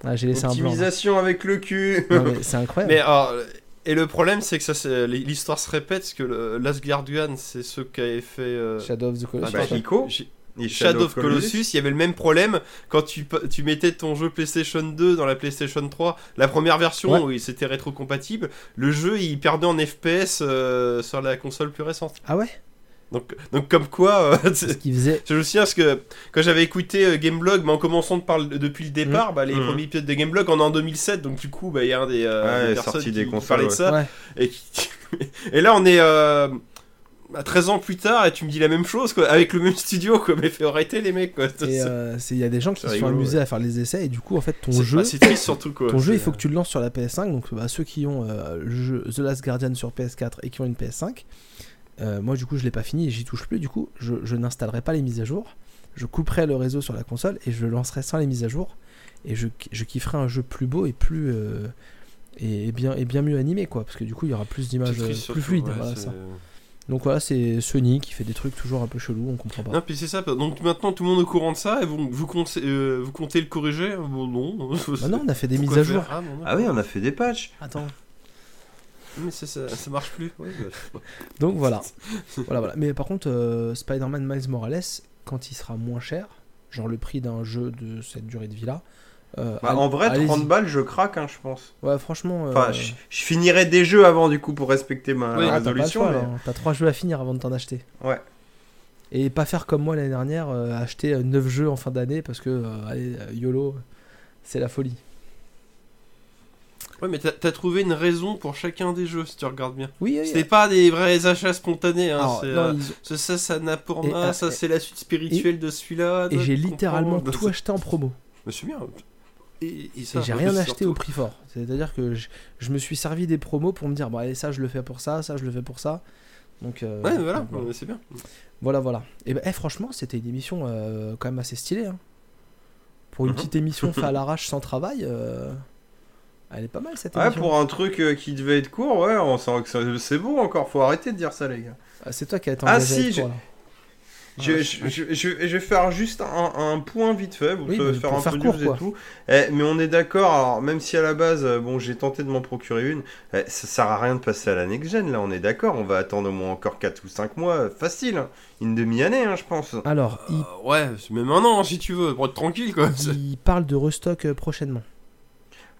Ah, j'ai laissé un blanc. là. Optimisation avec le cul. C'est incroyable. Mais alors, et le problème, c'est que ça, l'histoire se répète, parce que le Last Guardian, c'est ceux qui avaient fait. euh, Shadow of the Colossus. bah, Ico. Et Shadow of Colossus, il y avait le même problème quand tu, tu mettais ton jeu PlayStation 2 dans la PlayStation 3, la première version Ouais. où il- c'était rétro-compatible, le jeu il perdait en FPS euh, sur la console plus récente. Ah ouais? Donc, donc comme quoi, euh, Ce qu'il faisait. je me souviens parce que quand j'avais écouté euh, Gameblog, mais en commençant de parler depuis le départ, bah, les Mhm. premiers épisodes de Gameblog, on est en 2007, donc du coup, bah, il y a un des, euh, Ouais, des personnes sorti qui, des qui consoles, parlait de ça. Ouais. Et, qui- et là, on est euh, à 13 ans plus tard, et tu me dis la même chose, quoi, avec le même studio, quoi. Mais fait arrêter les mecs, quoi. Euh, il y a des gens qui se sont rigolo, amusés ouais. à faire les essais et du coup en fait ton jeu, bah, c'est triste surtout, quoi. ton jeu il faut que tu le lances sur la PS5 donc bah, ceux qui ont euh, le jeu The Last Guardian sur PS4 et qui ont une PS5, euh, moi du coup je l'ai pas fini et j'y touche plus du coup je, je n'installerai pas les mises à jour, je couperai le réseau sur la console et je le lancerai sans les mises à jour et je, je kifferai un jeu plus beau et plus euh, et, et bien et bien mieux animé quoi parce que du coup il y aura plus d'images euh, plus surtout, fluides ouais, voilà c'est- ça. Donc voilà c'est Sony qui fait des trucs toujours un peu chelous on comprend pas. Non, puis c'est ça. Donc maintenant, tout le monde est au courant de ça, et vous, vous, comptez, euh, vous comptez le corriger? Bon, non. Bah non on a fait des Pourquoi mises à jour. Ah, non, non. Ah oui, on a fait des patchs. Attends. Mais ça, ça, ça marche plus. Ouais, bah, Donc voilà. voilà, voilà. Mais par contre, euh, Spider-Man Miles Morales, quand il sera moins cher, genre le prix d'un jeu de cette durée de vie là. euh, Bah, en vrai, allez-y. 30 balles, je craque, hein, je pense. Ouais, franchement. euh, Enfin, je, je finirai des jeux avant, du coup, pour respecter ma Oui, ah, t'as résolution. mais- hein. T'as trois jeux à finir avant de t'en acheter. Ouais. Et pas faire comme moi l'année dernière, euh, acheter 9 jeux en fin d'année parce que, euh, allez, euh, YOLO, c'est la folie. Ouais, mais t'as t'as trouvé une raison pour chacun des jeux, si tu regardes bien. Oui, oui. C'était pas des vrais achats spontanés. Hein, Alors, c'est, non, euh, ils- ça, ça, n'a pour Et, moi, euh, ça c'est la suite spirituelle de celui-là. Et j'ai littéralement de- tout acheté en promo. Mais c'est bien. Et, et j'ai rien surtout- acheté au prix fort. C'est-à-dire que je, je me suis servi des promos pour me dire, bon, allez, ça je le fais pour ça, ça je le fais pour ça. Donc, euh, Ouais, voilà, voilà. c'est bien. Voilà, voilà. Et ben, eh, franchement, c'était une émission euh, quand même assez stylée. hein. Pour une Mhm. petite émission faite à l'arrache sans travail, euh, elle est pas mal cette Ouais, émission. pour un truc euh, qui devait être court, ouais, on sent que ça- c'est bon encore. Faut arrêter de dire ça, les gars. Ah, c'est toi qui as été Ah, si, avec je- toi. Je, Ouais, je, je- je- je vais faire juste un, un point vite fait, vous Oui, mais faire un faire peu de court, et tout. Eh, mais on est d'accord, alors même si à la base, euh, bon, j'ai tenté de m'en procurer une, eh, ça sert à rien de passer à la next gen, là, on est d'accord, on va attendre au moins encore 4 ou 5 mois, euh, facile, hein. une demi-année, hein, je pense. Alors, il, Euh, ouais, même un an si tu veux, pour être tranquille quoi. Il parle de restock prochainement.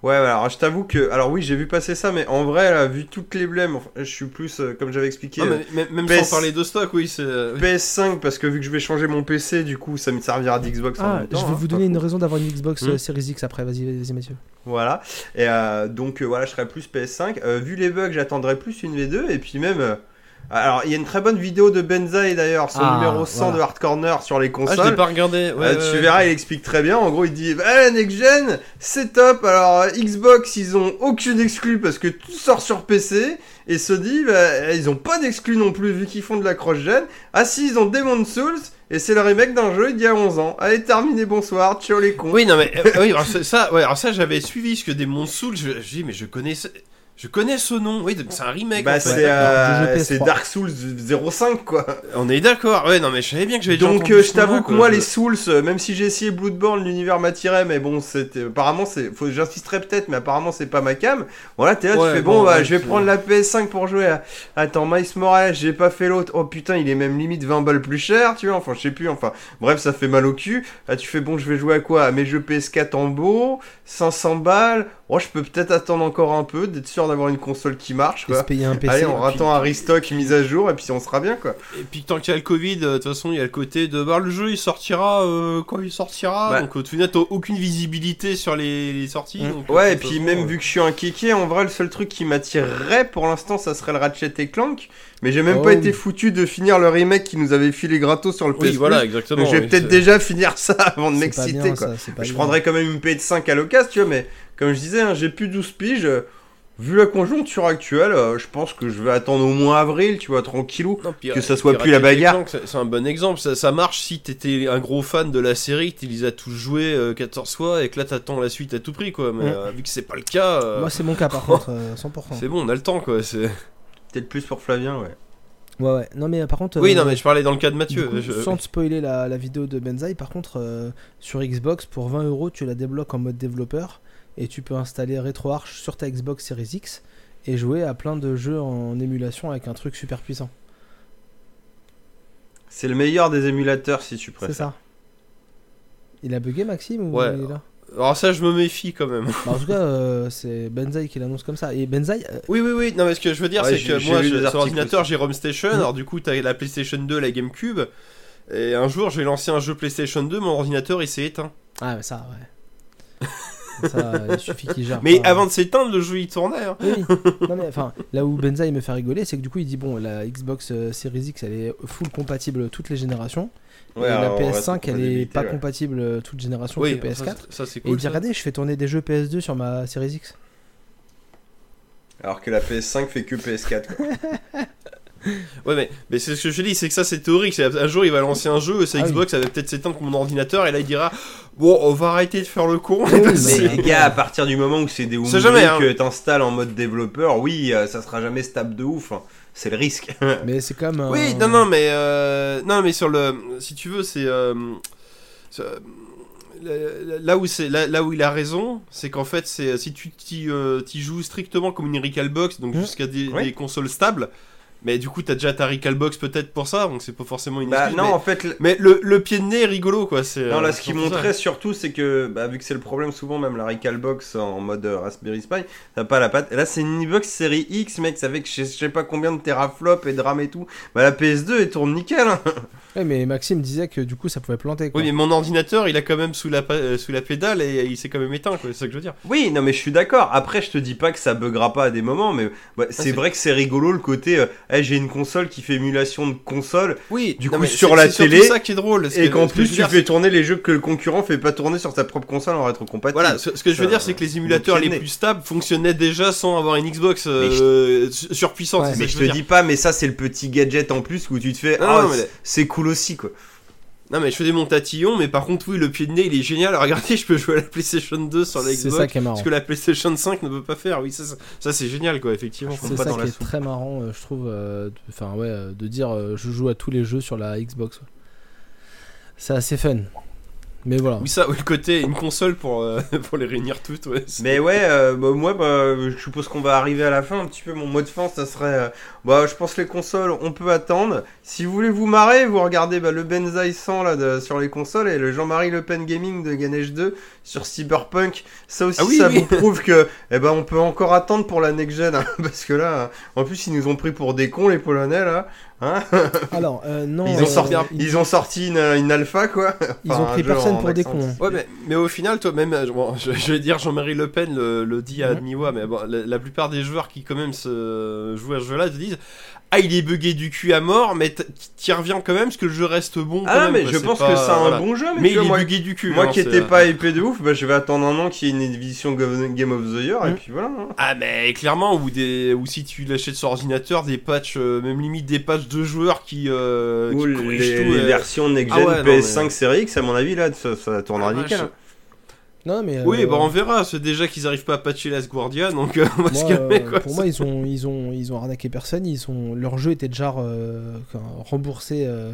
Ouais, alors je t'avoue que, alors oui, j'ai vu passer ça, mais en vrai, là, vu toutes les blèmes, enfin, je suis plus, euh, comme j'avais expliqué, Non, euh, mais même PS- sans parler de stock, oui, oui. PS5, parce que vu que je vais changer mon PC, du coup, ça me servira d'Xbox en Ah, même temps. je vais hein, vous donner une raison d'avoir une Xbox Hmm. euh, Series X après. Vas-y, vas-y, Mathieu. Voilà. Et euh, donc euh, voilà, je serai plus PS5. Euh, vu les bugs, j'attendrai plus une V2. Et puis même. Alors, il y a une très bonne vidéo de Benzaï d'ailleurs, son Ah, numéro 100 voilà. de Hard Corner sur les Ah, je l'ai consoles. pas regardé. Ouais, Euh, ouais, tu ouais. verras, il explique très bien. En gros, il dit bah, Next Gen, c'est top. Alors, euh, Xbox, ils ont aucune exclue parce que tout sort sur PC. Et Sony, bah, ils ont pas d'exclus non plus vu qu'ils font de la cross-gen. Ah, si, ils ont Demon's Souls. Et c'est le remake d'un jeu d'il y a 11 ans. Allez, terminé, bonsoir. Ciao les cons. Oui, non, mais euh, oui, alors ça- ouais, alors ça j'avais suivi ce que des Mondes Souls. Je, je dis, mais je connais, ce- je connais ce nom. Oui, donc c'est un remake. Bah, en fait. c'est d'accord. euh, c'est PS3. Dark Souls 05 quoi. On est d'accord. Ouais, non, mais je savais bien que j'avais Donc euh, je t'avoue que quoi. moi Je- les Souls, euh, même si j'ai essayé Bloodborne, l'univers m'attirait, mais bon, c'était apparemment c'est, faut j'insisterai peut-être, mais apparemment c'est pas ma cam. Voilà, t'es là, Ouais, tu fais bon, bon, bah, ouais, je vais prendre la PS5 pour jouer. À... Attends, Miles Morales, j'ai pas fait l'autre. Oh putain, il est même limite 20 balles plus cher, tu vois. Enfin, je sais plus. Enfin, bref, ça fait mal au cul. Ah, tu fais bon, je vais jouer à quoi? À mes jeux PS4 en beau, 500 balles. Oh, je peux peut-être attendre encore un peu, d'être sûr d'avoir une console qui marche. Et se Quoi. payer un PC. Allez, on puis- attend un restock, mise à jour, et puis on sera bien quoi. Et puis tant qu'il y a le Covid, euh, de toute façon, il y a le côté de bah, le jeu il sortira euh, quand il sortira. Bah. Donc au final, t'as aucune visibilité sur les, les sorties. Mm. donc, euh, Ouais, de et puis façon, même euh, vu que je suis un kéké, en vrai, le seul truc qui m'attirerait pour l'instant, ça serait le Ratchet et Clank. Mais j'ai même Oh pas oui. été foutu de finir le remake qui nous avait filé gratos sur le PS Oui, voilà, exactement. Donc je vais oui, peut-être déjà finir ça avant de m'exciter, quoi. ça, Je bien. prendrais quand même une PS5 à l'occasion, tu vois, mais comme je disais, hein, j'ai plus 12 piges. euh, Vu la conjoncture actuelle, euh, je pense que je vais attendre au moins avril, tu vois, tranquillou. Non, que euh, ça soit plus la bagarre. C'est un bon exemple. Ça, ça marche si t'étais un gros fan de la série, que tu les as tous joués euh, 14 fois et que là t'attends la suite à tout prix, quoi. Mais euh, vu que c'est pas le cas, euh, Moi, c'est mon cas par contre, euh, 100%. c'est bon, on a le temps, quoi. c'est- Peut-être plus pour Flavien, ouais. Ouais, ouais. Non, mais euh, par contre. Oui, euh, non, mais je parlais dans le cas de Mathieu. coup, je- Sans te spoiler la, la vidéo de Benzaï, par contre, euh, sur Xbox, pour 20 euros, tu la débloques en mode développeur et tu peux installer RetroArch sur ta Xbox Series X et jouer à plein de jeux en émulation avec un truc super puissant. C'est le meilleur des émulateurs si tu C'est préfères. ça. Il a bugué Maxime ou Ouais. il est là Alors ça, je me méfie quand même. Bah, en tout cas, euh, c'est Benzaï qui l'annonce comme ça. Et Benzaï, euh, Oui, oui, oui. Non, mais ce que je veux dire, Ouais, c'est que moi, sur aussi. j'ai Home Station. Alors, du coup, t'as la PlayStation 2, la GameCube. Et un jour, j'ai lancé un jeu PlayStation 2, mon ordinateur, il s'est éteint. ah, mais ça, ouais. Ça, il suffit qu'il gère. Mais pas. avant de s'éteindre, le jeu, il tournait. hein. Oui, oui. Non, mais enfin, là où Benzaï me fait rigoler, c'est que du coup, il dit bon, la Xbox euh, Series X, elle est full compatible toutes les générations. Ouais, et la alors, PS5, elle est pas ouais. compatible euh, toutes générations Oui, que ça, PS4. c'est- ça, Et il dit regardez, je fais tourner des jeux PS2 sur ma Series X. Alors que la PS5 fait que PS4. quoi. Ouais, mais, mais c'est ce que je dis, c'est que ça, c'est théorique. Un jour, il va lancer un jeu, sa Ah oui. Xbox, ça va peut-être s'éteindre comme mon ordinateur, et là, il dira Bon, on va arrêter de faire le con. Oui, mais- que- Les gars, à partir du moment où c'est des Windows jamais, hein. que t'installes en mode développeur, oui, euh, ça sera jamais stable de ouf. hein. C'est le risque. Mais c'est comme. un- Oui, non, non, mais euh, non, mais sur le, si tu veux, c'est euh, euh, là- où c'est là, là où il a raison, c'est qu'en fait, c'est si tu t'y euh, joues strictement comme une Recalbox, donc Mm. jusqu'à des consoles stables, mais du coup, t'as déjà ta Recalbox peut-être pour ça, donc c'est pas forcément une Bah excuse, non, mais, en fait, le- mais le, le pied de nez est rigolo, quoi. C'est non, euh, là, ce c'est qui ça. montrait surtout, c'est que, bah, vu que c'est le problème souvent, même la Recalbox en mode euh, Raspberry Pi, t'as pas la patte. Et là, c'est une Xbox série X, mec, ça fait que je sais- je sais pas combien de teraflops et de RAM et tout. Bah, la PS2, elle tourne nickel. hein. Ouais, mais Maxime disait que du coup, ça pouvait planter. Quoi. Oui, mais mon ordinateur, il a quand même sous la, euh, sous la pédale et il s'est quand même éteint, quoi. C'est ça que je veux dire. Oui, non, mais je suis d'accord. Après, je te dis pas que ça buggera pas à des moments, mais bah, c'est c'est- vrai que c'est rigolo le côté. euh, hey, j'ai une console qui fait émulation de console Oui, Du non, coup, sur c'est- la c'est télé, ça qui est drôle. et que- qu'en plus tu dire, fais tourner les jeux que le concurrent fait pas tourner sur sa propre console en rétrocompatible. Voilà, ce, ce que je veux Ça, dire, c'est que les émulateurs le les plus stables fonctionnaient déjà sans avoir une Xbox euh, su- surpuissante. C'est Mais je te dis pas, mais ça c'est le petit gadget en plus où tu te fais ah c'est- c'est cool aussi quoi. Non, mais je faisais mon tatillon, mais par contre, oui, le pied de nez, il est génial. Regardez, je peux jouer à la PlayStation 2 sur la C'est Xbox. ça qui est marrant. Ce que la PlayStation 5 ne peut pas faire. Oui, ça, ça, ça, c'est génial, quoi, effectivement. Je C'est ça dans qui la est soupe. très marrant, euh, je trouve. euh, Enfin, ouais, euh, de dire euh, je joue à tous les jeux sur la Xbox. ouais. C'est assez fun. Mais voilà. Oui, ça, oui, le côté, une console pour, euh, pour les réunir toutes, ouais. Mais ouais, euh, bah, moi bah, je suppose qu'on va arriver à la fin un petit peu. Mon mot de fin ça serait euh, bah je pense les consoles on peut attendre. Si vous voulez vous marrer, vous regardez bah, le Benzaï 100 là de- sur les consoles et le Jean-Marie Le Pen Gaming de Ganesh 2 sur Cyberpunk. Ça aussi Ah oui, ça oui. vous prouve que eh ben on peut encore attendre pour la next gen hein, parce que là en plus ils nous ont pris pour des cons les Polonais là. Hein Alors, euh, non. Ils ont euh, sorti, ils, ils ont sorti une, une alpha quoi. ils ont pris personne pour des cons. hein. Ouais, mais, mais au final, toi, même, euh, bon, je, je vais dire Jean-Marie Le Pen le, le dit à Mhm. demi-voix, mais bon, la, la plupart des joueurs qui, quand même, se jouent à ce jeu-là te disent Ah, il est bugué du cul à mort, mais t'y reviens quand même parce que le jeu reste bon. Ah quand non, même, mais je pense pas- que c'est un voilà. bon jeu, mais, il vois, est moi, bugué du cul. Moi hein, qui étais euh, pas épais de ouf, bah, je vais attendre un an qu'il y ait une édition Game of the Year et Mm. puis voilà. hein. Ah, mais clairement, ou, des, ou si tu l'achètes sur ordinateur, des patchs, euh, même limite des patchs de joueurs qui, euh, qui les, corrigent les tout. euh, versions next ah gen ouais, non, PS5 mais- Series X, à mon avis, là, ça, ça tournera Ah, nickel. vache. hein. Non, mais. Oui, euh, bah on verra. C'est déjà qu'ils arrivent pas à patcher Last Guardian, donc euh, on va se moi, calmer euh, quoi. pour moi, ils ont, ils ont, ils ont arnaqué personne. Ils ont, leur jeu était déjà euh, remboursé. euh,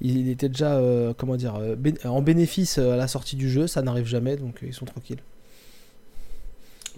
il était déjà, euh, comment dire, euh, en bénéfice euh, à la sortie du jeu. Ça n'arrive jamais, donc euh, ils sont tranquilles.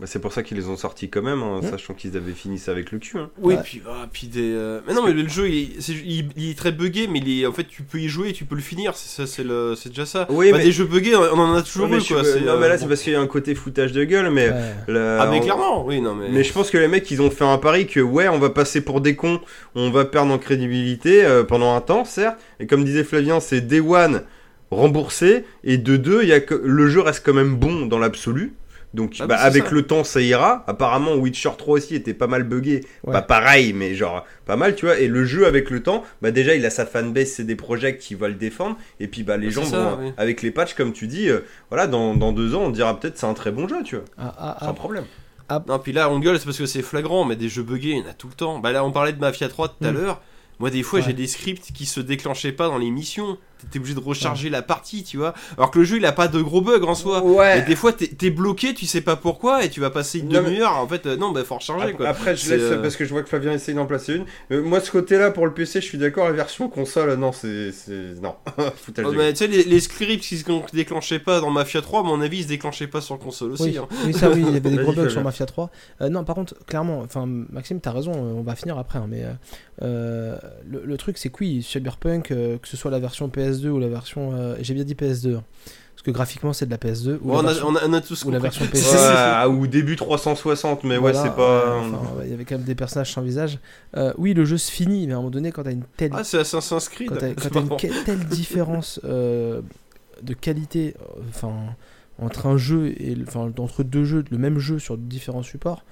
Bah, c'est pour ça qu'ils les ont sortis quand même, hein, Mm. sachant qu'ils avaient fini ça avec le cul. hein. Oui, Ouais. puis, ah, puis des. euh, Mais non, mais le jeu, il est, c'est- il- il est très buggé, mais il est... en fait, tu peux y jouer et tu peux le finir. C'est, ça, c'est, le... c'est déjà ça. Oui, Bah, mais- Des jeux buggés, on en a toujours Ouais, eu, quoi. euh, non, euh, mais là, bon. c'est parce qu'il y a un côté foutage de gueule, mais. Ouais. la- Ah, mais on- clairement, oui, non, mais. Mais je pense que les mecs, ils ont fait un pari que, ouais, on va passer pour des cons, on va perdre en crédibilité euh, pendant un temps, certes. Et comme disait Flavien, c'est Day One remboursé, et de deux, il y a que... le jeu reste quand même bon dans l'absolu. Donc, Ah, bah, c'est avec ça. le temps, ça ira. Apparemment, Witcher 3 aussi était pas mal buggé. Ouais. Pas pareil, mais genre pas mal, tu vois. Et le jeu, avec le temps, bah, déjà, il a sa fanbase, c'est des projets qui veulent le défendre. Et puis, bah, les Bah, gens, ça, vont- oui. avec les patchs, comme tu dis, euh, voilà, dans, dans deux ans, on dira peut-être c'est un très bon jeu, tu vois. Ah, ah, ah. Sans problème. Non, puis là, on gueule, c'est parce que c'est flagrant, mais des jeux buggés, il y en a tout le temps. Bah là, on parlait de Mafia 3 tout à Mm. l'heure. Moi, des fois, Ouais. j'ai des scripts qui se déclenchaient pas dans les missions. T'étais obligé de recharger la partie, tu vois. Alors que le jeu, il a pas de gros bugs en soi. Ouais. Et des fois, t'es t'es bloqué, tu sais pas pourquoi, et tu vas passer une demi-heure. En fait, euh, non, bah faut recharger Après, quoi. après, je laisse euh, parce que je vois que Flavien essaye d'en placer une. Euh, moi, ce côté-là, pour le PC, je suis d'accord. La version console, non, c'est. Non. Foutage tu sais, les, les scripts qui se déclenchaient pas dans Mafia 3, à mon avis, ils se déclenchaient pas sur console aussi. Oui, hein. oui, ça oui, il y avait des gros bugs Fabien. sur Mafia 3. Euh, non, par contre, clairement, enfin, Maxime, t'as raison, on va finir après, hein, mais le, le truc, c'est que oui, Cyberpunk, euh, que ce soit la version PS2 ou la version. euh, J'ai bien dit PS2, hein, Parce que graphiquement, c'est de la PS2 ou, on, la a, version, on, a, on a tous ou la compris. version Ouais, PC. ou début 360, mais Voilà, ouais, c'est pas. euh, enfin, Il y avait quand même des personnages sans visage. Euh, oui, le jeu se finit, mais à un moment donné, quand t'as une telle, Ah, c'est Assassin's Creed. quand t'as- quand C'est t'as une telle différence euh, de qualité, enfin, entre un jeu et, le- enfin, entre deux jeux, le même jeu sur différents supports.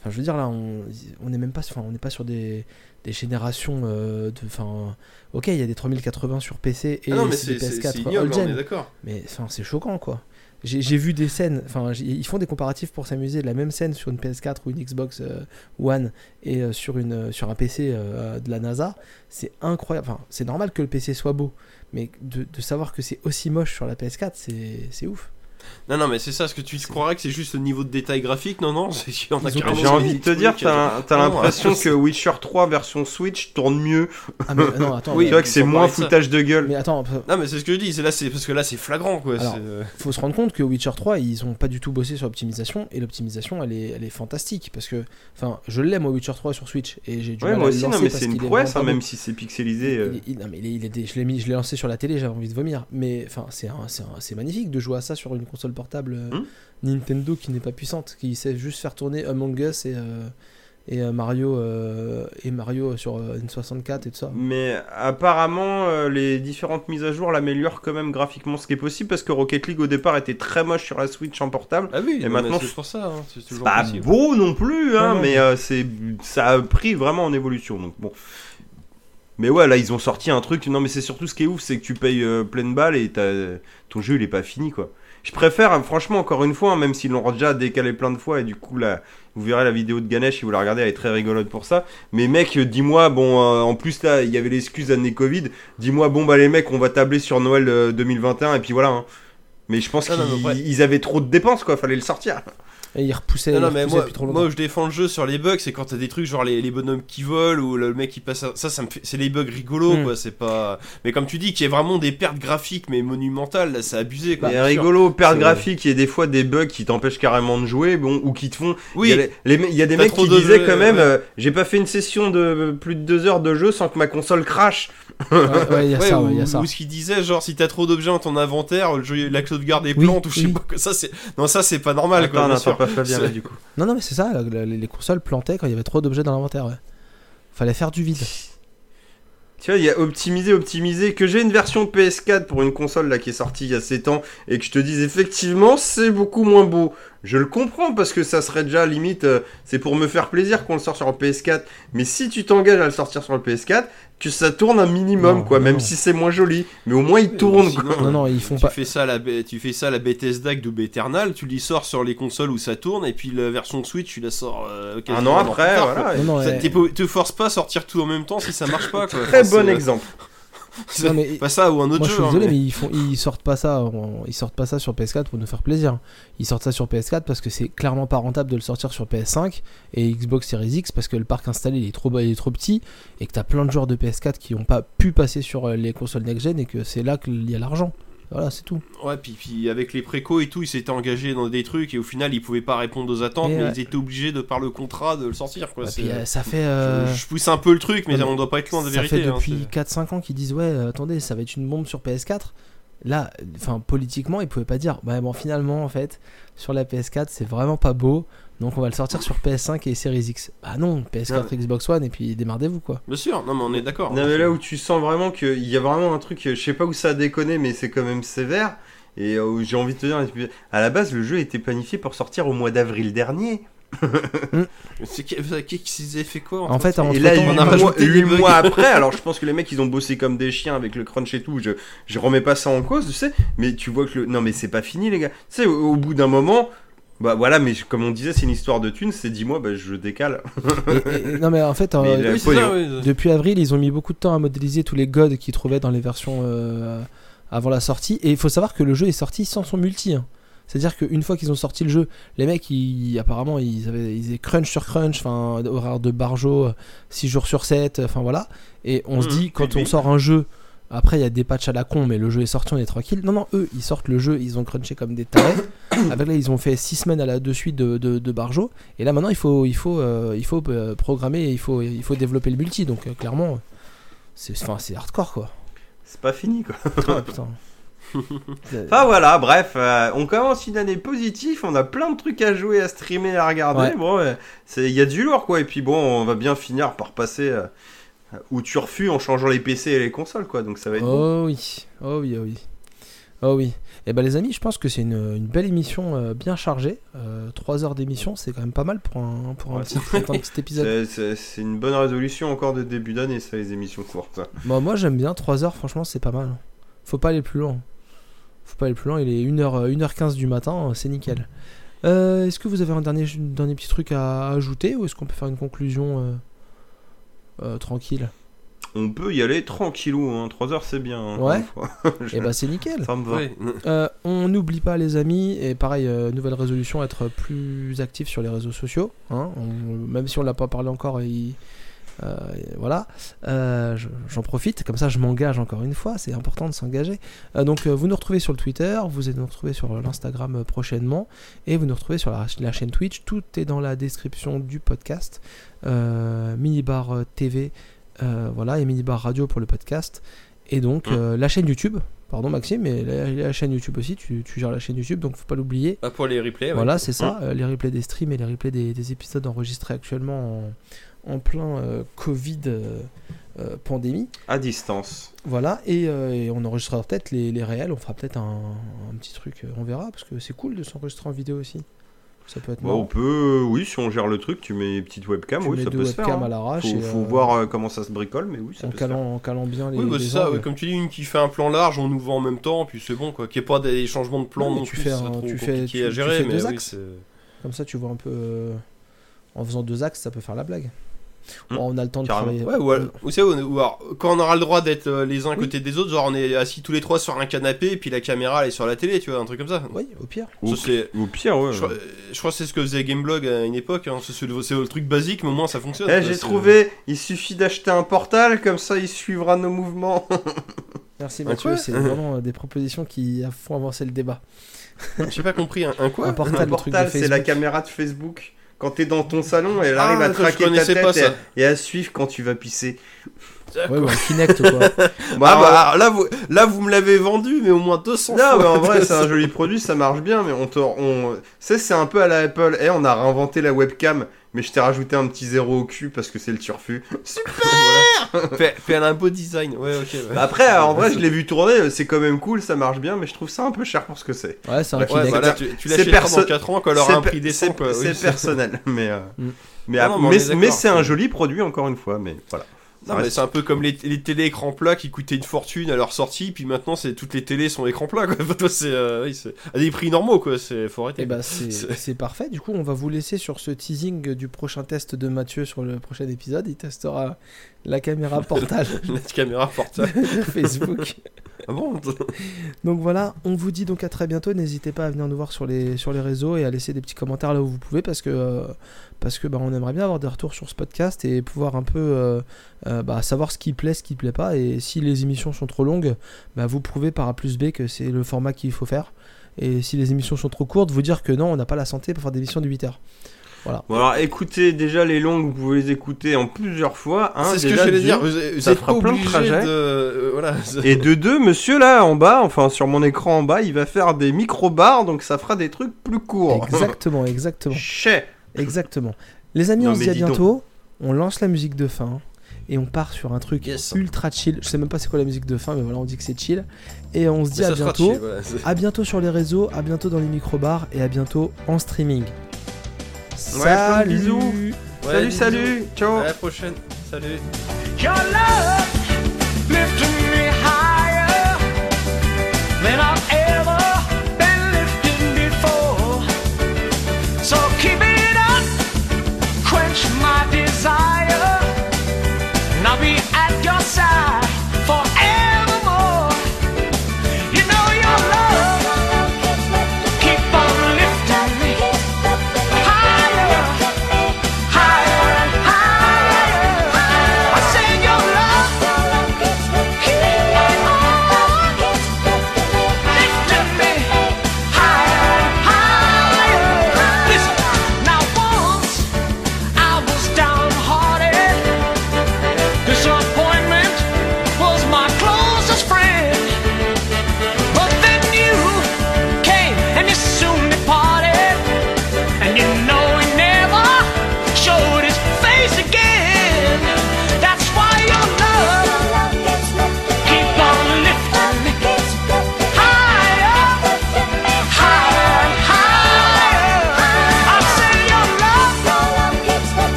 Enfin, je veux dire là, on on n'est même pas, enfin, on n'est pas sur des, des générations euh, de, enfin, ok, il y a des 3080 sur PC et Ah non, mais c'est des c'est c'est- c'est PS4 ignoble, on old-gen. est d'accord. Mais enfin, c'est choquant quoi. J'ai j'ai vu des scènes, enfin, ils font des comparatifs pour s'amuser. La même scène sur une PS4 ou une Xbox euh, One et euh, sur, une, sur un PC de la NASA, c'est incroyable. Enfin, c'est normal que le PC soit beau, mais de, de savoir que c'est aussi moche sur la PS4, c'est c'est ouf. Non, non, mais c'est ça, parce que tu te croirais que c'est juste le niveau de détail graphique? Non, non, J'ai envie de te dire, t'as t'as Non, l'impression que Witcher 3 version Switch tourne mieux. Ah, mais non, attends, Oui, tu mais, vois que c'est moins foutage de gueule. mais attends, Non, mais c'est ce que je dis, c'est là, c'est parce que là, c'est flagrant, quoi. Alors, euh, faut se rendre compte que Witcher 3 ils ont pas du tout bossé sur l'optimisation et l'optimisation elle est, elle est fantastique parce que enfin je l'aime moi Witcher 3 sur Switch et j'ai du Ouais, mal moi à le aussi, non, lancer mais parce c'est une prouesse, hein, même si c'est pixelisé. euh. Il- il- non, mais il est- je l'ai mis je l'ai lancé sur la télé j'avais envie de vomir mais enfin c'est magnifique de jouer à ça sur une console portable euh, Hmm. Nintendo qui n'est pas puissante qui sait juste faire tourner Among Us et euh, et euh, Mario euh, et Mario sur euh, N64 et tout ça Mais apparemment, euh, les différentes mises à jour l'améliorent quand même graphiquement, ce qui est possible parce que Rocket League au départ était très moche sur la Switch en portable. Ah oui, Et maintenant, c'est pour ça, hein, c'est pas possible. beau non plus, hein, Non, non. mais euh, c'est ça a pris vraiment en évolution. Donc bon. Mais ouais, là ils ont sorti un truc. Non, mais c'est surtout ce qui est ouf, c'est que tu payes euh, pleine balle et t'as- ton jeu il est pas fini quoi. Je préfère, hein, franchement, encore une fois, hein, même s'ils l'ont déjà décalé plein de fois, et du coup, là, vous verrez la vidéo de Ganesh si vous la regardez, elle est très rigolote pour ça. Mais mec, euh, dis-moi, bon, euh, en plus, là, il y avait l'excuse année Covid, dis-moi, bon, bah les mecs, on va tabler sur Noël euh, 2021, et puis voilà. hein. Mais je pense qu'ils ouais. avaient trop de dépenses, quoi, fallait le sortir. Et ils repoussaient, Non, non, mais moi, depuis trop moi longtemps où je défends le jeu sur les bugs, c'est quand t'as des trucs genre les, les bonhommes qui volent ou le mec qui passe. à- Ça, ça me fait. C'est des bugs rigolos, Mm. quoi. C'est pas. Mais comme tu dis, qu'il y ait vraiment des pertes graphiques, mais monumentales, là, c'est abusé, quoi. Mais rigolo, perte C'est- graphique, il y a des fois des bugs qui t'empêchent carrément de jouer, bon, ou qui te font. Il y a, Oui, les- les- il y a des mecs qui de disaient jeux, quand même, ouais. euh, j'ai pas fait une session de plus de deux heures de jeu sans que ma console crache. ouais, ouais, il y a Ouais, ça ou, ouais, il y a ça ou ce qu'il disait, genre si t'as trop d'objets dans ton inventaire, le jeu, la sauvegarde est Oui, plante ou je sais oui. pas que ça c'est. Non, ça c'est pas normal, quoi. Attends, sûr. Pas Fabien, là, C'est- du coup. non non mais c'est ça la- la- les consoles plantaient quand il y avait trop d'objets dans l'inventaire ouais. fallait faire du vide Tu vois, il y a optimisé, optimisé, que j'ai une version PS4 pour une console là qui est sortie il y a 7 ans et que je te dise effectivement c'est beaucoup moins beau. Je le comprends parce que ça serait déjà limite, euh, c'est pour me faire plaisir qu'on le sort sur le PS4. Mais si tu t'engages à le sortir sur le PS4, que ça tourne un minimum Non, quoi, non, même non. si c'est moins joli. Mais au moins il tourne Sinon, quoi. non non ils font Tu pas fais ça à la, B- tu fais ça à la Bethesda Doom Eternal, tu l'y sors sur les consoles où ça tourne, et puis la version Switch, tu la sors euh, Un an après, tard, voilà. Ça, ouais. te force pas à sortir tout en même temps si ça marche pas. Quoi. Très Enfin, bon c'est- exemple. c'est Non, mais- Pas ça ou un autre Moi je jeu. suis hein, désolé, mais- mais, ils, font, ils sortent pas ça, ils sortent pas ça sur PS4 pour nous faire plaisir. Ils sortent ça sur PS4 parce que c'est clairement pas rentable de le sortir sur PS5 et Xbox Series X parce que le parc installé il est trop, bas- il est trop petit et que t'as plein de joueurs de PS4 qui ont pas pu passer sur euh, les consoles next-gen et que c'est là qu'il y a l'argent. Voilà, c'est tout. Ouais, puis, puis avec les précos et tout, ils s'étaient engagés dans des trucs et au final ils pouvaient pas répondre aux attentes, Et mais ouais. ils étaient obligés de par le contrat de le sortir. Quoi. Puis, euh, ça fait. je- euh, Je, pousse un peu le truc, mais non, mais on doit pas être loin de la ça vérité. fait hein, depuis c'est- 4-5 ans qu'ils disent ouais euh, attendez ça va être une bombe sur PS4 là enfin politiquement ils pouvaient pas dire ouais bon finalement en fait sur la PS4 c'est vraiment pas beau donc on va le sortir sur PS5 et Series X bah non PS4 Xbox One et puis démerdez-vous quoi Bien sûr, non mais on est d'accord. Non mais là où tu sens vraiment qu'il y a vraiment un truc, je sais pas où ça a déconné, mais c'est quand même sévère. Et euh, j'ai envie de te dire, à la base, le jeu était planifié pour sortir au mois d'avril dernier. C'est qui, qui, qui s'est fait quoi en fait Et là, entre-temps, on a 8 mois, mois après, alors je pense que les mecs ils ont bossé comme des chiens avec le crunch et tout. Je, je remets pas ça en cause, tu sais. Mais tu vois que le. Non, mais c'est pas fini, les gars. Tu sais, au, au bout d'un moment. Bah voilà, mais comme on disait, c'est une histoire de thunes, c'est 10 mois, bah je décale. et- et- non mais en fait euh, Mais Oui, ça, oui. depuis avril ils ont mis beaucoup de temps à modéliser tous les gods qu'ils trouvaient dans les versions euh, avant la sortie et il faut savoir que le jeu est sorti sans son multi hein. C'est-à-dire qu'une fois qu'ils ont sorti le jeu, les mecs, ils, apparemment, ils avaient, ils avaient crunch sur crunch, enfin, horaire de barjo, 6 jours sur 7, enfin voilà. Et on se Mhm, dit, quand on sort un jeu, après il y a des patchs à la con, mais le jeu est sorti, on est tranquille. Non, non, eux, ils sortent le jeu, ils ont crunché comme des tarés. Avec là, ils ont fait 6 semaines à la de suite de, de, de barjo. Et là, maintenant, il faut, il faut, euh, il faut euh, programmer, et il faut, il faut développer le multi. Donc, euh, clairement, c'est enfin, c'est hardcore, quoi. C'est pas fini, quoi. Ah, putain. Enfin voilà, bref, euh, on commence une année positive, on a plein de trucs à jouer, à streamer, à regarder. Ouais. Bon, ouais, il y a du lourd quoi. Et puis bon, on va bien finir par passer euh, où tu refus en changeant les PC et les consoles quoi. Donc ça va être bon. Oh oui, oh oui, oh oui. Oh oui. Et ben les amis, je pense que c'est une, une belle émission euh, bien chargée. 3 heures d'émission, c'est quand même pas mal pour un, pour un, Ouais. petit, pour un petit épisode. C'est- une bonne résolution encore de début d'année, ça, les émissions courtes. Moi, moi j'aime bien 3 heures, franchement, c'est pas mal. Faut pas aller plus loin. Faut pas aller plus loin, il est 1h, 1h15 du matin, c'est nickel. Euh, est-ce que vous avez un dernier, un dernier petit truc à ajouter ou est-ce qu'on peut faire une conclusion euh, tranquille On peut y aller tranquillou, hein. 3 heures c'est bien. hein, Ouais. Je- Et bah c'est nickel. Ça me va. Euh, on n'oublie pas les amis, et pareil, euh, nouvelle résolution, être plus actif sur les réseaux sociaux. hein. On- même si on l'a pas parlé encore, il- euh, voilà. Euh, je- J'en profite, comme ça je m'engage encore une fois, c'est important de s'engager. Euh, donc euh, vous nous retrouvez sur le Twitter, vous nous retrouver sur l'Instagram prochainement, et vous nous retrouvez sur la, la chaîne Twitch. Tout est dans la description du podcast. Euh, Minibar euh, TV, euh, voilà, et Minibar Radio pour le podcast. Et donc Mm. la chaîne YouTube. Pardon Maxime, mais la, la chaîne YouTube aussi, tu, tu gères la chaîne YouTube, donc faut pas l'oublier. Ah, pour les replays, ouais. Voilà, c'est ça, euh, les replays des streams et les replays des, des épisodes enregistrés actuellement en, en plein euh, Covid euh, pandémie. À distance. Voilà, et, euh, et on enregistrera peut-être les, les réels, on fera peut-être un, un petit truc, on verra, parce que c'est cool de s'enregistrer en vidéo aussi. Ça peut être Bon, on peut, oui, si on gère le truc, tu mets une petite webcam, Tu oui, mets ça deux peut se faire. webcams hein. à l'arrache Faut, et, faut euh, voir euh, comment ça se bricole, mais oui, ça en peut se faire. calant, en calant bien les, Oui, bah, les ça, ouais, comme tu dis, une qui fait un plan large, on nous voit en même temps, puis c'est bon, quoi. Qu'il n'y ait pas des changements de plan Non, tu plus, fais trop tu fais- tu- à tu gérer, fais mais deux axes. Comme ça, tu vois un peu. euh, en faisant deux axes, ça peut faire la blague. Bon, on a le temps de travailler. Ouais, ou, alors- ou alors, quand on aura le droit d'être euh, les uns à Oui. côté des autres, genre on est assis tous les trois sur un canapé, et puis la caméra elle est sur la télé, tu vois, un truc comme ça. Oui, au pire. Ou, Ça, c'est- ou pire, ouais. Je, crois- je crois que c'est ce que faisait Gameblog à une époque, hein. c'est c'est le, c'est le truc basique, mais au moins ça fonctionne. Eh, j'ai trouvé, il suffit d'acheter un portal, comme ça il suivra nos mouvements. Merci Mathieu, c'est vraiment euh, des propositions qui font avancer le débat. J'ai pas compris, un, un quoi un portal, un le truc de portal, c'est la caméra de Facebook. Quand t'es dans ton salon, elle Ah, arrive à je traquer ta tête pas, et, et à suivre quand tu vas pisser. Ouais, ou un Kinect quoi. Bah, Ah, bah, bah, alors là, vous, là, vous me l'avez vendu, mais au moins 200 Non, fois. mais en vrai, c'est un joli produit, ça marche bien, mais on te. On... tu sais, c'est un peu à la Apple. Eh, on a réinventé la webcam, mais je t'ai rajouté un petit zéro au cul parce que c'est le turfu. voilà. Fait, fait un beau design, ouais, ok. ouais. Bah, Après, en vrai, je l'ai vu tourner, c'est quand même cool, ça marche bien, mais je trouve ça un peu cher pour ce que c'est. Ouais, c'est un Ouais, bah là, tu, tu c'est l'achèteras perso- dans 4 ans quand elle aura un prix décent, c'est- oui, personnel, mais. euh, Mm. Mais, non, mais c'est un joli produit, encore une fois, mais voilà. Non, mais c'est un peu comme les, les télé écran plat qui coûtaient une fortune à leur sortie, puis maintenant c'est toutes les télés sont écran plat, quoi. C'est euh, c'est à des prix normaux, quoi. C'est faut arrêter. Et bah c'est parfait. Du coup, on va vous laisser sur ce teasing du prochain test de Mathieu sur le prochain épisode. Il testera la caméra portale La caméra portable. de Facebook. ah bon Donc voilà, on vous dit donc à très bientôt. N'hésitez pas à venir nous voir sur les, sur les réseaux et à laisser des petits commentaires là où vous pouvez parce que, euh, parce que bah, on aimerait bien avoir des retours sur ce podcast et pouvoir un peu euh, euh, bah, savoir ce qui plaît, ce qui plaît pas. Et si les émissions sont trop longues, bah, vous prouvez par A plus B que c'est le format qu'il faut faire. Et si les émissions sont trop courtes, vous dire que non, on n'a pas la santé pour faire des émissions de 8 heures. Bon, alors écoutez déjà les longues, vous pouvez les écouter en plusieurs fois. hein, C'est ce que j'allais d'une. dire. Vous, ça êtes fera pas plein de trajets. de. euh, voilà. Et de deux, monsieur là en bas, enfin sur mon écran en bas, il va faire des micro-bars, donc ça fera des trucs plus courts. Exactement, exactement. Chais. Exactement. Les amis, Non, on se dit à donc. bientôt. On lance la musique de fin. Et on part sur un truc Yes. ultra chill. Je sais même pas c'est quoi la musique de fin, mais voilà, on dit que c'est chill. Et on se dit Mais à bientôt. chill, voilà, À bientôt sur les réseaux, à bientôt dans les micro-bars et à bientôt en streaming. Plein de bisous. Ouais, salut, bisous. salut. Ciao. À la prochaine. Salut. Your love lifted me higher than I